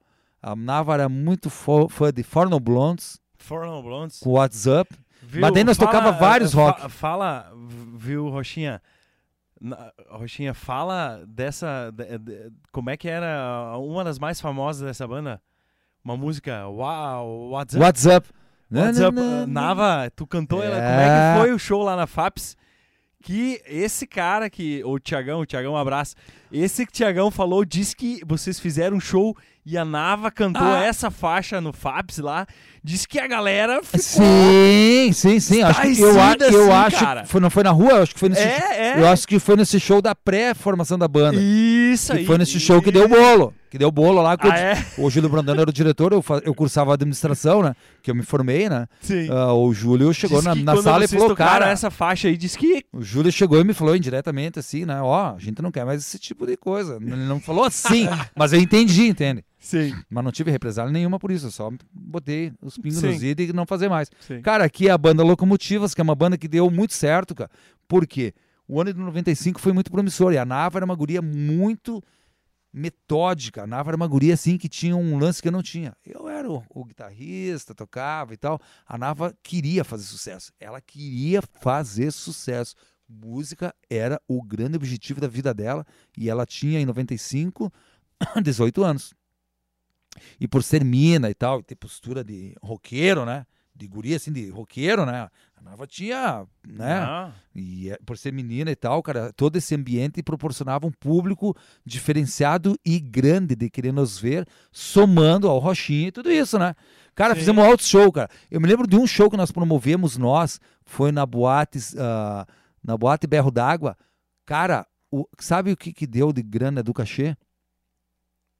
a Nava era muito fo- fã de Forno Blondes, Four No Blondes. com What's Up. Viu? Mas daí nós tocava vários rock. Fala, viu, Rochinha? Na- Rochinha, fala dessa. de- de- como é que era uma das mais famosas dessa banda? Uma música. Uau, What's Up? What's Up. What's Up? na. Nava, tu cantou ela. Como É. é que foi o show lá na FAPS? Que esse cara que. O Tiagão, o Tiagão, um abraço. Esse que Tiagão falou, disse que vocês fizeram um show e a Nava cantou Ah. essa faixa no FAPS lá. Disse que a galera ficou. Sim, sim, sim. Acho que, eu a- Estarrecida, eu assim, acho cara. que foi, não foi na rua, eu acho que foi nesse É, é. Eu acho que foi nesse show da pré-formação da banda. Isso que aí. foi nesse show que deu o bolo. Que deu bolo lá. que Ah, é? O Júlio Brandano era o diretor, eu, eu cursava administração, né? Que eu me formei, né? Sim. Ah, o Júlio chegou Diz na, que na sala e falou, cara... essa faixa aí, diz que... O Júlio chegou e me falou indiretamente assim, né? Ó, a gente não quer mais esse tipo de coisa. Ele não falou assim, *laughs* mas eu entendi, entende? Sim. Mas não tive represália nenhuma por isso, eu só botei os pingos nos is e não fazer mais. Sim. Cara, aqui é a banda Locomotivas, que é uma banda que deu muito certo, cara. Por quê? O ano de 95 foi muito promissor e a Nava era uma guria muito metódica. A Nava era uma guria assim que tinha um lance que eu não tinha. Eu era o, o guitarrista, tocava e tal. A Nava queria fazer sucesso. Ela queria fazer sucesso. Música era o grande objetivo da vida dela e ela tinha em 95 18 *coughs* anos. E por ser mina e tal, e ter postura de roqueiro, né? De guria assim, de roqueiro, né? A Nava tinha, né? Ah, E é- por ser menina e tal, cara, todo esse ambiente proporcionava um público diferenciado e grande de querer nos ver, somando ao Rochinha e tudo isso, né? Cara, Sim. fizemos um alto show, cara. Eu me lembro de um show que nós promovemos, nós, foi na boate, ah, na boate Berro d'Água. Cara, o- sabe o que, que deu de grana do cachê?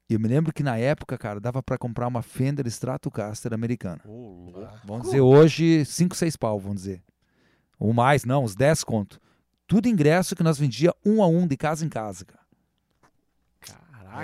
Eu me lembro que na época, cara, dava pra comprar uma Fender Stratocaster americana. Vamos dizer hoje 5, 6 pau, vamos dizer. Ou mais, não, uns 10 conto. Tudo ingresso que nós vendia um a um, de casa em casa, cara.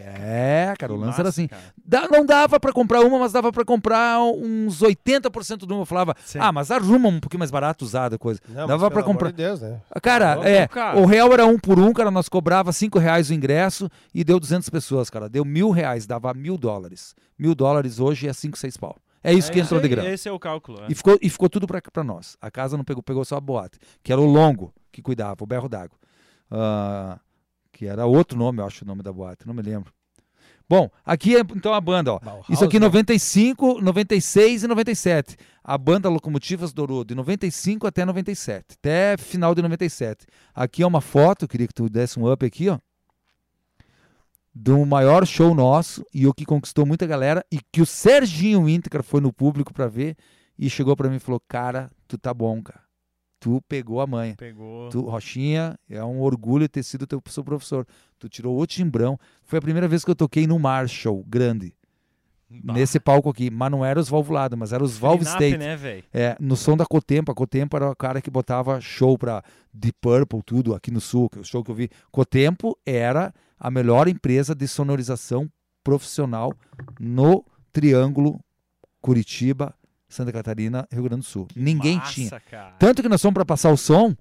Caraca. É, cara, o lance era assim. Dá- não dava pra comprar uma, mas dava pra comprar uns 80% de uma. Eu falava, Sim. ah, mas arruma um pouquinho mais barato usada coisa. Não, Dava pelo comprar. amor de Deus, né? Cara, é, cara. o real era um por um, cara, nós cobrava 5 reais o ingresso e deu 200 pessoas, cara. Deu mil reais, dava mil dólares. Mil dólares hoje é 5, 6 pau. É isso É que entrou de aí, grana. Esse é o cálculo. é. E ficou, e ficou tudo pra, pra nós. A casa não pegou, pegou só a boate, que era o Longo que cuidava, o Berro d'Água. Ah, que era outro nome, eu acho o nome da boate, não me lembro. Bom, aqui é então a banda, ó. Bauhaus, Isso aqui né? 95, 96 e 97. A banda Locomotivas durou de 95 até 97, até final de 97. Aqui é uma foto, queria que tu desse um up aqui, ó. Do maior show nosso e o que conquistou muita galera e que o Serginho Winter foi no público pra ver e chegou pra mim e falou: "Cara, tu tá bom, cara. Tu pegou a manha. Pegou. Tu, Rochinha, é um orgulho ter sido teu seu professor. Tu tirou o timbrão. Foi a primeira vez que eu toquei no Marshall, grande, Bah. nesse palco aqui. Mas não era os valvulados, mas era os Valve State. né? É, no som da Cotempo. A Cotempo era o cara que botava show pra Deep Purple, tudo aqui no sul, que o show que eu vi. Cotempo era a melhor empresa de sonorização profissional no Triângulo Curitiba, Santa Catarina, Rio Grande do Sul. Ninguém Massa, tinha. Cara. Tanto que nós fomos para passar o som.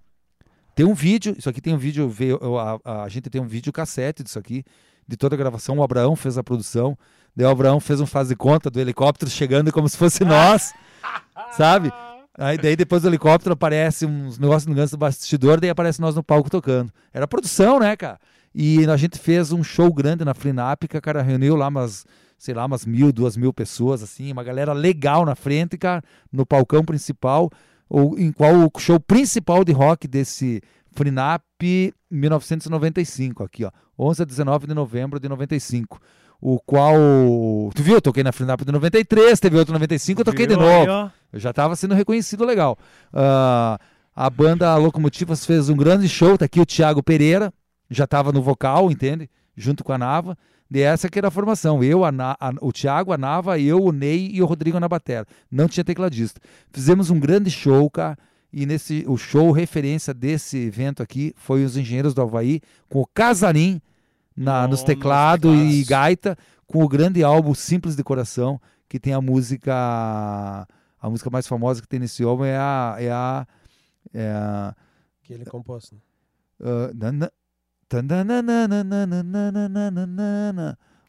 Tem um vídeo, isso aqui tem um vídeo, veio, a, a gente tem um vídeo cassete disso aqui, de toda a gravação. O Abraão fez a produção. Daí o Abraão fez um faz de conta do helicóptero chegando como se fosse nós, *laughs* sabe? Aí daí depois do helicóptero aparece uns negócios no ganso do bastidor, daí aparece nós no palco tocando. Era produção, né, cara? E a gente fez um show grande na Flinápica, cara, reuniu lá umas, sei lá, umas mil, duas mil pessoas, assim, uma galera legal na frente, cara, no palcão principal, ou em qual o show principal de rock desse Frinap 1995, aqui, ó, 11 a 19 de novembro de 95. O qual. Tu viu? Eu toquei na Frinap de 93, teve outro 95, eu toquei de Viu novo. aí? Eu já estava sendo reconhecido legal. Ah, a banda Locomotivas fez um grande show, tá aqui o Thiago Pereira, já estava no vocal, entende? Junto com a Nava. E essa que era a formação. Eu, a a, o Thiago, a Nava, eu, o Ney e o Rodrigo na bateria Não tinha tecladista. Fizemos um grande show, cara. E nesse, o show referência desse evento aqui foi os Engenheiros do Havaí com o Casarim na, oh, nos teclados e gaita, com o grande álbum Simples de Coração, que tem a música. A música mais famosa que tem nesse álbum é a. É a, é a que ele é compôs, né? Uh,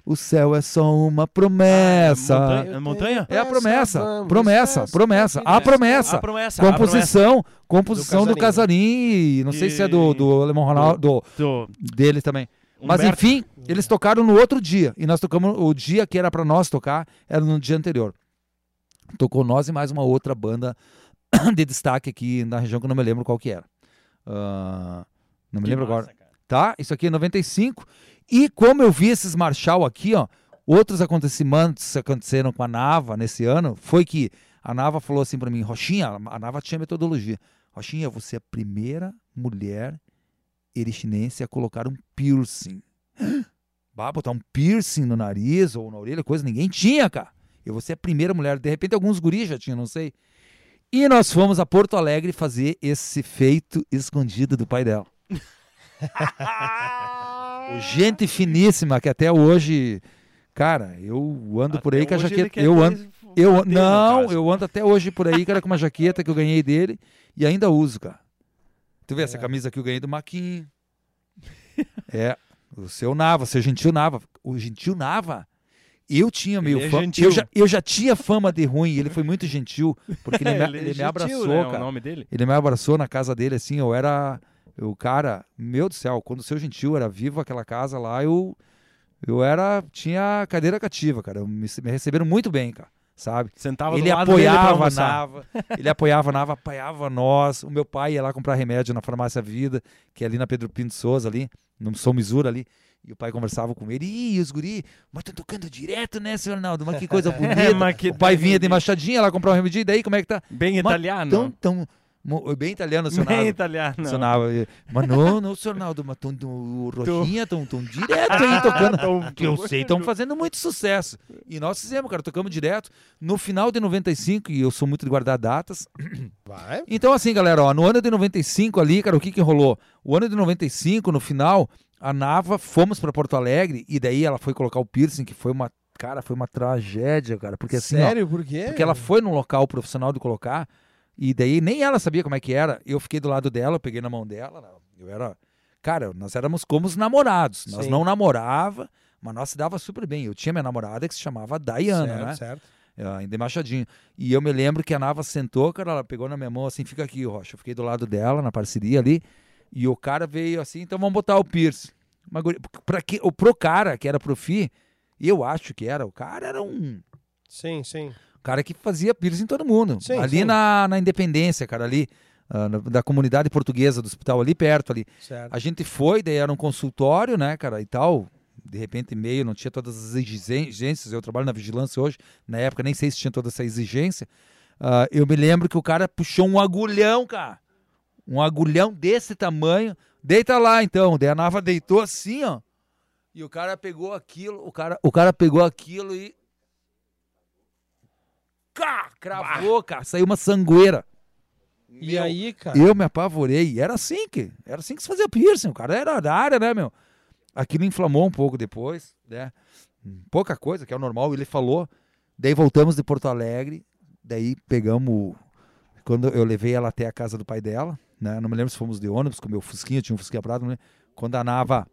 o céu é só uma promessa. Ah, é montanha? montanha? É a promessa, Vamos, promessa, festa promessa, a promessa. A promessa. a Composição, composição do Do Casarim, não sei se é do, do Alemão Ronaldo, do, do dele também. Mas Humberto. enfim, eles tocaram no outro dia. E nós tocamos. O dia que era pra nós tocar era no dia anterior. Tocou nós e mais uma outra banda *coughs* de destaque aqui na região que eu não me lembro qual que era. Ah, não me Que lembro massa, agora. cara. Tá? Isso aqui é 95. E como eu vi esses Marshall aqui, ó, outros acontecimentos aconteceram com a Nava nesse ano, foi que a Nava falou assim pra mim, Rochinha, a Nava tinha metodologia. Rochinha, você é a primeira mulher erichinense a colocar um piercing. *gasps* Bah, botar um piercing no nariz ou na orelha, coisa ninguém tinha, cara. Eu vou ser a primeira mulher. De repente, alguns guris já tinham, não sei. E nós fomos a Porto Alegre fazer esse feito escondido do pai dela. *laughs* Gente finíssima que até hoje, cara, eu ando por aí com a jaqueta. Eu ando, eu não, eu ando até hoje por aí, cara, com uma jaqueta que eu ganhei dele e ainda uso, cara. Tu vê essa É. camisa que eu ganhei do Maquinho. É, o seu Nava, o seu Gentil Nava. O Gentil Nava, eu tinha meio é fama. Eu já, eu já tinha fama de ruim, ele foi muito gentil, porque ele *laughs* me, Ele é ele me abraçou, né, cara. O nome dele? Ele me abraçou na casa dele, assim, eu era. O cara, meu do céu, quando o seu gentil era vivo aquela casa lá, eu. Eu era. Tinha cadeira cativa, cara. Eu Me, me receberam muito bem, cara. Sabe? Sentava ele apoiava a. Nava, ele apoiava a Nava, apoiava nós. O meu pai ia lá comprar remédio na farmácia Vida, que é ali na Pedro Pinto Souza, ali, no São Misura ali. E o pai conversava com ele. Ih, os guri, mas tá tocando direto, né, seu Arnaldo? Mas que coisa *laughs* bonita. mas que o pai vinha de Machadinha lá comprar um remédio. E daí, como é que tá? Bem Mas italiano. Tão, tão, bem italiano, seu Bem Nava. italiano. Seu Nava. E- Mas não, não, seu Arnaldo, mas tão, tão, Roxinha, tão, tão direto aí tocando. *laughs* Tão- que eu sei, estão fazendo muito sucesso. E nós fizemos, cara, tocamos direto. No final de 95, e eu sou muito de guardar datas. *coughs* Vai. Então, assim, galera, ó, no ano de 95 ali, cara, o que que rolou? O ano de 95, no final, a Nava, fomos pra Porto Alegre, e daí ela foi colocar o piercing, que foi uma, cara, foi uma tragédia, cara, porque assim, ó, Sério? Por quê? porque ela foi num local profissional de colocar, e daí nem ela sabia como é que era. Eu fiquei do lado dela, eu peguei na mão dela. Eu era. Cara, nós éramos como os namorados. Nós Sim. não namorava, mas nós se dava super bem. Eu tinha minha namorada que se chamava Diana, certo, né? certo. Ainda em Machadinho. E eu me lembro que a Nava sentou, cara, ela pegou na minha mão assim, fica aqui, Rocha. Eu fiquei do lado dela, na parceria ali. E o cara veio assim, então vamos botar o Pierce. Uma guri- pra que, o pro cara, que era profi, eu acho que era, o cara era um Sim, sim. Cara que fazia piercing em todo mundo. Sim, ali sim. Na, na Independência, cara, ali, ah, na- da comunidade portuguesa do hospital, ali perto ali. Certo. A gente foi, daí era um consultório, né, cara, e tal. De repente, meio, não tinha todas as exigências. Eu trabalho na vigilância hoje, na época nem sei se tinha toda essa exigência. Ah, eu me lembro que o cara puxou um agulhão, cara. Um agulhão desse tamanho. Deita lá, então. Daí a Nava deitou assim, ó. E o cara pegou aquilo, o cara, o cara pegou aquilo e. Cá, cravou, cara. Saiu uma sangueira. E Meu, aí, cara? eu me apavorei. E era assim que. Era assim que se fazia piercing. O cara era da área, né, meu? Aquilo inflamou um pouco depois, né? Pouca coisa, que é o normal. Ele falou. Daí voltamos de Porto Alegre. Daí pegamos. o- Quando eu levei ela até a casa do pai dela, né? Não me lembro se fomos de ônibus, com o meu Fusquinha, tinha um Fusquinha Prado, né? Quando a Nava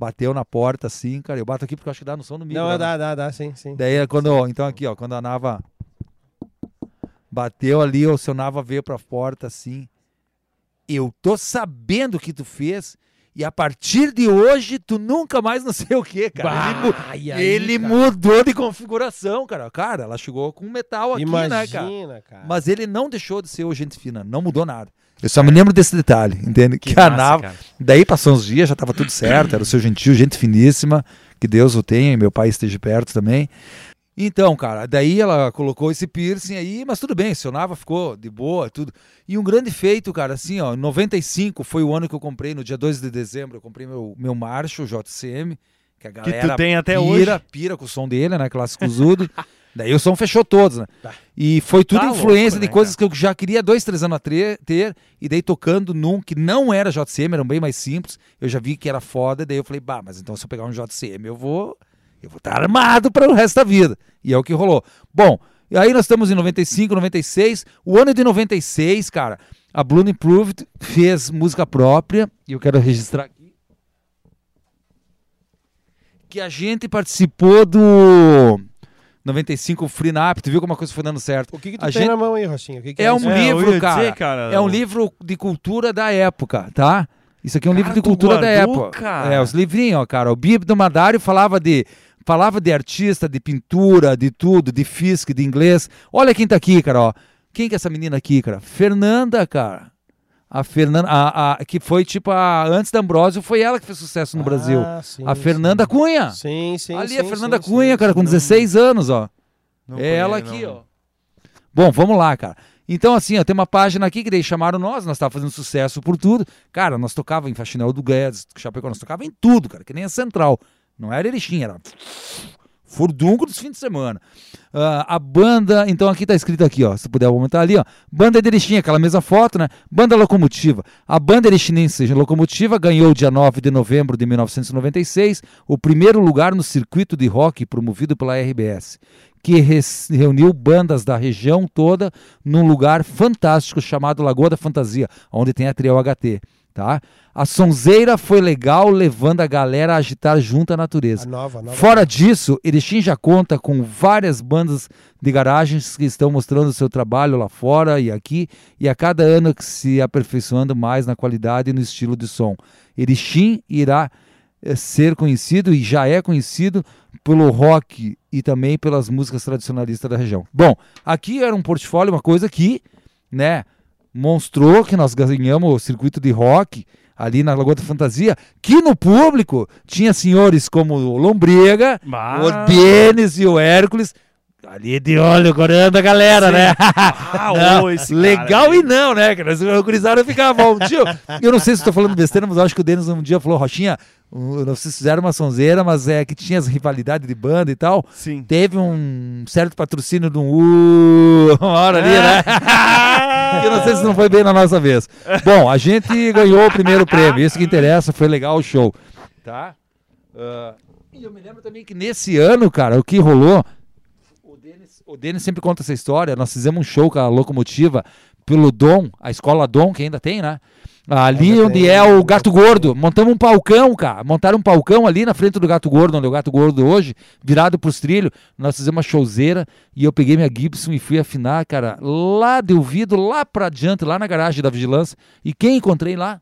bateu na porta, assim, cara, eu bato aqui porque eu acho que dá no som do micro. Não, né? dá, dá, dá, sim, sim. Daí quando, então aqui, ó, quando a Nava bateu ali, o seu Nava veio pra porta assim. Eu tô sabendo o que tu fez e a partir de hoje tu nunca mais não sei o que, cara. Ele, Bah, e aí, ele cara? mudou de configuração, cara. Cara, ela chegou com metal aqui, Imagina, né, cara? cara. Mas ele não deixou de ser o gente fina, não mudou nada. Eu só me lembro desse detalhe, entende? Que, a massa, Nava, cara. Daí passou uns dias, já estava tudo certo, era o seu gentil, gente finíssima, que Deus o tenha e meu pai esteja perto também. Então, cara, daí ela colocou esse piercing aí, mas tudo bem, seu Nava ficou de boa, tudo. E um grande feito, cara, assim, ó, em 95 foi o ano que eu comprei, no dia 2 de dezembro, eu comprei meu, meu Marshall JCM, que a Que galera tu tem até pira, hoje. pira com o som dele, né, clássico Zudo. *laughs* daí o som fechou todos, né? Tá. E foi tudo Tá influência louco, de né, coisas que eu já queria dois, três anos a tre- ter, e daí tocando num que não era JCM, era um bem mais simples, eu já vi que era foda, daí eu falei, bah, mas então se eu pegar um JCM, eu vou eu vou estar armado para o resto da vida. E é o que rolou. Bom, e aí nós estamos em 95, 96, o ano de 96, cara, a Blue Improved fez música própria, e eu quero registrar aqui, que a gente participou do 95 Free Nap, tu viu como a coisa foi dando certo. O que, que tu a tem gente- na mão aí, Rocinho? O que que É um isso? É, livro, ia cara. dizer, cara, É um livro de cultura da época, tá? Isso aqui é um livro Cara, de tu cultura da guardou, época. cara? É, os livrinhos, ó, cara. O Bíblia do Madário falava de falava de artista, de pintura, de tudo, de física, de inglês. Olha quem tá aqui, cara, ó. Quem que é essa menina aqui, cara? Fernanda, cara. A Fernanda, a, a- que foi tipo a antes da Ambrósio, foi ela que fez sucesso no Brasil. Ah, sim, A Fernanda sim. Cunha. Sim, sim, Ali sim, a Fernanda sim, Cunha, sim, cara, com 16 anos, ó. É ela aqui, não. ó. Bom, vamos lá, cara. Então, assim, ó, tem uma página aqui que daí chamaram nós, nós tava fazendo sucesso por tudo. Cara, nós tocava em Faxinel do Guedes, Chapecó, nós tocava em tudo, cara, que nem a Central. Não era Erechim, era furdunco dos fins de semana. Ah, a banda, então aqui tá escrito aqui, ó, se puder aumentar ali, ó. Banda Erechim, aquela mesma foto, né? Banda Locomotiva. A banda erechinense Locomotiva ganhou dia 9 de novembro de 1996 o primeiro lugar no circuito de rock promovido pela RBS, que reuniu bandas da região toda num lugar fantástico chamado Lagoa da Fantasia, onde tem a Trial HT, tá? A sonzeira foi legal, levando a galera a agitar junto à natureza. A nova, a nova. Fora disso, Erechim já conta com várias bandas de garagens que estão mostrando o seu trabalho lá fora e aqui, e a cada ano que se aperfeiçoando mais na qualidade e no estilo de som. Erechim irá eh, ser conhecido e já é conhecido pelo rock e também pelas músicas tradicionalistas da região. Bom, aqui era um portfólio, uma coisa que, né, mostrou que nós ganhamos o circuito de rock ali na Lagoa da Fantasia, que no público tinha senhores como o Lombriga, Bah. o Denis e o Hércules. Ali de olho, corando a galera, né? Ah, *laughs* Não, ô, esse cara legal aí. e não, né? Que nós organizaram e ficava bom. Tio, eu não sei se estou falando besteira, mas eu acho que o Denis um dia falou, Rochinha, um, vocês fizeram uma sonzeira, mas é que tinha as rivalidades de banda e tal. Sim. Teve um certo patrocínio de um uh, *laughs* uma hora ali, né? *laughs* eu não sei se não foi bem na nossa vez. Bom, a gente ganhou o primeiro prêmio. Isso que interessa, foi legal o show. Tá? Ah, e eu me lembro também que nesse ano, cara, o que rolou. O Denis, sempre conta essa história. Nós fizemos um show com a locomotiva pelo Dom, a escola Dom, que ainda tem, né? Ali Ainda onde tem, é o Gato tem. Gordo. Montamos um palcão, cara. Montaram um palcão ali na frente do Gato Gordo, onde é o Gato Gordo hoje, virado pros trilhos. Nós fizemos uma showzeira e eu peguei minha Gibson e fui afinar, cara, lá de ouvido, lá pra adiante, lá na garagem da vigilância. E quem encontrei lá?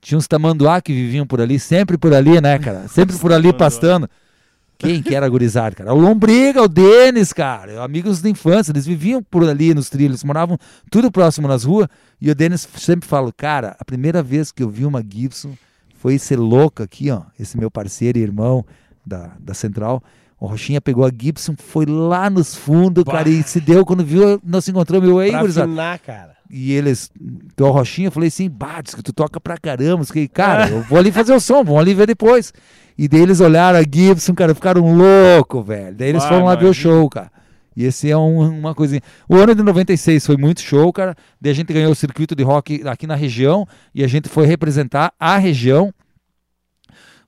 Tinha uns tamanduá que viviam por ali, sempre por ali, né, cara? Sempre por ali pastando. Quem que era gurizado, cara? O Lombriga, o Denis, cara. Amigos da infância. Eles viviam por ali nos trilhos, moravam tudo próximo nas ruas. E o Denis sempre fala, cara, a primeira vez que eu vi uma Gibson foi esse louco aqui, ó. Esse meu parceiro e irmão da, da Central. O Rochinha pegou a Gibson, foi lá nos fundos, Bah. cara, e se deu quando viu, nós se encontramos, eu aí, afinar, cara. E eles, então o Rochinha, eu falei assim, bah, diz que tu toca pra caramba. Que, cara, eu vou ali fazer o som, vamos ali ver depois. E daí eles olharam a Gibson, cara, ficaram loucos, velho. Daí eles Ah, foram lá ver o show, cara. E esse é um- uma coisinha. O ano de 96 foi muito show, cara. Daí a gente ganhou o circuito de rock aqui na região e a gente foi representar a região.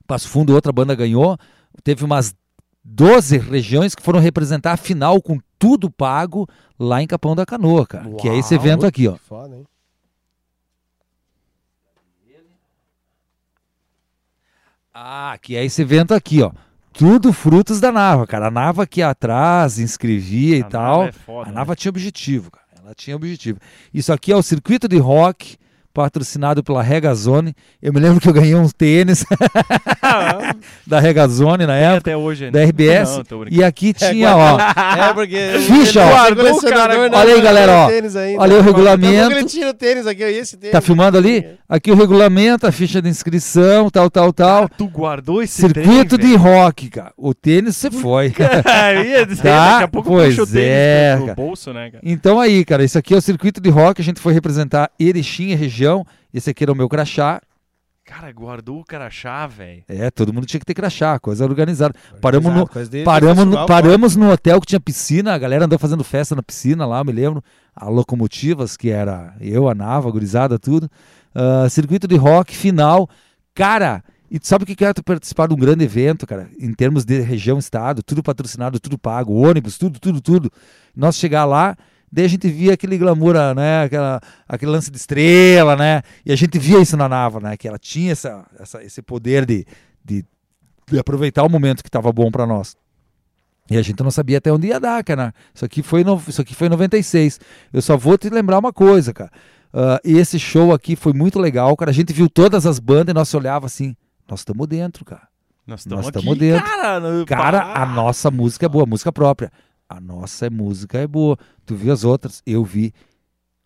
Passo Fundo, outra banda ganhou. Teve umas 12 regiões que foram representar a final com tudo pago lá em Capão da Canoa, cara. que é esse Uau, evento aqui, ó. Que Foda, hein? Ah, que é esse evento aqui, ó. Tudo frutos da Nava, cara. A Nava aqui atrás inscrevia e A tal. Nava é foda, a né? Nava tinha objetivo, cara. Ela tinha objetivo. Isso aqui é o circuito de rock patrocinado pela Regazone. Eu me lembro que eu ganhei uns tênis Ah, *laughs* da Regazone na tem época, até hoje ainda. da RBS. Não, e aqui tinha, ó. *laughs* É, porque. Ficha, ó. Guardou cara. né? Olha aí, galera, ó. Ainda. Olha aí o a pouco regulamento. Ele tira o tênis aqui, esse tênis. Tá filmando ali? Aqui o regulamento, a ficha de inscrição, tal, tal, tal. Tu guardou esse Circuito trem, de rock, cara. O tênis você foi. velho? *laughs* Eu ia dizer, Tá? daqui a pouco Pois puxa o tênis é, cara. bolso, né, cara? Então aí, cara, isso aqui é o circuito de rock, a gente foi representar Erechim e região. Esse aqui era o meu crachá. Cara, guardou o crachá, velho. É, todo mundo tinha que ter crachá, coisa organizada. Paramos no, Coisa de- paramos, no, paramos no hotel que tinha piscina, a galera andou fazendo festa na piscina lá, eu me lembro. A Locomotivas, que era eu, a Nava, a gurizada, tudo. Ah, circuito de rock, final. Cara, e tu sabe o que que é tu participar de um grande evento, cara? Em termos de região, estado, tudo patrocinado, tudo pago, ônibus, tudo, tudo, tudo. Nós chegar lá, daí a gente via aquele glamour, né? Aquela, aquele lance de estrela, né? E a gente via isso na Nava, né? Que ela tinha essa, essa- esse poder de, de, de aproveitar o momento que estava bom para nós. E a gente não sabia até onde ia dar, cara. Isso aqui foi, no, isso aqui foi em 96. Eu só vou te lembrar uma coisa, cara. Ah, esse show aqui foi muito legal, cara. A gente viu todas as bandas e nós olhava assim, nós estamos dentro, cara. Nós estamos dentro. cara. Cara, a nossa música é boa, música própria. A nossa música é boa. Tu viu as outras? Eu vi.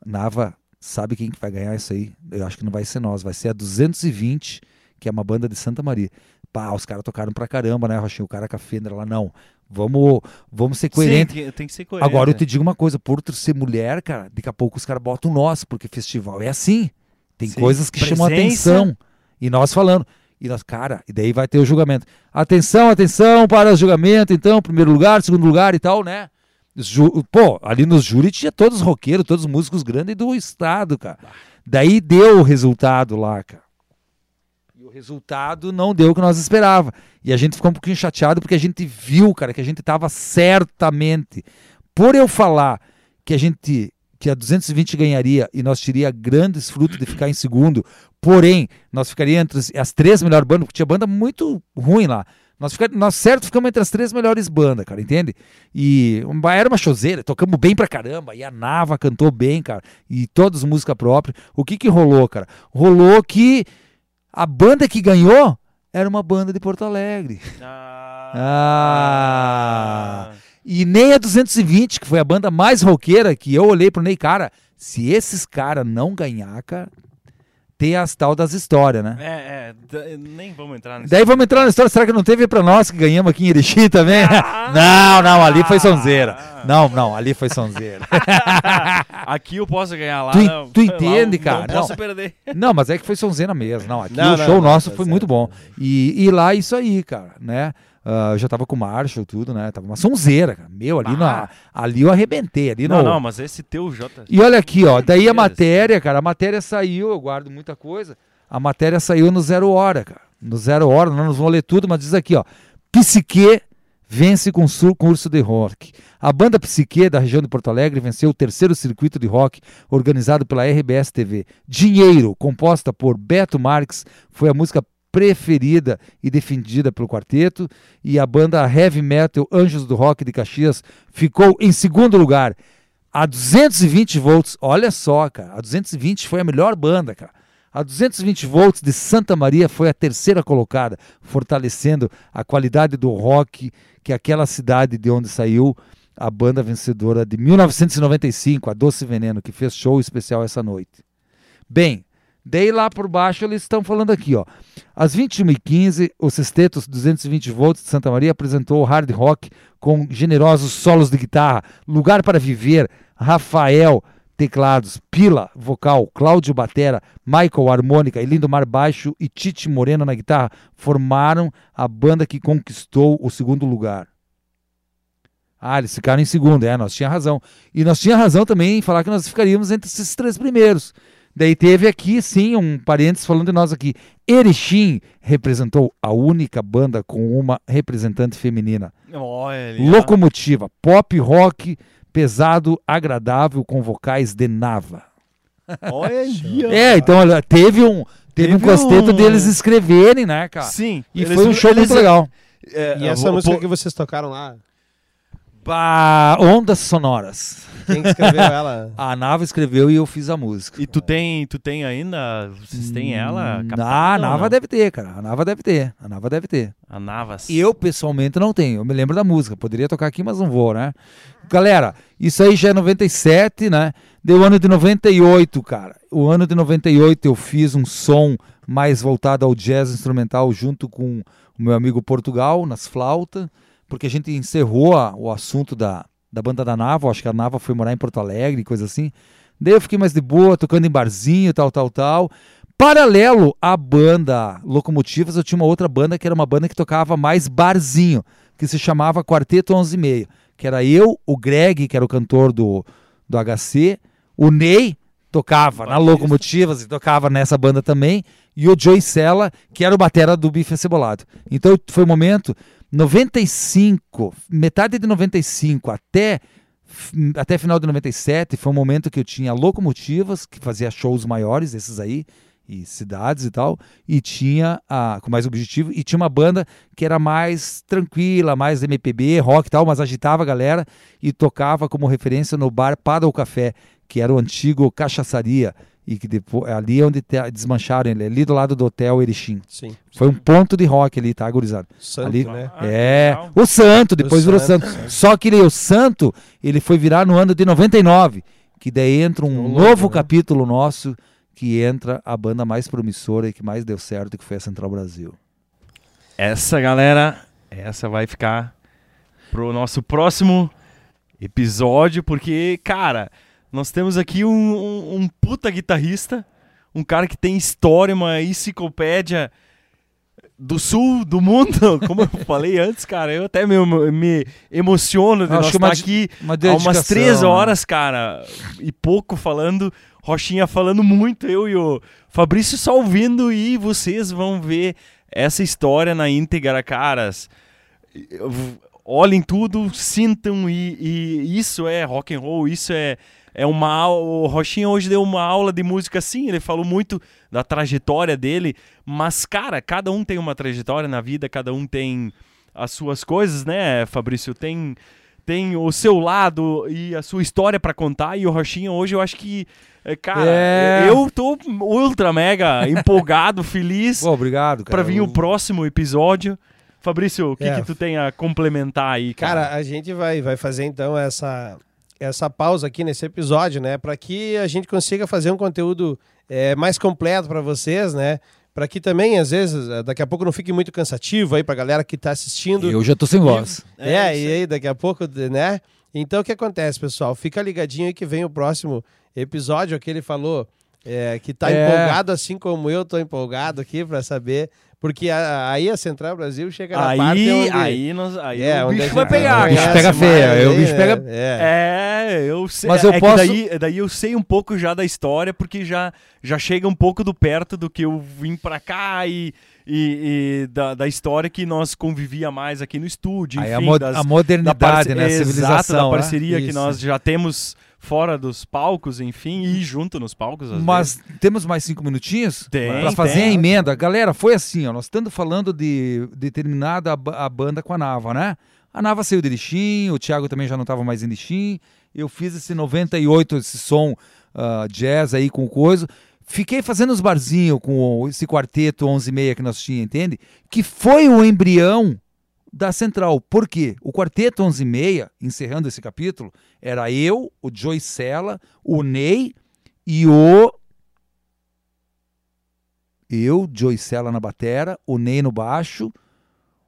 Nava, sabe quem que vai ganhar isso aí? Eu acho que não vai ser nós, vai ser a 220, que é uma banda de Santa Maria. Pá, os caras tocaram pra caramba, né, Rochinho? O cara com a Fender lá, não. Vamos, vamos ser coerentes. tem, tem que ser coerente. Agora eu né? te digo uma coisa, por tu ser mulher, cara, daqui a pouco os caras botam nós, porque festival é assim. Tem Sim. coisas que chamam Presença. atenção. E nós falando. E nós, cara, e daí vai ter o julgamento. Atenção, atenção para o julgamento, então, primeiro lugar, segundo lugar e tal, né? Ju- Pô, ali nos júri tinha todos os roqueiros, todos os músicos grandes do estado, cara. Daí deu o resultado lá, cara. E o resultado não deu o que nós esperava. E a gente ficou um pouquinho chateado porque a gente viu, cara, que a gente tava certamente. Por eu falar que a gente que a 220 ganharia e nós teria grandes frutos de ficar em segundo, porém, nós ficaria entre as- três melhores bandas, porque tinha banda muito ruim lá. Nós, fica, nós certo ficamos entre as três melhores bandas, cara, entende? E era uma choseira, tocamos bem pra caramba, e a Nava cantou bem, cara, e todas música própria. O que que rolou, cara? Rolou que a banda que ganhou era uma banda de Porto Alegre. Ah. E nem a 220, que foi a banda mais roqueira, que eu olhei pro Ney, cara, se esses caras não ganhar, cara, tem as tal das histórias, né? É, é, nem vamos entrar nesse. Daí vamos entrar na história, será que não teve pra nós que ganhamos aqui em Erechim também? *laughs* não, não, ali foi sonzeira. Não, não, ali foi sonzeira. *laughs* Aqui eu posso ganhar lá. Tu não, tu lá entende, eu cara? Não posso Não. perder. Não, mas é que foi sonzeira mesmo. Não, aqui Não, o show nosso tá foi muito bom. E, e lá isso aí, cara, né? Ah, eu já tava com o Marshall, tudo, né? Tava uma sonzeira, cara. Meu, ali, na, ali eu arrebentei. Ali Não, no... não, mas esse teu J. E olha aqui, ó. Daí a matéria, cara, a matéria saiu, eu guardo muita coisa. A matéria saiu no Zero Hora, cara. No Zero Hora, não nos vamos ler tudo, mas diz aqui, ó. Psique vence com sur- curso de rock. A banda Psique, da região de Porto Alegre, venceu o terceiro circuito de rock organizado pela RBS TV. Dinheiro, composta por Beto Marques, foi a música preferida e defendida pelo quarteto. E a banda heavy metal Anjos do Rock de Caxias ficou em segundo lugar a 220 volts, olha só, cara, a 220 foi a melhor banda, cara. A 220 volts de Santa Maria foi a terceira colocada, fortalecendo a qualidade do rock que aquela cidade de onde saiu a banda vencedora de 1995, a Doce Veneno, que fez show especial essa noite. Bem, daí lá por baixo eles estão falando aqui, ó. Às 21h15, o Sextetos 220 volts de Santa Maria apresentou hard rock com generosos solos de guitarra, Lugar para Viver, Rafael, teclados, Pila, vocal, Cláudio Batera, Michael, harmônica e Lindomar baixo e Tite Moreno na guitarra formaram a banda que conquistou o segundo lugar. Ah, eles ficaram em segundo, é, nós tinha razão. E nós tinha razão também em falar que nós ficaríamos entre esses três primeiros. Daí teve aqui, sim, um parênteses falando de nós aqui. Erechim representou a única banda com uma representante feminina. Olha. Locomotiva, pop rock, pesado, agradável, com vocais de Nava. Olha. É, então olha, teve um, teve um Teve costeto um- deles escreverem, né, cara? Sim. E eles- foi um show eles- muito legal. é, E essa vou- música pô- que vocês tocaram lá, Bah, ondas sonoras. quem que escreveu ela? *laughs* A Nava escreveu e eu fiz a música. E tu tem, tu tem ainda? Vocês têm ela? Hum, captada Ah, a Nava não? deve ter, cara. A Nava deve ter. A Nava deve ter. A Navas. Eu, pessoalmente, não tenho. Eu me lembro da música. Poderia tocar aqui, mas não vou, né? Galera, isso aí já é 97, né? Deu ano de 98, cara. O ano de 98 eu fiz um som mais voltado ao jazz instrumental junto com o meu amigo Portugal, nas flautas, porque a gente encerrou a- o assunto da, da banda da Nava. Acho que a Nava foi morar em Porto Alegre, coisa assim. Daí eu fiquei mais de boa, tocando em barzinho, tal, tal, tal. Paralelo à banda Locomotivas, eu tinha uma outra banda que era uma banda que tocava mais barzinho, que se chamava Quarteto 11 e meio, que era eu, o Greg, que era o cantor do, do HC, o Ney tocava na. Locomotivas e tocava nessa banda também, e o Joey Sella, que era o batera do Bife Cebolado. Então foi um momento 95, metade de 95 até até final de 97 foi um momento que eu tinha locomotivas que fazia shows maiores, esses aí, e cidades e tal, e tinha a, com mais objetivo, e tinha uma banda que era mais tranquila, mais MPB, rock e tal, mas agitava a galera e tocava como referência no bar Paddle Café, que era o antigo cachaçaria, e que depois, ali é onde te- desmancharam ele, ali do lado do hotel Erechim. Sim. Foi um ponto de rock ali, tá, gurizada? Santo, Ali- né? Ah, é, legal. o Santo, depois O virou Santo, Santo. Só que ele, o Santo, ele foi virar no ano de 99, que daí entra um novo, novo né? capítulo nosso, que entra a banda mais promissora e que mais deu certo, que foi a Central Brasil. Essa, galera, essa vai ficar pro nosso próximo episódio, porque, cara, nós temos aqui um, um, um puta guitarrista, um cara que tem história, uma enciclopédia do sul do mundo, *laughs* como eu falei antes, cara, eu até me, me emociono de Acho nós estar uma- aqui Uma há umas três né? horas, cara, e pouco falando, Rochinha falando muito, eu e o Fabrício só ouvindo e vocês vão ver essa história na íntegra, caras. Olhem tudo, sintam e, e isso é rock and roll, isso é é uma o Rochinha hoje deu uma aula de música sim, ele falou muito da trajetória dele, mas cara, cada um tem uma trajetória na vida, cada um tem as suas coisas, né, Fabrício? Tem tem o seu lado e a sua história pra contar e o Rochinha hoje eu acho que é, cara, É. eu tô ultra mega empolgado, *laughs* feliz Pô, obrigado, cara. pra vir Eu- o próximo episódio. Fabrício, o que, É. que tu tem a complementar aí, cara? Cara, a gente vai, vai fazer então essa, essa pausa aqui nesse episódio, né? Para que a gente consiga fazer um conteúdo é, mais completo para vocês, né? Para que também, às vezes, eh, daqui a pouco não fique muito cansativo aí pra galera que tá assistindo. Eu já tô sem voz. É, isso e aí daqui a pouco, né? Então o que acontece, pessoal? Fica ligadinho aí que vem o próximo episódio que ele falou é, que tá É. empolgado assim como eu tô empolgado aqui pra saber, porque a- aí a Central Brasil chega na parte Aí, onde aí, nós, aí é, o bicho vai pegar, O bicho cara. pega feia, aí o bicho né? pega- É. É, eu sei. Mas é eu que posso- daí, daí eu sei um pouco já da história, porque já, já chega um pouco do perto do que eu vim pra cá e, e, e da, da história que nós convivia mais aqui no estúdio. Aí enfim, a, mo- das- a da modernidade, né? A Exato, civilização. da né? parceria que Isso. nós já temos fora dos palcos, enfim, e junto nos palcos. às vezes. Mas temos mais cinco minutinhos Tem, para fazer tem. a emenda. Galera, foi assim, ó, nós estamos falando de determinada a, ba- a banda com a Nava, né? A Nava saiu de Lixim, o Thiago também já não estava mais em Lixim. Eu fiz esse 98, esse som ah, jazz aí com o coisa. Fiquei fazendo os barzinhos com esse quarteto 11 e meia que nós tínhamos, entende? Que foi o embrião da Central. Por quê? O quarteto 11 e meia, encerrando esse capítulo, era eu, o Joey Sella, o Ney e o eu, Joey Sella na batera, o Ney no baixo,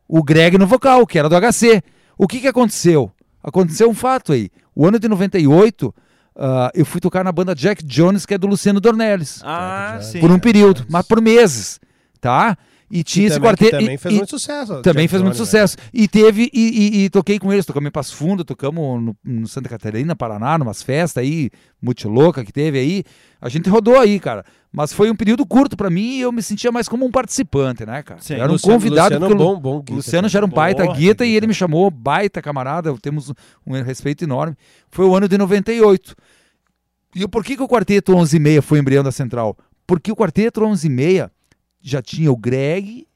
o Greg no vocal, que era do HC. O que que aconteceu? Aconteceu um fato aí. O ano de 98, ah, eu fui tocar na banda Jack Jones, que é do Luciano Dornelles. Ah, já- sim. por um período, mas por meses, tá? E tinha esse quarteto. também e- fez e- muito sucesso. também fez muito né? sucesso. E teve, e, e- toquei com eles, tocamos em Passo Fundo, tocamos no, no Santa Catarina, Paraná, numas festas aí, muito louca que teve aí. A gente rodou aí, cara. Mas foi um período curto pra mim e eu me sentia mais como um participante, né, cara? Sim. Eu era um Luciano- convidado, Luciano, porque Lu- bom, bom guitarrista. Luciano já era um baita Boa, guita e guita. ele me chamou baita camarada, temos um respeito enorme. Foi o ano de 98. E por que, que o quarteto 11 e meia foi embrião da Central? Porque o quarteto 11 e meia já tinha o Greg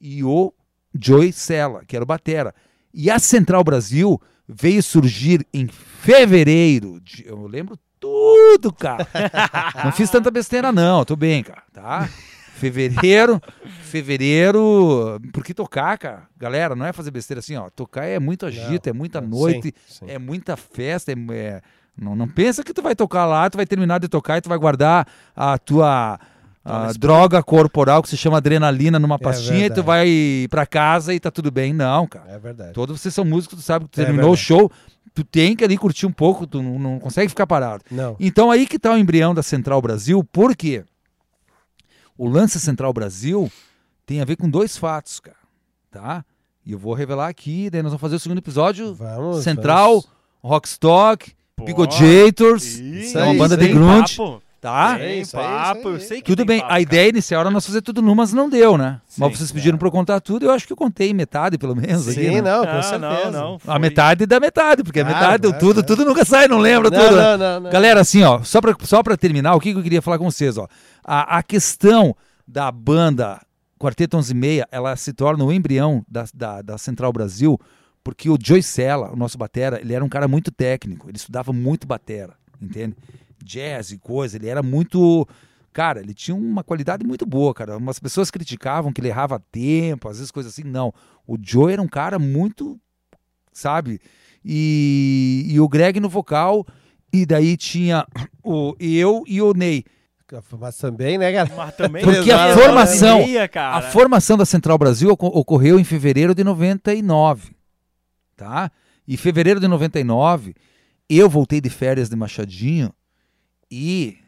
e o Joey Sella, que era o batera. E a Central Brasil veio surgir em fevereiro. de- eu lembro tudo, cara. *laughs* não fiz tanta besteira não, tô bem, cara, tá? Fevereiro, fevereiro, por que tocar, cara? Galera, não é fazer besteira assim, ó. Tocar é muito agito, é muita noite, Sim, sim. é muita festa, é, é- não, não pensa que tu vai tocar lá, tu vai terminar de tocar e tu vai guardar a tua a droga corporal que se chama adrenalina numa pastinha e tu vai pra casa e tá tudo bem. Não, cara. É verdade. Todos vocês são músicos, tu sabe que tu É terminou o show, tu tem que ali curtir um pouco, tu não, não consegue ficar parado. Não. Então aí que tá o embrião da Central Brasil, porque o lance Central Brasil tem a ver com dois fatos, cara, tá? E eu vou revelar aqui, daí nós vamos fazer o segundo episódio, Vamos. Central, vamos. Rockstock, Bigodjators, Isso é uma banda isso de grunge, Papo. Tá? Tem isso aí, papo, isso aí. eu sei que Tudo tem bem, papo, a ideia inicial era nós fazer tudo num, mas não deu, né? Sim, mas vocês pediram pra eu contar tudo, eu acho que eu contei metade, pelo menos. aqui, Sim, né? não, com certeza. não, não. A foi- metade da metade, porque a Claro, metade, claro, tudo, tudo nunca sai, não lembra Não, tudo. né? não, não, não. Galera, assim, ó, só pra, só pra terminar, o que, que eu queria falar com vocês, ó. A, a questão da banda Quarteto 11 e meia, ela se torna o embrião da, da, da Central Brasil, porque o Joey Sella, o nosso batera, ele era um cara muito técnico, ele estudava muito batera, entende? Jazz e coisa, ele era muito... Cara, ele tinha uma qualidade muito boa, cara. Umas pessoas criticavam que ele errava tempo, às vezes coisas assim. Não, o Joey era um cara muito, sabe? E, e o Greg no vocal, e daí tinha o eu e o Ney. Mas também, né, cara? Mas também Porque a formação- e cara. A formação da Central Brasil oco- ocorreu em fevereiro de 99, tá? E fevereiro de 99, eu voltei de férias de Machadinho e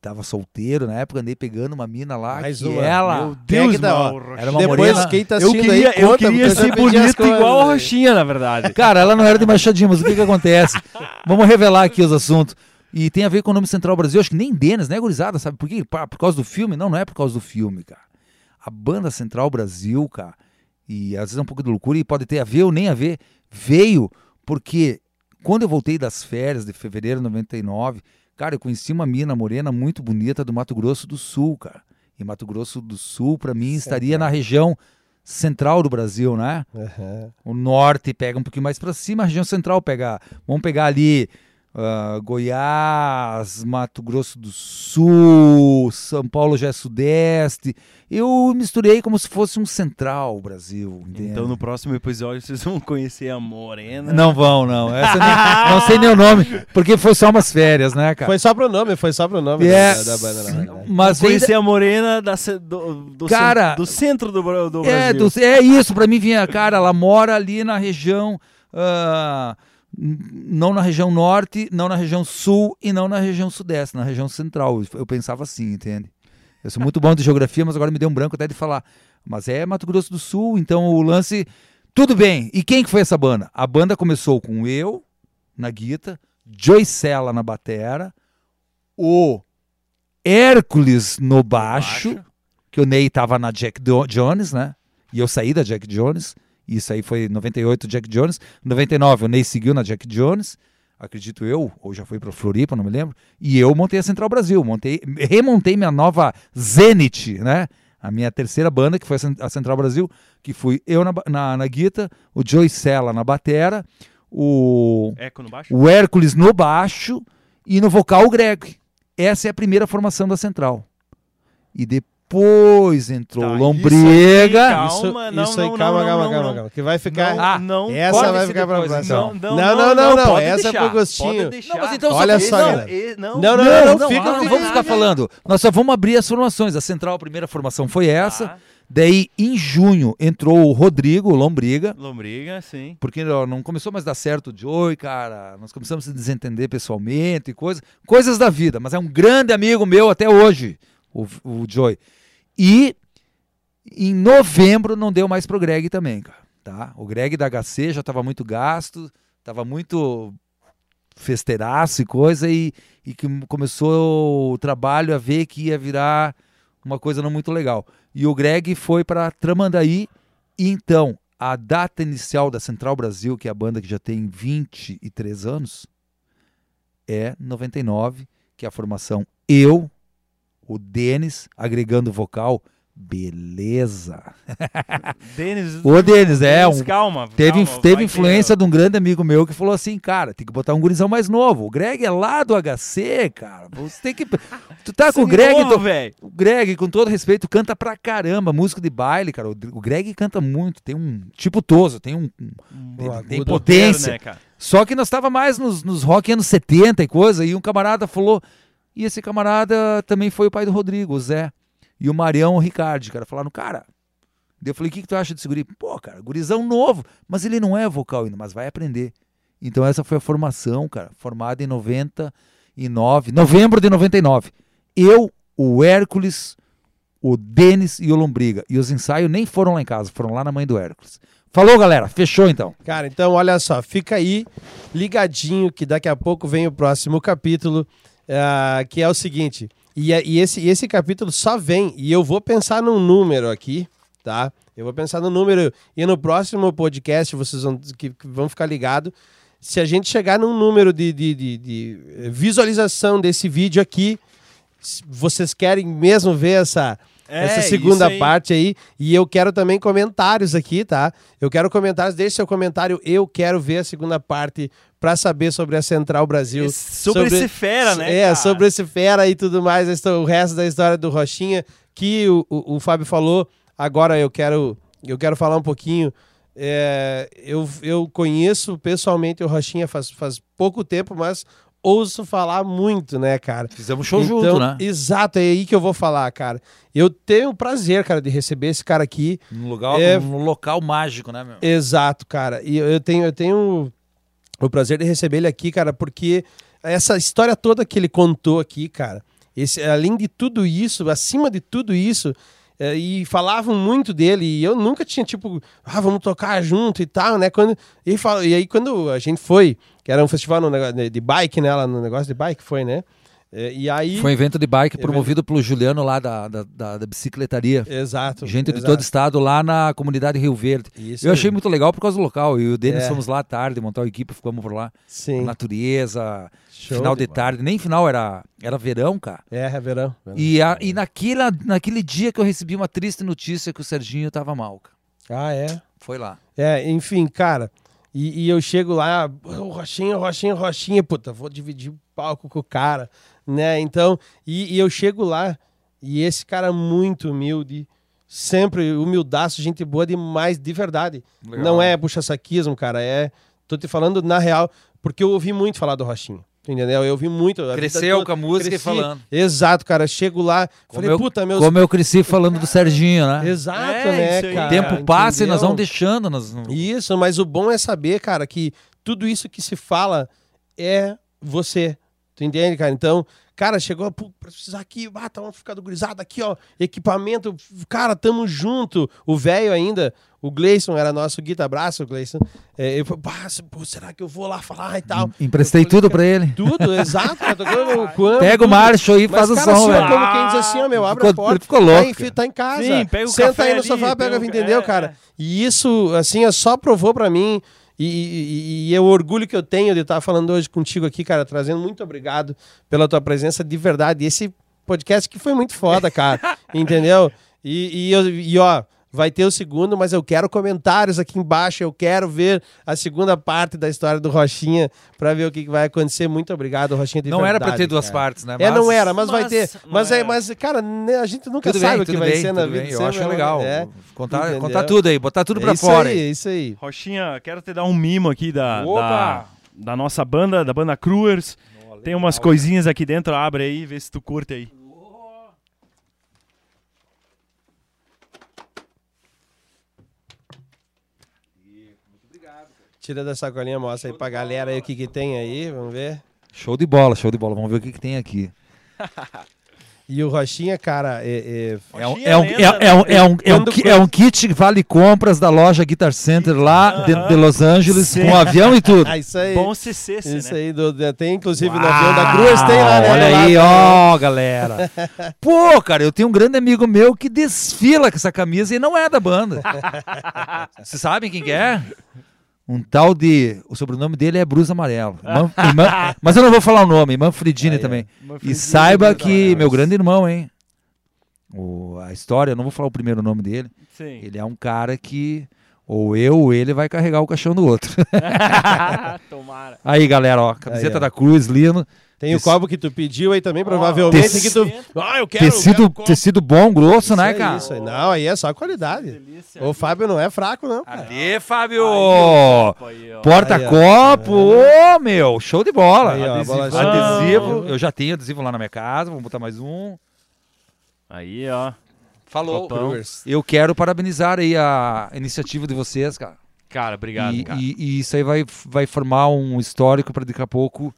tava solteiro na época, andei pegando uma mina lá Mais que uma. ela Meu Deus, da. Rocha. era uma Depois, morena. quem tá Eu queria, aí, eu queria ser bonito igual a Roxinha, na verdade. *laughs* Cara, ela não era de Machadinho, mas o que que acontece? Vamos revelar aqui os assuntos. E tem a ver com o nome Central Brasil. Acho que nem Denis, né, gurizada? Sabe por quê? Por, por causa do filme? Não, não é por causa do filme, cara. A banda Central Brasil, cara, e às vezes é um pouco de loucura e pode ter a ver ou nem a ver, veio porque quando eu voltei das férias de fevereiro de 99, cara, eu conheci uma mina morena muito bonita do Mato Grosso do Sul, cara. E Mato Grosso do Sul, pra mim, estaria na região central do Brasil, né? Aham. O norte pega um pouquinho mais para cima, a região central pega. Vamos pegar ali ah, Goiás, Mato Grosso do Sul, São Paulo já é sudeste. Eu misturei como se fosse um central Brasil. entende? Então no próximo episódio vocês vão conhecer a Morena. Não vão, não. Nem- não sei nem o nome, porque foi só umas férias, né, cara? Foi só pro nome, foi só pro nome Yes. da, da banda, na verdade. Mas Conhecer a Morena da, do, do, Cara, cen- do centro do, do É, Brasil. do- é isso, pra mim vinha, cara, ela mora ali na região. n- não na região norte, não na região sul e não na região sudeste, na região central. Eu pensava assim, entende? Eu sou muito bom de geografia, mas agora me deu um branco até de falar. Mas é Mato Grosso do Sul, então o lance. Tudo bem. E quem que foi essa banda? A banda começou com eu na guita, Joy Sella na batera, o Hércules no baixo, que o Ney tava na Jack Do- Jones, né? E eu saí da Jack Jones. Isso aí foi em 98 Jack Jones. Em 99 o Ney seguiu na Jack Jones, acredito eu, ou já foi para Floripa, não me lembro. E eu montei a Central Brasil, montei, remontei minha nova Zenith, né? A minha terceira banda, que foi a Cen- a Central Brasil, que fui eu na, na, na guita, o Joey Sella na batera, o o Hércules no baixo e no vocal o Greg. Essa é a primeira formação da Central. E depois entrou Tá, o isso Lombriga. aí, Calma, isso, não, isso aí, não, calma, não, calma, não, calma, não. calma. Que vai ficar. Não, Ah, não, essa vai ficar pra depois, próxima. então. Não, não, não, não, essa é deixar, pro gostinho. Não, mas então Olha só- não, galera. não, Não, não, Não, não, não, fica, não vamos ficar fica. falando. Nós só vamos abrir as formações. A Central, a primeira formação foi essa. Tá. Daí, em junho, entrou o Rodrigo, Lombriga. Lombriga, sim. Porque ó, não começou mais a dar certo o Joey, cara. Nós começamos a se desentender pessoalmente e coisas. Coisas da vida. Mas é um grande amigo meu até hoje, o, o Joey. E em novembro não deu mais pro Greg também, cara. Tá? O Greg da HC já estava muito gasto, estava muito festeiraço e coisa, e, e que começou o trabalho a ver que ia virar uma coisa não muito legal. E o Greg foi para Tramandaí, e então a data inicial da Central Brasil, que é a banda que já tem 23 anos, é 99, que é a formação eu, o Denis, agregando vocal, beleza. *laughs* Denis. O Denis, é, Denis, um- calma. Teve, calma, teve vai influência ter- de um grande amigo meu que falou assim, cara, tem que botar um gurizão mais novo. O Greg é lá do HC, cara. Você tem que. *laughs* Tu tá com o Greg. novo, velho. O Greg, com todo respeito, canta pra caramba. Música de baile, cara. O, o Greg canta muito. Tem um. Tipo Toso, tem um. um- tem, tem potência. Né? Só que nós tava mais nos, nos rock anos 70 e coisa. E um camarada falou. E esse camarada também foi o pai do Rodrigo, o Zé. E o Marião o Ricardo, cara. Falaram, cara. Eu falei, o que, que tu acha desse guri? Pô, cara, gurizão novo. Mas ele não é vocal ainda, mas vai aprender. Então essa foi a formação, cara. Formada em 99. Novembro de 99. Eu, o Hércules, o Denis e o Lombriga. E os ensaios nem foram lá em casa, foram lá na mãe do Hércules. Falou, galera. Fechou então. Cara, então olha só, fica aí ligadinho que daqui a pouco vem o próximo capítulo, ah, que é o seguinte. E, é- e esse, esse capítulo só vem, e eu vou pensar num número aqui, tá? Eu vou pensar no número, e no próximo podcast vocês vão, que, que vão ficar ligados. Se a gente chegar num número de, de, de- de, eh, visualização desse vídeo aqui, vocês querem mesmo ver essa, É, essa segunda aí. parte aí. E eu quero também comentários aqui, tá? Eu quero comentários. Deixe seu comentário. Eu quero ver a segunda parte para saber sobre a Central Brasil. Sobre, esse fera, né? É, cara? sobre esse fera e tudo mais. O resto da história do Rochinha, que o, o, o Fábio falou. Agora eu quero, eu quero falar um pouquinho. É, eu, eu conheço pessoalmente o Rochinha faz, faz pouco tempo, mas ouço falar muito, né, cara? Fizemos show Então, junto, né? Exato, é aí que eu vou falar, cara. Eu tenho o prazer, cara, de receber esse cara aqui. Num, lugar, É- num local mágico, né, meu? Exato, cara. E eu tenho, eu tenho o prazer de receber ele aqui, cara, porque essa história toda que ele contou aqui, cara, esse, além de tudo isso, acima de tudo isso, e falavam muito dele, e eu nunca tinha, tipo, ah, vamos tocar junto e tal, né? Quando, e, e aí, quando a gente foi, que era um festival no de bike, né? Lá no negócio de bike, foi, né? É, e aí. Foi um evento de bike Evento- promovido pelo Juliano lá da, da, da- da bicicletaria. Exato. Gente de exato. todo estado lá na comunidade Rio Verde. Isso Eu achei muito legal por causa do local. Eu e o Denis É. fomos lá à tarde, montar a equipe, ficamos por lá. Sim. Natureza, Show final de bola. tarde. Nem final, era, era verão, cara. É, é verão. E, a- e naquela, naquele dia que eu recebi uma triste notícia que o Serginho tava mal, cara. Ah, é. Foi lá. É, enfim, cara. E, e eu chego lá, o Rochinha, Rochinha, Rochinha, puta, vou dividir o palco com o cara, né? Então, e, e eu chego lá, e esse cara muito humilde, sempre humildaço, gente boa demais, de verdade. Legal. Não é puxa-saquismo, cara, é. Tô te falando na real, porque eu ouvi muito falar do Rochinha. Entendeu? Eu ouvi muito. Cresceu toda- com a música cresci. e falando. Exato, cara. Chego lá, Como falei, eu- puta, meus. Como eu cresci falando do Serginho, né? Exato, É, né, cara? O tempo passa e nós entendeu? vamos deixando. Nós... não- Isso, mas o bom é saber, cara, que tudo isso que se fala é você. Tu entende, cara? Então, cara, chegou, pô, precisar aqui, ah, tá ficando gurizada aqui, ó, equipamento, cara, tamo junto. O velho ainda, o Gleison era nosso guita abraço, Gleison. É, eu falei, "Bah, se- pô, será que eu vou lá falar e tal? Emprestei falei, tudo cara, pra ele. Tudo, exato, cara, *laughs* quando, Pega o. Marshall aí e faz o cara, som, assim, velho. como quem diz assim, ó, meu, abre Ficou- a porta. ele ficou louco, Tá em, tá em casa. Sim, pega o Senta café aí no ali, sofá, pega pega, o- entendeu, é, cara? é. E isso, assim, é só provou pra mim. E, e, e é o orgulho que eu tenho de estar falando hoje contigo aqui, cara, trazendo muito obrigado pela tua presença de verdade. Esse podcast que foi muito foda, cara. *laughs* entendeu? E, e, eu- e, ó, vai ter o segundo, mas eu quero comentários aqui embaixo. Eu quero ver a segunda parte da história do Rochinha pra ver o que vai acontecer. Muito obrigado, Rochinha, de Não era pra ter duas cara. partes, né? É, não Mas- era, mas, vai Mas- ter. não Mas, é, mas cara, né, a gente nunca Tudo sabe bem, o que vai bem, ser na vida. bem. Eu acho é- legal. É. Contar, Entendeu? contar tudo aí, botar tudo É isso fora. aí, aí. isso aí. Rochinha, quero te dar um mimo aqui da, Opa! da, da nossa banda, da banda Cruers. Tem umas coisinhas aqui dentro, abre aí, vê se tu curte aí. Tira da sacolinha, mostra aí pra galera aí o que, que tem aí, vamos ver. Show de bola, show de bola. Vamos ver o que, que tem aqui. *laughs* E o Rochinha, cara, é, é- É um, é um, lenda, é, é um, é um, é um, é um kit vale compras da loja Guitar Center lá de, de Los Angeles, Sim. com avião e tudo. *laughs* Ah, isso aí. Bom CC, isso né? aí, do- tem inclusive no avião da Cruz, tem lá, né? Olha aí, ó, galera. *laughs* Pô, cara, eu tenho um grande amigo meu que desfila com essa camisa e não é da banda. Vocês sabem quem que é? Um tal de. O sobrenome dele é Bruce Amarelo. Man- e Man- *laughs* mas eu não vou falar o nome, Manfredini Ah, é. também. Manfredini E saiba Bruce que Amarelo. meu grande irmão, hein? O, a história, eu não vou falar o primeiro nome dele. Sim. Ele é um cara que ou eu ou ele vai carregar o caixão do outro. *laughs* Tomara. Aí, galera, ó, camiseta Aí, ó. da Cruz, lindo. Tem o Esse- copo que tu pediu aí também, provavelmente. Tec- que tu... Ah, eu quero, eu Tecido, quero copo. tecido bom, grosso, né, Isso aí, cara? Isso aí. Não, aí é só qualidade. Delícia. O Fábio não é fraco, não. Ali, Fábio! Porta-copo! Ô, meu, show de bola! Aí, ó. Adesivo, eu já tenho adesivo lá na minha casa, vamos botar mais um. Aí, ó. Falou. Copão. Eu quero parabenizar aí a iniciativa de vocês, cara. Cara, obrigado, e, cara. e- e isso aí vai, vai formar um histórico para daqui a pouco,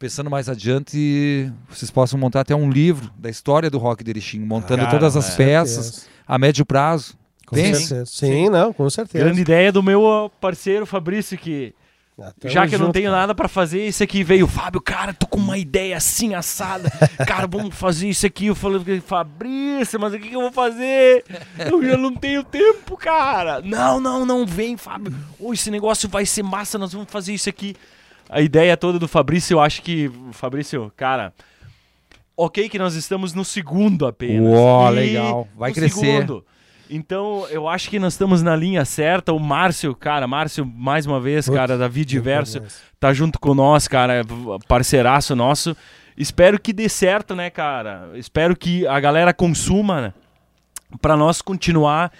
pensando mais adiante, vocês possam montar até um livro da história do rock de Erechim, montando Cara, todas as é. peças a médio prazo. Com Pensa. certeza. Sim, não, com certeza. Grande ideia do meu ó, parceiro Fabrício, que Ah, já que eu não junto, tenho cara. nada pra fazer, isso aqui veio. Fábio, cara, tô com uma ideia assim assada. Cara, vamos fazer isso aqui. Eu falei, Fabrício, mas o que, que eu vou fazer? Eu já não tenho tempo, cara. Não, não, não, vem, Fábio. Ô, esse negócio vai ser massa, nós vamos fazer isso aqui. A ideia toda do Fabrício, eu acho que. Fabrício, cara. Ok, que nós estamos no segundo apenas. Uó, E legal. Vai crescer. segundo. Então, eu acho que nós estamos na linha certa. O Márcio, cara, Márcio, mais uma vez, Putz, cara, da Vidiverso, tá junto com nós, cara, parceiraço nosso. Espero que dê certo, né, cara? Espero que a galera consuma, né? Pra nós continuar.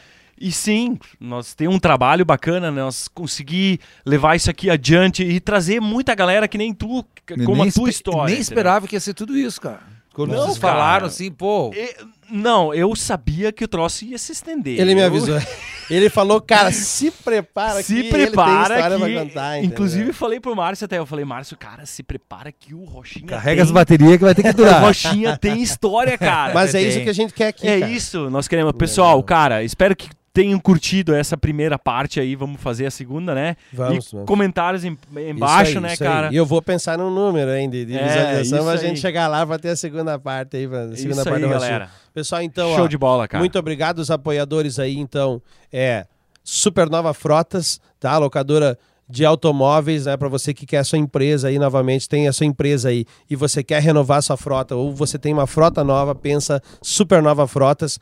E sim, nós temos um trabalho bacana, né? nós conseguir levar isso aqui adiante e trazer muita galera que nem tu, como nem a tua história. Nem entendeu? esperava que ia ser tudo isso, cara. Quando Não, vocês cara. falaram assim, pô. E- não, eu sabia que o troço ia se estender. Ele me Eu- avisou. *laughs* Ele falou, cara, se prepara Se que prepara ele tem história que, pra entendeu? inclusive falei pro Márcio até, eu falei, Márcio, cara, se prepara que o Rochinha Carrega as tem... baterias que vai ter que *laughs* O durar. Rochinha tem história, cara. Mas é tem. isso que a gente quer aqui, é cara. isso, nós queremos. Pessoal, cara, espero que tenham curtido essa primeira parte aí, vamos fazer a segunda, né? Vamos, e vamos. comentários em- embaixo, aí, né, aí. cara? E eu vou pensar num número ainda de É, visualização pra gente aí. chegar lá pra ter a segunda parte aí, pra, a segunda Isso parte aí, galera. Pessoal, então, Show ó, de bola, cara. muito obrigado aos apoiadores aí, então, é Supernova Frotas, tá? Locadora de automóveis, né? Para você que quer a sua empresa aí novamente, tem a sua empresa aí e você quer renovar sua frota ou você tem uma frota nova, pensa Supernova Frotas.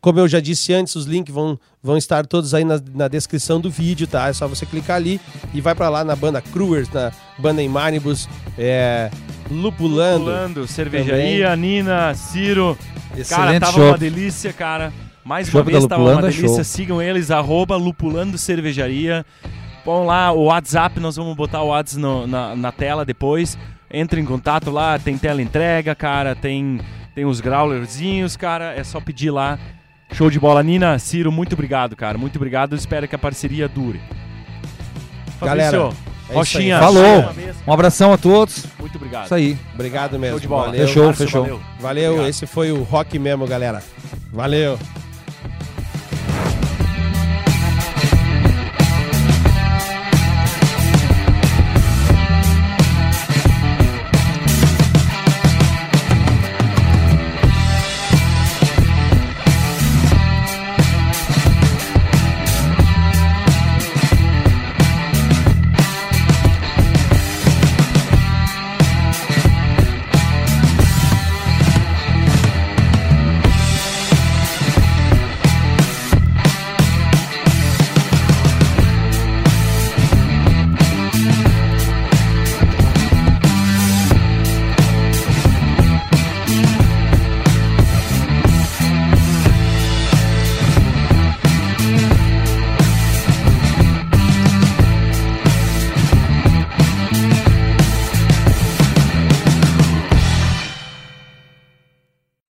Como eu já disse antes, os links vão, vão estar todos aí na, na descrição do vídeo, tá? É só você clicar ali e vai para lá na banda Cruers, na banda Imanibus, é, Lupulando. Pulando, cervejaria, Nina, Ciro. Cara, Excelente tava show. uma delícia, cara. Mais uma Chopp da vez tava uma Lupulando é delícia. show. Sigam eles, arroba Lupulando Cervejaria. Põe lá o WhatsApp, nós vamos botar o WhatsApp no- na, na tela depois. Entre em contato lá, tem tela entrega, cara, tem, tem os growlerzinhos, cara. É só pedir lá. Show de bola, Nina, Ciro, muito obrigado, cara. Muito obrigado. Espero que a parceria dure. Galera, Fabrício, é Rochinha. Falou. Um abração a todos. Muito obrigado. Isso aí. Obrigado mesmo. Show de bola. Valeu. Fechou, Márcio, fechou. valeu. Valeu, Obrigado. esse foi o rock mesmo, galera. Valeu.